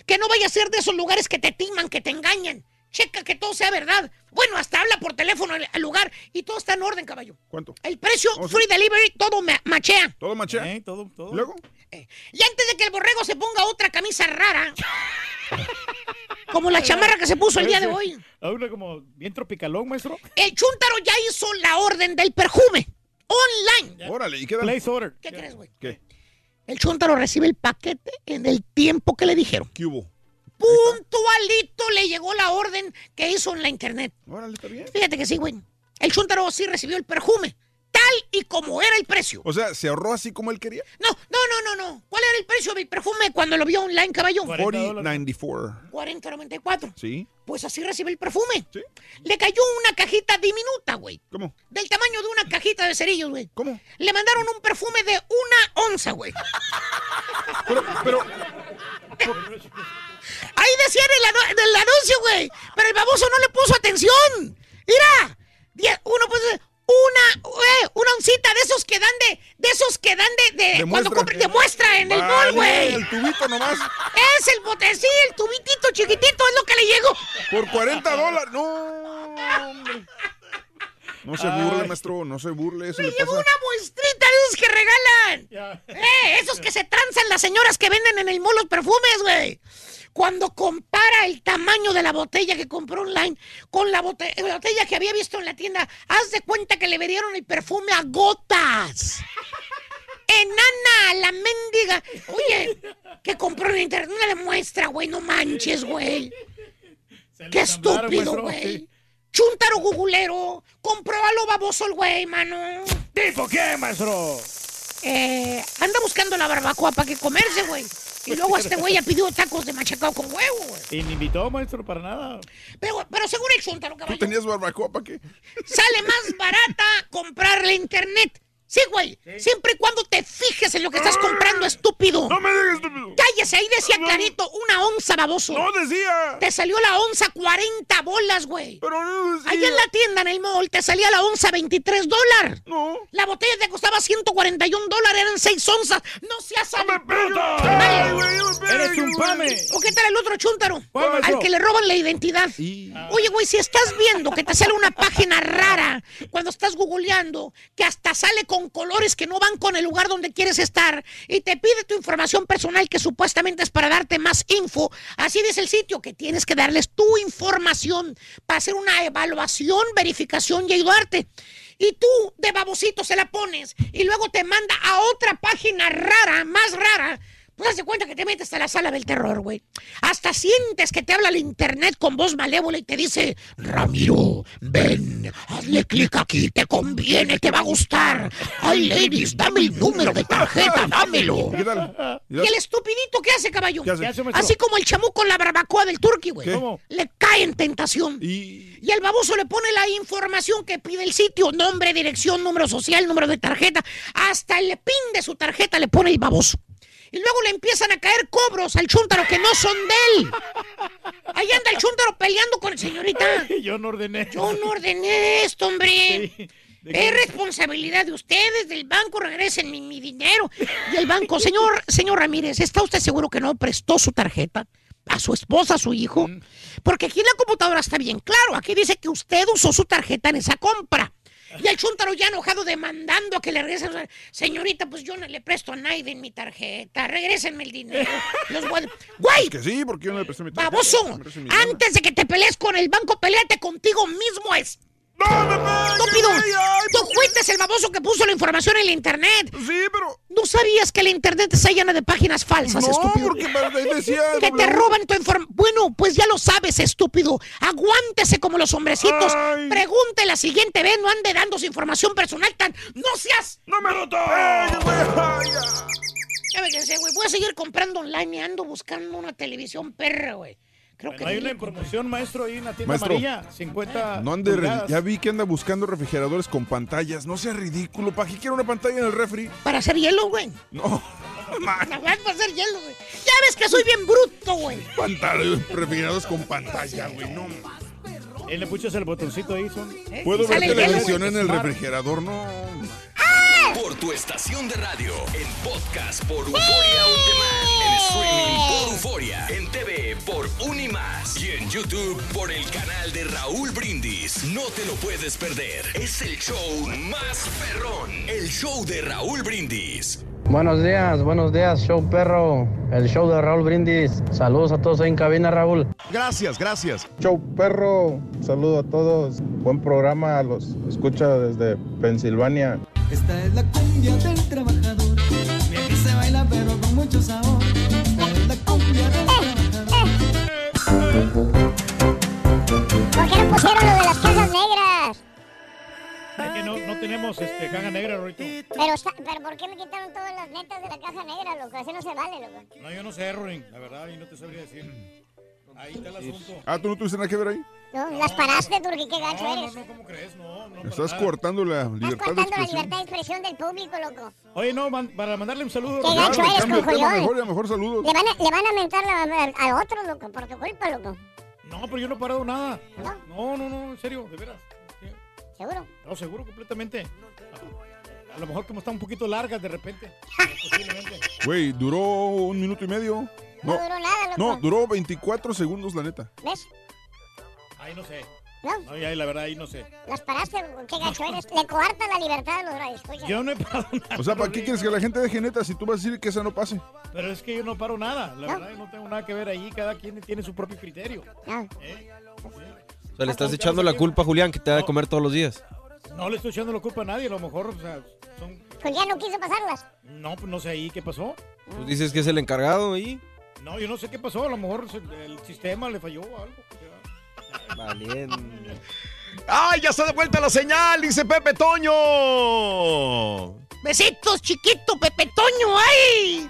Que no vaya a ser de esos lugares que te timan, que te engañan. Checa que todo sea verdad. Bueno, hasta habla por teléfono al, lugar y todo está en orden, caballo. ¿Cuánto? El precio, Oh, sí. free delivery, todo ma- machea. ¿Todo machea? Eh, todo, todo. ¿Luego? Y antes de que el borrego se ponga otra camisa rara, como la chamarra que se puso el día de hoy, A una como bien tropicalón, maestro. el chúntaro ya hizo la orden del perfume online. Órale, ¿y qué tal? Place order. ¿Qué crees, güey? ¿Qué? El chúntaro recibe el paquete en el tiempo que le dijeron. ¿Qué hubo? Puntualito le llegó la orden que hizo en la internet. Órale, ¿está bien? Fíjate que sí, güey. El chúntaro sí recibió el perfume, tal y como era el precio. O sea, ¿se ahorró así como él quería? No, no, no, no, no. ¿Cuál era el precio del perfume cuando lo vio online, caballo? 4094. 40.94. ¿Sí? Pues así recibe el perfume. ¿Sí? Le cayó una cajita diminuta, güey. ¿Cómo? Del tamaño de una cajita de cerillos, güey. ¿Cómo? Le mandaron un perfume de una onza, güey. Pero, pero, Ahí decía en el, anu- en el anuncio, güey. Pero el baboso no le puso atención. Mira. Uno puede una, eh, una oncita de esos que dan de, de esos que dan de, de, De cuando muestra. compras de muestra en el mall, güey. El tubito nomás. Es el bote, sí, el tubitito chiquitito es lo que le llegó. Por 40 dólares. No, hombre. No se burle, maestro. No se burle. Eso llegó pasa. una muestrita de esos que regalan. Eh, esos que se transan las señoras que venden en el mall los perfumes, güey. Cuando compara el tamaño de la botella que compró online con la, la botella que había visto en la tienda, haz de cuenta que le vendieron el perfume a gotas. Enana, la mendiga. Oye, que compró en internet una demuestra, güey, no manches, güey. Qué estúpido, güey. Chuntaro gugulero. Compró a lo baboso el güey, mano. ¿Tipo qué, maestro? Eh, anda buscando la barbacoa para que comerse, güey. Y luego este güey ya pidió tacos de machacado con huevo, güey. Y me invitó, maestro, para nada. Pero, pero según el Chuntaro, ¿Tú caballo, tenías barbacoa para qué? sale más barata comprarle internet. Sí, güey. Siempre y cuando te fijes en lo que estás comprando, estúpido. No me digas estúpido. Cállese ahí decía clarito, una onza, baboso. No decía. Te salió la onza 40 bolas, güey. Pero no decía. Allá en la tienda, en el mall, te salía la onza 23 dólares. No. La botella te costaba 141 dólares, eran 6 onzas. No seas ¡Me Dale. Eres un pame. ¿O qué tal el otro chúntaro? Al que le roban la identidad. Oye, güey, si estás viendo que te sale una página rara cuando estás googleando, que hasta sale con colores que no van con el lugar donde quieres estar y te pide tu información personal que supuestamente es para darte más info, así dice el sitio que tienes que darles tu información para hacer una evaluación, verificación y ayudarte. Y tú de babosito se la pones y luego te manda a otra página rara, más rara. Pues haz cuenta que te metes a la sala del terror, güey. Hasta sientes que te habla el internet con voz malévola y te dice, Ramiro, ven, hazle clic aquí, te conviene, te va a gustar. Ay, ladies, dame el número de tarjeta, dámelo. ¿Qué tal? ¿Y el estupidito qué hace, caballo? ¿Qué hace? ¿Qué hace? Así como el chamuco en la barbacoa del turqui, güey. Le cae en tentación. Y... Y el baboso le pone la información que pide el sitio, nombre, dirección, número social, número de tarjeta. Hasta el pin de su tarjeta le pone el baboso. Y luego le empiezan a caer cobros al chúntaro que no son de él. Ahí anda el chúntaro peleando con el señorita. Yo no ordené. Yo no ordené esto, hombre. Es responsabilidad de ustedes, del banco, regresen mi, mi dinero. Y el banco, señor, señor Ramírez, ¿está usted seguro que no prestó su tarjeta? a su esposa, a su hijo, Mm. porque aquí en la computadora está bien claro, aquí dice que usted usó su tarjeta en esa compra. Y el chúntaro ya enojado demandando a que le regresen. Señorita, pues yo no le presto a nadie mi tarjeta. Regrésenme el dinero. Los voy a- ¡Güey! Que sí, porque yo no le presté mi tarjeta. ¡Baboso! Mi. Antes de que te pelees con el banco, peleate contigo mismo. Es... ¡Estúpido! Tú fuiste el baboso que puso la información en el internet. Sí, pero... ¿No sabías que el internet está llena de páginas falsas, No, estúpido? porque ahí decía Que te roban tu información. Bueno, pues ya lo sabes, estúpido. Aguántese como los hombrecitos. Pregunte la siguiente vez, no ande dando su información personal tan... ¡No seas! ¡No me notó! Ya me güey. Voy a seguir comprando online y ando buscando una televisión perra, güey. Creo que Hay una en promoción, maestro, ahí en la tienda Maestro. amarilla. 50 No ande, pulgadas. ya vi que anda buscando refrigeradores con pantallas. No sea ridículo. ¿Para qué quiere una pantalla en el refri? Para hacer hielo, güey. No, Nada más para hacer hielo, güey. Ya ves que soy bien bruto, güey. pantalla, refrigeradores con pantalla, güey. No. Él Eh, le puchas el botoncito ahí, son. Puedo ver televisión en el refrigerador, no. Por tu estación de radio, en podcast por Euforia On Demand, en streaming por Euforia, en TV por Unimás y en YouTube por el canal de Raúl Brindis. No te lo puedes perder. Es el show más perrón, el show de Raúl Brindis. Buenos días, buenos días, show perro, el show de Raúl Brindis. Saludos a todos ahí en cabina, Raúl. Gracias, gracias. Show perro, saludo a todos. Buen programa, los escucha desde Pensilvania. Esta es la cumbia del trabajador. Y aquí se baila pero con mucho sabor. Esta es la cumbia del ¿Por qué no pusieron lo de las cajas negras? Es que no, no tenemos este, caja negra, Rorito. Pero, está- pero ¿por qué me quitaron todas las netas de la caja negra, loco? Así no se vale, loco. No, yo no sé, Rorin, la verdad, y no te sabría decir. Ahí está el asunto. Ah, ¿tú no tuviste nada que ver ahí? No, las paraste, Turki, qué gacho No, no, eres. no, ¿cómo crees? No, no. Estás nada. cortando la Estás libertad de cortando la expresión. libertad de expresión del público, loco. Oye, no, man- para mandarle un saludo. Qué gacho eres, tema, cojollón. mejor, mejor saludos. Le van a, le van a mentar al otro, loco, por tu culpa, loco. No, pero yo no he parado nada. No, no, no, en serio, de veras. ¿Seguro? No, seguro, completamente. A, a lo mejor como está un poquito largas de repente. Güey, duró un minuto y medio. No, No, duró nada, loco. no, duró 24 segundos, la neta. ¿Ves? Ahí no sé. ¿No? No, la verdad, ahí no sé. Las paraste, qué gacho eres. Le coarta la libertad a los radioescuchas. Yo no he parado nada. O sea, ¿para qué quieres que la gente deje neta si tú vas a decir que esa no pase? Pero es que yo no paro nada. La verdad, yo no tengo nada que ver ahí. Cada quien tiene su propio criterio. ¿Eh? O sea, le estás echando la culpa a Julián que te da de comer todos los días. No le estoy echando la culpa a nadie. A lo mejor, o sea, son... Pues ya no quiso pasarlas. No, pues no sé ahí qué pasó. Pues dices que es el encargado ahí. No, yo no sé qué pasó. A lo mejor el sistema le falló o algo. Valiendo. ¡Ay, ya está de vuelta la señal! Dice Pepe Toño. Besitos, chiquito, Pepe Toño, ¡ay!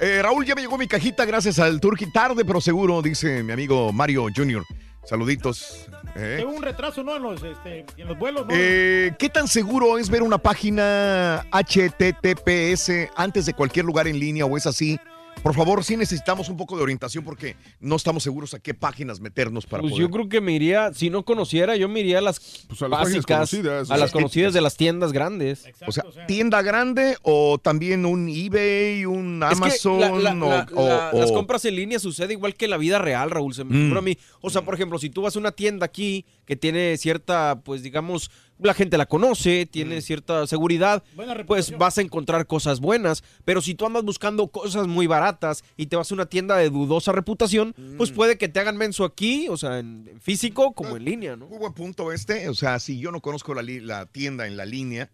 Eh, Raúl, ya me llegó mi cajita gracias al Turqui. Tarde, pero seguro, dice mi amigo Mario Jr. Saluditos. ¿eh? Tengo un retraso, ¿no? En los, este, en los vuelos, ¿no? Eh, ¿Qué tan seguro es ver una página HTTPS antes de cualquier lugar en línea o es así Por favor, sí necesitamos un poco de orientación porque no estamos seguros a qué páginas meternos para Pues poder. yo creo que me iría, si no conociera, yo me iría a las Pues a las páginas básicas, conocidas, a las conocidas de las tiendas grandes. o sea, tienda grande o también un eBay, un Es que Amazon la- la- o- la- o- la- o- las compras en línea sucede igual que en la vida real, Raúl. Se me Mm. a mí. O sea, por ejemplo, si tú vas a una tienda aquí que tiene cierta, pues digamos, la gente la conoce, tiene cierta seguridad, pues vas a encontrar cosas buenas. Pero si tú andas buscando cosas muy baratas y te vas a una tienda de dudosa reputación, pues puede que te hagan menso aquí, o sea, en en físico como en línea, ¿no? Muy buen punto este. O sea, si yo no conozco la, tienda en la línea,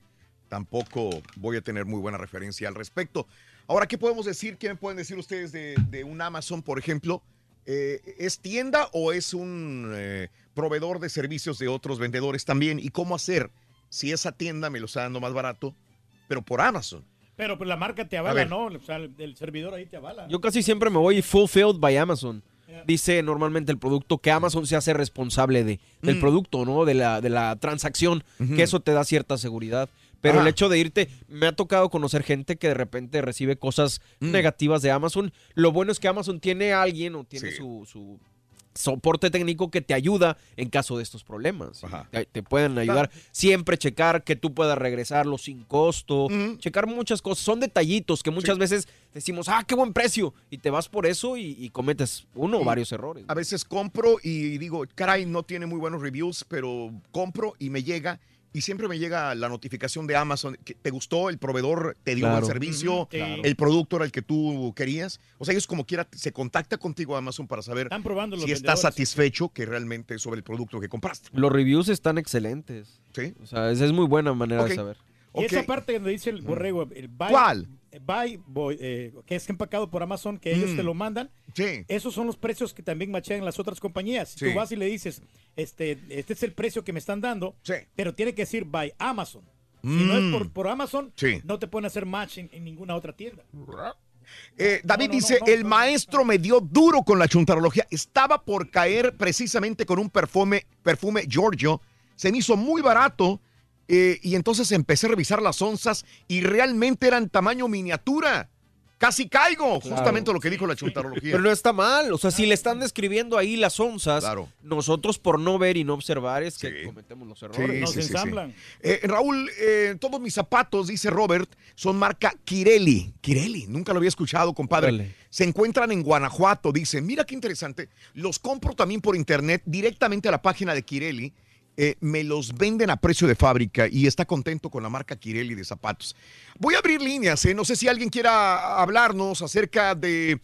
tampoco voy a tener muy buena referencia al respecto. Ahora, ¿qué podemos decir? ¿Qué me pueden decir ustedes de, de un Amazon, por ejemplo? Eh, ¿Es tienda o es un eh, proveedor de servicios de otros vendedores también? ¿Y cómo hacer si esa tienda me lo está dando más barato, pero por Amazon? Pero pues la marca te avala. ¿no? O sea, el, el servidor ahí te avala. Yo casi siempre me voy fulfilled by Amazon. Dice normalmente el producto que Amazon se hace responsable de, del Mm. producto, ¿no? De la, de la transacción, que eso te da cierta seguridad. Pero Ajá. el hecho de irte, me ha tocado conocer gente que de repente recibe cosas Mm. negativas de Amazon. Lo bueno es que Amazon tiene a alguien o tiene su, su soporte técnico que te ayuda en caso de estos problemas. Te, te pueden ayudar. Siempre checar que tú puedas regresarlo sin costo. Checar muchas cosas. Son detallitos que muchas veces decimos, ah, qué buen precio. Y te vas por eso y, y cometes uno o varios errores. A veces compro y digo, caray, no tiene muy buenos reviews, pero compro y me llega. Y siempre me llega la notificación de Amazon. Que ¿Te gustó? ¿El proveedor te dio Claro. el servicio? Claro. ¿El producto era el que tú querías? O sea, ellos como quiera se contacta contigo Amazon para saber Están probando los si estás satisfecho que realmente sobre el producto que compraste. Los reviews están excelentes. Sí. O sea, esa es muy buena manera de saber. Y esa parte donde dice el borrego, el buy, ¿Cuál? buy boy, eh, que es empacado por Amazon, que ellos Mm. te lo mandan. Sí. Esos son los precios que también machean las otras compañías. Si Sí. tú vas y le dices, este, este es el precio que me están dando, pero tiene que decir by Amazon. Si no es Mm. por, por Amazon, Sí. no te pueden hacer match en, en ninguna otra tienda. Eh, David No, no, dice, no, el maestro me dio duro con la chuntarología. Estaba por caer precisamente con un perfume, perfume Giorgio. Se me hizo muy barato eh, y entonces empecé a revisar las onzas y realmente eran tamaño miniatura. Casi caigo, Claro. justamente lo que dijo la chuntarología. Pero no está mal. O sea, si le están describiendo ahí las onzas, nosotros por no ver y no observar es que cometemos los errores. Sí, sí, sí, sí. Eh, Raúl, eh, todos mis zapatos, dice Robert, son marca Kirelli. Kirelli, nunca lo había escuchado, compadre. Se encuentran en Guanajuato, dice. Mira qué interesante. Los compro también por internet, directamente a la página de Kirelli. Eh, me los venden a precio de fábrica y está contento con la marca Kirelli de zapatos. Voy a abrir líneas, eh, no sé si alguien quiera hablarnos acerca de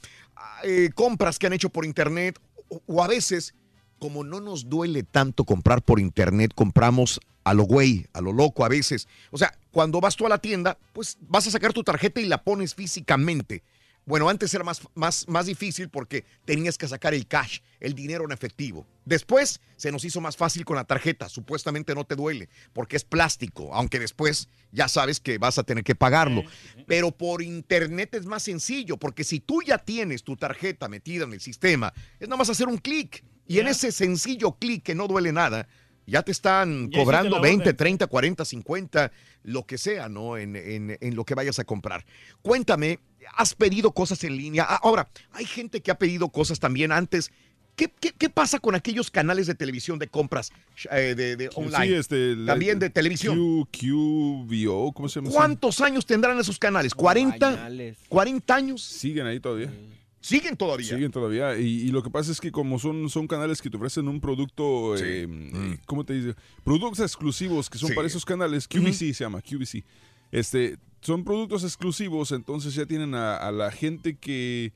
eh, compras que han hecho por internet o, o a veces, como no nos duele tanto comprar por internet, compramos a lo güey, a lo loco a veces. O sea, cuando vas tú a la tienda, pues vas a sacar tu tarjeta y la pones físicamente. Bueno, antes era más, más, más difícil porque tenías que sacar el cash, el dinero en efectivo. Después se nos hizo más fácil con la tarjeta. Supuestamente no te duele porque es plástico, aunque después ya sabes que vas a tener que pagarlo. Pero por internet es más sencillo porque si tú ya tienes tu tarjeta metida en el sistema, es nada más hacer un clic. Y en ese sencillo clic que no duele nada, ya te están Ya cobrando la 20, orden. 30, 40, 50, lo que sea, ¿no? En, en- en lo que vayas a comprar. Cuéntame, ¿has pedido cosas en línea? Ah, Ahora, hay gente que ha pedido cosas también antes. ¿Qué, qué- qué pasa con aquellos canales de televisión de compras eh, de, de online? Sí, este, la- también de televisión. Q, QVO, ¿cómo se llama? ¿Cuántos años tendrán esos canales? ¿40? ¿40 años? Siguen ahí todavía. ¿Siguen todavía? Siguen todavía. Y, y lo que pasa es que como son, son canales que te ofrecen un producto, eh, eh, ¿cómo te dice? Productos exclusivos que son Sí. para esos canales. QVC se llama, QVC. Este, son productos exclusivos, entonces ya tienen a, a la gente que,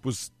pues,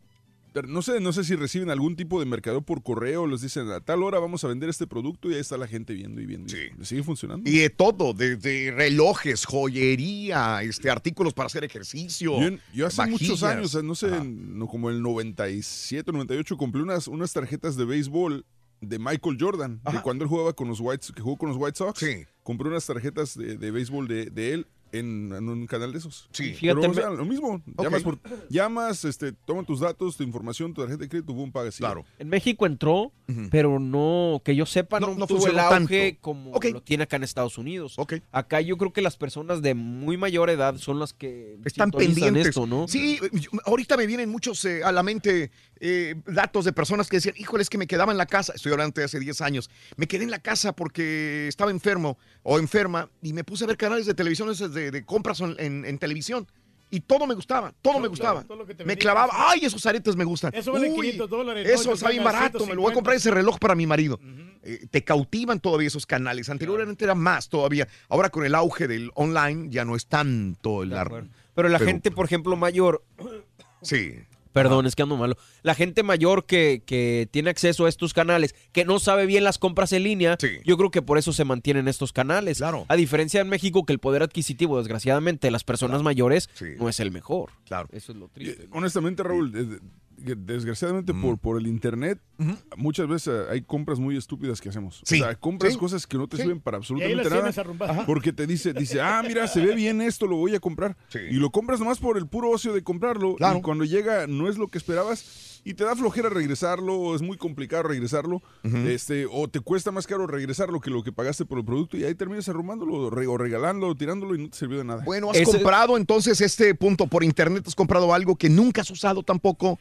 no sé, no sé si reciben algún tipo de mercado por correo, les dicen a tal hora vamos a vender este producto y ahí está la gente viendo y viendo. y Sigue funcionando. Y de todo, desde relojes, joyería, este, artículos para hacer ejercicio. Yo, yo hace muchos años, sea, no sé, no, como el 97, 98, compré unas, unas tarjetas de béisbol de Michael Jordan, de cuando él jugaba con los White, que jugó con los White Sox. Compré unas tarjetas de, de béisbol de, de él en, en un canal de esos. Sí. Pero, o sea, lo mismo. Llamas, por- llamas este, toman tus datos, tu información, tu tarjeta de crédito, boom, pagas. Claro. En México entró, pero no, que yo sepa, no, no tuvo el auge tanto. como lo tiene acá en Estados Unidos. Acá yo creo que las personas de muy mayor edad son las que Están pendientes. esto, ¿no? Sí, yo- ahorita me vienen muchos eh, a la mente eh, datos de personas que decían, híjole, es que me quedaba en la casa, estoy hablando de hace 10 años, me quedé en la casa porque estaba enfermo o enferma y me puse a ver canales de televisión esos de, de compras en, televisión. Y todo me gustaba, todo me gustaba. todo me venía. clavaba, ay, esos aretes me gustan. Eso vale Uy, 500 dólares. Eso está bien barato, me lo voy a comprar 150. ese reloj para mi marido. Eh, te cautivan todavía esos canales. Anteriormente era más todavía. Ahora con el auge del online ya no es tanto el ar- Pero la gente, por ejemplo, mayor. Sí. Perdón, es que ando malo. La gente mayor que, que tiene acceso a estos canales, que no sabe bien las compras en línea, yo creo que por eso se mantienen estos canales. A diferencia en México, que el poder adquisitivo, desgraciadamente, de las personas mayores no es el mejor. Claro. Eso es lo triste. Honestamente, Raúl, de- de- desgraciadamente por, por el internet, muchas veces eh, hay compras muy estúpidas que hacemos. Sí, O sea, compras sí. cosas que no te Sí. sirven para absolutamente nada. Porque te dice, dice, ah, mira, se ve bien esto, lo voy a comprar. Y lo compras nomás por el puro ocio de comprarlo. Claro. Y cuando llega no es lo que esperabas. Y te da flojera regresarlo, o es muy complicado regresarlo, este, o te cuesta más caro regresarlo que lo que pagaste por el producto y ahí terminas arrumándolo o re- o regalándolo, o tirándolo y no te sirvió de nada. Bueno, has comprado entonces este punto por internet, has comprado algo que nunca has usado tampoco,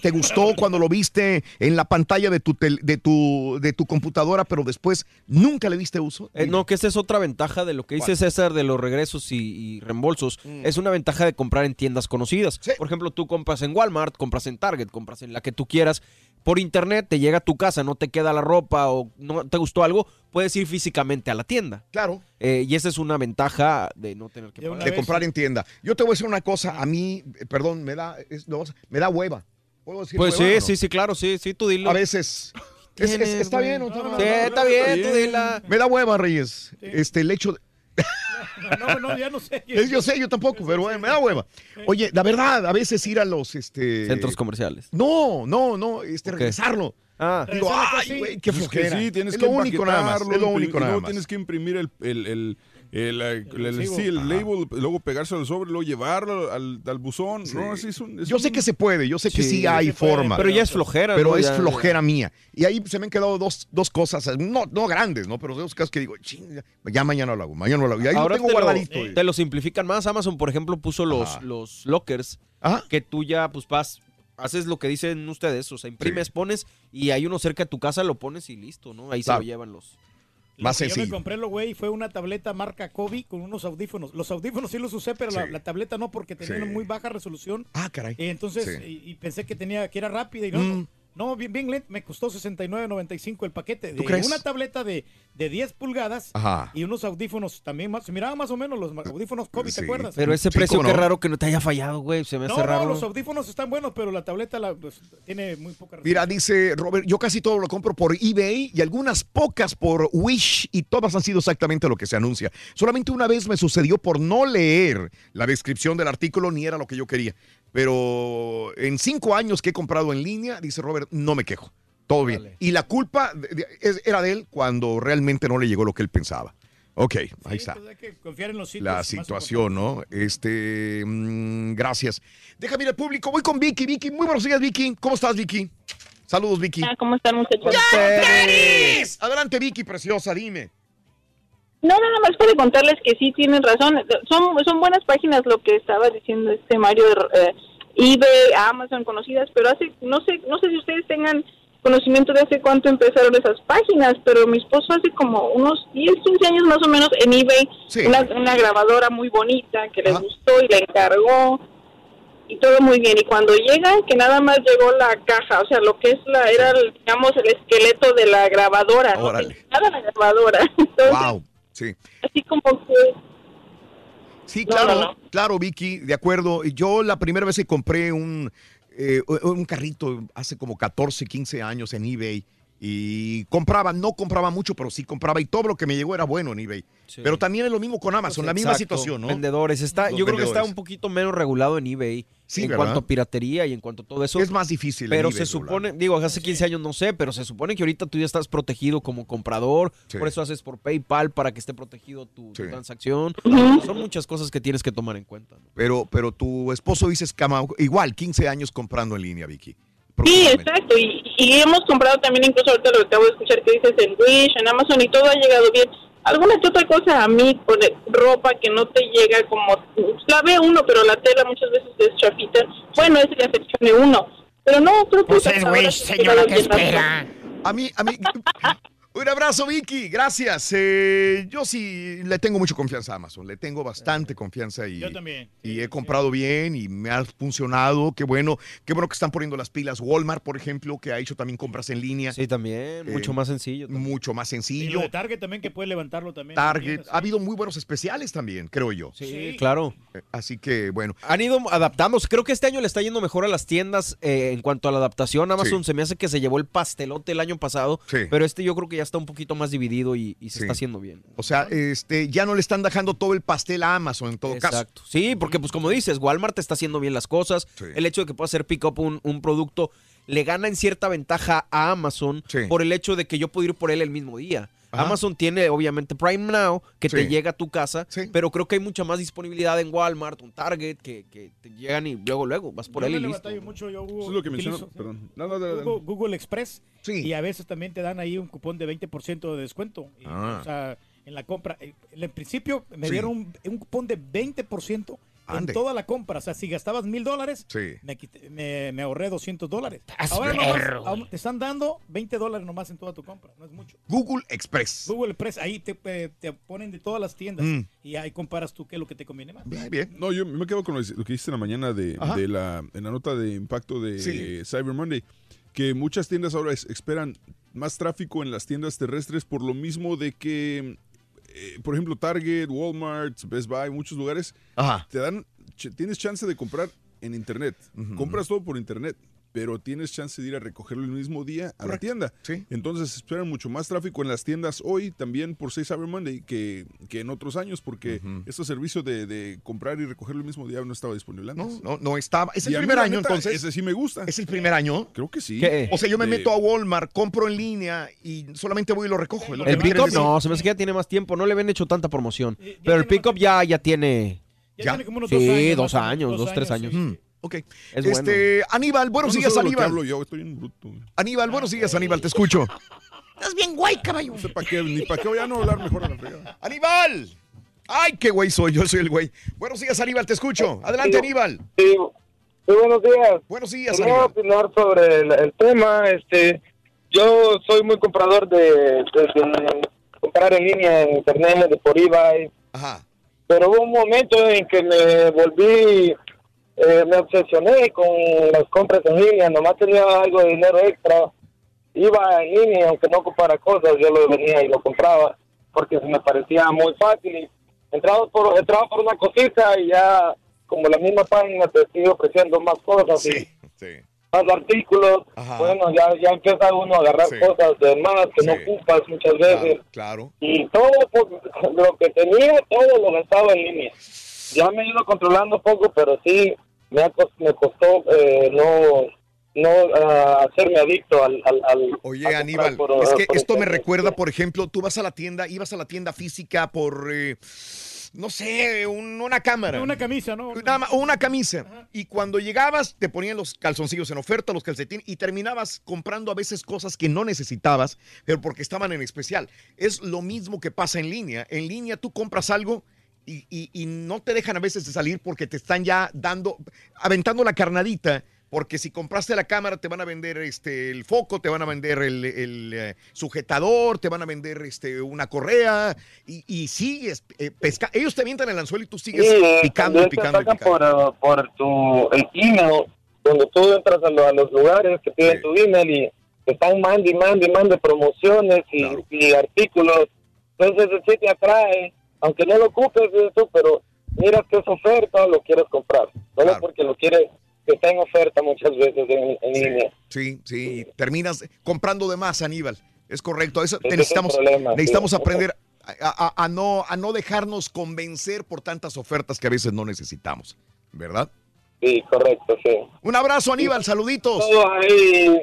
te gustó cuando lo viste en la pantalla de tu, tel- de tu, de tu computadora, pero después nunca le diste uso. Eh, no, que esa es otra ventaja de lo que dice ¿Cuál? César de los regresos y, y reembolsos. Es una ventaja de comprar en tiendas conocidas. Por ejemplo, tú compras en Walmart, compras en Target, compras en la que tú quieras. Por internet te llega a tu casa, no te queda la ropa o no te gustó algo, puedes ir físicamente a la tienda. Claro. Eh, y esa es una ventaja de no tener que pagar. de comprar en tienda. Yo te voy a decir una cosa, a mí, eh, perdón, me da, es- no, me da hueva. ¿Puedo decir Pues hueva sí, no? sí, sí, claro, sí, sí, tú dilo. A veces. Es- es- Tienes, está bien, ¿o está mal? Sí, está bien, tú dila. Me da hueva, Reyes. Este, el hecho de- No, no, ya no sé. Es- yo sé, yo tampoco, pero bueno, me da hueva. Oye, la verdad, a veces ir a los este Centros comerciales. No, no, no, este Ok. regresarlo. Ah. Digo, ay, güey, qué Pues es que flojera. sí, tienes es que lo único nada más. empaquetarlo, Es lo imprimir- único y nada luego más. tienes que imprimir el, el, el, el, el- el- sí, el label, luego pegárselo al sobre, luego llevarlo al, al buzón. No, así es un- es Yo sé un- que se puede, yo sé que sí, Sí, hay puede, forma. pero ya es flojera, Pero ¿no? es Ya- flojera mía. Y ahí se me han quedado dos, dos cosas, no, no grandes, ¿no? Pero dos cosas que digo, "Ching, ya, ya mañana lo hago, mañana lo hago. Y ahí Ahora lo tengo te, guardadito. lo, te lo simplifican más. Amazon, por ejemplo, puso los, los lockers que tú ya, pues, vas, haces lo que dicen ustedes, o sea, imprimes, pones y hay uno cerca de tu casa, lo pones y listo, ¿no? Ahí Claro. se lo llevan los... Que Yo me compré, lo güey, fue una tableta marca Kobe con unos audífonos. Los audífonos sí los usé, pero la, Sí. la tableta no, porque tenía Sí. una muy baja resolución. Ah, caray. Y entonces, Sí. y, y pensé que tenía que era rápida y no. Mm. No, bien, bien lento. Me costó 69.95 el paquete. ¿Tú De crees? una tableta de, de 10 pulgadas Ajá. y unos audífonos también más. Se miraban más o menos los audífonos Kobe, ¿te acuerdas? Pero ese Sí, precio, ¿cómo qué no? raro que no te haya fallado, güey. Se me No, hace no, raro. los audífonos están buenos, pero la tableta la, pues, tiene muy poca Mira, dice Robert, yo casi todo lo compro por eBay y algunas pocas por Wish y todas han sido exactamente lo que se anuncia. Solamente una vez me sucedió por no leer la descripción del artículo ni era lo que yo quería. Pero en cinco años que he comprado en línea, dice Robert, no me quejo. Todo bien. Y la culpa de- de- es- era de él cuando realmente no le llegó lo que él pensaba. Ok, ahí está. Hay que confiar en los sitios. La situación, ¿no? Este, mm, gracias. Déjame ir al público. Voy con Vicky. Vicky, muy buenos días, Vicky. ¿Cómo estás, Vicky? Saludos, Vicky. ¿Cómo están, muchachos? ¡Yanis! Adelante, Vicky, preciosa, dime. No, nada más para contarles que sí tienen razón. Son, son buenas páginas lo que estaba diciendo este Mario, eh, eBay, Amazon, conocidas, pero hace, no sé, no sé si ustedes tengan conocimiento de hace cuánto empezaron esas páginas, pero mi esposo hace como unos 10, 15 años más o menos en eBay, Sí. una, una grabadora muy bonita que le gustó y le encargó y todo muy bien. Y cuando llegan, que nada más llegó la caja, o sea, lo que es la, era, digamos, el esqueleto de la grabadora, no nada la grabadora. Entonces, Wow. Sí. así como que Sí, claro, no, no. claro, Vicky, de acuerdo. Yo la primera vez que compré un, eh, un carrito hace como 14, 15 años en eBay Y compraba, no compraba mucho, pero sí compraba y todo lo que me llegó era bueno en eBay. Pero también es lo mismo con Amazon, la misma Exacto. situación, ¿no? Vendedores. Está, Los yo creo que está un poquito menos regulado en eBay. Sí, en ¿verdad? cuanto a piratería y en cuanto a todo eso. Es más difícil Pero se supone, digo, hace 15 años no sé, pero se supone que ahorita tú ya estás protegido como comprador. Sí. Por eso haces por PayPal para que esté protegido tu, transacción. Son muchas cosas que tienes que tomar en cuenta. ¿no? Pero, pero tu esposo dices igual, 15 años comprando en línea, Vicky. Sí, exacto. Y, y hemos comprado también, incluso ahorita lo que acabo de escuchar que dices en Wish, en Amazon y todo ha llegado bien. Alguna que otra cosa a mí, por de- ropa que no te llega como. La ve uno, pero la tela muchas veces es chafita. Bueno, esa ya seccione uno. Pero no, creo que. Pues es ha señora, ¿qué espera? A mí, a mí. Un abrazo, Vicky. Gracias. Eh, yo sí le tengo mucha confianza a Amazon. Le tengo bastante confianza y, Yo también. y he comprado bien y me ha funcionado. Qué bueno. Qué bueno que están poniendo las pilas. Walmart, por ejemplo, que ha hecho también compras en línea. Sí, también. mucho más sencillo. Mucho más Y sencillo. lo de Target también que puede levantarlo también. Target. Ha habido muy buenos especiales también, creo yo. Sí, claro. Eh, Así que, bueno. Han ido adaptándose. Creo que este año le está yendo mejor a las tiendas eh, en cuanto a la adaptación. Amazon Sí. se me hace que se llevó el pastelote el año pasado, Sí. pero este yo creo que ya está un poquito más dividido y, y se Sí. está haciendo bien. O sea, este, ya no le están dejando todo el pastel a Amazon en todo caso. Exacto. Sí, porque pues como dices, Walmart está haciendo bien las cosas. El hecho de que pueda hacer pick up un, un producto le gana en cierta ventaja a Amazon por el hecho de que yo puedo ir por él el mismo día. Ajá. Amazon tiene obviamente Prime Now, que te llega a tu casa, pero creo que hay mucha más disponibilidad en Walmart, un Target, que, que te llegan y luego, luego vas por Yo él y no le listo. batallo mucho, yo Eso es lo que mencionó. utilizo- Perdón. No, no. Google, Google Express. Y a veces también te dan ahí un cupón de 20% de descuento. Y, Ah. O sea, en la compra. eh, En principio me Sí. dieron un, un cupón de 20% en toda la compra. O sea, si gastabas mil dólares, Sí. me, quité- me, me ahorré 200 dólares. Estás Ahora nomás, te están dando 20 dólares nomás en toda tu compra. No es mucho. Google Express. Google Express, ahí te, eh, te ponen de todas las tiendas. Mm. Y ahí comparas tú qué es lo que te conviene más. No, yo me quedo con lo, que dijiste en la mañana de, la, en la nota de impacto de Sí. Cyber Monday, que muchas tiendas ahora es- esperan más tráfico en las tiendas terrestres por lo mismo de que, eh, por ejemplo, Target, Walmart, Best Buy, muchos lugares, te dan, tienes chance de comprar en internet. Compras todo por internet. Pero tienes chance de ir a recogerlo el mismo día a la tienda. Entonces esperan mucho más tráfico en las tiendas hoy, también por 6 Cyber Monday, que, que en otros años, porque este servicio de, de comprar y recogerlo el mismo día no estaba disponible antes. No, no estaba. ¿Es el Y primer año neta, entonces? Ese sí me gusta. ¿Es el primer año? Creo que sí. ¿Qué? O sea, yo me De- meto a Walmart, compro en línea y solamente voy y lo recojo. lo El pick-up no, se me hace que ya tiene más tiempo, no le habían hecho tanta promoción. Pero el pick-up ya, ya tiene... Ya tiene como unos sí, dos años, dos años, tres años, años. sí, Ok. Es bueno. este, Aníbal, buenos no días, Aníbal. hablo yo, estoy en bruto. Aníbal, buenos días, Aníbal, te escucho. Estás bien guay, caballo. No sé para qué, ni para qué voy a no hablar mejor a la fregada. ¡Aníbal! ¡Ay, qué güey soy! Yo soy el güey. Buenos días, Aníbal, te escucho. Adelante, Sí. Aníbal. Sí, muy buenos días. Buenos días, Quería Aníbal. opinar sobre el, el tema. Este, yo soy muy comprador de, de- de comprar en línea en internet, de por eBay. Ajá. Pero hubo un momento en que me volví, eh, me obsesioné con las compras en línea. Nomás tenía algo de dinero extra. Iba en línea, aunque no ocupara cosas, yo lo venía y lo compraba porque se me parecía muy fácil. Entraba por, entraba por una cosita y ya, como la misma página te sigue ofreciendo más cosas y más artículos, bueno, ya, ya empieza uno a agarrar Sí. cosas de más que no ocupas muchas veces. Claro. Y todo pues, lo que tenía, todo lo gastaba en línea. Ya me he ido controlando poco, pero sí me, ha cos- me costó eh, no no ah, hacerme adicto al... al, al- Oye, Aníbal, por- es que por esto me recuerda, por ejemplo, tú vas a la tienda, ibas a la tienda física por, eh, no sé, un- una cámara. Una camisa, ¿no? Nada más, o una camisa. Y cuando llegabas, te ponían los calzoncillos en oferta, los calcetines, y terminabas comprando a veces cosas que no necesitabas, pero porque estaban en especial. Es lo mismo que pasa en línea. En línea tú compras algo y, y- y no te dejan a veces de salir porque te están ya dando, aventando la carnadita. Porque si compraste la cámara, te van a vender este, el foco, te van a vender el, el, eh, sujetador, te van a vender este, una correa. Y, y sigues eh, pesca. Ellos te avientan el anzuelo y tú sigues Sí, picando y también te picando picando. por, por tu el email, donde tú entras a, lo- a los lugares que piden tu email y te están mande y mande y mande promociones y, y artículos. Entonces sí te atrae, aunque no lo ocupes tú, pero miras que es oferta, lo quieres comprar. Solo porque lo quieres que está en oferta muchas veces en, en línea. Sí, sí, terminas comprando de más, Aníbal. Es correcto, eso necesitamos, sí. necesitamos aprender a, a- a no, a no dejarnos convencer por tantas ofertas que a veces no necesitamos, ¿verdad? Sí, correcto, sí. Un abrazo, Aníbal, saluditos. Todos ahí,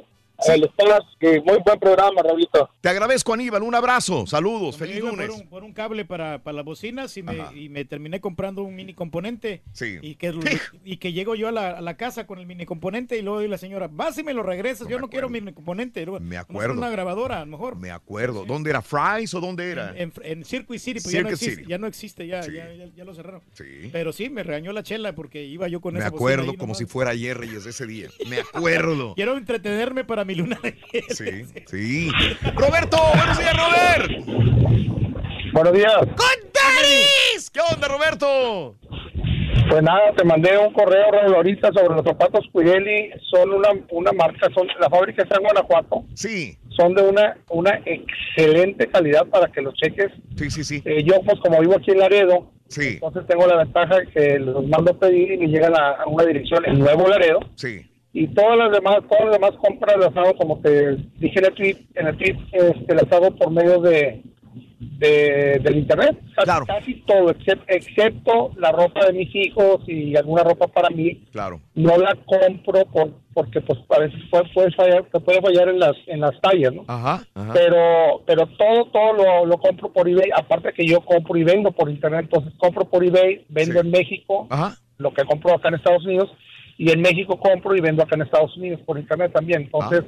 el staff, que muy buen programa, Raulito. Te agradezco, Aníbal, un abrazo, saludos, feliz lunes. Por un, por un cable para, para las bocinas y me, y me terminé comprando un mini componente. Sí. Y que, y que llego yo a la, a la casa con el mini componente y luego dice la señora, vas y me lo regresas, yo no quiero mini componente. Me acuerdo. Una grabadora, a lo mejor. Me acuerdo. ¿Dónde era? ¿Fries o dónde era? En, en Circuit City, pero ya no, Circuit existe, City. ya no existe, ya, Sí. ya, ya, ya lo cerraron. Sí. Pero sí, me regañó la chela porque iba yo con Me esa bocina acuerdo ahí como nomás. si fuera ayer, Reyes, ese día. Me acuerdo. Quiero entretenerme para mi luna de miel. Sí, sí. Roberto, buenos días, Robert. Buenos días. ¿Qué onda, Roberto? Pues nada, te mandé un correo ahorita sobre los zapatos Pirelli. Son una, una marca, son la fábrica está en Guanajuato. Sí. Son de una, una excelente calidad para que los cheques. Sí, sí, sí. Eh, yo, pues como vivo aquí en Laredo, Sí. entonces tengo la ventaja de que los mando a pedir y me llegan a, a una dirección en Nuevo Laredo. Sí. Y todas las demás, todas las demás compras las hago, como te dije en el tweet, en el tweet este, las hago por medio de, de del internet. Casi, casi todo, excep- excepto la ropa de mis hijos y alguna ropa para mí. Claro. No la compro por, porque pues a veces puede, puede fallar, te puede fallar en las en las tallas, ¿no? Ajá. ajá. Pero pero todo todo lo, lo compro por eBay, aparte que yo compro y vendo por internet, entonces compro por eBay, vendo en México, lo que compro acá en Estados Unidos y en México compro y vendo acá en Estados Unidos por internet también. Entonces,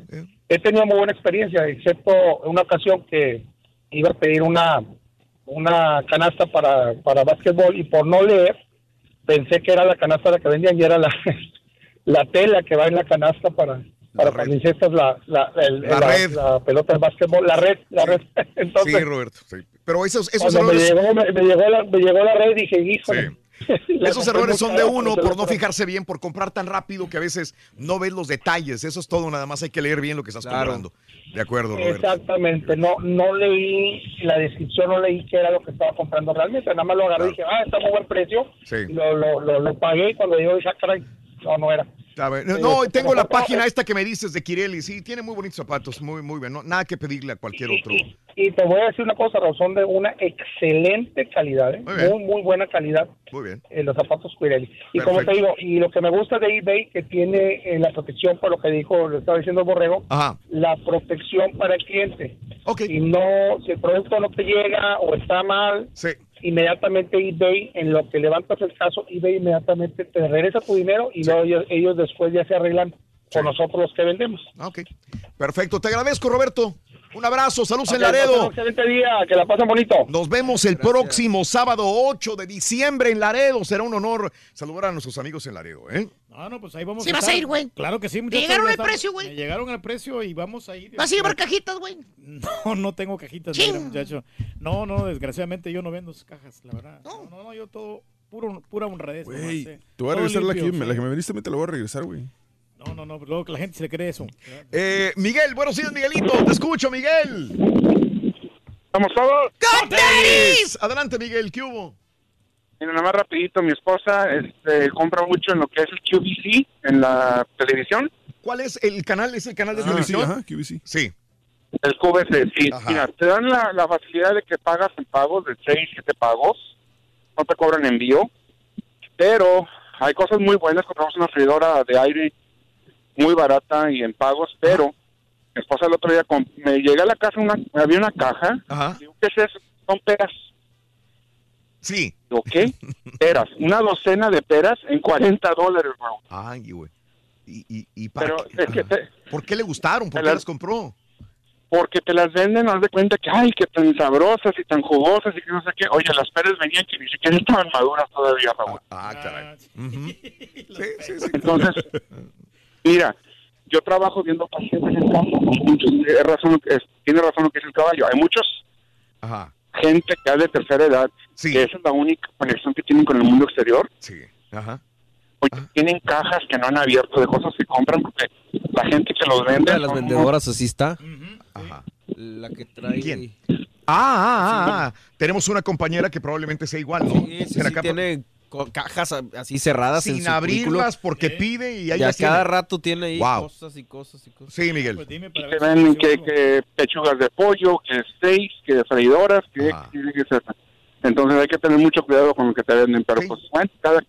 he tenido muy buena experiencia, excepto una ocasión que iba a pedir una una canasta para para básquetbol y por no leer pensé que era la canasta la que vendían y era la la tela que va en la canasta para para cuando incestas la la, el- La la- red. la pelota de básquetbol, la red, la red. Entonces, Sí, Roberto. sí. Pero esos, esos me llegó, me, me llegó la, me llegó la red y dije, hijo. Esos errores son de uno por no fijarse bien, por comprar tan rápido que a veces no ves los detalles. Eso es todo, nada más hay que leer bien lo que estás Claro. comprando. De acuerdo, Roberto. Exactamente, no no leí la descripción, no leí qué era lo que estaba comprando realmente, nada más lo agarré y dije, ah, está muy buen precio, Sí. lo, lo, lo, lo pagué y cuando yo dije, ah, caray, no, no era. A ver, no, Eh, no, tengo la página esta que me dices de Kirelli. Sí, tiene muy bonitos zapatos, muy, muy bien. No, nada que pedirle a cualquier otro. Y te voy a decir una cosa, son de una excelente calidad, ¿eh? Muy muy, muy buena calidad. Muy bien. eh, los zapatos Pirelli. Y como te digo, y lo que me gusta de eBay, que tiene eh, la protección, por lo que dijo, le estaba diciendo el Borrego, Ajá. la protección para el cliente. Si no, si el producto no te llega o está mal, inmediatamente eBay, en lo que levantas el caso, eBay inmediatamente te regresa tu dinero y luego ellos, ellos después ya se arreglan con nosotros los que vendemos. Ok. Perfecto, te agradezco, Roberto. Un abrazo, saludos en Laredo. un excelente día, que la pasen bonito. Nos vemos el próximo sábado 8 de diciembre en Laredo. Será un honor saludar a nuestros amigos en Laredo, ¿eh? Ah, no, pues ahí vamos Sí a vas estar. a ir, güey. Claro que sí. ¿Te muchachos, llegaron al precio, güey? Me llegaron al precio y vamos a ir. ¿Vas a llevar cajitas, güey? No, no tengo cajitas, mira, muchacho. No, no, desgraciadamente yo no vendo esas cajas, la verdad. No, no, no, yo todo puro, pura honradez. Güey, eh. te voy a regresar la que, limpio, la que me veniste, me te la voy a regresar, güey. No, no, no, luego que la gente se le cree eso. Eh, Miguel, buenos días, Miguelito. Te escucho, Miguel. ¿Estamos todos? ¡Coteris! Adelante, Miguel, ¿qué hubo? Mira, nada más rapidito, mi esposa este, compra mucho en lo que es el QVC, en la televisión. ¿Cuál es el canal? ¿Es el canal de Ah, televisión? sí, ajá, QVC. Sí. El QVC, sí. Ajá. Mira, te dan la, la facilidad de que pagas en pagos de 6, 7 pagos. No te cobran envío. Pero hay cosas muy buenas. Compramos una freidora de aire muy barata y en pagos, pero mi esposa el otro día me llega a la casa, una, había una caja. Digo, ¿qué es eso? Son peras. Sí. Digo, ¿qué? Peras. Una docena de peras en 40 dólares, bro. Ay, güey. ¿Y, y, y para Pero qué? es que te- ¿Por qué le gustaron? ¿Por qué las- las compró? porque te las venden, haz de cuenta que, ay, que tan sabrosas y tan jugosas y que no sé qué. Oye, las peras venían que ni siquiera estaban maduras todavía, Raúl. Ah, caray. Entonces, mira, yo trabajo viendo pacientes en casa. Hay muchos, es razón, es- tiene razón lo que dice el caballo. Hay muchos Ajá. gente que es de tercera edad, que esa es la única conexión que tienen con el mundo exterior. Sí. Ajá. Oye, tienen cajas que no han abierto de cosas que compran porque la gente que los vende. De las vendedoras así está. Ajá. La que trae. ¿Quién? Ah, ah, ah, ah. Tenemos una compañera que probablemente sea igual, ¿no? Sí, sí, sí, tiene con cajas así cerradas en Sin su abrirlas porque pide y ahí Y a las tiene. cada rato tiene ahí Wow. cosas y cosas y cosas. Sí, Miguel. Pues dime Y te que, pechugas de pollo, que steaks, que freidoras, que. Entonces hay que tener mucho cuidado con lo que te venden, pero pues bueno, cada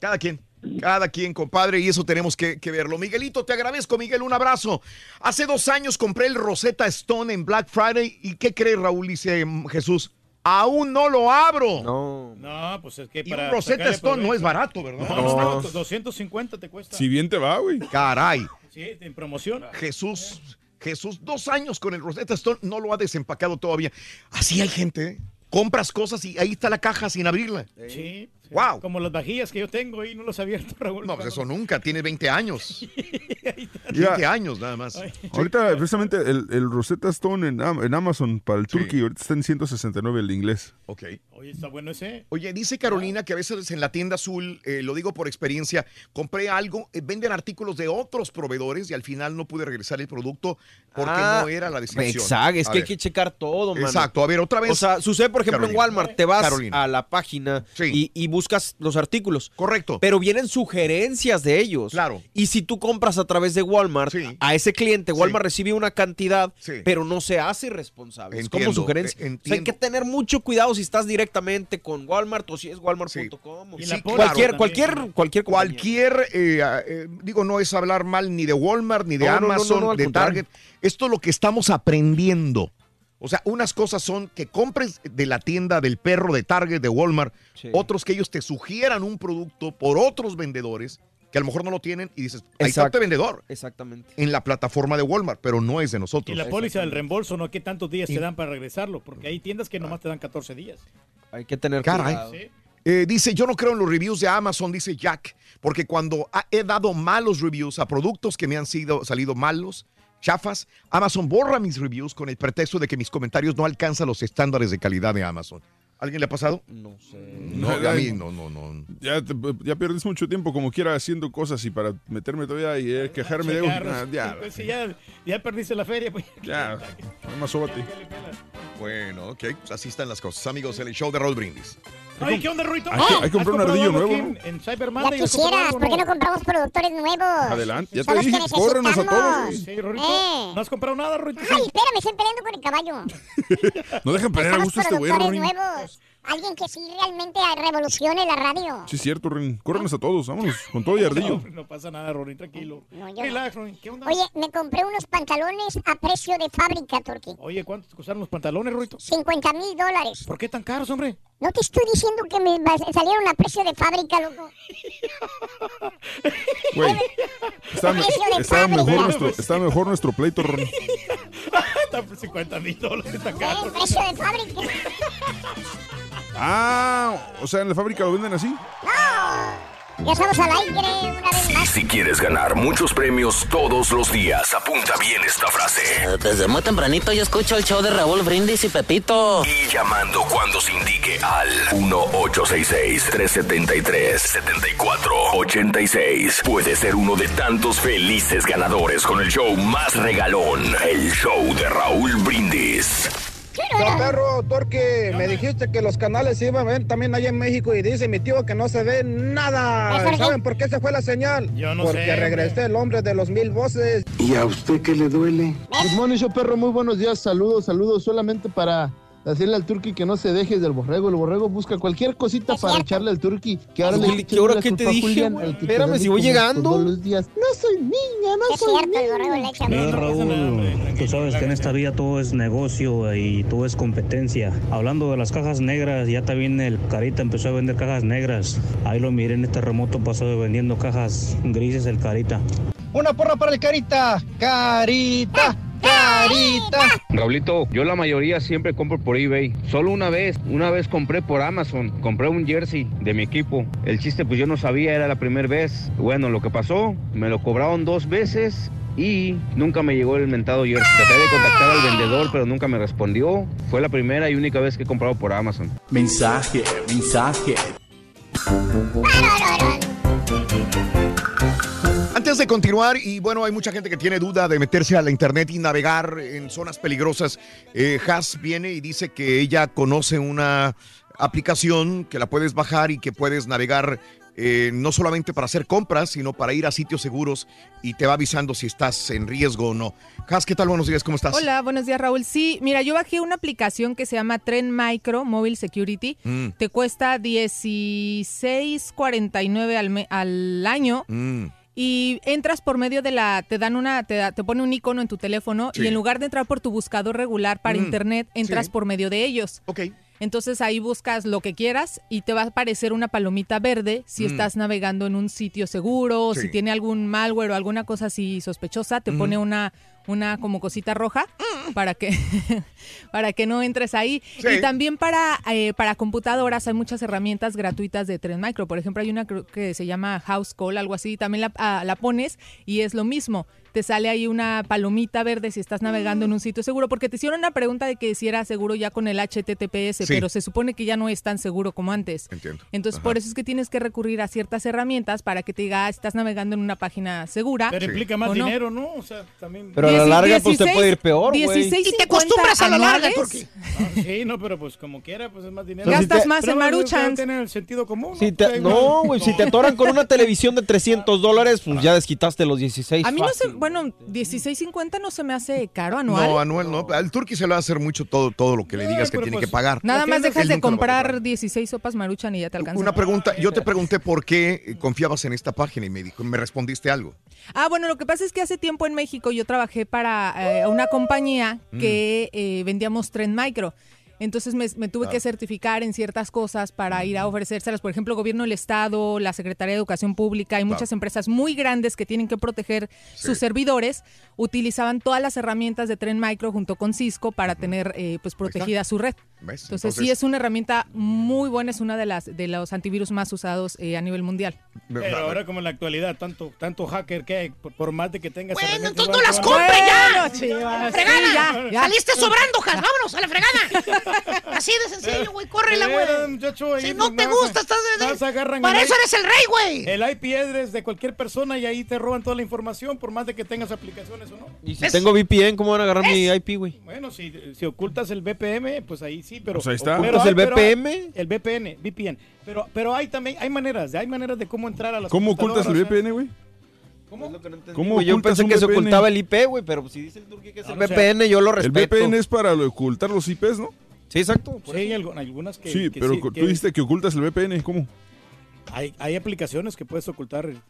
Cada quien. Cada quien, compadre, y eso tenemos que, que verlo. Miguelito, te agradezco, Miguel, un abrazo. Hace dos años compré el Rosetta Stone en Black Friday. ¿Y qué crees, Raúl? Dice mm, Jesús. Aún no lo abro. No. No, pues es que Y para un Rosetta Stone no es barato, ¿verdad? No, no, no, 250 te cuesta. Si bien te va, güey. Caray. Sí, en promoción. Jesús, Jesús, dos años con el Rosetta Stone, no lo ha desempacado todavía. Así hay gente, ¿eh? Compras cosas y ahí está la caja sin abrirla. Sí. Sí. Wow. Como las vajillas que yo tengo ahí, no las he abierto, Raúl. No, pues eso nunca, tiene 20 años. Ya. 20 años nada más. Ahorita, precisamente, el, el Rosetta Stone en, Am- en Amazon para el Turkey, ahorita está en 169 el inglés. Ok. Oye, está bueno ese. Oye, dice Carolina que a veces en la tienda azul, eh, lo digo por experiencia, compré algo, eh, venden artículos de otros proveedores y al final no pude regresar el producto porque Ah, no era la descripción. Exacto, es A que hay ver. que checar todo, mano. Exacto, a ver, otra vez. O sea, sucede, por ejemplo, Carolina. en Walmart, te vas Carolina. a la página y, y buscas los artículos. Correcto. Pero vienen sugerencias de ellos. Claro. Y si tú compras a través de Walmart, a ese cliente, Walmart recibe una cantidad, pero no se hace irresponsable. es como sugerencia. eh, O sea, hay que tener mucho cuidado si estás directamente con Walmart o si es walmart.com. claro. cualquier, cualquier, cualquier compañía. Cualquier, eh, eh, digo, no es hablar mal ni de Walmart, ni de No, no, no, Amazon, no, no, de contrario. Target. Esto es lo que estamos aprendiendo. O sea, unas cosas son que compres de la tienda del perro de Target, de Walmart, otros que ellos te sugieran un producto por otros vendedores que a lo mejor no lo tienen y dices, ahí está Exacto. este vendedor Exactamente. en la plataforma de Walmart, pero no es de Y nosotros. la póliza del reembolso, ¿no? ¿Qué tantos días te dan para regresarlo? Porque hay tiendas que nomás te dan 14 días. Hay que tener Caray. cuidado. Eh, dice, yo no creo en los reviews de Amazon, dice Jack, porque cuando ha- he dado malos reviews a productos que me han sido, salido malos, chafas, Amazon borra mis reviews con el pretexto de que mis comentarios no alcanzan los estándares de calidad de Amazon. ¿Alguien le ha pasado? No sé. No, a mí no, no, no. Ya, te- ya pierdes mucho tiempo como quiera haciendo cosas y para meterme todavía y eh, quejarme de... Ah, ya, pues, si ya, ya perdiste la feria, pues. ya, nada más. Bueno, ok, pues así están las cosas. Amigos, en el show de Raúl Brindis. Ay, ¿qué onda, Ruito? Hay que- hay que ¿Has comprar un ardillo nuevo. En, en Cyber Ya Monday, ¿has comprado quisieras, ¿por qué no? compramos productores nuevos? Adelante, ya te dije, córrenos a todos. Sí, Rorito. Eh. ¿No has comprado nada, Ruito? Ay, espérame, estoy peleando con el caballo. No dejan pelear a gusto este güey, productores Rorín. nuevos. Alguien que sí realmente revolucione la radio. Sí, cierto, Rorín. Córrenos a todos, vámonos, con todo y ardillo. No, no pasa nada, Rorín, tranquilo. No, yo- Relax, Rorín. ¿Qué onda? Oye, me compré unos pantalones a precio de fábrica, Turki. Oye, ¿cuánto te costaron los pantalones, Ruito? 50 mil dólares. ¿Por qué tan caros, hombre? No te estoy diciendo que me salieron a precio de fábrica, loco. Güey, está, me- está mejor nuestro, está mejor nuestro pleito, Rorín. Está por 50 mil dólares, está caro. Eh, precio de fábrica. Ah, o sea, en la fábrica lo venden así. Ya estamos al aire una vez más. Si quieres ganar muchos premios todos los días, apunta bien esta frase. Desde muy tempranito yo escucho el show de Raúl Brindis y Pepito. Y llamando cuando se indique al 1-866-373-7486. Puede ser uno de tantos felices ganadores con el show más regalón, el show de Raúl Brindis. Yo, perro, Torque, me dijiste que los canales se iban a ver también allá en México y dice mi tío que no se ve nada. ¿Saben por qué se fue la señal? Yo no Porque sé, regresé el hombre de los mil voces. ¿Y a usted qué le duele? Good morning, show perro. Muy buenos días. Saludos, saludos. Solamente para decirle al turqui que no se deje del borrego. El borrego busca cualquier cosita para echarle al turqui. Que ahora le ¿qué hora te dije, Julián, que Espérame, si voy llegando. Todos los días. No soy niña, no Es soy cierto, el borrego le echa Eh, Raúl, tú sabes que en esta vida todo es negocio y todo es competencia. Hablando de las cajas negras, ya también el Carita empezó a vender cajas negras. Ahí lo miré en este remoto pasado vendiendo cajas grises el Carita. Una porra para el Carita. Carita. Carita. Raulito, yo la mayoría siempre compro por eBay. Solo una vez, una vez compré por Amazon. Compré un jersey de mi equipo. El chiste, pues yo no sabía, era la primera vez. Bueno, lo que pasó, me lo cobraron dos veces y nunca me llegó el mentado jersey. Traté de contactar al vendedor, pero nunca me respondió. Fue la primera y única vez que he comprado por Amazon. Mensaje, mensaje. Antes de continuar, y bueno, hay mucha gente que tiene duda de meterse a la internet y navegar en zonas peligrosas. Eh, Has viene y dice que ella conoce una aplicación que la puedes bajar y que puedes navegar eh, no solamente para hacer compras, sino para ir a sitios seguros y te va avisando si estás en riesgo o no. Has, ¿qué tal? Buenos días, ¿cómo estás? Hola, buenos días, Raúl. Sí, mira, yo bajé una aplicación que se llama Tren Micro Mobile Security. Mm. Te cuesta 16.49 al, al año. Mm. Y entras por medio de la, te dan una, te, da- te pone un icono en tu teléfono Sí. y en lugar de entrar por tu buscador regular para Mm, internet, entras sí. por medio de ellos. Ok. Entonces ahí buscas lo que quieras y te va a aparecer una palomita verde si Mm. estás navegando en un sitio seguro o si tiene algún malware o alguna cosa así sospechosa, te pone una una como cosita roja para que para que no entres ahí. Sí. y también para eh, para computadoras hay muchas herramientas gratuitas de Tren Micro. Por ejemplo hay una que se llama House Call algo así también la, ah, la pones y es lo mismo te sale ahí una palomita verde si estás navegando en un sitio seguro porque te hicieron una pregunta de que si era seguro ya con el HTTPS Sí. pero se supone que ya no es tan seguro como antes Entiendo. entonces Ajá. por eso es que tienes que recurrir a ciertas herramientas para que te diga ah, estás navegando en una página segura Pero implica más no. dinero, ¿no? O sea, también. Pero a la larga, pues te puede ir peor, güey. 16, Y te acostumbras a la larga, Turki. Ah, sí, no, pero pues como quiera, pues es más dinero. Si Gastas te- más Pero en. Tienen el sentido común. Si ¿no? te- no, güey, si te atoran con una televisión de 300 dólares, pues ya desquitaste los 16. A mí no fácil. Bueno, 16.50 no se me hace caro anual. No, anual no. Al turqui se le va a hacer mucho todo, todo lo que le digas que tiene pues, que pagar. Nada más dejas de lo comprar 16 sopas maruchan y ya te alcanza. Una pregunta, yo te pregunté por qué confiabas en esta página y me dijo, me respondiste algo. Ah, bueno, lo que pasa es que hace tiempo en México yo trabajé para eh, una compañía Mm. que eh, vendíamos Tren Micro. Entonces me, me tuve Ah. que certificar en ciertas cosas para ir a ofrecérselas. Por ejemplo, Gobierno del Estado, la Secretaría de Educación Pública y muchas empresas muy grandes que tienen que proteger sus servidores utilizaban todas las herramientas de Tren Micro junto con Cisco para tener eh, pues protegida su red. Entonces, sí es una herramienta muy buena, es una de las de los antivirus más usados eh, a nivel mundial. Pero ahora como en la actualidad, tanto, tanto hacker que hay, por, por más de que tengas... Bueno, entonces no las te van a- compre ya. Bueno, chivas, Fregada. sí, ya, ya. Saliste sobrando, Jas. Vámonos a la fregada. Así de sencillo, güey. Córrela, güey. muchacho, Si no te gusta, estás de- Para eso eres el rey, güey. El IP address de cualquier persona y ahí te roban toda la información, por más de que tengas aplicaciones o no. Y si tengo VPN, ¿cómo van a agarrar mi IP, güey? Bueno, si, si ocultas el VPN, pues ahí sí, pero... Pues ahí está. pero ¿Ocultas hay- el pero- VPN? El VPN, VPN. Pero, pero hay también, hay maneras, hay maneras de cómo entrar a las ¿Cómo ocultas el VPN, güey? ¿Cómo? ¿Cómo Güey, yo pensé que se VPN? ocultaba el IP, güey, pero si dice el Turqui que es el Ah, o sea, VPN, yo lo respeto. El VPN es para lo- ocultar los IPs, ¿no? Sí, exacto. Sí, hay algu- algunas que... Sí, que pero sí, tú que- dijiste que ocultas el VPN, ¿cómo? Hay, hay aplicaciones que puedes ocultar este,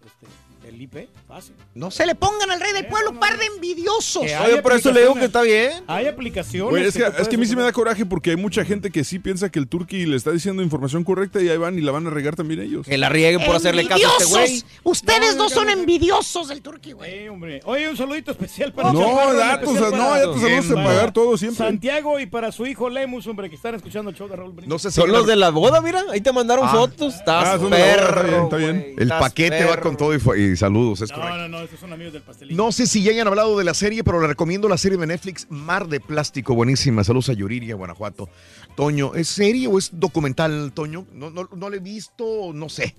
el IP, fácil. No se le pongan al rey del pueblo, par de envidiosos. Hay Oye, por eso le digo que está bien. Hay aplicaciones... Güey, es que, tú es que a mí sí me da coraje porque hay mucha gente que sí piensa que el turqui le está diciendo información correcta y ahí van y la van a regar también ellos. Que la rieguen por hacerle caso a este güey. Envidiosos. Ustedes no son envidiosos del turqui, güey. Sí, hombre. Oye, un saludito especial para No, Chaparro, ya en tus- no, ya saludos para pagar todo siempre. Santiago y para su hijo Lemus, hombre, que están escuchando el show de Raúl Brindis. No sé si Son los de la boda, mira. Ahí te mandaron Ah. fotos. Estás Ah, perro. está bien. El paquete va con todo y, fue- y saludos, es No, correcto. no, no, estos son amigos del pastelito. No sé si ya hayan hablado de la serie, pero le recomiendo la serie de Netflix Mar de Plástico, buenísima. Saludos a Yuriria, Guanajuato. Toño, ¿es serie o es documental, Toño? No, no, no lo he visto, no sé.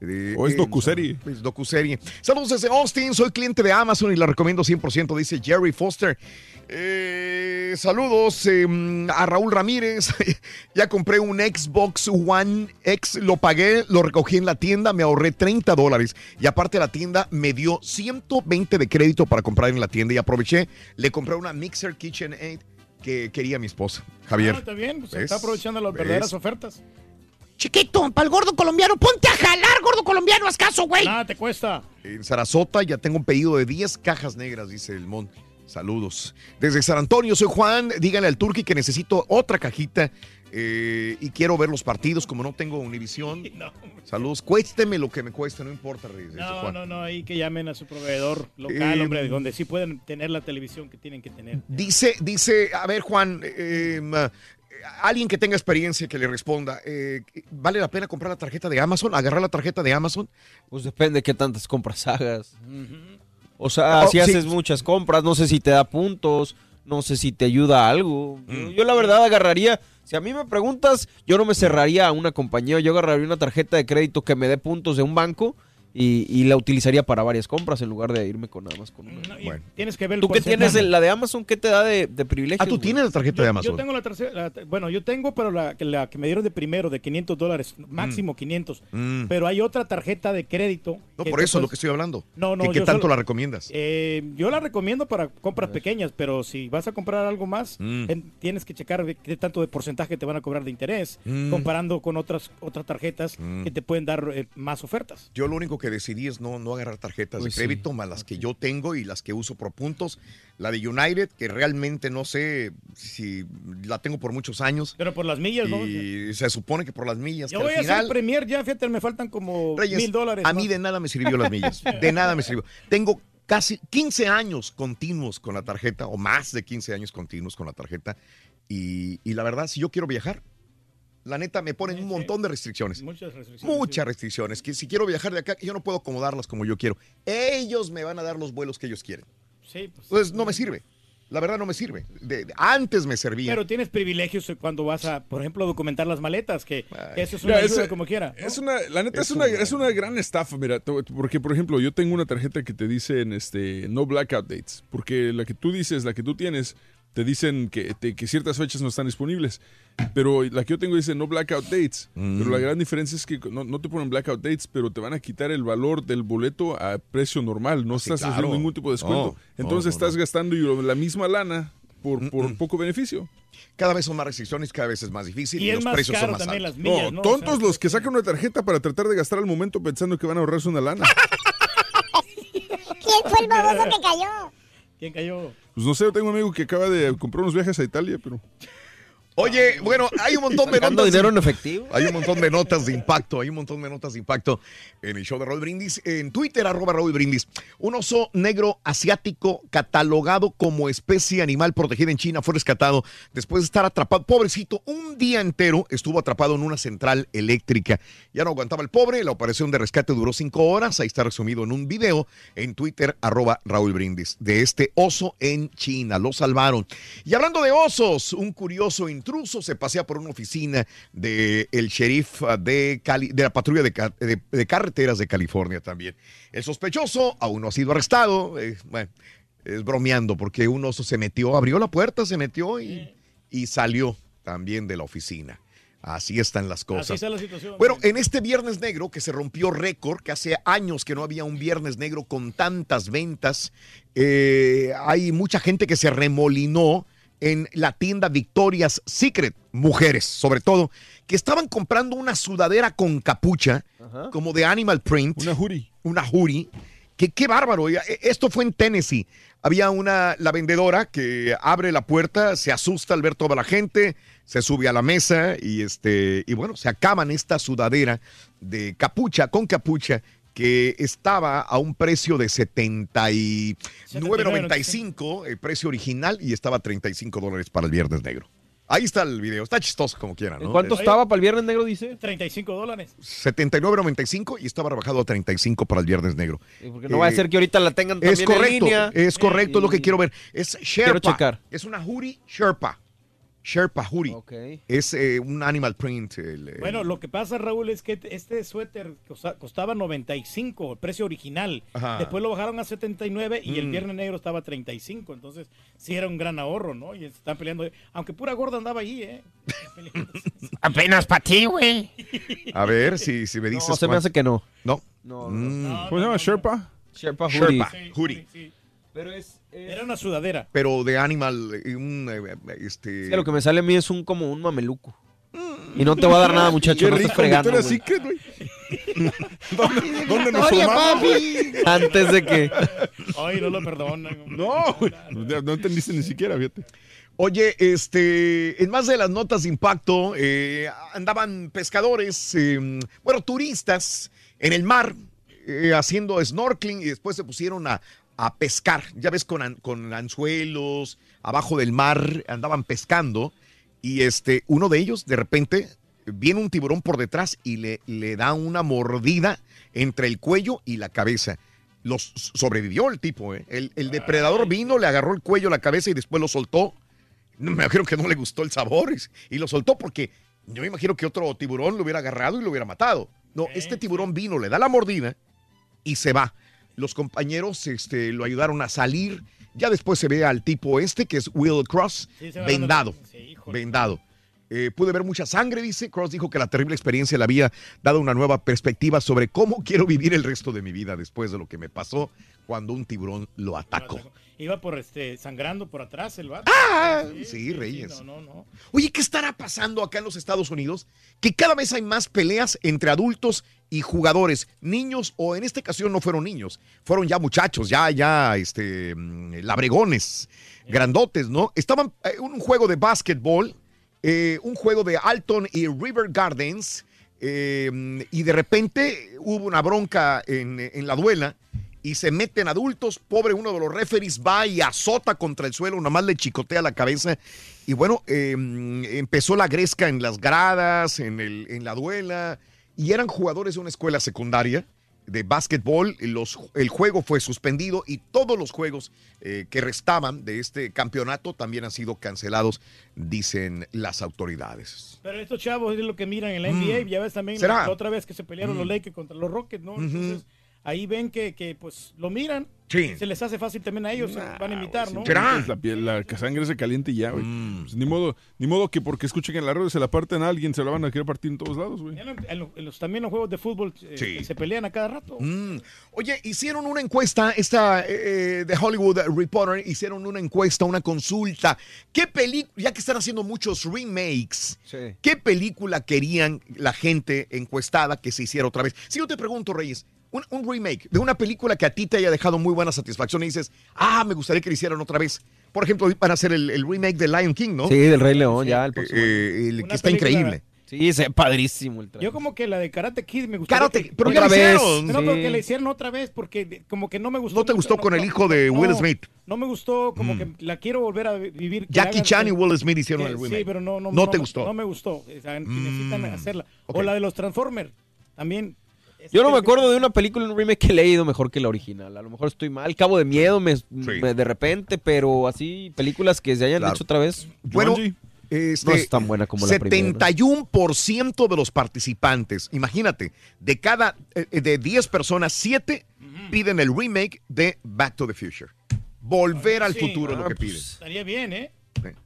Eh, O es eh, docuserie. Es docuserie. Saludos desde Austin, soy cliente de Amazon y la recomiendo 100%, dice Jerry Foster. Eh, saludos eh, a Raúl Ramírez. ya compré un Xbox One X, lo pagué, lo recogí en la tienda, me ahorré 30 dólares. Y aparte la tienda me dio 120 de crédito para comprar en la tienda y aproveché, le compré una Mixer KitchenAid que quería mi esposa, Javier. Ah, está bien, pues, está aprovechando las ¿Ves? verdaderas ofertas. Chiquito, para el gordo colombiano, ponte a jalar, gordo colombiano, haz caso, güey. Nada te cuesta. En Sarasota ya tengo un pedido de 10 cajas negras, dice el Mon. Saludos. Desde San Antonio, soy Juan. Díganle al Turqui que necesito otra cajita eh, y quiero ver los partidos como no tengo Univisión. Saludos. Cuésteme lo que me cueste, no importa, Reyes. dice No, Juan. no, no, ahí que llamen a su proveedor local, Eh, hombre, donde sí pueden tener la televisión que tienen que tener. Dice, dice, a ver, Juan, eh, eh, alguien que tenga experiencia que le responda, eh, ¿vale la pena comprar la tarjeta de Amazon? ¿Agarrar la tarjeta de Amazon? Pues depende de qué tantas compras hagas. O sea, Oh, si sí. haces muchas compras, no sé si te da puntos, no sé si te ayuda a algo. Mm. Yo, yo la verdad agarraría, si a mí me preguntas, yo no me cerraría a una compañía, yo agarraría una tarjeta de crédito que me dé puntos de un banco y, y la utilizaría para varias compras en lugar de irme con nada más con una. Bueno. Tienes que ver el ¿Tú qué tienes la de Amazon? ¿Qué te da de, de privilegios? Ah, tú güey? tienes la tarjeta de Yo Amazon. tengo la tercera, bueno, yo tengo, pero la, que- la que me dieron de primero, de 500 dólares, máximo 500. Mm. Pero hay otra tarjeta de crédito. No, por eso es lo que estoy hablando. No, no, ¿Qué, qué yo tanto solo- la recomiendas? Eh, yo la recomiendo para compras pequeñas, pero si vas a comprar algo más, Mm. en- tienes que checar de qué tanto de porcentaje te van a cobrar de interés, Mm. comparando con otras otras tarjetas Mm. que te pueden dar eh, más ofertas. Yo lo único que decidí es no, no agarrar tarjetas Pues de sí. crédito, más las que yo tengo y las que uso por puntos. La de United, que realmente no sé si la tengo por muchos años. Pero por las millas, ¿no? Y se supone que por las millas. Yo que voy al a final, hacer Premier ya, fíjate, me faltan como Reyes, mil dólares. a ¿no? mí de nada me sirvió las millas. De nada me sirvió. Tengo casi 15 años continuos con la tarjeta, o más de 15 años continuos con la tarjeta. Y, y la verdad, si yo quiero viajar, la neta me ponen un montón de restricciones. Muchas restricciones. Muchas restricciones. Que si quiero viajar de acá, yo no puedo acomodarlas como yo quiero. Ellos me van a dar los vuelos que ellos quieren. Sí, pues. Entonces no me sirve. La verdad no me sirve. De- de- antes me servía. Pero tienes privilegios cuando vas a, por ejemplo, documentar las maletas, que, que eso es una Mira, ayuda ese- como quiera. Es una, la neta es, Es una, un- es una gran estafa, mira, porque por ejemplo yo tengo una tarjeta que te dicen este, no blackout dates, porque la que tú dices, la que tú tienes, te dicen que, te- que ciertas fechas no están disponibles, pero la que yo tengo dice no blackout dates, pero la gran diferencia es que no, no te ponen blackout dates, pero te van a quitar el valor del boleto a precio normal, no Sí, estás claro. haciendo ningún tipo de descuento, No, entonces no, estás gastando la misma lana por, por poco beneficio. Cada vez son más restricciones, cada vez es más difícil y, Y es los más precios son más altos. las millas, No, ¿no? tontos los que sacan una tarjeta para tratar de gastar al momento pensando que van a ahorrarse una lana. ¿Quién fue el baboso que cayó? ¿Quién cayó? Pues no sé, tengo un amigo que acaba de comprar unos viajes a Italia, pero... Oye, bueno, hay un montón de ¿Sacando notas. dinero en efectivo? Hay un montón de notas de impacto, hay un montón de notas de impacto en el show de Raúl Brindis. En Twitter, arroba Raúl Brindis. Un oso negro asiático catalogado como especie animal protegida en China fue rescatado después de estar atrapado. Pobrecito, un día entero estuvo atrapado en una central eléctrica. Ya no aguantaba el pobre, la operación de rescate duró cinco horas. Ahí está resumido en un video en Twitter, arroba Raúl Brindis, de este oso en China. Lo salvaron. Y hablando de osos, un curioso intruso se pasea por una oficina del el sheriff ah, de, Cali- de la patrulla de, ca- de- de carreteras de California también. El sospechoso aún no ha sido arrestado. eh, bueno, es bromeando porque un oso se metió, abrió la puerta, se metió y, y salió también de la oficina. Así están las cosas. Así está la situación. Bueno, en este Viernes Negro, que se rompió récord, que hace años que no había un Viernes Negro con tantas ventas, eh, hay mucha gente que se remolinó en la tienda Victoria's Secret, mujeres sobre todo, que estaban comprando una sudadera con capucha, como de animal print. Una jury. Una jury. Que qué bárbaro. e- Esto fue en Tennessee. Había una, la vendedora que abre la puerta, se asusta al ver toda la gente, se sube a la mesa y este, y bueno, se acaban esta sudadera de capucha, con capucha, que estaba a un precio de 79.95, el precio original, y estaba a 35 dólares para el Viernes Negro. Ahí está el video, está chistoso como quieran, ¿no? ¿En cuánto Es- estaba para el Viernes Negro, dice? 35 dólares. 79.95 y estaba rebajado a 35 para el Viernes Negro. Porque no va a ser que ahorita la tengan también Es correcto, en línea. es correcto, es lo que quiero ver. Es Sherpa. Quiero checar. Es una Huri Sherpa. Sherpa Huri. Es eh, un animal print. el, el- Bueno, lo que pasa, Raúl, es que este suéter costa- costaba 95, el precio original. Ajá. Después lo bajaron a 79 y el Mm. viernes negro estaba a 35. Entonces, sí era un gran ahorro, ¿no? Y están peleando. Aunque pura gorda andaba ahí, ¿eh? Apenas para ti, güey. A ver si, si me dices. No, se me hace que no. No. No, Mm. ¿Cómo se llama? ¿Sherpa? Sherpa Hoodie. Sherpa Huri. Pero es, Era una sudadera. Pero de animal. eh, un, eh, este... Es que lo que me sale a mí es un como un mameluco. Y no te voy a dar nada, muchacho. No rico, estás fregando. Güey. ¿Dónde, dónde nos formamos? papi. Antes de que. Ay, no lo perdonan. No, güey. No, no entendiste ni siquiera, fíjate. Oye, este, en más de las notas de impacto, eh, andaban pescadores, eh, bueno, turistas en el mar eh, haciendo snorkeling y después se pusieron a, a pescar. Ya ves, con, con anzuelos, abajo del mar, andaban pescando y este, uno de ellos, de repente, viene un tiburón por detrás y le, le da una mordida entre el cuello y la cabeza. Los sobrevivió el tipo, ¿eh? El, el depredador vino, le agarró el cuello, la cabeza y después lo soltó. Me imagino que no le gustó el sabor y, y lo soltó porque yo me imagino que otro tiburón lo hubiera agarrado y lo hubiera matado. No, este tiburón vino, le da la mordida y se va. Los compañeros este, lo ayudaron a salir. Ya después se ve al tipo este, que es Will Cross, Sí, vendado. sí, vendado. Eh, pude ver mucha sangre, dice. Cross dijo que la terrible experiencia le había dado una nueva perspectiva sobre cómo quiero vivir el resto de mi vida después de lo que me pasó cuando un tiburón lo atacó. Iba por este, sangrando por atrás el vato. ¡Ah! Sí, Reyes. no, no, no. Oye, ¿qué estará pasando acá en los Estados Unidos? Que cada vez hay más peleas entre adultos y jugadores, niños o en esta ocasión no fueron niños, fueron ya muchachos, ya, ya, este, mm, labregones, grandotes, ¿no? Estaban en un juego de básquetbol, eh, un juego de Alton y River Gardens, eh, y de repente hubo una bronca en, en la duela y se meten adultos. Pobre uno de los referees va y azota contra el suelo, nomás le chicotea la cabeza. Y bueno, eh, empezó la gresca en las gradas, en, el, en la duela, y eran jugadores de una escuela secundaria de básquetbol. Los, el juego fue suspendido y todos los juegos eh, que restaban de este campeonato también han sido cancelados, dicen las autoridades. Pero estos chavos es lo que miran en la NBA. Ya ves también Mm. La, la otra vez que se pelearon Mm. los Lakers contra los Rockets, ¿no? Entonces, ahí ven que, que, pues lo miran. Sí. Se les hace fácil también a ellos, se van a imitar, ¿no? La, piel, la sangre se caliente y ya, güey. Pues ni, modo, ni modo que porque escuchen en la radio se la parten a alguien, se la van a querer partir en todos lados, güey. En, en los, también los juegos de fútbol eh, Sí. se pelean a cada rato. Mm. Oye, hicieron una encuesta, esta eh, de Hollywood Reporter, hicieron una encuesta, una consulta. ¿Qué película, ya que están haciendo muchos remakes, qué película querían la gente encuestada que se hiciera otra vez? Si yo te pregunto, Reyes, un, un remake de una película que a ti te haya dejado muy buena satisfacción y dices, ah, me gustaría que lo hicieran otra vez. Por ejemplo, van a hacer el, el remake de Lion King, ¿no? Sí, del Rey León, ya, el próximo. Eh, el que está película- increíble. Sí, es padrísimo el. Yo como que la de Karate Kid me gustó. Karate- que- pero la vez. hicieron, No, sí. pero que la hicieron otra vez porque como que no me gustó. ¿No te mucho, gustó con el hijo de Will no, Smith? No me gustó, como que la quiero volver a vivir. Jackie hagan- Chan y Will Smith hicieron que- el remake. Sí, pero no, no, ¿No te me- gustó? No me gustó. O sea, necesitan Mm, hacerla. ok. O la de los Transformers también. Yo no me acuerdo de una película, un remake que he leído mejor que la original. A lo mejor estoy mal. Cabo de Miedo me, me- de repente, pero así películas que se hayan Claro. hecho otra vez. Bueno, este, no es tan buena como la primera. 71% de los participantes, imagínate, de cada eh, de 10 personas, 7 piden el remake de Back to the Future. Volver al Sí. futuro es Ah, lo que pues, piden. Estaría bien, ¿eh?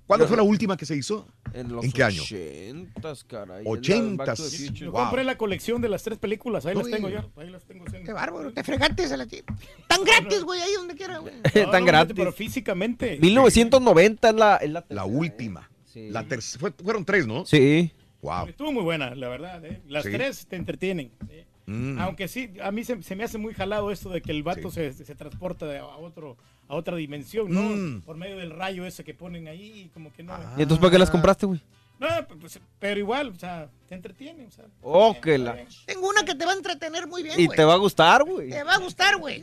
¿Cuándo fue la última que se hizo? En, los ¿En qué año? 80s, caray. 80s. Yo Wow. compré la colección de las tres películas. Ahí las tengo yo. Ahí las tengo. Qué bárbaro, te fregaste a la chica. Tan gratis, güey, ahí donde quiera, güey. Tan gratis. Pero físicamente. 1990 es la, es la, La última. La ter- fue- fueron tres, ¿no? Sí. Wow. Estuvo muy buena, la verdad. ¿eh? Las Sí. tres te entretienen. ¿eh? Mm. Aunque sí, a mí se, se me hace muy jalado esto de que el vato se, se transporta de- a, otro, a otra dimensión, ¿no? Mm. Por medio del rayo ese que ponen ahí, como que no. ¿Y entonces para qué las compraste, güey? No, pues, pero igual, o sea, te entretiene. O sea, Oh, que la... Tengo una que te va a entretener muy bien, Y te va a gustar, güey. Te va a gustar, güey.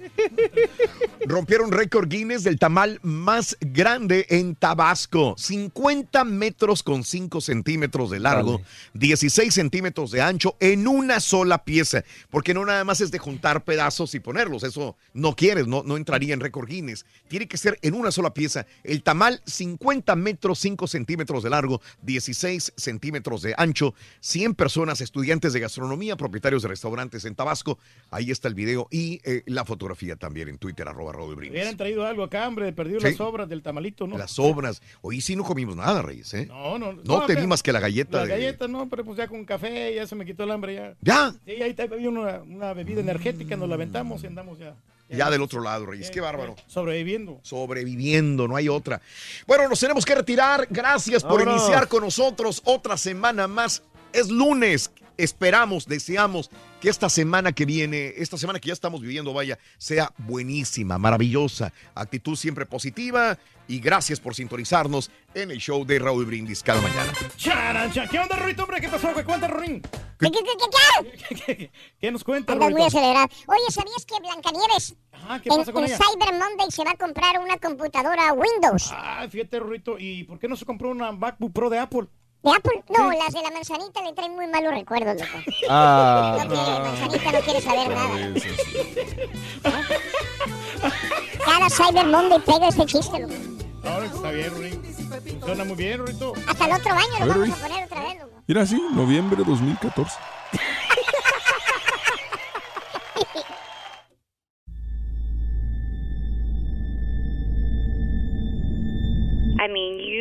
Rompieron récord Guinness del tamal más grande en Tabasco. 50 metros con 5 centímetros de largo, 16 centímetros de ancho en una sola pieza. Porque no nada más es de juntar pedazos y ponerlos. Eso no quieres, no, no entraría en récord Guinness. Tiene que ser en una sola pieza. El tamal, 50 metros 5 centímetros de largo, 16 centímetros de ancho. 100 personas, estudiantes de gastronomía, propietarios de restaurantes en Tabasco. Ahí está el video y eh, la fotografía también en Twitter, arroba Brindis. hubieran traído algo acá, hombre, perdido Sí. las obras del tamalito, ¿no? Las obras. Hoy sí no comimos nada, Reyes, ¿eh? No, no. No, te di más que la galleta La de- galleta, no, pero pues ya con café ya se me quitó el hambre ya. ¿Ya? Sí, ahí había una, una bebida energética, nos la aventamos y andamos ya. Ya del otro lado, Reyes. Qué bárbaro. Sobreviviendo. Sobreviviendo, no hay otra. Bueno, nos tenemos que retirar. Gracias por Vámonos. iniciar con nosotros otra semana más. Es lunes. Esperamos, deseamos que esta semana que viene, esta semana que ya estamos viviendo, vaya, sea buenísima, maravillosa. Actitud siempre positiva y gracias por sintonizarnos en el show de Raúl Brindis cada mañana. Charan, chan. ¿Qué onda, Rorito, hombre? ¿Qué pasó? ¿Qué cuenta, Rorín? ¿Qué, qué, qué, qué? ¿Qué nos cuenta, Andas muy acelerado. Oye, ¿sabías que Blancanieves ¿qué en, pasa con en ella? Cyber Monday se va a comprar una computadora Windows? Ah, fíjate, Rorito. ¿Y por qué no se compró una MacBook Pro de Apple? ¿De Apple? No, las de la manzanita le traen muy malos recuerdos, loco. Ah, no, quiere, no. manzanita no quiere saber nada. Eso, sí. ¿Eh? Cada Cyber Monday pega este chiste, loco. Ahora está bien, Rurín. Suena muy bien, Rurito. Hasta el otro año lo a ver, vamos a poner otra vez, loco. Mira, sí, noviembre 2014. I mean,